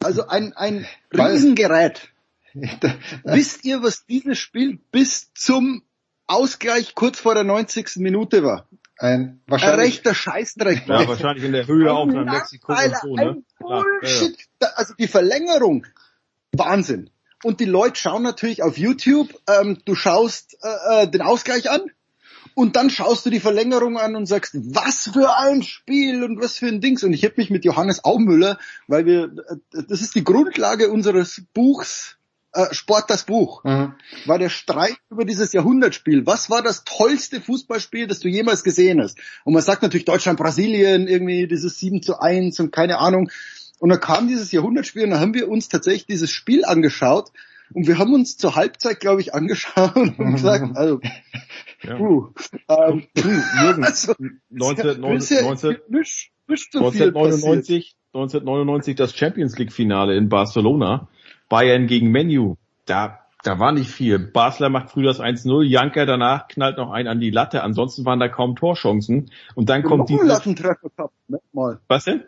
[SPEAKER 20] Also ein, ein Riesengerät. <laughs> Wisst ihr, was dieses Spiel bis zum Ausgleich kurz vor der 90. Minute war.
[SPEAKER 22] Ein,
[SPEAKER 20] wahrscheinlich, ein rechter Scheißdreck.
[SPEAKER 21] Ja, wahrscheinlich in der Höhe auch von Mexiko und
[SPEAKER 20] so, ne? Bullshit. Ja, ja. Also die Verlängerung. Wahnsinn. Und die Leute schauen natürlich auf YouTube, ähm, du schaust äh, äh, den Ausgleich an und dann schaust du die Verlängerung an und sagst, was für ein Spiel und was für ein Dings. Und ich habe mich mit Johannes Aumüller, weil wir, äh, das ist die Grundlage unseres Buchs äh, Sport das Buch, mhm. war der Streit über dieses Jahrhundertspiel. Was war das tollste Fußballspiel, das du jemals gesehen hast? Und man sagt natürlich Deutschland, Brasilien, irgendwie dieses 7 zu 1 und keine Ahnung. Und dann kam dieses Jahrhundertspiel und dann haben wir uns tatsächlich dieses Spiel angeschaut und wir haben uns zur Halbzeit, glaube ich, <laughs> angeschaut und gesagt, <laughs> also,
[SPEAKER 21] ja. puh, ähm, puh, Jürgen, <laughs> also, 19, 19, ja, 19, nicht, nicht so 1999, 1999 das Champions League Finale in Barcelona Bayern gegen Menu, da, da war nicht viel. Basler macht früh das 1-0, Janker danach knallt noch einen an die Latte, ansonsten waren da kaum Torchancen. Und dann kommt die.
[SPEAKER 20] Lattentreffer gehabt, ne?
[SPEAKER 21] Mal. Was denn?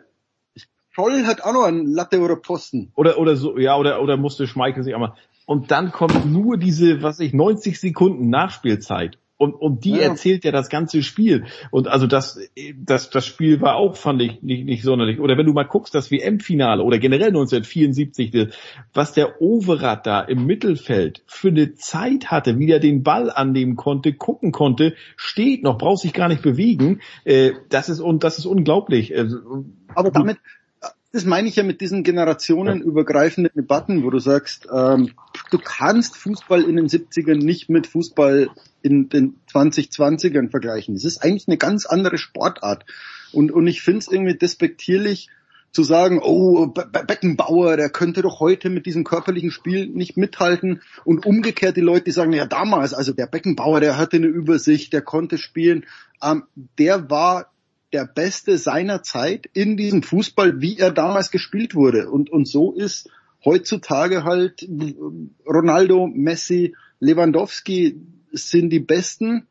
[SPEAKER 20] Scholl hat auch noch einen Latte oder Posten.
[SPEAKER 21] Oder, oder so, ja, oder, oder musste Schmeichel sich einmal. Und dann kommt nur diese, was ich, 90 Sekunden Nachspielzeit. Und, und die ja. erzählt ja das ganze Spiel. Und also das, das, das Spiel war auch, fand ich, nicht, nicht sonderlich. Oder wenn du mal guckst, das WM-Finale oder generell 1974, was der Overath da im Mittelfeld für eine Zeit hatte, wie er den Ball annehmen konnte, gucken konnte, steht noch, braucht sich gar nicht bewegen. Äh, das ist, und das ist unglaublich. Also,
[SPEAKER 20] Aber damit, das meine ich ja mit diesen generationenübergreifenden Debatten, wo du sagst, ähm, du kannst Fußball in den 70ern nicht mit Fußball in den 2020ern vergleichen. Das ist eigentlich eine ganz andere Sportart. Und, und ich finde es irgendwie despektierlich zu sagen, oh, Be Beckenbauer, der könnte doch heute mit diesem körperlichen Spiel nicht mithalten. Und umgekehrt die Leute, die sagen, ja damals, also der Beckenbauer, der hatte eine Übersicht, der konnte spielen. Ähm, der war der Beste seiner Zeit in diesem Fußball, wie er damals gespielt wurde. Und, und so ist heutzutage halt Ronaldo, Messi, Lewandowski sind die Besten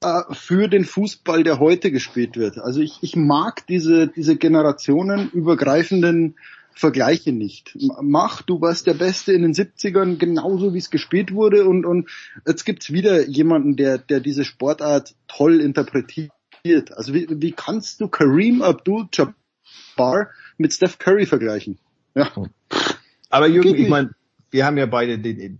[SPEAKER 20] äh, für den Fußball, der heute gespielt wird. Also ich, ich mag diese, diese generationenübergreifenden Vergleiche nicht. Mach, du warst der Beste in den 70ern, genauso wie es gespielt wurde und, und jetzt gibt's wieder jemanden, der, der diese Sportart toll interpretiert passiert? Also wie, wie kannst du Kareem Abdul-Jabbar mit Steph Curry vergleichen? Ja.
[SPEAKER 21] Aber Jürgen, ich meine, wir haben ja beide den, den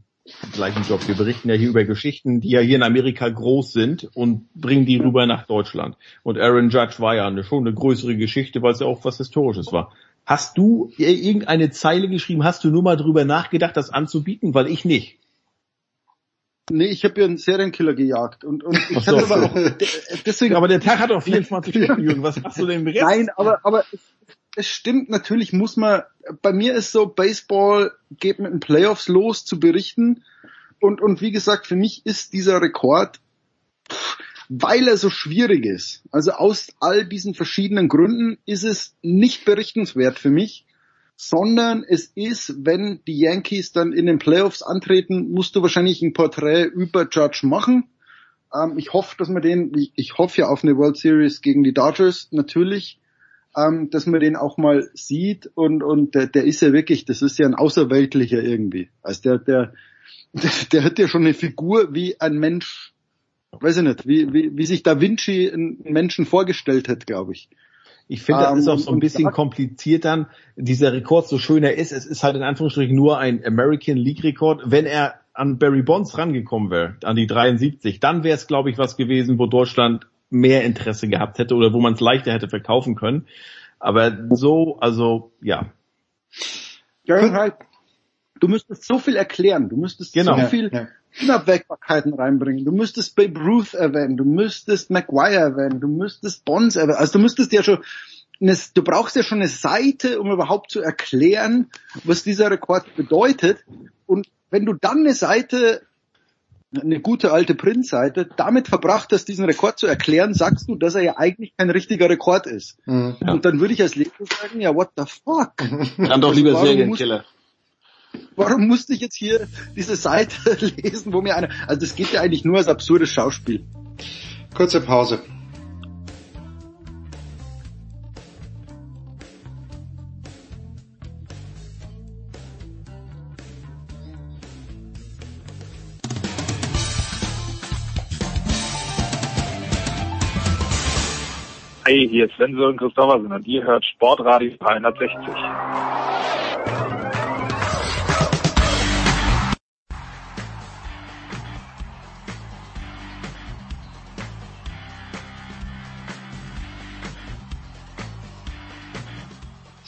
[SPEAKER 21] gleichen Job. Wir berichten ja hier über Geschichten, die ja hier in Amerika groß sind und bringen die rüber nach Deutschland. Und Aaron Judge war ja eine, schon eine größere Geschichte, weil es ja auch was Historisches war. Hast du irgendeine Zeile geschrieben? Hast du nur mal drüber nachgedacht, das anzubieten? Weil ich nicht.
[SPEAKER 20] Nee, ich habe ja einen Serienkiller gejagt und, und ich
[SPEAKER 21] so. aber auch deswegen. Aber der Tag hat auch <laughs> 24 Stunden, Jürgen. Was hast du denn
[SPEAKER 20] im Nein, aber aber es, es stimmt natürlich. Muss man. Bei mir ist so Baseball geht mit den Playoffs los zu berichten und und wie gesagt für mich ist dieser Rekord, weil er so schwierig ist. Also aus all diesen verschiedenen Gründen ist es nicht berichtenswert für mich sondern es ist, wenn die Yankees dann in den Playoffs antreten, musst du wahrscheinlich ein Porträt über Judge machen. Ähm, ich hoffe, dass man den, ich, ich, hoffe ja auf eine World Series gegen die Dodgers, natürlich, ähm, dass man den auch mal sieht und, und der, der ist ja wirklich, das ist ja ein Außerweltlicher irgendwie. Also der, der, <laughs> der, hat ja schon eine Figur wie ein Mensch, weiß ich nicht, wie, wie, wie sich Da Vinci einen Menschen vorgestellt hat, glaube ich.
[SPEAKER 21] Ich finde, das ist auch so ein ähm, bisschen kompliziert dann. Dieser Rekord, so schön er ist, es ist halt in Anführungsstrichen nur ein American League Rekord. Wenn er an Barry Bonds rangekommen wäre, an die 73, dann wäre es, glaube ich, was gewesen, wo Deutschland mehr Interesse gehabt hätte oder wo man es leichter hätte verkaufen können. Aber so, also, ja.
[SPEAKER 20] Ja, halt, du müsstest so viel erklären, du müsstest genau. so viel ja. Unabwägbarkeiten reinbringen. Du müsstest Babe Ruth erwähnen, du müsstest Maguire erwähnen, du müsstest Bonds erwähnen. Also du müsstest ja schon, eine, du brauchst ja schon eine Seite, um überhaupt zu erklären, was dieser Rekord bedeutet. Und wenn du dann eine Seite, eine gute alte Print-Seite, damit verbracht hast, diesen Rekord zu erklären, sagst du, dass er ja eigentlich kein richtiger Rekord ist. Mhm, ja. Und dann würde ich als Leser sagen, ja, what the fuck?
[SPEAKER 21] Dann doch lieber Serienkiller
[SPEAKER 20] warum musste ich jetzt hier diese Seite <laughs> lesen, wo mir einer, also das geht ja eigentlich nur als absurdes Schauspiel.
[SPEAKER 3] Kurze Pause.
[SPEAKER 23] Hey, hier ist Sven und Christophersen und ihr hört Sportradio 360.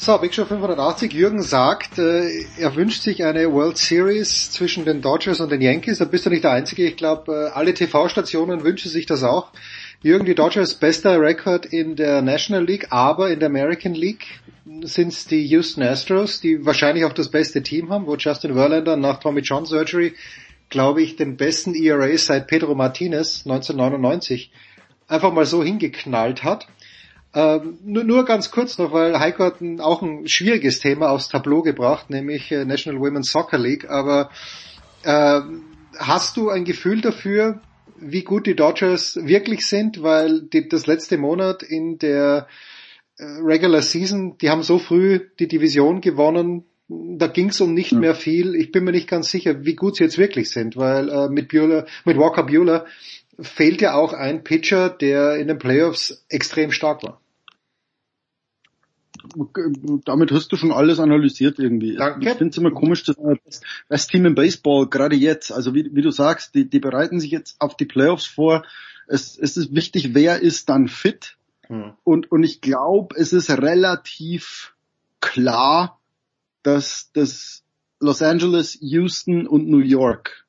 [SPEAKER 3] So, Big Show 580. Jürgen sagt, äh, er wünscht sich eine World Series zwischen den Dodgers und den Yankees. Da bist du nicht der Einzige. Ich glaube, äh, alle TV-Stationen wünschen sich das auch. Jürgen, die Dodgers bester Rekord in der National League, aber in der American League sind es die Houston Astros, die wahrscheinlich auch das beste Team haben, wo Justin Verlander nach Tommy John Surgery, glaube ich, den besten ERA seit Pedro Martinez 1999 einfach mal so hingeknallt hat. Ähm, nur, nur ganz kurz noch, weil Heiko hat ein, auch ein schwieriges Thema aufs Tableau gebracht, nämlich äh, National Women's Soccer League. Aber äh, hast du ein Gefühl dafür, wie gut die Dodgers wirklich sind? Weil die, das letzte Monat in der äh, Regular Season, die haben so früh die Division gewonnen, da ging es um nicht hm. mehr viel. Ich bin mir nicht ganz sicher, wie gut sie jetzt wirklich sind, weil äh, mit Bueller, mit Walker Bueller fehlt ja auch ein Pitcher, der in den Playoffs extrem stark war.
[SPEAKER 20] Damit hast du schon alles analysiert irgendwie.
[SPEAKER 3] Danke.
[SPEAKER 20] Ich finde es immer komisch, dass das, das Team im Baseball, gerade jetzt, also wie, wie du sagst, die, die bereiten sich jetzt auf die Playoffs vor. Es, es ist wichtig, wer ist dann fit.
[SPEAKER 3] Hm.
[SPEAKER 20] Und, und ich glaube, es ist relativ klar, dass das Los Angeles, Houston und New York,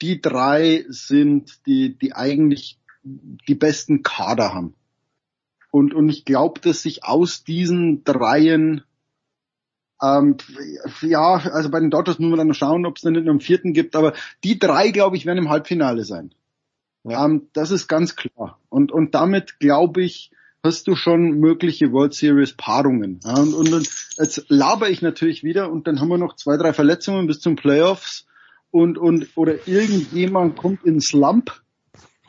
[SPEAKER 20] die drei sind, die, die eigentlich die besten Kader haben. Und, und ich glaube, dass sich aus diesen dreien, ähm, ja, also bei den Dodgers müssen wir dann noch schauen, ob es dann nicht noch einen vierten gibt, aber die drei, glaube ich, werden im Halbfinale sein.
[SPEAKER 3] Ja.
[SPEAKER 20] Ähm, das ist ganz klar. Und, und damit, glaube ich, hast du schon mögliche World Series Paarungen. Ja, und, und dann, jetzt laber ich natürlich wieder und dann haben wir noch zwei, drei Verletzungen bis zum Playoffs und, und, oder irgendjemand kommt in Slump.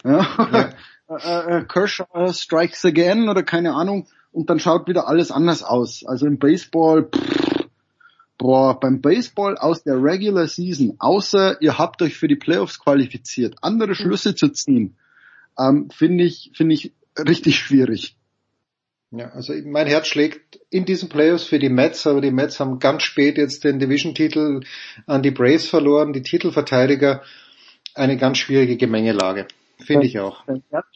[SPEAKER 20] Ja. äh, <laughs> äh, Kershaw strikes again oder keine Ahnung und dann schaut wieder alles anders aus. Also im Baseball, pff, boah, beim Baseball aus der Regular Season, außer ihr habt euch für die Playoffs qualifiziert, andere Schlüsse zu ziehen, ähm, finde ich, finde ich richtig schwierig.
[SPEAKER 3] Ja, also mein Herz schlägt in diesen Playoffs für die Mets, aber die Mets haben ganz spät jetzt den Division-Titel an die Braves verloren, die Titelverteidiger. Eine ganz schwierige Gemengelage, finde ich auch.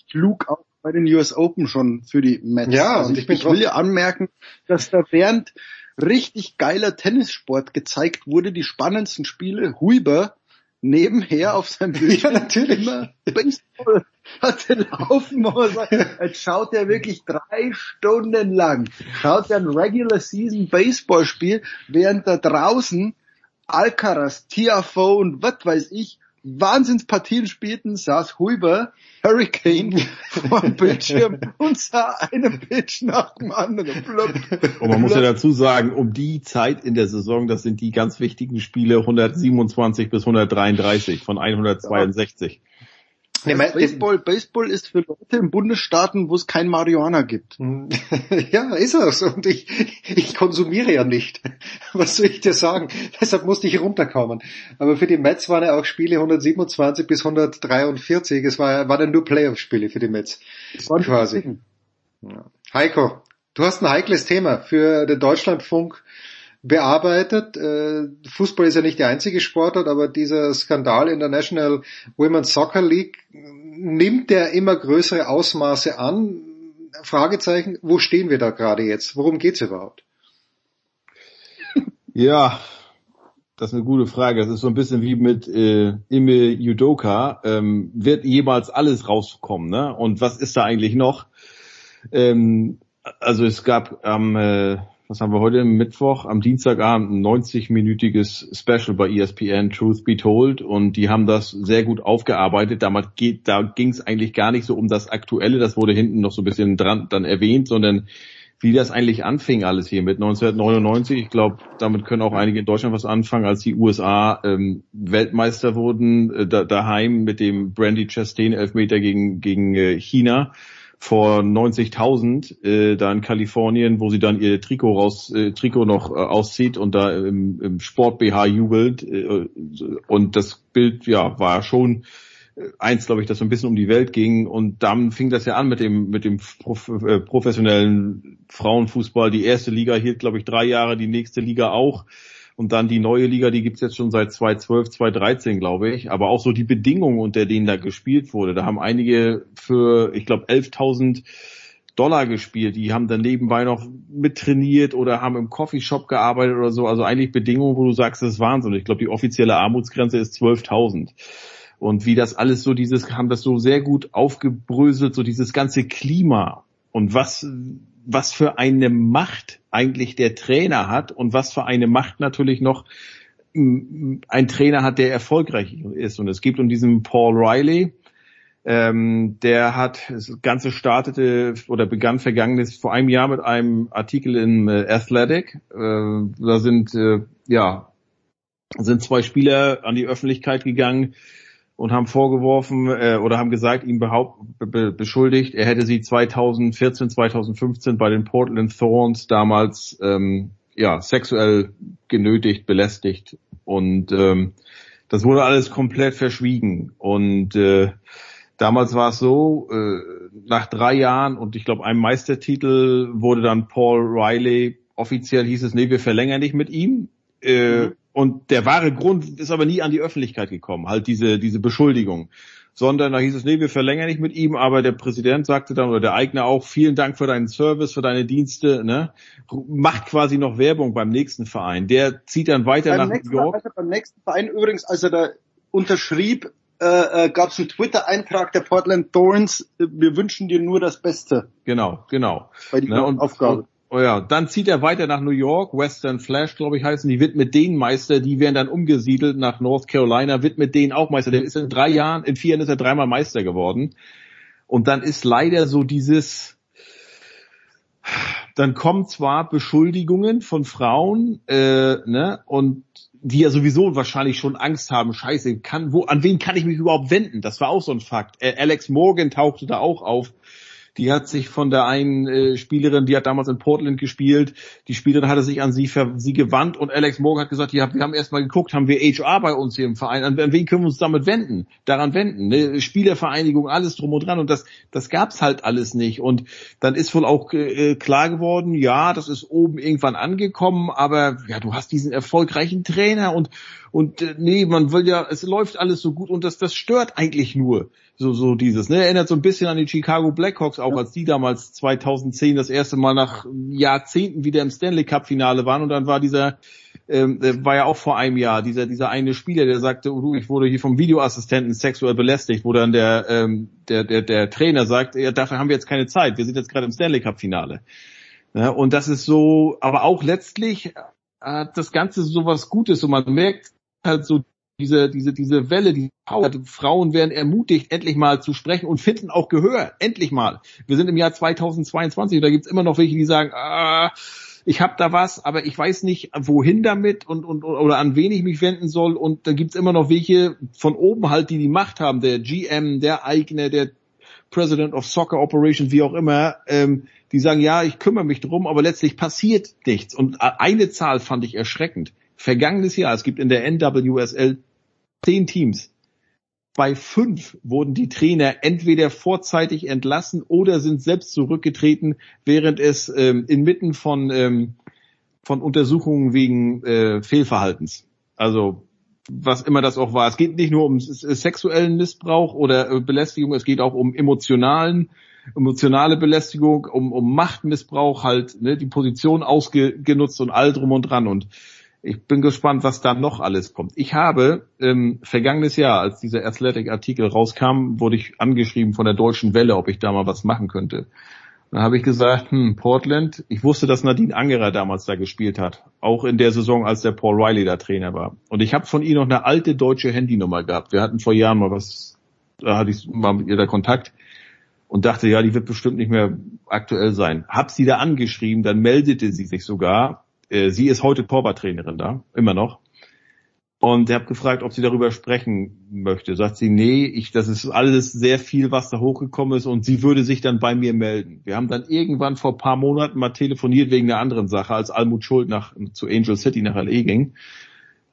[SPEAKER 20] Schlug auch bei den US Open schon für die Mets.
[SPEAKER 3] Ja,
[SPEAKER 20] also
[SPEAKER 3] und
[SPEAKER 20] ich,
[SPEAKER 3] ich
[SPEAKER 20] will ja anmerken, dass da während richtig geiler Tennissport gezeigt wurde, die spannendsten Spiele, Huber nebenher auf seinem <laughs> Bildschirm
[SPEAKER 3] Ja, natürlich.
[SPEAKER 20] immer Baseball hatte laufen, wo er sagt, jetzt schaut er wirklich drei Stunden lang, schaut er ein Regular Season Baseballspiel, während da draußen Alcaraz, Tiafoe und was weiß ich Wahnsinnspartien spielten, saß Huber, Hurricane vor dem Bildschirm <laughs> und sah einen Pitch nach dem anderen. Blub,
[SPEAKER 21] Und man muss ja
[SPEAKER 20] blub.
[SPEAKER 21] dazu sagen, um die Zeit in der Saison, das sind die ganz wichtigen Spiele 127 bis 133 von 162.
[SPEAKER 3] Nee,
[SPEAKER 20] Das
[SPEAKER 3] mein-
[SPEAKER 20] Baseball, Baseball ist für Leute in Bundesstaaten, wo es kein Marihuana gibt. <laughs>
[SPEAKER 3] Ja, ist es. Und ich, ich konsumiere ja nicht. <laughs> Was soll ich dir sagen? <laughs> Deshalb musste ich runterkommen. Aber für die Mets waren ja auch Spiele 127 bis 143. Es war, waren ja nur Playoff-Spiele für die Mets. Quasi. Ja. Heiko, du hast ein heikles Thema für den Deutschlandfunk bearbeitet. Äh, Fußball ist ja nicht die einzige Sportart, aber dieser Skandal in der National Women's Soccer League nimmt der immer größere Ausmaße an. Fragezeichen, wo stehen wir da gerade jetzt? Worum geht's überhaupt? <laughs>
[SPEAKER 21] Ja, das ist eine gute Frage. Das ist so ein bisschen wie mit äh, Ime Judoka. Ähm, wird jemals alles rauskommen? Ne? Und was ist da eigentlich noch? Ähm, also es gab am, äh, was haben wir heute, Mittwoch, am Dienstagabend ein 90-minütiges Special bei ESPN, Truth Be Told. Und die haben das sehr gut aufgearbeitet. Damals geht, da ging es eigentlich gar nicht so um das Aktuelle. Das wurde hinten noch so ein bisschen dran dann erwähnt, sondern wie das eigentlich anfing alles hier mit 1999. Ich glaube, damit können auch einige in Deutschland was anfangen, als die USA ähm, Weltmeister wurden, äh, da, daheim mit dem Brandy Chastain Elfmeter gegen, gegen äh, China vor 90.000 äh, da in Kalifornien, wo sie dann ihr Trikot raus, äh, Trikot noch äh, auszieht und da im, im Sport BH jubelt äh, und das Bild ja war schon äh, eins, glaube ich, das so ein bisschen um die Welt ging und dann fing das ja an mit dem mit dem prof, äh, professionellen Frauenfußball. Die erste Liga hielt, glaube ich, drei Jahre, die nächste Liga auch. Und dann die neue Liga, die gibt's jetzt schon seit 2012, 2013, glaube ich. Aber auch so die Bedingungen, unter denen da gespielt wurde. Da haben einige für, ich glaube, 11.000 Dollar gespielt. Die haben dann nebenbei noch mittrainiert oder haben im Coffeeshop gearbeitet oder so. Also eigentlich Bedingungen, wo du sagst, das ist Wahnsinn. Ich glaube, die offizielle Armutsgrenze ist 12.000 und wie das alles so dieses, haben das so sehr gut aufgebröselt, so dieses ganze Klima und was, was für eine Macht eigentlich der Trainer hat und was für eine Macht natürlich noch mm, ein Trainer hat, der erfolgreich ist. Und es gibt um diesen Paul Riley, ähm, der hat, das Ganze startete oder begann vergangenes vor einem Jahr mit einem Artikel in äh, Athletic. Äh, da sind, äh, ja, sind zwei Spieler an die Öffentlichkeit gegangen, und haben vorgeworfen äh, oder haben gesagt, ihm behaupt, be, beschuldigt, er hätte sie 2014, 2015 bei den Portland Thorns damals ähm, ja sexuell genötigt, belästigt und ähm, das wurde alles komplett verschwiegen und äh, Damals war es so, äh, nach drei Jahren und ich glaube einem Meistertitel wurde dann Paul Riley, offiziell hieß es, nee, wir verlängern nicht mit ihm. Äh, mhm. Und der wahre Grund ist aber nie an die Öffentlichkeit gekommen, halt diese, diese Beschuldigung. Sondern da hieß es, nee, wir verlängern nicht mit ihm, aber der Präsident sagte dann, oder der Eigner auch, vielen Dank für deinen Service, für deine Dienste, ne? Macht quasi noch Werbung beim nächsten Verein. Der zieht dann weiter beim nach New York.
[SPEAKER 20] Also beim nächsten Verein übrigens, als er da unterschrieb, äh, äh, gab es einen Twitter-Eintrag der Portland Thorns, äh, wir wünschen dir nur das Beste.
[SPEAKER 21] Genau, genau.
[SPEAKER 20] Bei ne, und, Aufgabe.
[SPEAKER 21] Oh ja, dann zieht er weiter nach New York, Western Flash, glaube ich, heißen die, wird mit denen Meister, die werden dann umgesiedelt nach North Carolina, wird mit denen auch Meister. Der ist in drei Jahren, in vier Jahren ist er dreimal Meister geworden. Und dann ist leider so dieses, dann kommen zwar Beschuldigungen von Frauen, äh, ne, und die ja sowieso wahrscheinlich schon Angst haben, scheiße, kann, wo, an wen kann ich mich überhaupt wenden? Das war auch so ein Fakt. Äh, Alex Morgan tauchte da auch auf, die hat sich von der einen äh, Spielerin, die hat damals in Portland gespielt, die Spielerin hatte sich an sie, sie gewandt und Alex Morgan hat gesagt, ja, wir haben erstmal geguckt, haben wir HR bei uns hier im Verein, an, wen können wir uns damit wenden, daran wenden, ne? Spielervereinigung, alles drum und dran und das, das gab's halt alles nicht und dann ist wohl auch äh, klar geworden, ja, das ist oben irgendwann angekommen, aber ja, du hast diesen erfolgreichen Trainer und und äh, nee, man will ja, es läuft alles so gut und das, das stört eigentlich nur so, so dieses, ne, erinnert so ein bisschen an die Chicago Blackhawks auch, als die damals 2010 das erste Mal nach Jahrzehnten wieder im Stanley Cup Finale waren und dann war dieser, ähm, war ja auch vor einem Jahr, dieser, dieser eine Spieler, der sagte, oh, du, ich wurde hier vom Videoassistenten sexuell belästigt, wo dann der, ähm, der, der, der Trainer sagt, ja, dafür haben wir jetzt keine Zeit, wir sind jetzt gerade im Stanley Cup Finale. Ja, und das ist so, aber auch letztlich hat das Ganze so was Gutes und man merkt halt so diese, diese, diese Welle, die Frauen werden ermutigt, endlich mal zu sprechen und finden auch Gehör. Endlich mal. Wir sind im Jahr 2022, da gibt's immer noch welche, die sagen, ah, ich habe da was, aber ich weiß nicht, wohin damit und, und oder an wen ich mich wenden soll. Und da gibt's immer noch welche von oben halt, die die Macht haben, der GM, der Eigner, der President of Soccer Operations, wie auch immer, ähm, die sagen, ja, ich kümmere mich drum, aber letztlich passiert nichts. Und eine Zahl fand ich erschreckend. Vergangenes Jahr, es gibt in der NWSL zehn Teams. Bei fünf wurden die Trainer entweder vorzeitig entlassen oder sind selbst zurückgetreten, während es ähm, inmitten von, ähm, von Untersuchungen wegen äh, Fehlverhaltens. Also was immer das auch war. Es geht nicht nur um sexuellen Missbrauch oder äh, Belästigung, es geht auch um emotionalen, emotionale Belästigung, um, um Machtmissbrauch, halt ne, die Position ausgenutzt und all drum und dran. Und ich bin gespannt, was da noch alles kommt. Ich habe ähm, vergangenes Jahr, als dieser Athletic-Artikel rauskam, wurde ich angeschrieben von der Deutschen Welle, ob ich da mal was machen könnte. Dann habe ich gesagt, hm, Portland, ich wusste, dass Nadine Angerer damals da gespielt hat, auch in der Saison, als der Paul Riley da Trainer war. Und ich habe von ihr noch eine alte deutsche Handynummer gehabt. Wir hatten vor Jahren mal was, da hatte ich mal mit ihr da Kontakt und dachte, ja, die wird bestimmt nicht mehr aktuell sein. Hab sie da angeschrieben, dann meldete sie sich sogar äh, sie ist heute Torwarttrainerin da, immer noch. Und ich habe gefragt, ob sie darüber sprechen möchte. Sagt sie, nee, ich, das ist alles sehr viel, was da hochgekommen ist und sie würde sich dann bei mir melden. Wir haben dann irgendwann vor paar Monaten mal telefoniert wegen einer anderen Sache, als Almut Schuld nach, zu Angel City nach L.A. ging.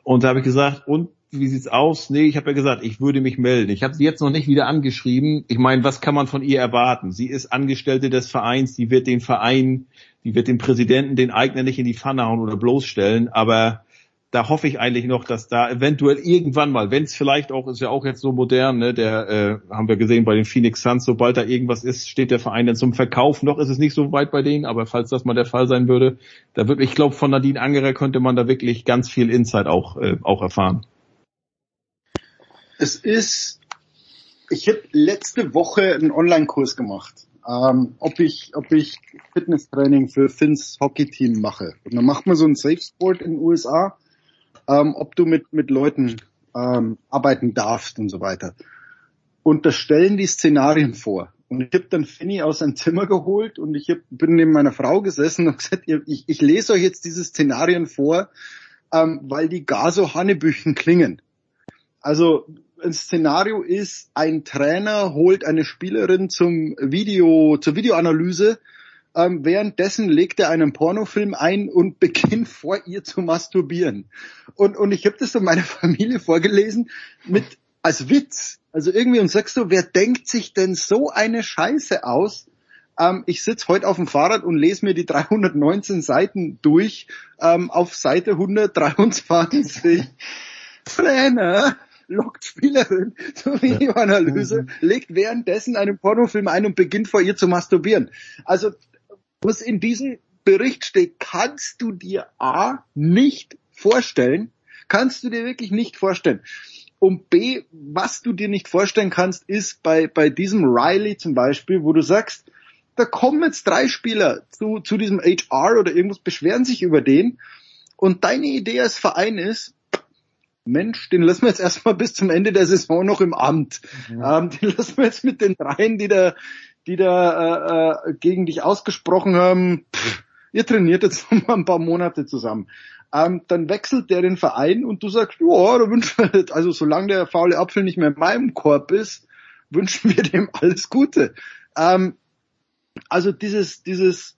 [SPEAKER 21] Und da habe ich gesagt, und wie sieht's aus? Nee, ich habe ja gesagt, ich würde mich melden. Ich habe sie jetzt noch nicht wieder angeschrieben. Ich meine, was kann man von ihr erwarten? Sie ist Angestellte des Vereins, die wird den Verein die wird den Präsidenten, den Eigner nicht in die Pfanne hauen oder bloßstellen, aber da hoffe ich eigentlich noch, dass da eventuell irgendwann mal, wenn es vielleicht auch, ist ja auch jetzt so modern, ne, der äh, haben wir gesehen bei den Phoenix Suns, sobald da irgendwas ist, steht der Verein dann zum Verkauf. Noch ist es nicht so weit bei denen, aber falls das mal der Fall sein würde, da wirklich, ich glaube, von Nadine Angerer könnte man da wirklich ganz viel Insight auch, äh, auch erfahren.
[SPEAKER 20] Es ist, ich habe letzte Woche einen Online-Kurs gemacht ähm, ob ich, ob ich Fitnesstraining für Finns Hockey-Team mache. Und dann macht man so ein Safe Sport in den USA, ähm, ob du mit, mit Leuten ähm, arbeiten darfst und so weiter. Und da stellen die Szenarien vor. Und ich habe dann Finny aus seinem Zimmer geholt und ich hab, bin neben meiner Frau gesessen und <laughs> gesagt, ich, ich lese euch jetzt diese Szenarien vor, ähm, weil die gar so Hannebüchen klingen. Also ein Szenario ist, ein Trainer holt eine Spielerin zum Video, zur Videoanalyse, ähm, währenddessen legt er einen Pornofilm ein und <laughs> beginnt vor ihr zu masturbieren. Und, und ich habe das in meiner <laughs> Familie vorgelesen mit als Witz. Also irgendwie und sagst du, wer denkt sich denn so eine Scheiße aus? Ähm, ich sitz heute auf dem Fahrrad und lese mir die 319 Seiten durch. Ähm, auf Seite 123 Trainer lockt Spielerin zur Videoanalyse, legt währenddessen einen Pornofilm ein und beginnt vor ihr zu masturbieren. Also was in diesem Bericht steht, kannst du dir A nicht vorstellen, kannst du dir wirklich nicht vorstellen. Und B, was du dir nicht vorstellen kannst, ist bei, bei diesem Riley zum Beispiel, wo du sagst, da kommen jetzt drei Spieler zu, zu diesem HR oder irgendwas, beschweren sich über den und deine Idee als Verein ist, Mensch, den lassen wir jetzt erstmal <laughs> bis zum Ende der Saison noch im Amt. Mhm. Ähm, den lassen wir jetzt mit den dreien, die da, die da äh, äh gegen dich ausgesprochen haben, pff, ihr trainiert jetzt <laughs> noch mal ein paar Monate zusammen ähm, dann wechselt der den Verein und du sagst, ja, da wünschen wir, also solange der faule Apfel nicht mehr in meinem Korb ist, wünschen wir dem alles Gute. Ähm, also dieses, dieses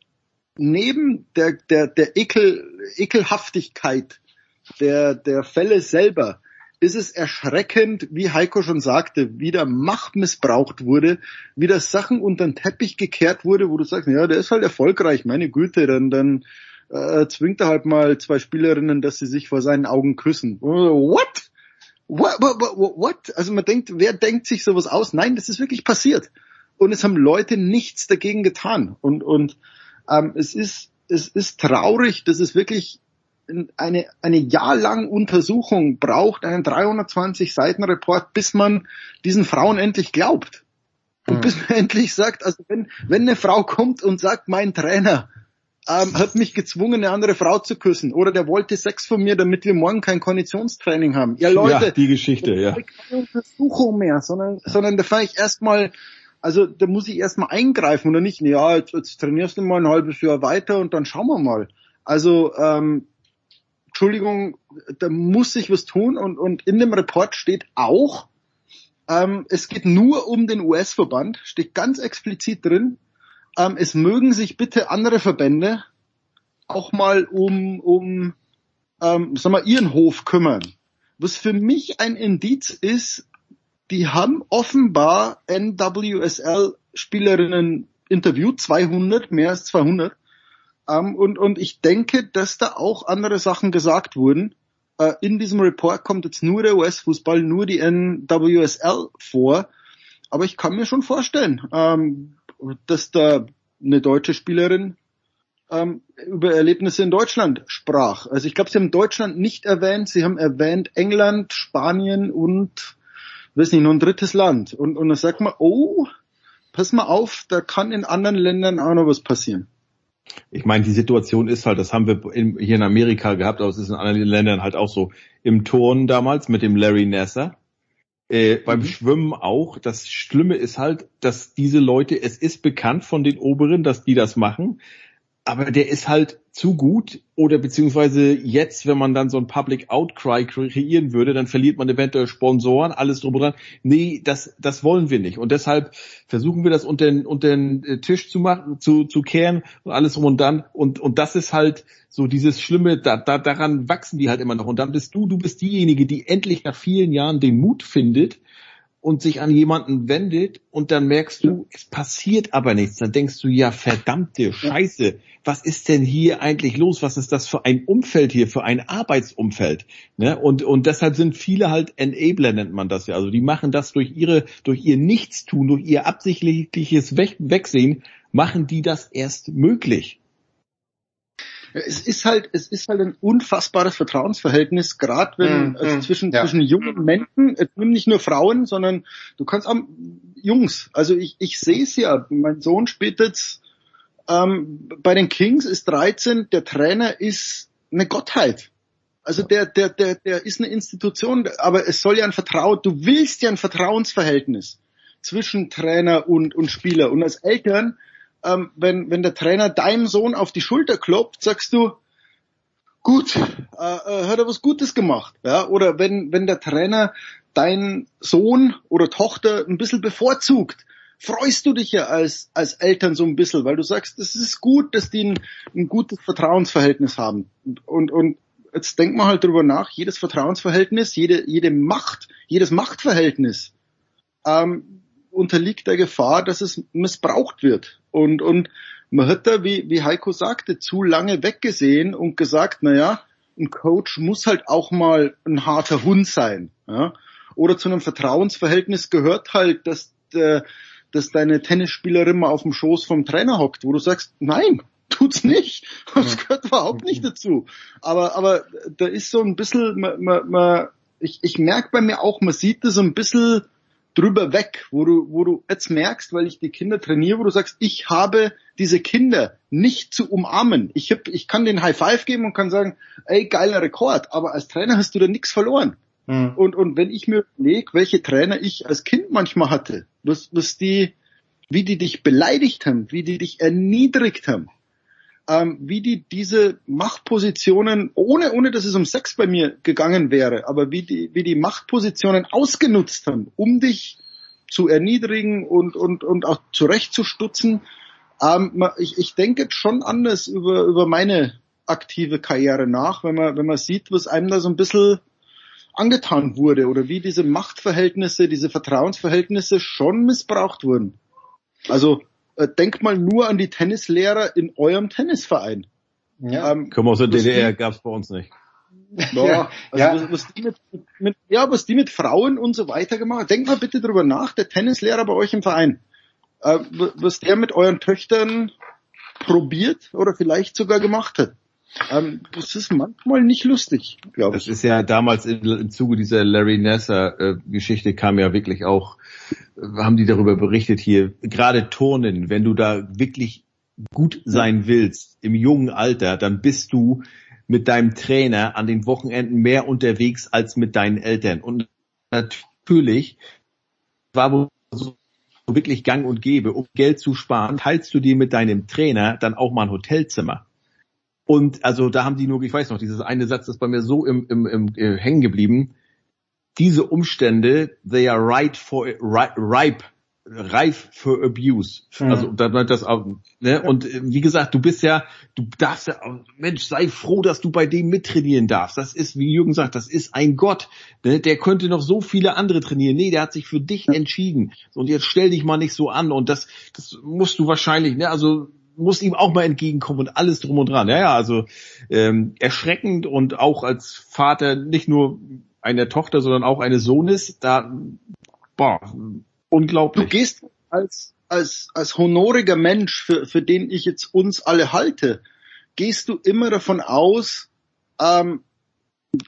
[SPEAKER 20] neben der, der, der Ekel, Ekelhaftigkeit der, der Fälle selber, ist es erschreckend, wie Heiko schon sagte, wie da Macht missbraucht wurde, wie das Sachen unter den Teppich gekehrt wurde, wo du sagst, ja, der ist halt erfolgreich, meine Güte, dann, dann äh, zwingt er halt mal zwei Spielerinnen, dass sie sich vor seinen Augen küssen. What? What, what, what, what? Also man denkt, wer denkt sich sowas aus? Nein, das ist wirklich passiert. Und es haben Leute nichts dagegen getan. Und, und ähm, es ist es ist traurig, dass es wirklich eine, eine jahrlange Untersuchung braucht, einen 320 Seiten Report, bis man diesen Frauen endlich glaubt. Und hm. bis man <laughs> endlich sagt, also wenn, wenn eine Frau kommt und sagt, mein Trainer ähm, hat mich gezwungen, eine andere Frau zu küssen. Oder der wollte Sex von mir, damit wir morgen kein Konditionstraining haben. Ja, Leute. Ja,
[SPEAKER 21] die Geschichte, ja.
[SPEAKER 20] Keine Untersuchung mehr, sondern, sondern da fahre ich erstmal, also da muss ich erstmal eingreifen oder nicht, ja, jetzt, jetzt trainierst du mal ein halbes Jahr weiter und dann schauen wir mal. Also, ähm, Entschuldigung, da muss sich was tun und, und in dem Report steht auch, ähm, es geht nur um den US-Verband, steht ganz explizit drin, ähm, es mögen sich bitte andere Verbände auch mal um, um ähm, sag mal, ihren Hof kümmern. Was für mich ein Indiz ist, die haben offenbar NWSL-Spielerinnen interviewt, 200, mehr als 200. Ähm, und, und ich denke, dass da auch andere Sachen gesagt wurden. Äh, in diesem Report kommt jetzt nur der US-Fußball, nur die NWSL vor. Aber ich kann mir schon vorstellen, ähm, dass da eine deutsche Spielerin ähm, über Erlebnisse in Deutschland sprach. Also ich glaube, sie haben Deutschland nicht erwähnt, sie haben erwähnt England, Spanien und weiß nicht, noch ein drittes Land. Und, und dann sagt man, oh, pass mal auf, da kann in anderen Ländern auch noch was passieren.
[SPEAKER 21] Ich meine, die Situation ist halt, das haben wir in, hier in Amerika gehabt, aber es ist in anderen Ländern halt auch so. Im Turnen damals mit dem Larry Nasser, äh, beim mhm. Schwimmen auch. Das Schlimme ist halt, dass diese Leute, es ist bekannt von den Oberen, dass die das machen, aber der ist halt zu gut oder beziehungsweise jetzt, wenn man dann so ein Public Outcry kreieren würde, dann verliert man eventuell Sponsoren, alles drum und dran. Nee, das, das wollen wir nicht. Und deshalb versuchen wir das unter den, unter den äh, Tisch zu machen, zu, zu kehren und alles drum und dann. Und, und das ist halt so dieses Schlimme, da, da, daran wachsen die halt immer noch. Und dann bist du, du bist diejenige, die endlich nach vielen Jahren den Mut findet, und sich an jemanden wendet und dann merkst du, es passiert aber nichts. Dann denkst du, ja verdammte Scheiße, was ist denn hier eigentlich los? Was ist das für ein Umfeld hier, für ein Arbeitsumfeld? Ne? Und, und deshalb sind viele halt Enabler, nennt man das ja. Also die machen das durch ihre, durch ihr Nichtstun, durch ihr absichtliches Wegsehen, machen die das erst möglich.
[SPEAKER 20] Es ist halt, es ist halt ein unfassbares Vertrauensverhältnis, gerade wenn
[SPEAKER 22] mm,
[SPEAKER 20] also zwischen
[SPEAKER 22] ja.
[SPEAKER 20] zwischen jungen Menschen, es nicht nur Frauen, sondern du kannst auch Jungs. Also ich ich sehe es ja. Mein Sohn spielt jetzt ähm, bei den Kings, ist 13. Der Trainer ist eine Gottheit. Also der der der der ist eine Institution, aber es soll ja ein Vertrauen. Du willst ja ein Vertrauensverhältnis zwischen Trainer und und Spieler und als Eltern ähm, wenn, wenn der Trainer deinem Sohn auf die Schulter klopft, sagst du, gut, äh, äh, hat er was Gutes gemacht. Ja? Oder wenn, wenn der Trainer deinen Sohn oder Tochter ein bisschen bevorzugt, freust du dich ja als, als Eltern so ein bisschen, weil du sagst, es ist gut, dass die ein, ein gutes Vertrauensverhältnis haben. Und, und jetzt denkt man halt drüber nach, jedes Vertrauensverhältnis, jede, jede Macht, jedes Machtverhältnis ähm, unterliegt der Gefahr, dass es missbraucht wird. Und, und man hat da, wie, wie Heiko sagte, zu lange weggesehen und gesagt, na ja, ein Coach muss halt auch mal ein harter Hund sein. Ja? Oder zu einem Vertrauensverhältnis gehört halt, dass, äh, dass deine Tennisspielerin mal auf dem Schoß vom Trainer hockt, wo du sagst, nein, <laughs> tut's nicht. Das gehört überhaupt nicht dazu. Aber, aber da ist so ein bisschen, man, man, man, ich, ich merke bei mir auch, man sieht das so ein bisschen drüber weg, wo du, wo du jetzt merkst, weil ich die Kinder trainiere, wo du sagst, ich habe diese Kinder nicht zu umarmen. Ich, hab, ich kann den High Five geben und kann sagen, ey, geiler Rekord, aber als Trainer hast du da nichts verloren. Mhm. Und, und wenn ich mir überlege, welche Trainer ich als Kind manchmal hatte, was, was die, wie die dich beleidigt haben, wie die dich erniedrigt haben, ähm, wie die diese Machtpositionen, ohne, ohne dass es um Sex bei mir gegangen wäre, aber wie die, wie die Machtpositionen ausgenutzt haben, um dich zu erniedrigen und, und, und auch zurechtzustutzen. Ähm, ich, ich denke schon anders über, über meine aktive Karriere nach, wenn man, wenn man sieht, was einem da so ein bisschen angetan wurde oder wie diese Machtverhältnisse, diese Vertrauensverhältnisse schon missbraucht wurden. Also äh, denkt mal nur an die Tennislehrer in eurem Tennisverein.
[SPEAKER 21] Ja. Ähm, Komm aus der DDR, die, gab's bei uns nicht.
[SPEAKER 20] Ja, ja, also ja. Was, was, die mit, mit, ja, was die mit Frauen und so weiter gemacht haben. Denkt mal bitte drüber nach, der Tennislehrer bei euch im Verein. Äh, was der mit euren Töchtern probiert oder vielleicht sogar gemacht hat. Ähm, das ist manchmal nicht lustig, glaube
[SPEAKER 21] ich. Das ist ja damals im, im Zuge dieser Larry Nasser äh, kam ja wirklich auch, äh, haben die darüber berichtet hier, gerade Turnen, wenn du da wirklich gut sein willst im jungen Alter, dann bist du mit deinem Trainer an den Wochenenden mehr unterwegs als mit deinen Eltern. Und natürlich war wohl so wirklich gang und gäbe, um Geld zu sparen, teilst du dir mit deinem Trainer dann auch mal ein Hotelzimmer. Und also da haben die nur, ich weiß noch, dieses eine Satz ist bei mir so im, im, im äh, hängen geblieben. Diese Umstände, they are right for ripe, reif for abuse. Mhm. Also da das auch, ne? Und äh, wie gesagt, du bist ja, du darfst ja, Mensch, sei froh, dass du bei dem mittrainieren darfst. Das ist, wie Jürgen sagt, das ist ein Gott. Ne? Der könnte noch so viele andere trainieren. Nee, der hat sich für dich entschieden. Und jetzt stell dich mal nicht so an. Und das, das musst du wahrscheinlich, ne? Also muss ihm auch mal entgegenkommen und alles drum und dran. Ja, ja, also ähm, erschreckend und auch als Vater nicht nur einer Tochter, sondern auch eines Sohnes, da boah, unglaublich.
[SPEAKER 20] Du gehst als als als honoriger Mensch, für, für den ich jetzt uns alle halte, gehst du immer davon aus, ähm,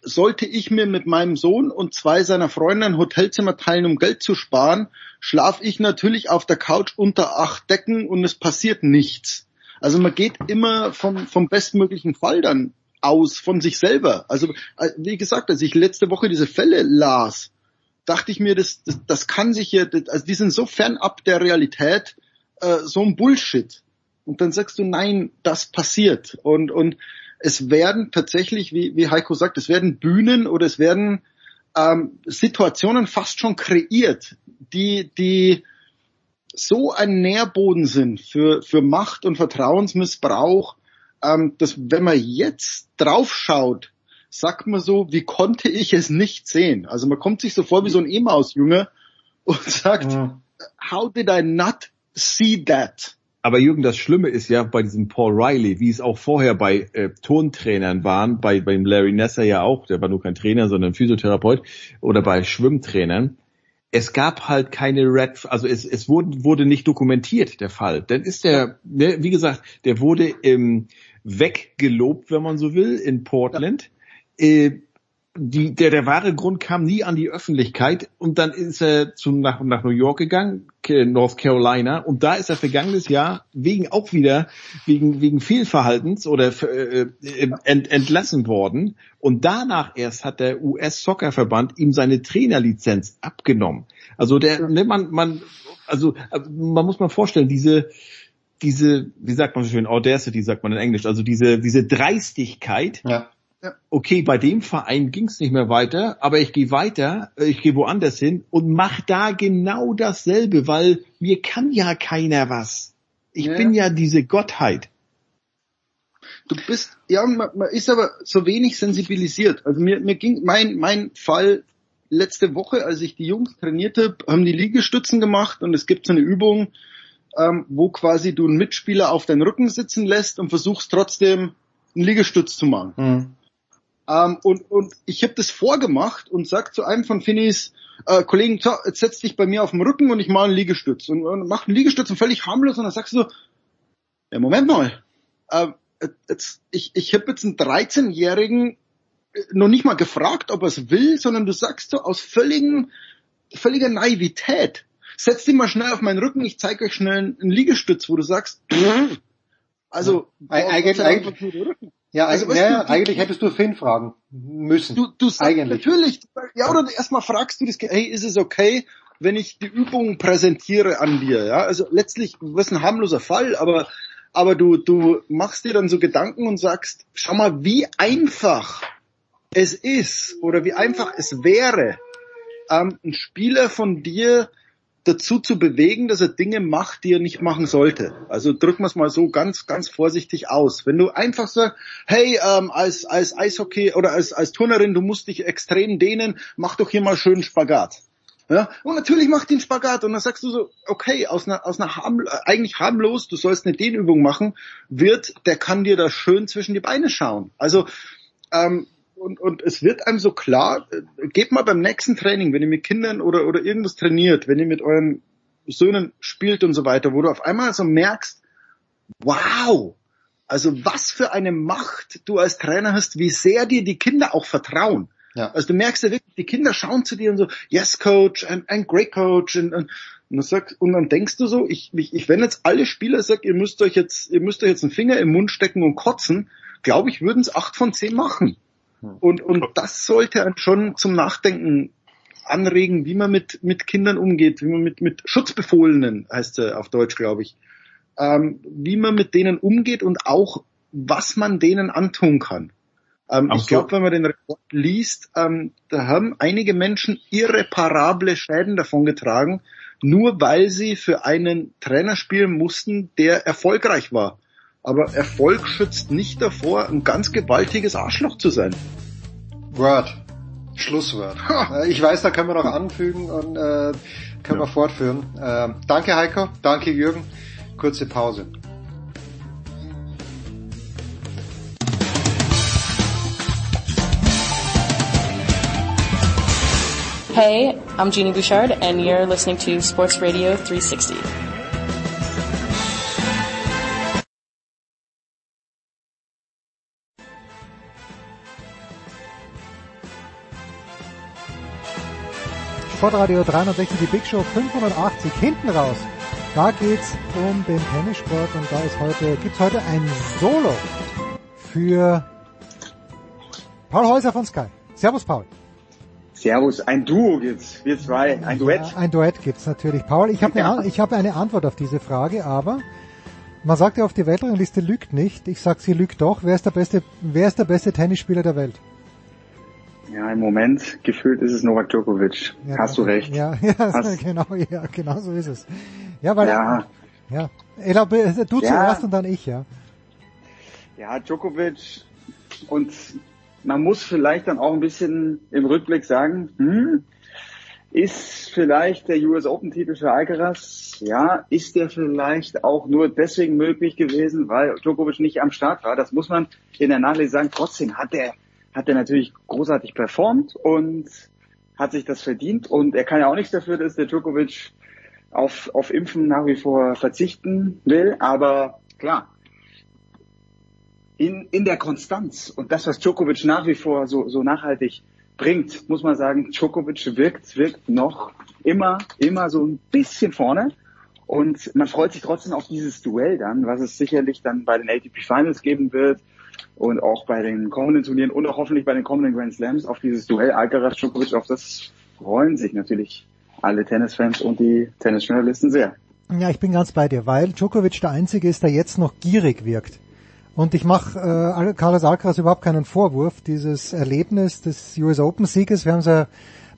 [SPEAKER 20] sollte ich mir mit meinem Sohn und zwei seiner Freunde ein Hotelzimmer teilen, um Geld zu sparen, schlaf ich natürlich auf der Couch unter acht Decken und es passiert nichts. Also man geht immer vom, vom bestmöglichen Fall dann aus, von sich selber. Also äh, wie gesagt, als ich letzte Woche diese Fälle las, dachte ich mir, das, das, das kann sich ja, also die sind so fernab der Realität, äh, so ein Bullshit. Und dann sagst du, nein, das passiert. Und, und es werden tatsächlich, wie, wie Heiko sagt, es werden Bühnen oder es werden ähm, Situationen fast schon kreiert, die, die so ein Nährboden sind für, für Macht und Vertrauensmissbrauch, ähm, dass wenn man jetzt draufschaut, sagt man so, wie konnte ich es nicht sehen? Also man kommt sich so vor wie so ein E-Maus-Junge und sagt, ja. how did I not see that?
[SPEAKER 21] Aber Jürgen, das Schlimme ist ja bei diesem Paul Riley, wie es auch vorher bei äh, Tontrainern waren, bei beim Larry Nasser ja auch, der war nur kein Trainer, sondern Physiotherapeut, oder bei Schwimmtrainern. Es gab halt keine Red, also es, es wurde, wurde nicht dokumentiert, der Fall. Dann ist der, ne, wie gesagt, der wurde ähm, weggelobt, wenn man so will, in Portland. Ja. Äh, die, der, der wahre Grund kam nie an die Öffentlichkeit und dann ist er zu, nach, nach New York gegangen, North Carolina, und da ist er vergangenes Jahr wegen auch wieder wegen, wegen Fehlverhaltens oder äh, äh, ent, entlassen worden. Und danach erst hat der US-Soccer-Verband ihm seine Trainerlizenz abgenommen. Also der, ne, man, man, also man muss mal vorstellen, diese, diese, wie sagt man so schön, Audacity sagt man in Englisch, also diese, diese Dreistigkeit, ja okay, bei dem Verein ging es nicht mehr weiter, aber ich gehe weiter, äh, ich gehe woanders hin und mach da genau dasselbe, weil mir kann ja keiner was. Ich ja. bin ja diese Gottheit.
[SPEAKER 20] Du bist, ja, man, man ist aber so wenig sensibilisiert. Also mir, mir ging mein, mein Fall letzte Woche, als ich die Jungs trainiert habe, haben die Liegestützen gemacht und es gibt so eine Übung, ähm, wo quasi du einen Mitspieler auf deinen Rücken sitzen lässt und versuchst trotzdem einen Liegestütz zu machen.
[SPEAKER 22] Mhm.
[SPEAKER 20] Ähm, und, und ich habe das vorgemacht und sag zu einem von Finnys äh, Kollegen, so, jetzt setz dich bei mir auf den Rücken und ich mache einen Liegestütz. Und, und mach einen Liegestütz und völlig harmlos. Und dann sagst du so, ja Moment mal, äh, jetzt, ich, ich habe jetzt einen 13-Jährigen noch nicht mal gefragt, ob er es will, sondern du sagst so aus völligen, völliger Naivität, setz dich mal schnell auf meinen Rücken, ich zeige euch schnell einen Liegestütz, wo du sagst, <laughs> also
[SPEAKER 22] ja, eigentlich, eigentlich, ja, also, weißt ja, du, eigentlich hättest du Finn fragen müssen.
[SPEAKER 20] Du, du sagst eigentlich. natürlich, ja, oder erstmal fragst du das, hey, ist es okay, wenn ich die Übung präsentiere an dir, ja? Also letztlich, das ist ein harmloser Fall, aber, aber du, du machst dir dann so Gedanken und sagst, schau mal, wie einfach es ist oder wie einfach es wäre, ähm, einen Spieler von dir dazu zu bewegen, dass er Dinge macht, die er nicht machen sollte. Also drücken wir es mal so ganz, ganz vorsichtig aus. Wenn du einfach sagst, hey, ähm, als, als Eishockey oder als, als Turnerin, du musst dich extrem dehnen, mach doch hier mal schön Spagat. Ja, und natürlich macht den Spagat und dann sagst du so, okay, aus einer, aus einer harm, eigentlich harmlos, du sollst eine Dehnübung machen, wird, der kann dir da schön zwischen die Beine schauen. Also ähm, und, und es wird einem so klar, äh, geht mal beim nächsten Training, wenn ihr mit Kindern oder, oder irgendwas trainiert, wenn ihr mit euren Söhnen spielt und so weiter, wo du auf einmal so merkst, wow, also was für eine Macht du als Trainer hast, wie sehr dir die Kinder auch vertrauen. Ja. Also du merkst ja wirklich, die Kinder schauen zu dir und so, yes Coach, I'm, I'm great Coach und, und, und, dann sag, und dann denkst du so, ich, ich, ich wenn jetzt alle Spieler sagen, ihr müsst euch jetzt, ihr müsst euch jetzt einen Finger im Mund stecken und kotzen, glaube ich, würden es acht von zehn machen. Und, und das sollte einen schon zum Nachdenken anregen, wie man mit, mit Kindern umgeht, wie man mit, mit Schutzbefohlenen, heißt er auf Deutsch, glaube ich, ähm, wie man mit denen umgeht und auch, was man denen antun kann. Ähm, ich glaube, wenn man den Report liest, ähm, da haben einige Menschen irreparable Schäden davongetragen, nur weil sie für einen Trainer spielen mussten, der erfolgreich war. Aber Erfolg schützt nicht davor, ein ganz gewaltiges Arschloch zu sein.
[SPEAKER 22] Word. Schlusswort. Ha. Ich weiß, da können wir noch anfügen und äh, können ja. wir fortführen. Äh, danke Heiko, danke Jürgen. Kurze Pause.
[SPEAKER 24] Hey, I'm Jeannie Bouchard and you're listening to Sports Radio 360.
[SPEAKER 3] Sportradio 360, die Big Show 580, hinten raus. Da geht's um den Tennissport und da ist heute, gibt's heute ein Solo für Paul Häuser von Sky. Servus Paul.
[SPEAKER 25] Servus, ein Duo gibt's, wir zwei, ein Duett.
[SPEAKER 3] Ja, ein Duett gibt's natürlich. Paul, ich habe eine, ich hab eine Antwort auf diese Frage, aber man sagt ja auf die Weltrangliste lügt nicht. Ich sag, sie lügt doch. Wer ist der beste, wer ist der beste Tennisspieler der Welt?
[SPEAKER 25] Ja, im Moment gefühlt ist es Novak Djokovic. Ja, Hast du recht.
[SPEAKER 3] Ja, <laughs> ja Hast... <laughs> genau, ja, genau so ist es. Ja, weil ja, ja. Ich glaube, du ja. zuerst und dann ich, ja.
[SPEAKER 25] Ja, Djokovic und man muss vielleicht dann auch ein bisschen im Rückblick sagen, hm, ist vielleicht der US Open Titel für Alcaraz, ja, ist der vielleicht auch nur deswegen möglich gewesen, weil Djokovic nicht am Start war. Das muss man in der Nachlese sagen. Trotzdem hat er hat er natürlich großartig performt und hat sich das verdient. Und er kann ja auch nichts dafür, dass der Djokovic auf, auf Impfen nach wie vor verzichten will. Aber klar, in, in der Konstanz und das, was Djokovic nach wie vor so, so nachhaltig bringt, muss man sagen, Djokovic wirkt, wirkt noch immer, immer so ein bisschen vorne. Und man freut sich trotzdem auf dieses Duell dann, was es sicherlich dann bei den ATP Finals geben wird und auch bei den kommenden Turnieren und auch hoffentlich bei den kommenden Grand Slams auf dieses Duell Alcaraz Djokovic, auf das freuen sich natürlich alle Tennisfans und die Tennisjournalisten sehr.
[SPEAKER 3] Ja, ich bin ganz bei dir, weil Djokovic der Einzige ist, der jetzt noch gierig wirkt. Und ich mache äh, Carlos Alcaraz überhaupt keinen Vorwurf. Dieses Erlebnis des US Open Sieges, wir haben es ja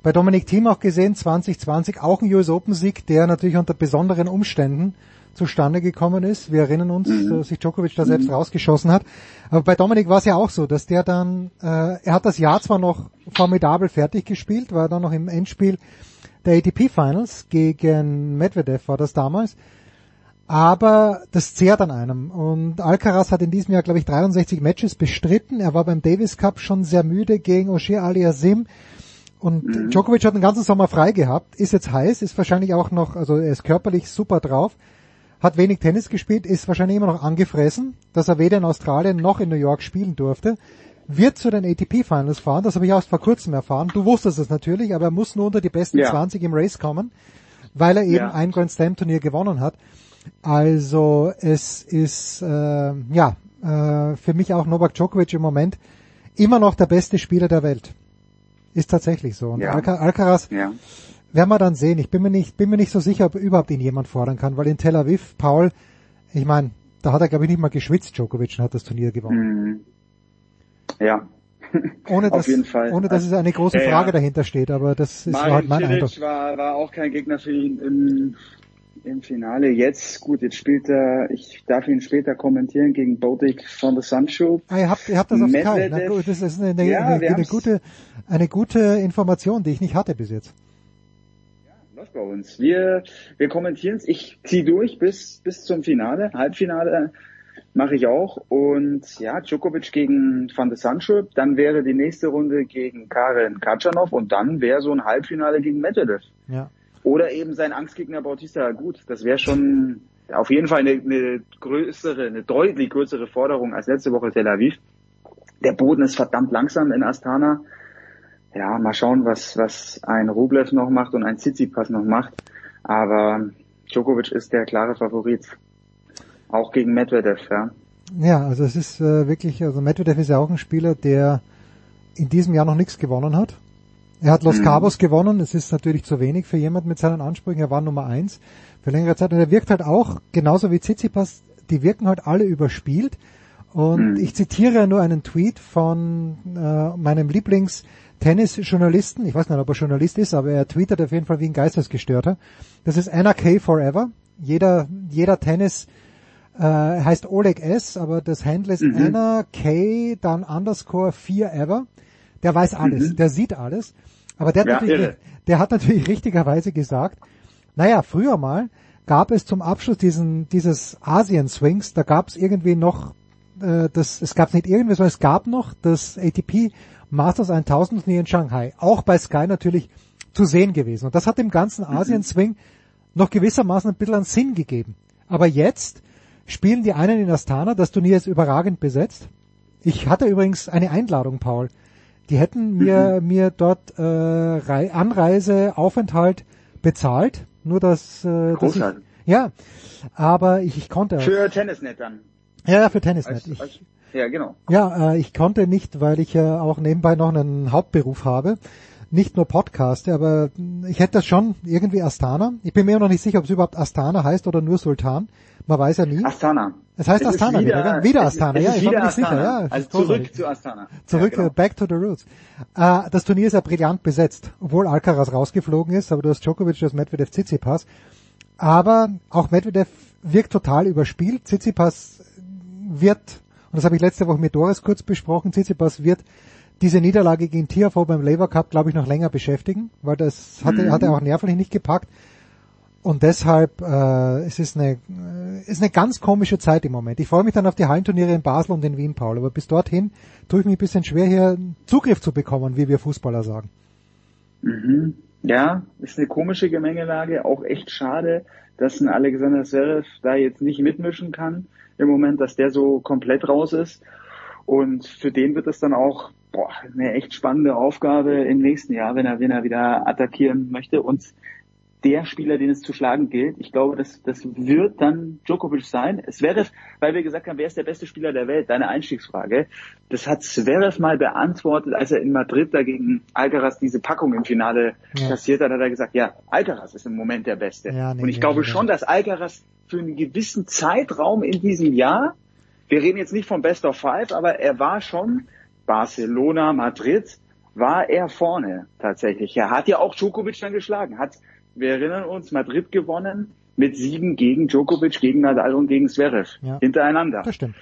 [SPEAKER 3] bei Dominik Thiem auch gesehen, 2020 auch ein US Open Sieg, der natürlich unter besonderen Umständen zustande gekommen ist. Wir erinnern uns, mhm. dass sich Djokovic da selbst mhm. rausgeschossen hat. Aber bei Dominik war es ja auch so, dass der dann, äh, er hat das Jahr zwar noch formidabel fertig gespielt, war dann noch im Endspiel der ATP Finals gegen Medvedev war das damals. Aber das zehrt an einem. Und Alcaraz hat in diesem Jahr, glaube ich, 63 Matches bestritten. Er war beim Davis Cup schon sehr müde gegen Oshir Aliasim. Und mhm. Djokovic hat den ganzen Sommer frei gehabt, ist jetzt heiß, ist wahrscheinlich auch noch, also er ist körperlich super drauf, hat wenig Tennis gespielt, ist wahrscheinlich immer noch angefressen, dass er weder in Australien noch in New York spielen durfte, wird zu den ATP Finals fahren, das habe ich erst vor kurzem erfahren. Du wusstest es natürlich, aber er muss nur unter die besten ja. 20 im Race kommen, weil er eben ja. ein Grand Slam Turnier gewonnen hat. Also es ist äh, ja äh, für mich auch Novak Djokovic im Moment immer noch der beste Spieler der Welt. Ist tatsächlich so. Und ja. Alca Alcaraz ja. Werden wir dann sehen. Ich bin mir nicht, bin mir nicht so sicher, ob überhaupt ihn jemand fordern kann, weil in Tel Aviv, Paul, ich meine, da hat er glaube ich nicht mal geschwitzt, Djokovic, und hat das Turnier gewonnen.
[SPEAKER 25] Mhm. Ja. <laughs>
[SPEAKER 3] Ohne dass, ohne dass es eine große Frage ja, dahinter steht, aber das ist
[SPEAKER 25] Marin
[SPEAKER 3] halt mein
[SPEAKER 25] Cilic
[SPEAKER 3] Eindruck.
[SPEAKER 25] War, war auch kein Gegner für ihn im, im Finale. Jetzt, gut, jetzt spielt er, ich darf ihn später kommentieren, gegen Bodik von der Sancho.
[SPEAKER 3] Ah, ihr habt, ihr habt das auf Sky. Na gut, das ist eine, eine, ja, eine, eine gute, eine gute Information, die ich nicht hatte bis jetzt.
[SPEAKER 25] Bei uns. Wir, wir kommentieren es. Ich ziehe durch bis, bis zum Finale, Halbfinale mache ich auch. Und ja, Djokovic gegen Van de Sancho, dann wäre die nächste Runde gegen Karen Katschanov und dann wäre so ein Halbfinale gegen Medvedev.
[SPEAKER 3] Ja.
[SPEAKER 25] Oder eben sein Angstgegner Bautista Gut. Das wäre schon auf jeden Fall eine, eine größere, eine deutlich größere Forderung als letzte Woche Tel Aviv. Der Boden ist verdammt langsam in Astana. Ja, mal schauen, was, was ein Rublev noch macht und ein Tsitsipas noch macht. Aber Djokovic ist der klare Favorit. Auch gegen Medvedev, ja.
[SPEAKER 3] Ja, also es ist äh, wirklich, also Medvedev ist ja auch ein Spieler, der in diesem Jahr noch nichts gewonnen hat. Er hat Los mhm. Cabos gewonnen, es ist natürlich zu wenig für jemand mit seinen Ansprüchen, er war Nummer eins für längere Zeit und er wirkt halt auch, genauso wie Tsitsipas, die wirken halt alle überspielt und mhm. ich zitiere nur einen Tweet von äh, meinem Lieblings-Tennis-Journalisten, ich weiß nicht, ob er Journalist ist, aber er tweetet auf jeden Fall wie ein Geistesgestörter. Das ist Anna K. Forever. Jeder, jeder Tennis- äh, heißt Oleg S, aber das Handle ist mhm. Anna K, dann underscore 4 ever. Der weiß alles, mhm. der sieht alles. Aber der hat, ja, natürlich, der hat natürlich <laughs> richtigerweise gesagt, naja, früher mal gab es zum Abschluss diesen, dieses Asien-Swings, da gab es irgendwie noch, äh, das, es gab nicht irgendwie, sondern es gab noch das ATP Masters 1000 Turnier in Shanghai. Auch bei Sky natürlich zu sehen gewesen. Und das hat dem ganzen mhm. Asien-Swing noch gewissermaßen ein bisschen an Sinn gegeben. Aber jetzt spielen die einen in Astana. Das Turnier ist überragend besetzt. Ich hatte übrigens eine Einladung, Paul. Die hätten mir, mhm. mir dort äh, Anreise, Aufenthalt bezahlt. Nur dass, äh, dass ich, ja, aber ich, ich konnte.
[SPEAKER 25] Für Tennisnet dann.
[SPEAKER 3] Ja, für Tennisnet. Ich,
[SPEAKER 25] als, ja, genau.
[SPEAKER 3] Ja, äh, ich konnte nicht, weil ich ja auch nebenbei noch einen Hauptberuf habe. Nicht nur Podcaste, aber ich hätte das schon irgendwie Astana. Ich bin mir noch nicht sicher, ob es überhaupt Astana heißt oder nur Sultan. Man weiß ja nie.
[SPEAKER 25] Astana.
[SPEAKER 3] Es heißt es Astana wieder, wieder, wieder Astana, ja,
[SPEAKER 25] ich
[SPEAKER 3] bin
[SPEAKER 25] mir
[SPEAKER 3] nicht sicher, ja.
[SPEAKER 25] Also zurück zu Astana.
[SPEAKER 3] Zurück,
[SPEAKER 25] ja, genau.
[SPEAKER 3] back to the roots. Äh, das Turnier ist ja brillant besetzt, obwohl Alcaraz rausgeflogen ist, aber du hast Djokovic, du hast Medvedev, Tsitsipas. Aber auch Medvedev wirkt total überspielt. Tsitsipas wird, und das habe ich letzte Woche mit Doris kurz besprochen, Tsitsipas wird diese Niederlage gegen Tiafoe beim Labour Cup, glaube ich, noch länger beschäftigen, weil das hat, mhm. hat er auch nervlich nicht gepackt. Und deshalb äh, es ist eine äh, ist eine ganz komische Zeit im Moment. Ich freue mich dann auf die Hallenturniere in Basel und in Wien, Paul. Aber bis dorthin tue ich mich ein bisschen schwer, hier Zugriff zu bekommen, wie wir Fußballer sagen.
[SPEAKER 25] Mhm. Ja, ist eine komische Gemengelage. Auch echt schade, dass ein Alexander Zverev da jetzt nicht mitmischen kann im Moment, dass der so komplett raus ist. Und für den wird es dann auch boah, eine echt spannende Aufgabe im nächsten Jahr, wenn er, wenn er wieder attackieren möchte. Und der Spieler, den es zu schlagen gilt. Ich glaube, das, das wird dann Djokovic sein. Zverev, weil wir gesagt haben, wer ist der beste Spieler der Welt? Deine Einstiegsfrage. Das hat Zverev mal beantwortet, als er in Madrid dagegen Alcaraz diese Packung im Finale ja. kassiert hat, hat er gesagt, ja, Alcaraz ist im Moment der Beste. Ja, nee, Und ich nee, glaube nee, schon, dass Alcaraz für einen gewissen Zeitraum in diesem Jahr, wir reden jetzt nicht vom Best of Five, aber er war schon Barcelona, Madrid, war er vorne tatsächlich. Er hat ja auch Djokovic dann geschlagen, hat wir erinnern uns, Madrid gewonnen, mit Siegen gegen Djokovic, gegen Nadal und gegen Zverev
[SPEAKER 3] Ja.
[SPEAKER 25] hintereinander.
[SPEAKER 3] Das stimmt.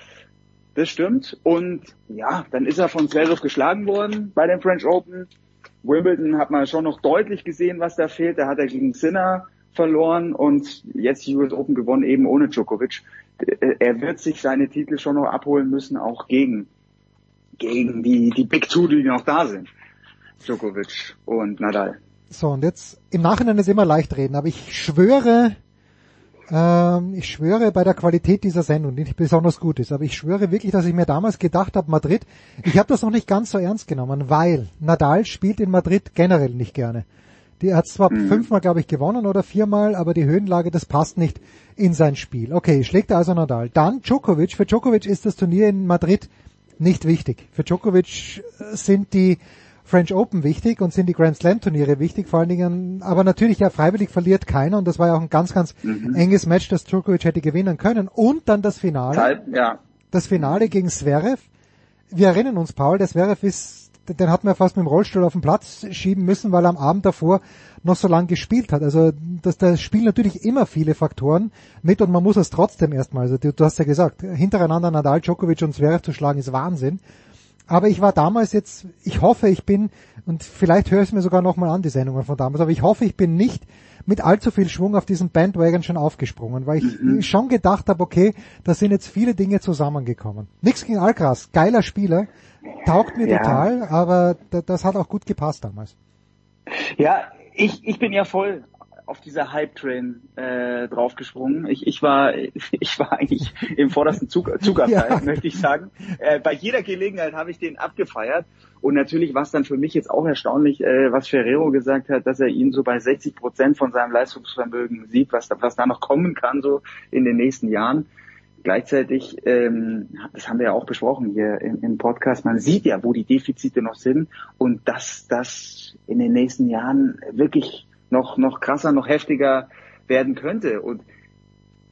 [SPEAKER 25] Das stimmt. Und ja, dann ist er von Zverev geschlagen worden bei den French Open. Wimbledon hat man schon noch deutlich gesehen, was da fehlt. Da hat er gegen Sinner verloren und jetzt die US Open gewonnen, eben ohne Djokovic. Äh, Er wird sich seine Titel schon noch abholen müssen, auch gegen, gegen die, die Big Two, die noch da sind. Djokovic und Nadal.
[SPEAKER 3] So, und jetzt im Nachhinein ist immer leicht reden, aber ich schwöre, ähm, ich schwöre bei der Qualität dieser Sendung, die nicht besonders gut ist, aber ich schwöre wirklich, dass ich mir damals gedacht habe, Madrid, ich habe das noch nicht ganz so ernst genommen, weil Nadal spielt in Madrid generell nicht gerne. Die hat zwar fünfmal, glaube ich, gewonnen oder viermal, aber die Höhenlage, das passt nicht in sein Spiel. Okay, schlägt er also Nadal. Dann Djokovic. Für Djokovic ist das Turnier in Madrid nicht wichtig. Für Djokovic äh, sind die French Open wichtig und sind die Grand Slam Turniere wichtig, vor allen Dingen, aber natürlich ja freiwillig verliert keiner und das war ja auch ein ganz, ganz enges Match, das Djokovic hätte gewinnen können und dann das Finale.
[SPEAKER 25] Zeit, ja.
[SPEAKER 3] Das Finale gegen Zverev. Wir erinnern uns, Paul, der Zverev ist, den hat man fast mit dem Rollstuhl auf den Platz schieben müssen, weil er am Abend davor noch so lange gespielt hat. Also das, da spielen natürlich immer viele Faktoren mit und man muss es trotzdem erstmal, also du, du hast ja gesagt, hintereinander Nadal, Djokovic und Zverev zu schlagen ist Wahnsinn. Aber ich war damals jetzt, ich hoffe, ich bin, und vielleicht höre ich es mir sogar nochmal an, die Sendungen von damals, aber ich hoffe, ich bin nicht mit allzu viel Schwung auf diesen Bandwagon schon aufgesprungen, weil ich schon gedacht habe, okay, da sind jetzt viele Dinge zusammengekommen. Nichts gegen Alcaraz, geiler Spieler, taugt mir
[SPEAKER 25] Ja.
[SPEAKER 3] total, aber da, das hat auch gut gepasst damals.
[SPEAKER 25] Ja, ich, ich bin ja voll auf dieser Hype-Train äh, draufgesprungen. Ich, ich war <laughs> ich war eigentlich im vordersten Zug, Zugabteil, <laughs>
[SPEAKER 3] Ja.
[SPEAKER 25] möchte ich sagen. Äh, bei jeder Gelegenheit habe ich den abgefeiert. Und natürlich war es dann für mich jetzt auch erstaunlich, äh, was Ferrero gesagt hat, dass er ihn so bei 60 Prozent von seinem Leistungsvermögen sieht, was da, was da noch kommen kann so in den nächsten Jahren. Gleichzeitig, ähm, das haben wir ja auch besprochen hier im, im Podcast, man sieht ja, wo die Defizite noch sind und dass das in den nächsten Jahren wirklich noch, noch krasser, noch heftiger werden könnte. Und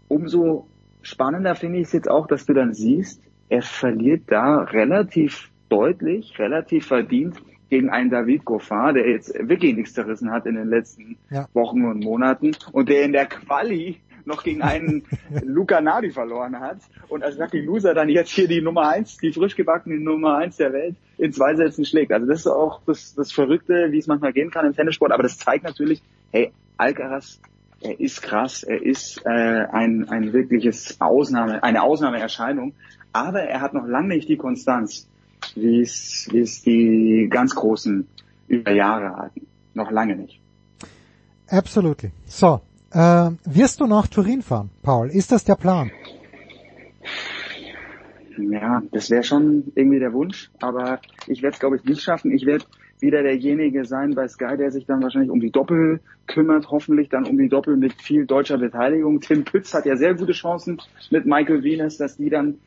[SPEAKER 25] umso spannender finde ich es jetzt auch, dass du dann siehst, er verliert da relativ deutlich, relativ verdient gegen einen David Goffin, der jetzt wirklich nichts zerrissen hat in den letzten
[SPEAKER 3] Ja.
[SPEAKER 25] Wochen und Monaten und der in der Quali noch gegen einen Luca Nadi verloren hat und als Lucky Loser dann jetzt hier die Nummer eins, die frisch gebackene Nummer eins der Welt in zwei Sätzen schlägt. Also das ist auch das, das Verrückte, wie es manchmal gehen kann im Tennissport, aber das zeigt natürlich, hey, Alcaraz, er ist krass, er ist äh, ein, ein wirkliches Ausnahme, eine Ausnahmeerscheinung, aber er hat noch lange nicht die Konstanz, wie es, wie es die ganz Großen über Jahre hatten. Noch lange nicht.
[SPEAKER 3] Absolutely. So, äh, wirst du nach Turin fahren, Paul? Ist das der Plan?
[SPEAKER 25] Ja, das wäre schon irgendwie der Wunsch, aber ich werde es, glaube ich, nicht schaffen. Ich werde wieder derjenige sein bei Sky, der sich dann wahrscheinlich um die Doppel kümmert, hoffentlich dann um die Doppel mit viel deutscher Beteiligung. Tim Pütz hat ja sehr gute Chancen mit Michael Venus, dass die dann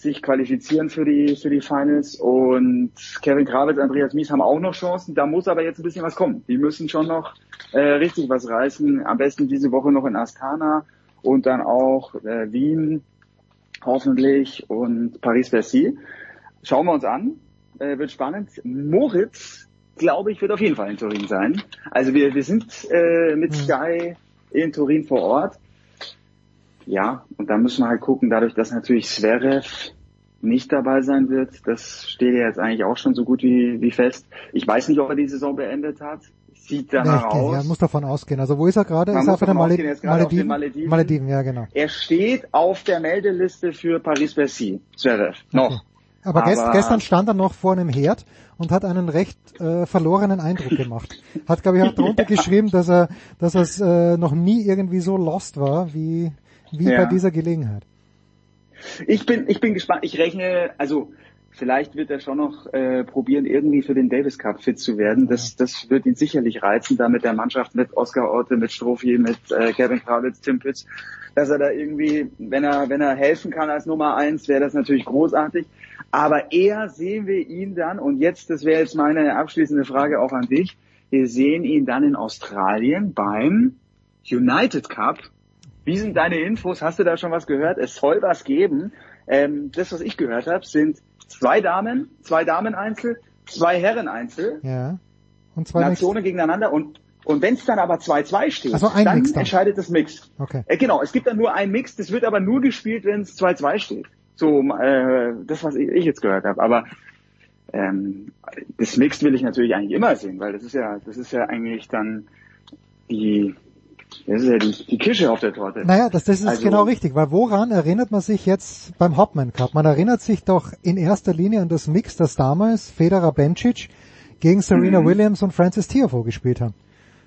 [SPEAKER 25] sich qualifizieren für die für die Finals und Kevin Krawitz, Andreas Mies haben auch noch Chancen. Da muss aber jetzt ein bisschen was kommen. Die müssen schon noch äh, richtig was reißen. Am besten diese Woche noch in Astana und dann auch äh, Wien hoffentlich und Paris-Bercy. Schauen wir uns an. Äh, wird spannend. Moritz, glaube ich, wird auf jeden Fall in Turin sein. Also wir, wir sind äh, mit Sky in Turin vor Ort. Ja, und da müssen wir halt gucken, dadurch, dass natürlich Zverev nicht dabei sein wird, das steht ja jetzt eigentlich auch schon so gut wie, wie fest. Ich weiß nicht, ob er die Saison beendet hat. Sieht danach
[SPEAKER 3] Nee,
[SPEAKER 25] aus.
[SPEAKER 3] ja, muss davon ausgehen. Also wo ist er gerade?
[SPEAKER 25] Man
[SPEAKER 3] Ist er auf der
[SPEAKER 25] er
[SPEAKER 3] Malediven?
[SPEAKER 25] Malediven.
[SPEAKER 3] Malediven, ja genau.
[SPEAKER 25] Er steht auf der Meldeliste für Paris-Bercy, Zverev. Noch.
[SPEAKER 3] Aber, gest,
[SPEAKER 25] Aber-
[SPEAKER 3] gestern stand er noch vor einem Herd und hat einen recht äh, verlorenen Eindruck gemacht. Hat, glaube ich, auch darunter <laughs> geschrieben, dass er, dass er äh, noch nie irgendwie so lost war wie, wie
[SPEAKER 25] Ja.
[SPEAKER 3] bei dieser Gelegenheit.
[SPEAKER 25] Ich bin, ich bin gespannt. Ich rechne, also vielleicht wird er schon noch äh, probieren, irgendwie für den Davis Cup fit zu werden. Das, das wird ihn sicherlich reizen, da mit der Mannschaft, mit Oscar Orte, mit Strophi, mit äh, Kevin Krawitz, Tim Pitts, dass er da irgendwie, wenn er, wenn er helfen kann als Nummer eins, wäre das natürlich großartig. Aber eher sehen wir ihn dann, und jetzt, das wäre jetzt meine abschließende Frage auch an dich, wir sehen ihn dann in Australien beim United Cup. Wie sind deine Infos? Hast du da schon was gehört? Es soll was geben. Ähm, das, was ich gehört habe, sind zwei Damen, zwei Damen-Einzel, zwei Herren-Einzel,
[SPEAKER 3] Ja. Und zwei
[SPEAKER 25] Nationen gegeneinander und Und wenn es dann aber 2-2 steht,
[SPEAKER 3] Also
[SPEAKER 25] dann,
[SPEAKER 3] Mix dann.
[SPEAKER 25] entscheidet das Mix.
[SPEAKER 3] Okay.
[SPEAKER 25] Äh, genau, es gibt dann nur ein Mix, das wird aber nur gespielt, wenn es 2-2 steht. So, äh, das, was ich, ich jetzt gehört habe. Aber ähm, das Mixed will ich natürlich eigentlich immer sehen, weil das ist ja, das ist ja eigentlich dann die, das ist ja die, die Kirsche auf der Torte.
[SPEAKER 3] Naja, das, das ist
[SPEAKER 25] Also-
[SPEAKER 3] genau richtig, weil woran erinnert man sich jetzt beim Hopman Cup? Man erinnert sich doch in erster Linie an das Mix, das damals Federer Bencic gegen Serena
[SPEAKER 25] Mhm.
[SPEAKER 3] Williams und Francis Tiafoe gespielt haben.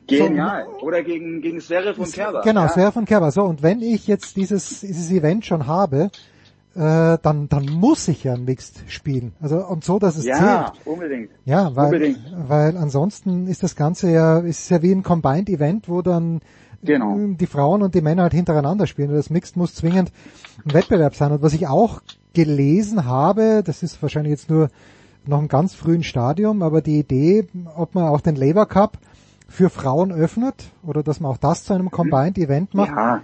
[SPEAKER 25] Genial. Oder gegen, gegen Zverev und Kerber.
[SPEAKER 3] Genau,
[SPEAKER 25] ja.
[SPEAKER 3] sehr von Kerber. So, und wenn ich jetzt dieses, dieses Event schon habe, äh, dann, dann muss ich ja Mixed spielen. Also, und so, dass es
[SPEAKER 25] Ja,
[SPEAKER 3] zählt.
[SPEAKER 25] unbedingt.
[SPEAKER 3] Ja, weil,
[SPEAKER 25] Unbedingt.
[SPEAKER 3] weil ansonsten ist das Ganze ja, ist ja wie ein Combined Event, wo dann
[SPEAKER 25] Genau.
[SPEAKER 3] die Frauen und die Männer halt hintereinander spielen. Und das Mixed muss zwingend ein Wettbewerb sein. Und was ich auch gelesen habe, das ist wahrscheinlich jetzt nur noch im ganz frühen Stadium, aber die Idee, ob man auch den Labour Cup für Frauen öffnet oder dass man auch das zu einem Combined Event macht,
[SPEAKER 25] Ja,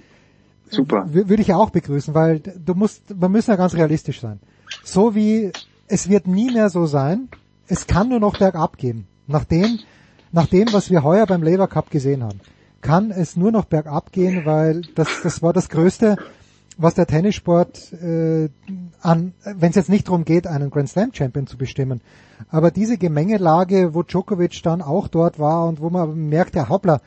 [SPEAKER 25] super.
[SPEAKER 3] wür- würde ich auch begrüßen, weil du musst, wir müssen ja ganz realistisch sein. So wie es wird nie mehr so sein, es kann nur noch bergab gehen. Nach dem, nach dem, was wir heuer beim Labour Cup gesehen haben, kann es nur noch bergab gehen, weil das, das war das Größte, was der Tennissport äh, an, wenn es jetzt nicht darum geht, einen Grand Slam Champion zu bestimmen, aber diese Gemengelage, wo Djokovic dann auch dort war und wo man merkt, ja hoppla,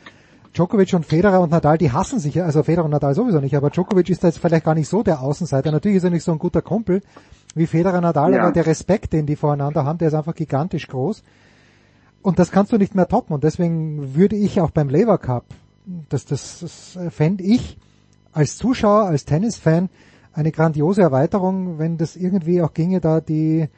[SPEAKER 3] Djokovic und Federer und Nadal, die hassen sich ja, also Federer und Nadal sowieso nicht, aber Djokovic ist da jetzt vielleicht gar nicht so der Außenseiter. Natürlich ist er nicht so ein guter Kumpel wie Federer und Nadal,
[SPEAKER 25] Ja.
[SPEAKER 3] aber der Respekt, den die voreinander haben, der ist einfach gigantisch groß. Und das kannst du nicht mehr toppen. Und deswegen würde ich auch beim Labour Cup, das, das, das fände ich als Zuschauer, als Tennisfan eine grandiose Erweiterung, wenn das irgendwie auch ginge, da die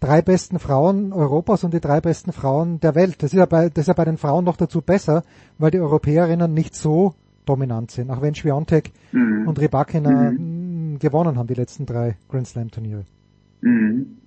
[SPEAKER 3] drei besten Frauen Europas und die drei besten Frauen der Welt. Das ist ja bei, das ist ja bei den Frauen noch dazu besser, weil die Europäerinnen nicht so dominant sind, auch wenn Schwiontek
[SPEAKER 25] Mhm.
[SPEAKER 3] und Rybakina mh, gewonnen haben, die letzten drei Grand Slam Turniere.
[SPEAKER 25] Mhm.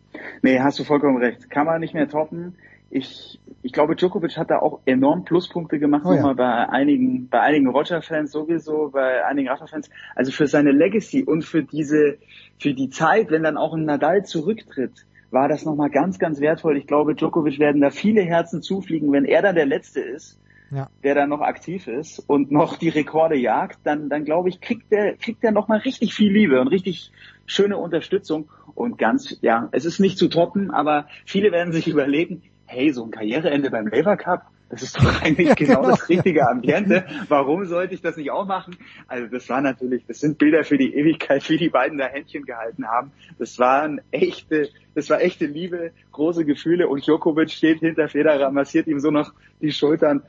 [SPEAKER 25] Nee, hast du vollkommen recht. Kann man nicht mehr toppen. Ich, ich glaube, Djokovic hat da auch enorm Pluspunkte gemacht,
[SPEAKER 3] Oh ja.
[SPEAKER 25] nochmal bei einigen, bei einigen Roger-Fans sowieso, bei einigen Rafa-Fans. Also für seine Legacy und für diese, für die Zeit, wenn dann auch ein Nadal zurücktritt, war das nochmal ganz, ganz wertvoll. Ich glaube, Djokovic werden da viele Herzen zufliegen, wenn er dann der Letzte ist,
[SPEAKER 3] Ja.
[SPEAKER 25] der dann noch aktiv ist und noch die Rekorde jagt, dann, dann glaube ich, kriegt der, kriegt der nochmal richtig viel Liebe und richtig schöne Unterstützung und ganz, ja, es ist nicht zu toppen, aber viele werden sich <laughs> überlegen, hey, so ein Karriereende beim Labour Cup, das ist doch <laughs> eigentlich
[SPEAKER 3] Ja,
[SPEAKER 25] genau,
[SPEAKER 3] genau.
[SPEAKER 25] das richtige Ambiente. Warum sollte ich das nicht auch machen? Also das war natürlich, das sind Bilder für die Ewigkeit, wie die beiden da Händchen gehalten haben. Das waren echte, das war echte Liebe, große Gefühle und Djokovic steht hinter Federer, massiert ihm so noch die Schultern.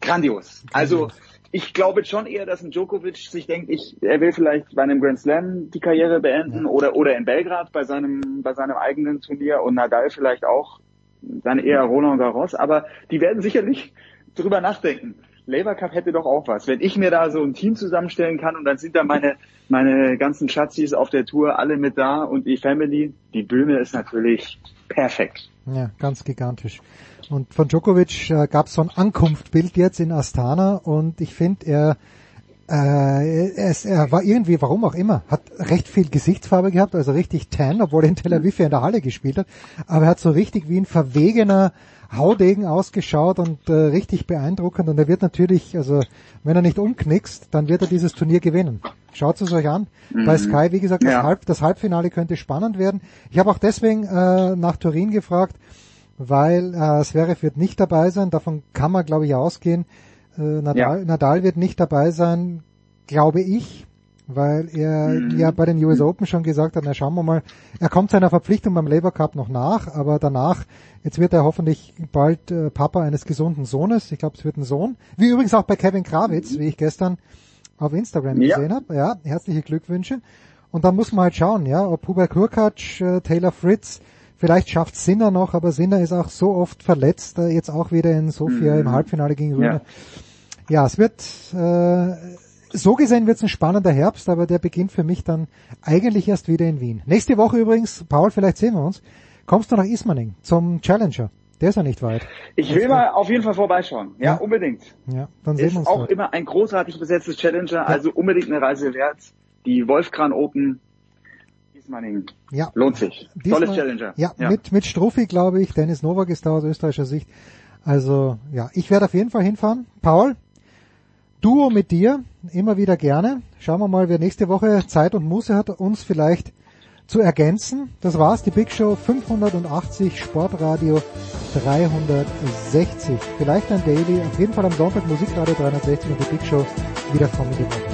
[SPEAKER 25] Grandios. Also ich glaube schon eher, dass ein Djokovic sich denkt, ich, er will vielleicht bei einem Grand Slam die Karriere beenden oder oder in Belgrad bei seinem bei seinem eigenen Turnier und Nadal vielleicht auch dann eher Roland Garros, aber die werden sicherlich drüber nachdenken. Labour Cup hätte doch auch was. Wenn ich mir da so ein Team zusammenstellen kann und dann sind da meine meine ganzen Schatzis auf der Tour alle mit da und die Family, die Bühne ist natürlich perfekt.
[SPEAKER 3] Ja, ganz gigantisch. Und von Djokovic äh, gab es so ein Ankunftbild jetzt in Astana und ich finde, er, äh, er, ist- er war irgendwie, warum auch immer, hat recht viel Gesichtsfarbe gehabt, also richtig tan, obwohl er in Tel Aviv ja in der Halle gespielt hat, aber er hat so richtig wie ein verwegener Haudegen ausgeschaut und äh, richtig beeindruckend und er wird natürlich, also wenn er nicht umknickst, dann wird er dieses Turnier gewinnen. Schaut es euch an.
[SPEAKER 25] Mhm.
[SPEAKER 3] Bei Sky, wie gesagt, das,
[SPEAKER 25] Ja.
[SPEAKER 3] Halb, das Halbfinale könnte spannend werden. Ich habe auch deswegen äh, nach Turin gefragt, weil äh, Zverev wird nicht dabei sein, davon kann man glaube ich ausgehen. Äh, Nadal, Nadal wird nicht dabei sein, glaube ich, weil er
[SPEAKER 25] Mhm.
[SPEAKER 3] ja bei den US Open schon gesagt hat, na schauen wir mal, er kommt seiner Verpflichtung beim Labour Cup noch nach, aber danach, jetzt wird er hoffentlich bald äh, Papa eines gesunden Sohnes, ich glaube es wird ein Sohn, wie übrigens auch bei Kevin Krawitz, wie ich gestern auf Instagram
[SPEAKER 25] Ja.
[SPEAKER 3] gesehen habe, ja, herzliche Glückwünsche. Und dann muss man halt schauen, ja, ob Hubert Hurkacz, äh, Taylor Fritz, vielleicht schafft Sinner noch, aber Sinner ist auch so oft verletzt, äh, jetzt auch wieder in Sofia
[SPEAKER 25] Mhm.
[SPEAKER 3] im Halbfinale gegen Rühne.
[SPEAKER 25] Ja.
[SPEAKER 3] Ja, es wird, äh, so gesehen wird es ein spannender Herbst, aber der beginnt für mich dann eigentlich erst wieder in Wien. Nächste Woche übrigens, Paul, vielleicht sehen wir uns, kommst du nach Ismaning zum Challenger. Der ist ja nicht weit.
[SPEAKER 25] Ich will mal auf jeden Fall vorbeischauen. Ja,
[SPEAKER 3] Ja.
[SPEAKER 25] unbedingt.
[SPEAKER 3] Ja, dann sehen
[SPEAKER 25] Ist
[SPEAKER 3] wir uns
[SPEAKER 25] auch
[SPEAKER 3] dort.
[SPEAKER 25] immer ein großartig besetztes Challenger, also unbedingt eine Reise wert. Die Wolfkran Open, Ismaning,
[SPEAKER 3] Ja.
[SPEAKER 25] lohnt sich.
[SPEAKER 3] Diesmal-
[SPEAKER 25] Tolles Challenger.
[SPEAKER 3] Ja, mit, mit Struffi, glaube ich. Dennis Nowak ist da aus österreichischer Sicht Also ja, ich werde auf jeden Fall hinfahren. Paul, Duo mit dir, immer wieder gerne. Schauen wir mal, wer nächste Woche Zeit und Muße hat, uns vielleicht zu ergänzen. Das war's, die Big Show 580, Sportradio 360. Vielleicht ein Daily, auf jeden Fall am Sonntag Musikradio 360 und die Big Show wieder kommende Woche.